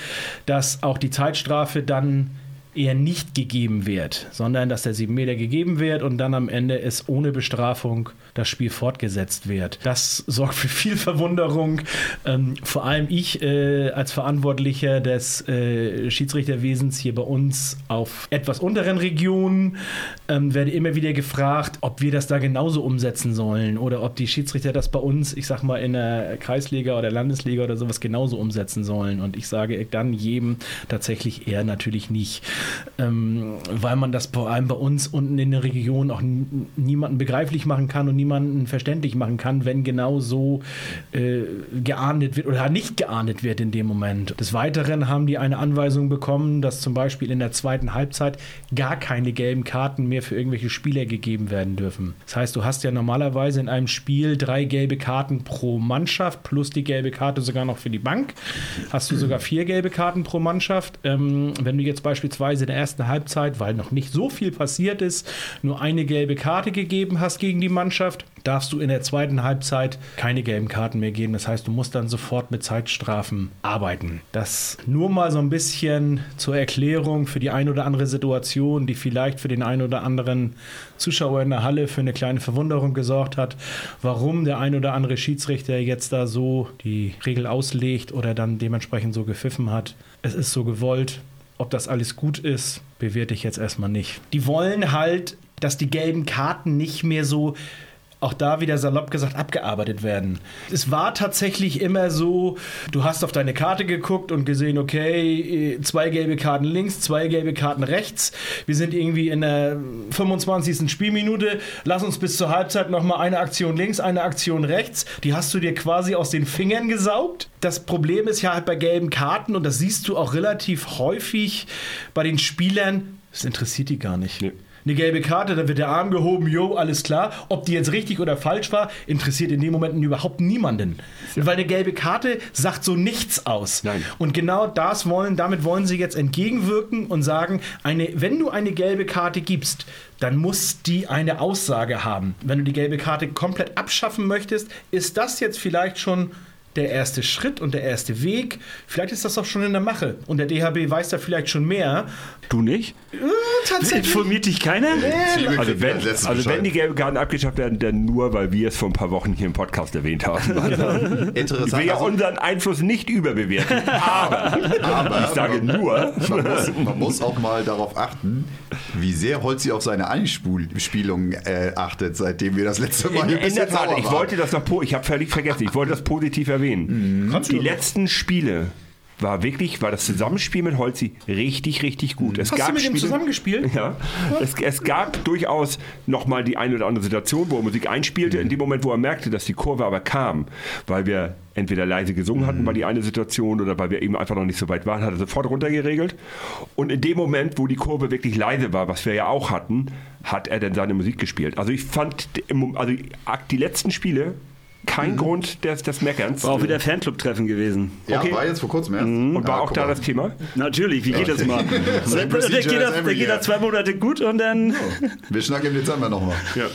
dass auch die Zeitstrafe dann eher nicht gegeben wird, sondern dass der 7 Meter gegeben wird und dann am Ende es ohne Bestrafung das Spiel fortgesetzt wird. Das sorgt für viel Verwunderung. Ähm, vor allem ich äh, als Verantwortlicher des äh, Schiedsrichterwesens hier bei uns auf etwas unteren Regionen ähm, werde immer wieder gefragt, ob wir das da genauso umsetzen sollen oder ob die Schiedsrichter das bei uns, ich sag mal, in der Kreisliga oder Landesliga oder sowas genauso umsetzen sollen. Und ich sage dann jedem tatsächlich eher natürlich nicht ähm, weil man das vor allem bei uns unten in der Region auch niemanden begreiflich machen kann und niemanden verständlich machen kann, wenn genau so äh, geahndet wird oder nicht geahndet wird in dem Moment. Des Weiteren haben die eine Anweisung bekommen, dass zum Beispiel in der zweiten Halbzeit gar keine gelben Karten mehr für irgendwelche Spieler gegeben werden dürfen. Das heißt, du hast ja normalerweise in einem Spiel drei gelbe Karten pro Mannschaft plus die gelbe Karte sogar noch für die Bank. Hast du sogar vier gelbe Karten pro Mannschaft. Ähm, wenn du jetzt beispielsweise in der ersten Halbzeit, weil noch nicht so viel passiert ist, nur eine gelbe Karte gegeben hast gegen die Mannschaft, darfst du in der zweiten Halbzeit keine gelben Karten mehr geben. Das heißt, du musst dann sofort mit Zeitstrafen arbeiten. Das nur mal so ein bisschen zur Erklärung für die ein oder andere Situation, die vielleicht für den einen oder anderen Zuschauer in der Halle für eine kleine Verwunderung gesorgt hat, warum der ein oder andere Schiedsrichter jetzt da so die Regel auslegt oder dann dementsprechend so gepfiffen hat. Es ist so gewollt. Ob das alles gut ist, bewerte ich jetzt erstmal nicht. Die wollen halt, dass die gelben Karten nicht mehr so auch da wieder salopp gesagt abgearbeitet werden. Es war tatsächlich immer so, du hast auf deine Karte geguckt und gesehen, okay, zwei gelbe Karten links, zwei gelbe Karten rechts. Wir sind irgendwie in der 25. Spielminute. Lass uns bis zur Halbzeit nochmal eine Aktion links, eine Aktion rechts. Die hast du dir quasi aus den Fingern gesaugt. Das Problem ist ja halt bei gelben Karten und das siehst du auch relativ häufig bei den Spielern, das interessiert die gar nicht. Nee eine gelbe Karte, dann wird der Arm gehoben, jo, alles klar. Ob die jetzt richtig oder falsch war, interessiert in dem Moment überhaupt niemanden. Ja. Weil eine gelbe Karte sagt so nichts aus. Nein. Und genau das wollen, damit wollen sie jetzt entgegenwirken und sagen, eine, wenn du eine gelbe Karte gibst, dann muss die eine Aussage haben. Wenn du die gelbe Karte komplett abschaffen möchtest, ist das jetzt vielleicht schon der erste Schritt und der erste Weg. Vielleicht ist das auch schon in der Mache. Und der DHB weiß da vielleicht schon mehr. Du nicht? Äh, tatsächlich. Informiert dich keiner? Nee. Also, wenn, also wenn die gelben Karten abgeschafft werden, dann nur, weil wir es vor ein paar Wochen hier im Podcast erwähnt haben. [LAUGHS] Interessant. Ich will ja also, unseren Einfluss nicht überbewerten. [LAUGHS] Aber, aber ich sage nur. Man muss, man muss, auch mal darauf achten, wie sehr Holzi auf seine Einspielung äh, achtet, seitdem wir das letzte Mal in, in der Tat, ich wollte das noch, ich habe völlig vergessen, ich wollte das positiv erwähnen. Mhm. Die letzten Spiele war wirklich, war das Zusammenspiel mit Holzi richtig, richtig gut. Es Hast gab du mit Spiele, ihm zusammengespielt? Ja. Es, es gab durchaus nochmal die eine oder andere Situation, wo er Musik einspielte. Mhm. In dem Moment, wo er merkte, dass die Kurve aber kam, weil wir entweder leise gesungen hatten, war die eine Situation, oder weil wir eben einfach noch nicht so weit waren, hat er sofort runtergeregelt. Und in dem Moment, wo die Kurve wirklich leise war, was wir ja auch hatten, hat er dann seine Musik gespielt. Also ich fand, also die letzten Spiele kein mhm. Grund des, des Meckerns. War auch wieder Fanclub-Treffen gewesen. Ja, okay. war jetzt vor kurzem erst. Mhm. Und war ah, auch da mal. das Thema? Natürlich, wie geht das mal? [LAUGHS] der, der, geht das, der geht da zwei Monate gut und dann... Oh. Wir schnacken im Dezember nochmal. Ja.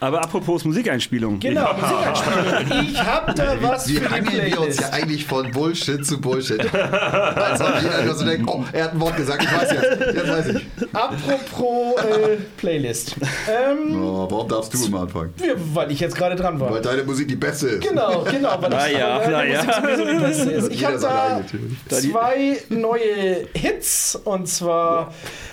Aber apropos Musikeinspielung. Genau, ja. Musikeinspielung. [LAUGHS] Ich hab da was wir für die wir uns ja eigentlich von Bullshit zu Bullshit. Als ob jeder nur so denkt, oh, er hat ein Wort gesagt, ich weiß jetzt. Jetzt weiß ich. Apropos äh, Playlist. [LAUGHS] Ähm, oh, warum darfst du immer anfangen? Weil ich jetzt gerade dran war. Weil deine Musik die beste ist. Genau, genau. Weil das ja, na ja. Musik ist. Ich habe da zwei neue Hits und zwar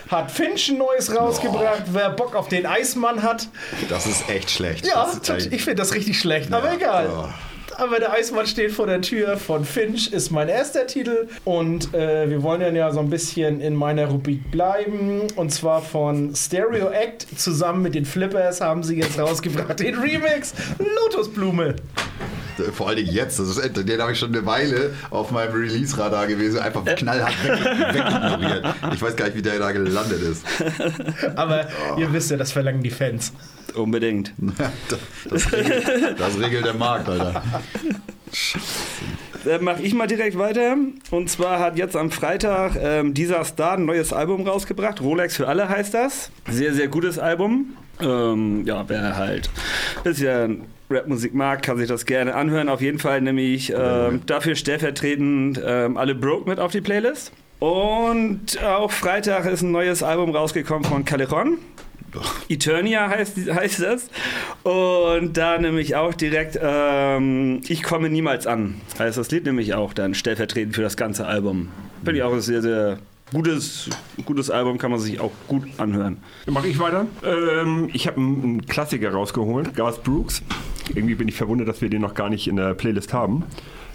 hat Finch ein neues rausgebracht. Oh. Wer Bock auf den Eismann hat. Das ist echt schlecht. Ja, ich finde das richtig schlecht, ja. aber egal. Oh. Aber der Eismann steht vor der Tür von Finch ist mein erster Titel und äh, wir wollen dann ja so ein bisschen in meiner Rubrik bleiben und zwar von Stereo Act zusammen mit den Flippers haben sie jetzt rausgebracht den Remix Lotusblume. Vor allen Dingen jetzt, das ist, den habe ich schon eine Weile auf meinem Release-Radar gewesen, einfach knallhart wegignoriert. Weg ich weiß gar nicht, wie der da gelandet ist. [LAUGHS] Aber oh. ihr wisst ja, das verlangen die Fans. Unbedingt. [LAUGHS] das, regelt, das regelt der Markt, Alter. Äh, Mache ich mal direkt weiter. Und zwar hat jetzt am Freitag ähm, dieser Star ein neues Album rausgebracht. Rolex für alle heißt das. Sehr, sehr gutes Album. Ähm, ja, wer halt ein bisschen Rapmusik mag, kann sich das gerne anhören. Auf jeden Fall nämlich ähm, dafür stellvertretend ähm, alle Broke mit auf die Playlist. Und auch Freitag ist ein neues Album rausgekommen von Caleron. Eternia heißt, heißt es. Und da nämlich auch direkt ähm, Ich komme niemals an. Heißt das Lied nämlich auch dann stellvertretend für das ganze Album. Bin ich auch sehr, sehr gutes, gutes Album, kann man sich auch gut anhören. Mache ich weiter. Ähm, ich habe einen Klassiker rausgeholt, Garth Brooks. Irgendwie bin ich verwundert, dass wir den noch gar nicht in der Playlist haben.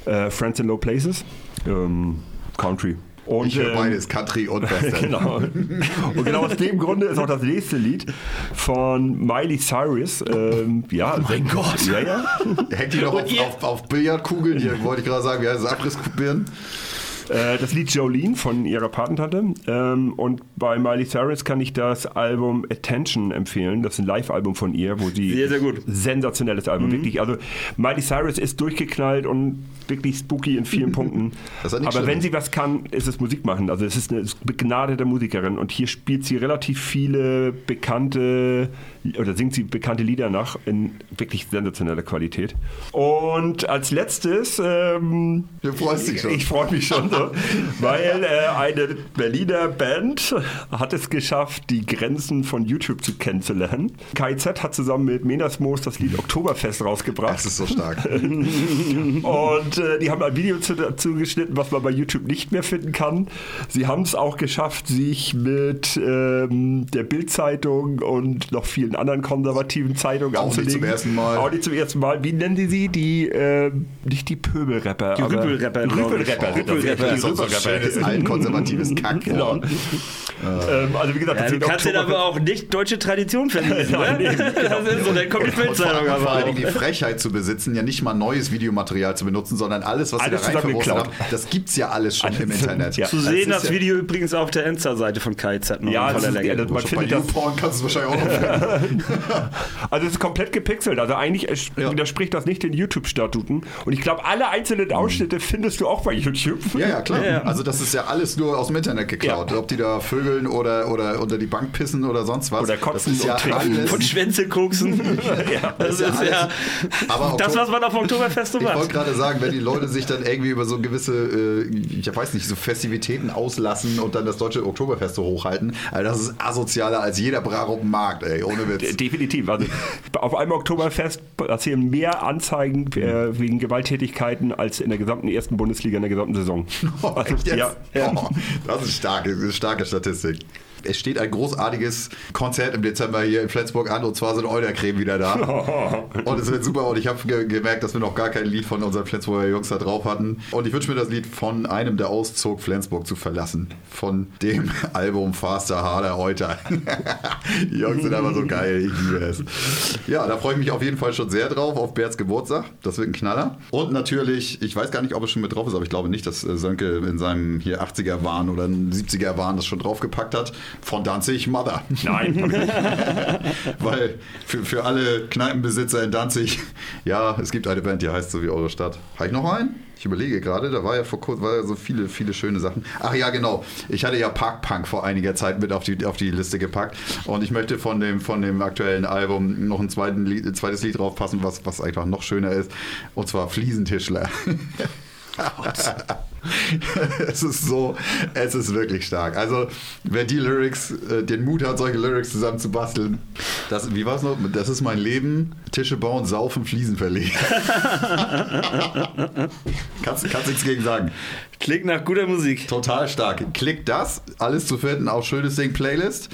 Äh, Friends in Low Places. Ähm, Country. Und, ich höre ähm, beides, Country und [LAUGHS] Western. genau. Und genau aus dem Grunde ist auch das nächste Lied von Miley Cyrus. Ähm, ja, oh mein Gott. Ja, ja. [LAUGHS] Hängt die noch auf, auf, auf, Billardkugeln? Hier wollte ich gerade sagen, wie heißt es? Abrissbirnen? Äh, das Lied Jolene von ihrer Patentante. Ähm, und bei Miley Cyrus kann ich das Album Attention empfehlen. Das ist ein Live-Album von ihr, wo sie. Sehr, sehr gut. Sensationelles Album, mhm. wirklich. Also Miley Cyrus ist durchgeknallt und wirklich spooky in vielen [LAUGHS] Punkten. Aber schlimm. wenn sie was kann, ist es Musik machen. Also es ist eine begnadete Musikerin und hier spielt sie relativ viele bekannte oder singt sie bekannte Lieder nach in wirklich sensationeller Qualität. Und als letztes, ähm, du freust dich schon. Ich, ich freue mich schon [LAUGHS] [LAUGHS] weil äh, eine Berliner Band hat es geschafft, die Grenzen von YouTube zu kennenzulernen. KIZ hat zusammen mit Menasmos das Lied Oktoberfest rausgebracht. Das ist so stark. [LAUGHS] und äh, die haben ein Video dazu geschnitten, was man bei YouTube nicht mehr finden kann. Sie haben es auch geschafft, sich mit ähm, der Bildzeitung und noch vielen anderen konservativen Zeitungen auch anzulegen. Auch nicht zum ersten Mal. Auch nicht zum ersten Mal. Wie nennen die sie? Die, äh, nicht die Pöbelrapper. Die Rüppelrapper. Rüppelrapper. Rüppelrapper. Das ist so ein [LAUGHS] alten konservatives Kack. Genau. Ähm, also wie gesagt, ja, du kannst dir aber auch nicht deutsche Tradition vermiesen. [LAUGHS] ne? nee, [LAUGHS] das ist so, dann kommt die Bildzeitung aber vor allem die Frechheit zu besitzen, ja nicht mal neues Videomaterial zu benutzen, sondern alles, was alles sie da rein verwurstet haben, das gibt es ja alles schon alles im Internet. Ja. Zu sehen das, das Video ja übrigens auf der Enza-Seite von KZ. Ja, das ist, ja, das, man findet das. kannst du wahrscheinlich auch noch Also es ist komplett gepixelt. Also eigentlich ja. widerspricht das nicht den YouTube-Statuten. Und ich glaube, alle einzelnen Ausschnitte mhm. findest du auch bei YouTube. Ja, ja, klar. Ja, also das ist ja alles nur aus dem Internet geklaut. Ob die da vögeln oder, oder unter die Bank pissen oder sonst was. Oder kotzen und ja alles. Und Schwänze koksen. [LAUGHS] ja, das, das ist ja, aber das, was man auf Oktoberfest so macht. Ich wollte gerade sagen, wenn die Leute sich dann irgendwie über so gewisse, äh, ich weiß nicht, so Festivitäten auslassen und dann das deutsche Oktoberfest so hochhalten, also das ist asozialer als jeder dem Markt, ey, ohne Witz. Definitiv. Also auf einem Oktoberfest passieren mehr Anzeigen äh, wegen Gewalttätigkeiten als in der gesamten ersten Bundesliga in der gesamten Saison. Oh, also, ja, ja. Oh, das ist stark, das ist starke Statistik es steht ein großartiges Konzert im Dezember hier in Flensburg an und zwar sind Eulercreme wieder da. [LAUGHS] und es wird super und ich habe ge gemerkt, dass wir noch gar kein Lied von unseren Flensburger Jungs da drauf hatten. Und ich wünsche mir das Lied von einem, der auszog, Flensburg zu verlassen. Von dem [LAUGHS] Album Faster, Harder, Euter. [LAUGHS] Die Jungs sind einfach so geil, ich liebe es. Ja, da freue ich mich auf jeden Fall schon sehr drauf, auf Berts Geburtstag. Das wird ein Knaller. Und natürlich, ich weiß gar nicht, ob es schon mit drauf ist, aber ich glaube nicht, dass äh, Sönke in seinem hier 80er-Wahn oder 70er-Wahn das schon draufgepackt hat von Danzig Mother. Nein. [LAUGHS] Weil für, für alle Kneipenbesitzer in Danzig, ja, es gibt eine Band, die heißt so wie eure Stadt. Habe ich noch einen? Ich überlege gerade, da war ja vor kurzem ja so viele, viele schöne Sachen. Ach ja, genau. Ich hatte ja Park Punk vor einiger Zeit mit auf die, auf die Liste gepackt. Und ich möchte von dem, von dem aktuellen Album noch ein zweiten Lied, zweites Lied draufpassen, was, was einfach noch schöner ist. Und zwar Fliesentischler. [LAUGHS] [LAUGHS] es ist so, es ist wirklich stark. Also, wer die Lyrics, äh, den Mut hat, solche Lyrics zusammen zu basteln, das, wie war es noch? Das ist mein Leben, Tische bauen, saufen, Fliesen verlegen. [LAUGHS] kannst, kannst nichts gegen sagen. Klingt nach guter Musik. Total stark. Klickt das, alles zu finden auf Schönes Ding Playlist.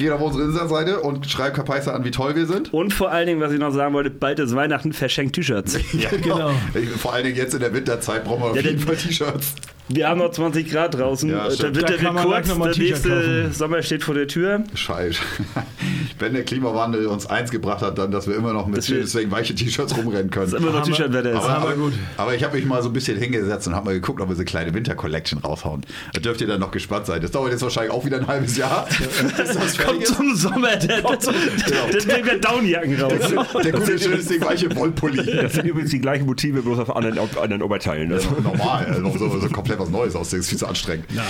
Geht auf unsere Insta-Seite und schreibt Kapaiser an, wie toll wir sind. Und vor allen Dingen, was ich noch sagen wollte, bald ist Weihnachten, verschenkt T-Shirts. [LAUGHS] ja, genau. Vor allen Dingen jetzt in der Winterzeit brauchen wir auf ja, jeden Fall T-Shirts. Wir haben noch 20 Grad draußen. Ja, dann wird da der kurz, der nächste kaufen. Sommer steht vor der Tür. Scheiße. [LAUGHS] Wenn der Klimawandel uns eins gebracht hat, dann, dass wir immer noch mit deswegen weiche T-Shirts rumrennen können. Das immer noch T-Shirt-Wetter ist. Aber, aber, gut. aber ich habe mich mal so ein bisschen hingesetzt und habe mal geguckt, ob wir so eine kleine Winter-Collection raushauen. Da dürft ihr dann noch gespannt sein. Das dauert jetzt wahrscheinlich auch wieder ein halbes Jahr. [LAUGHS] Kommt zum Sommer, der, Kommt zum, der, der, der Downjacken raus. Der, der gute, schöne Ding, weiche Wollpulli. Das sind übrigens die gleichen Motive, bloß auf anderen, auf anderen Oberteilen. Also. Ja, normal, also so, so komplett was Neues aus. Das ist viel zu anstrengend. Nein.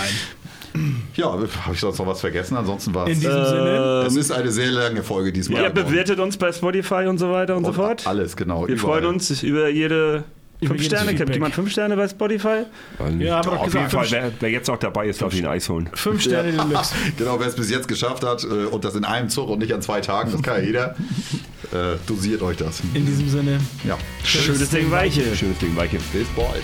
Ja, habe ich sonst noch was vergessen? Ansonsten war es. In diesem äh, Sinne. Es ist eine sehr lange Folge diesmal. Ja, bewertet uns bei Spotify und so weiter und, und so fort. Alles, genau. Wir überall. freuen uns über jede Fünf Sterne, kennt jemand fünf Sterne bei Spotify? Ja, aber auf jeden Fall, wer, wer, jetzt noch dabei ist, darf ihn Eis holen. Fünf Sterne ja. Deluxe. [LAUGHS] genau, wer es bis jetzt geschafft hat äh, und das in einem Zug und nicht an zwei Tagen, das kann ja jeder. [LAUGHS] Äh, dosiert euch das. In diesem Sinne. Ja. Schönes Ding Weiche. Schönes Ding Weiche. Bis bald.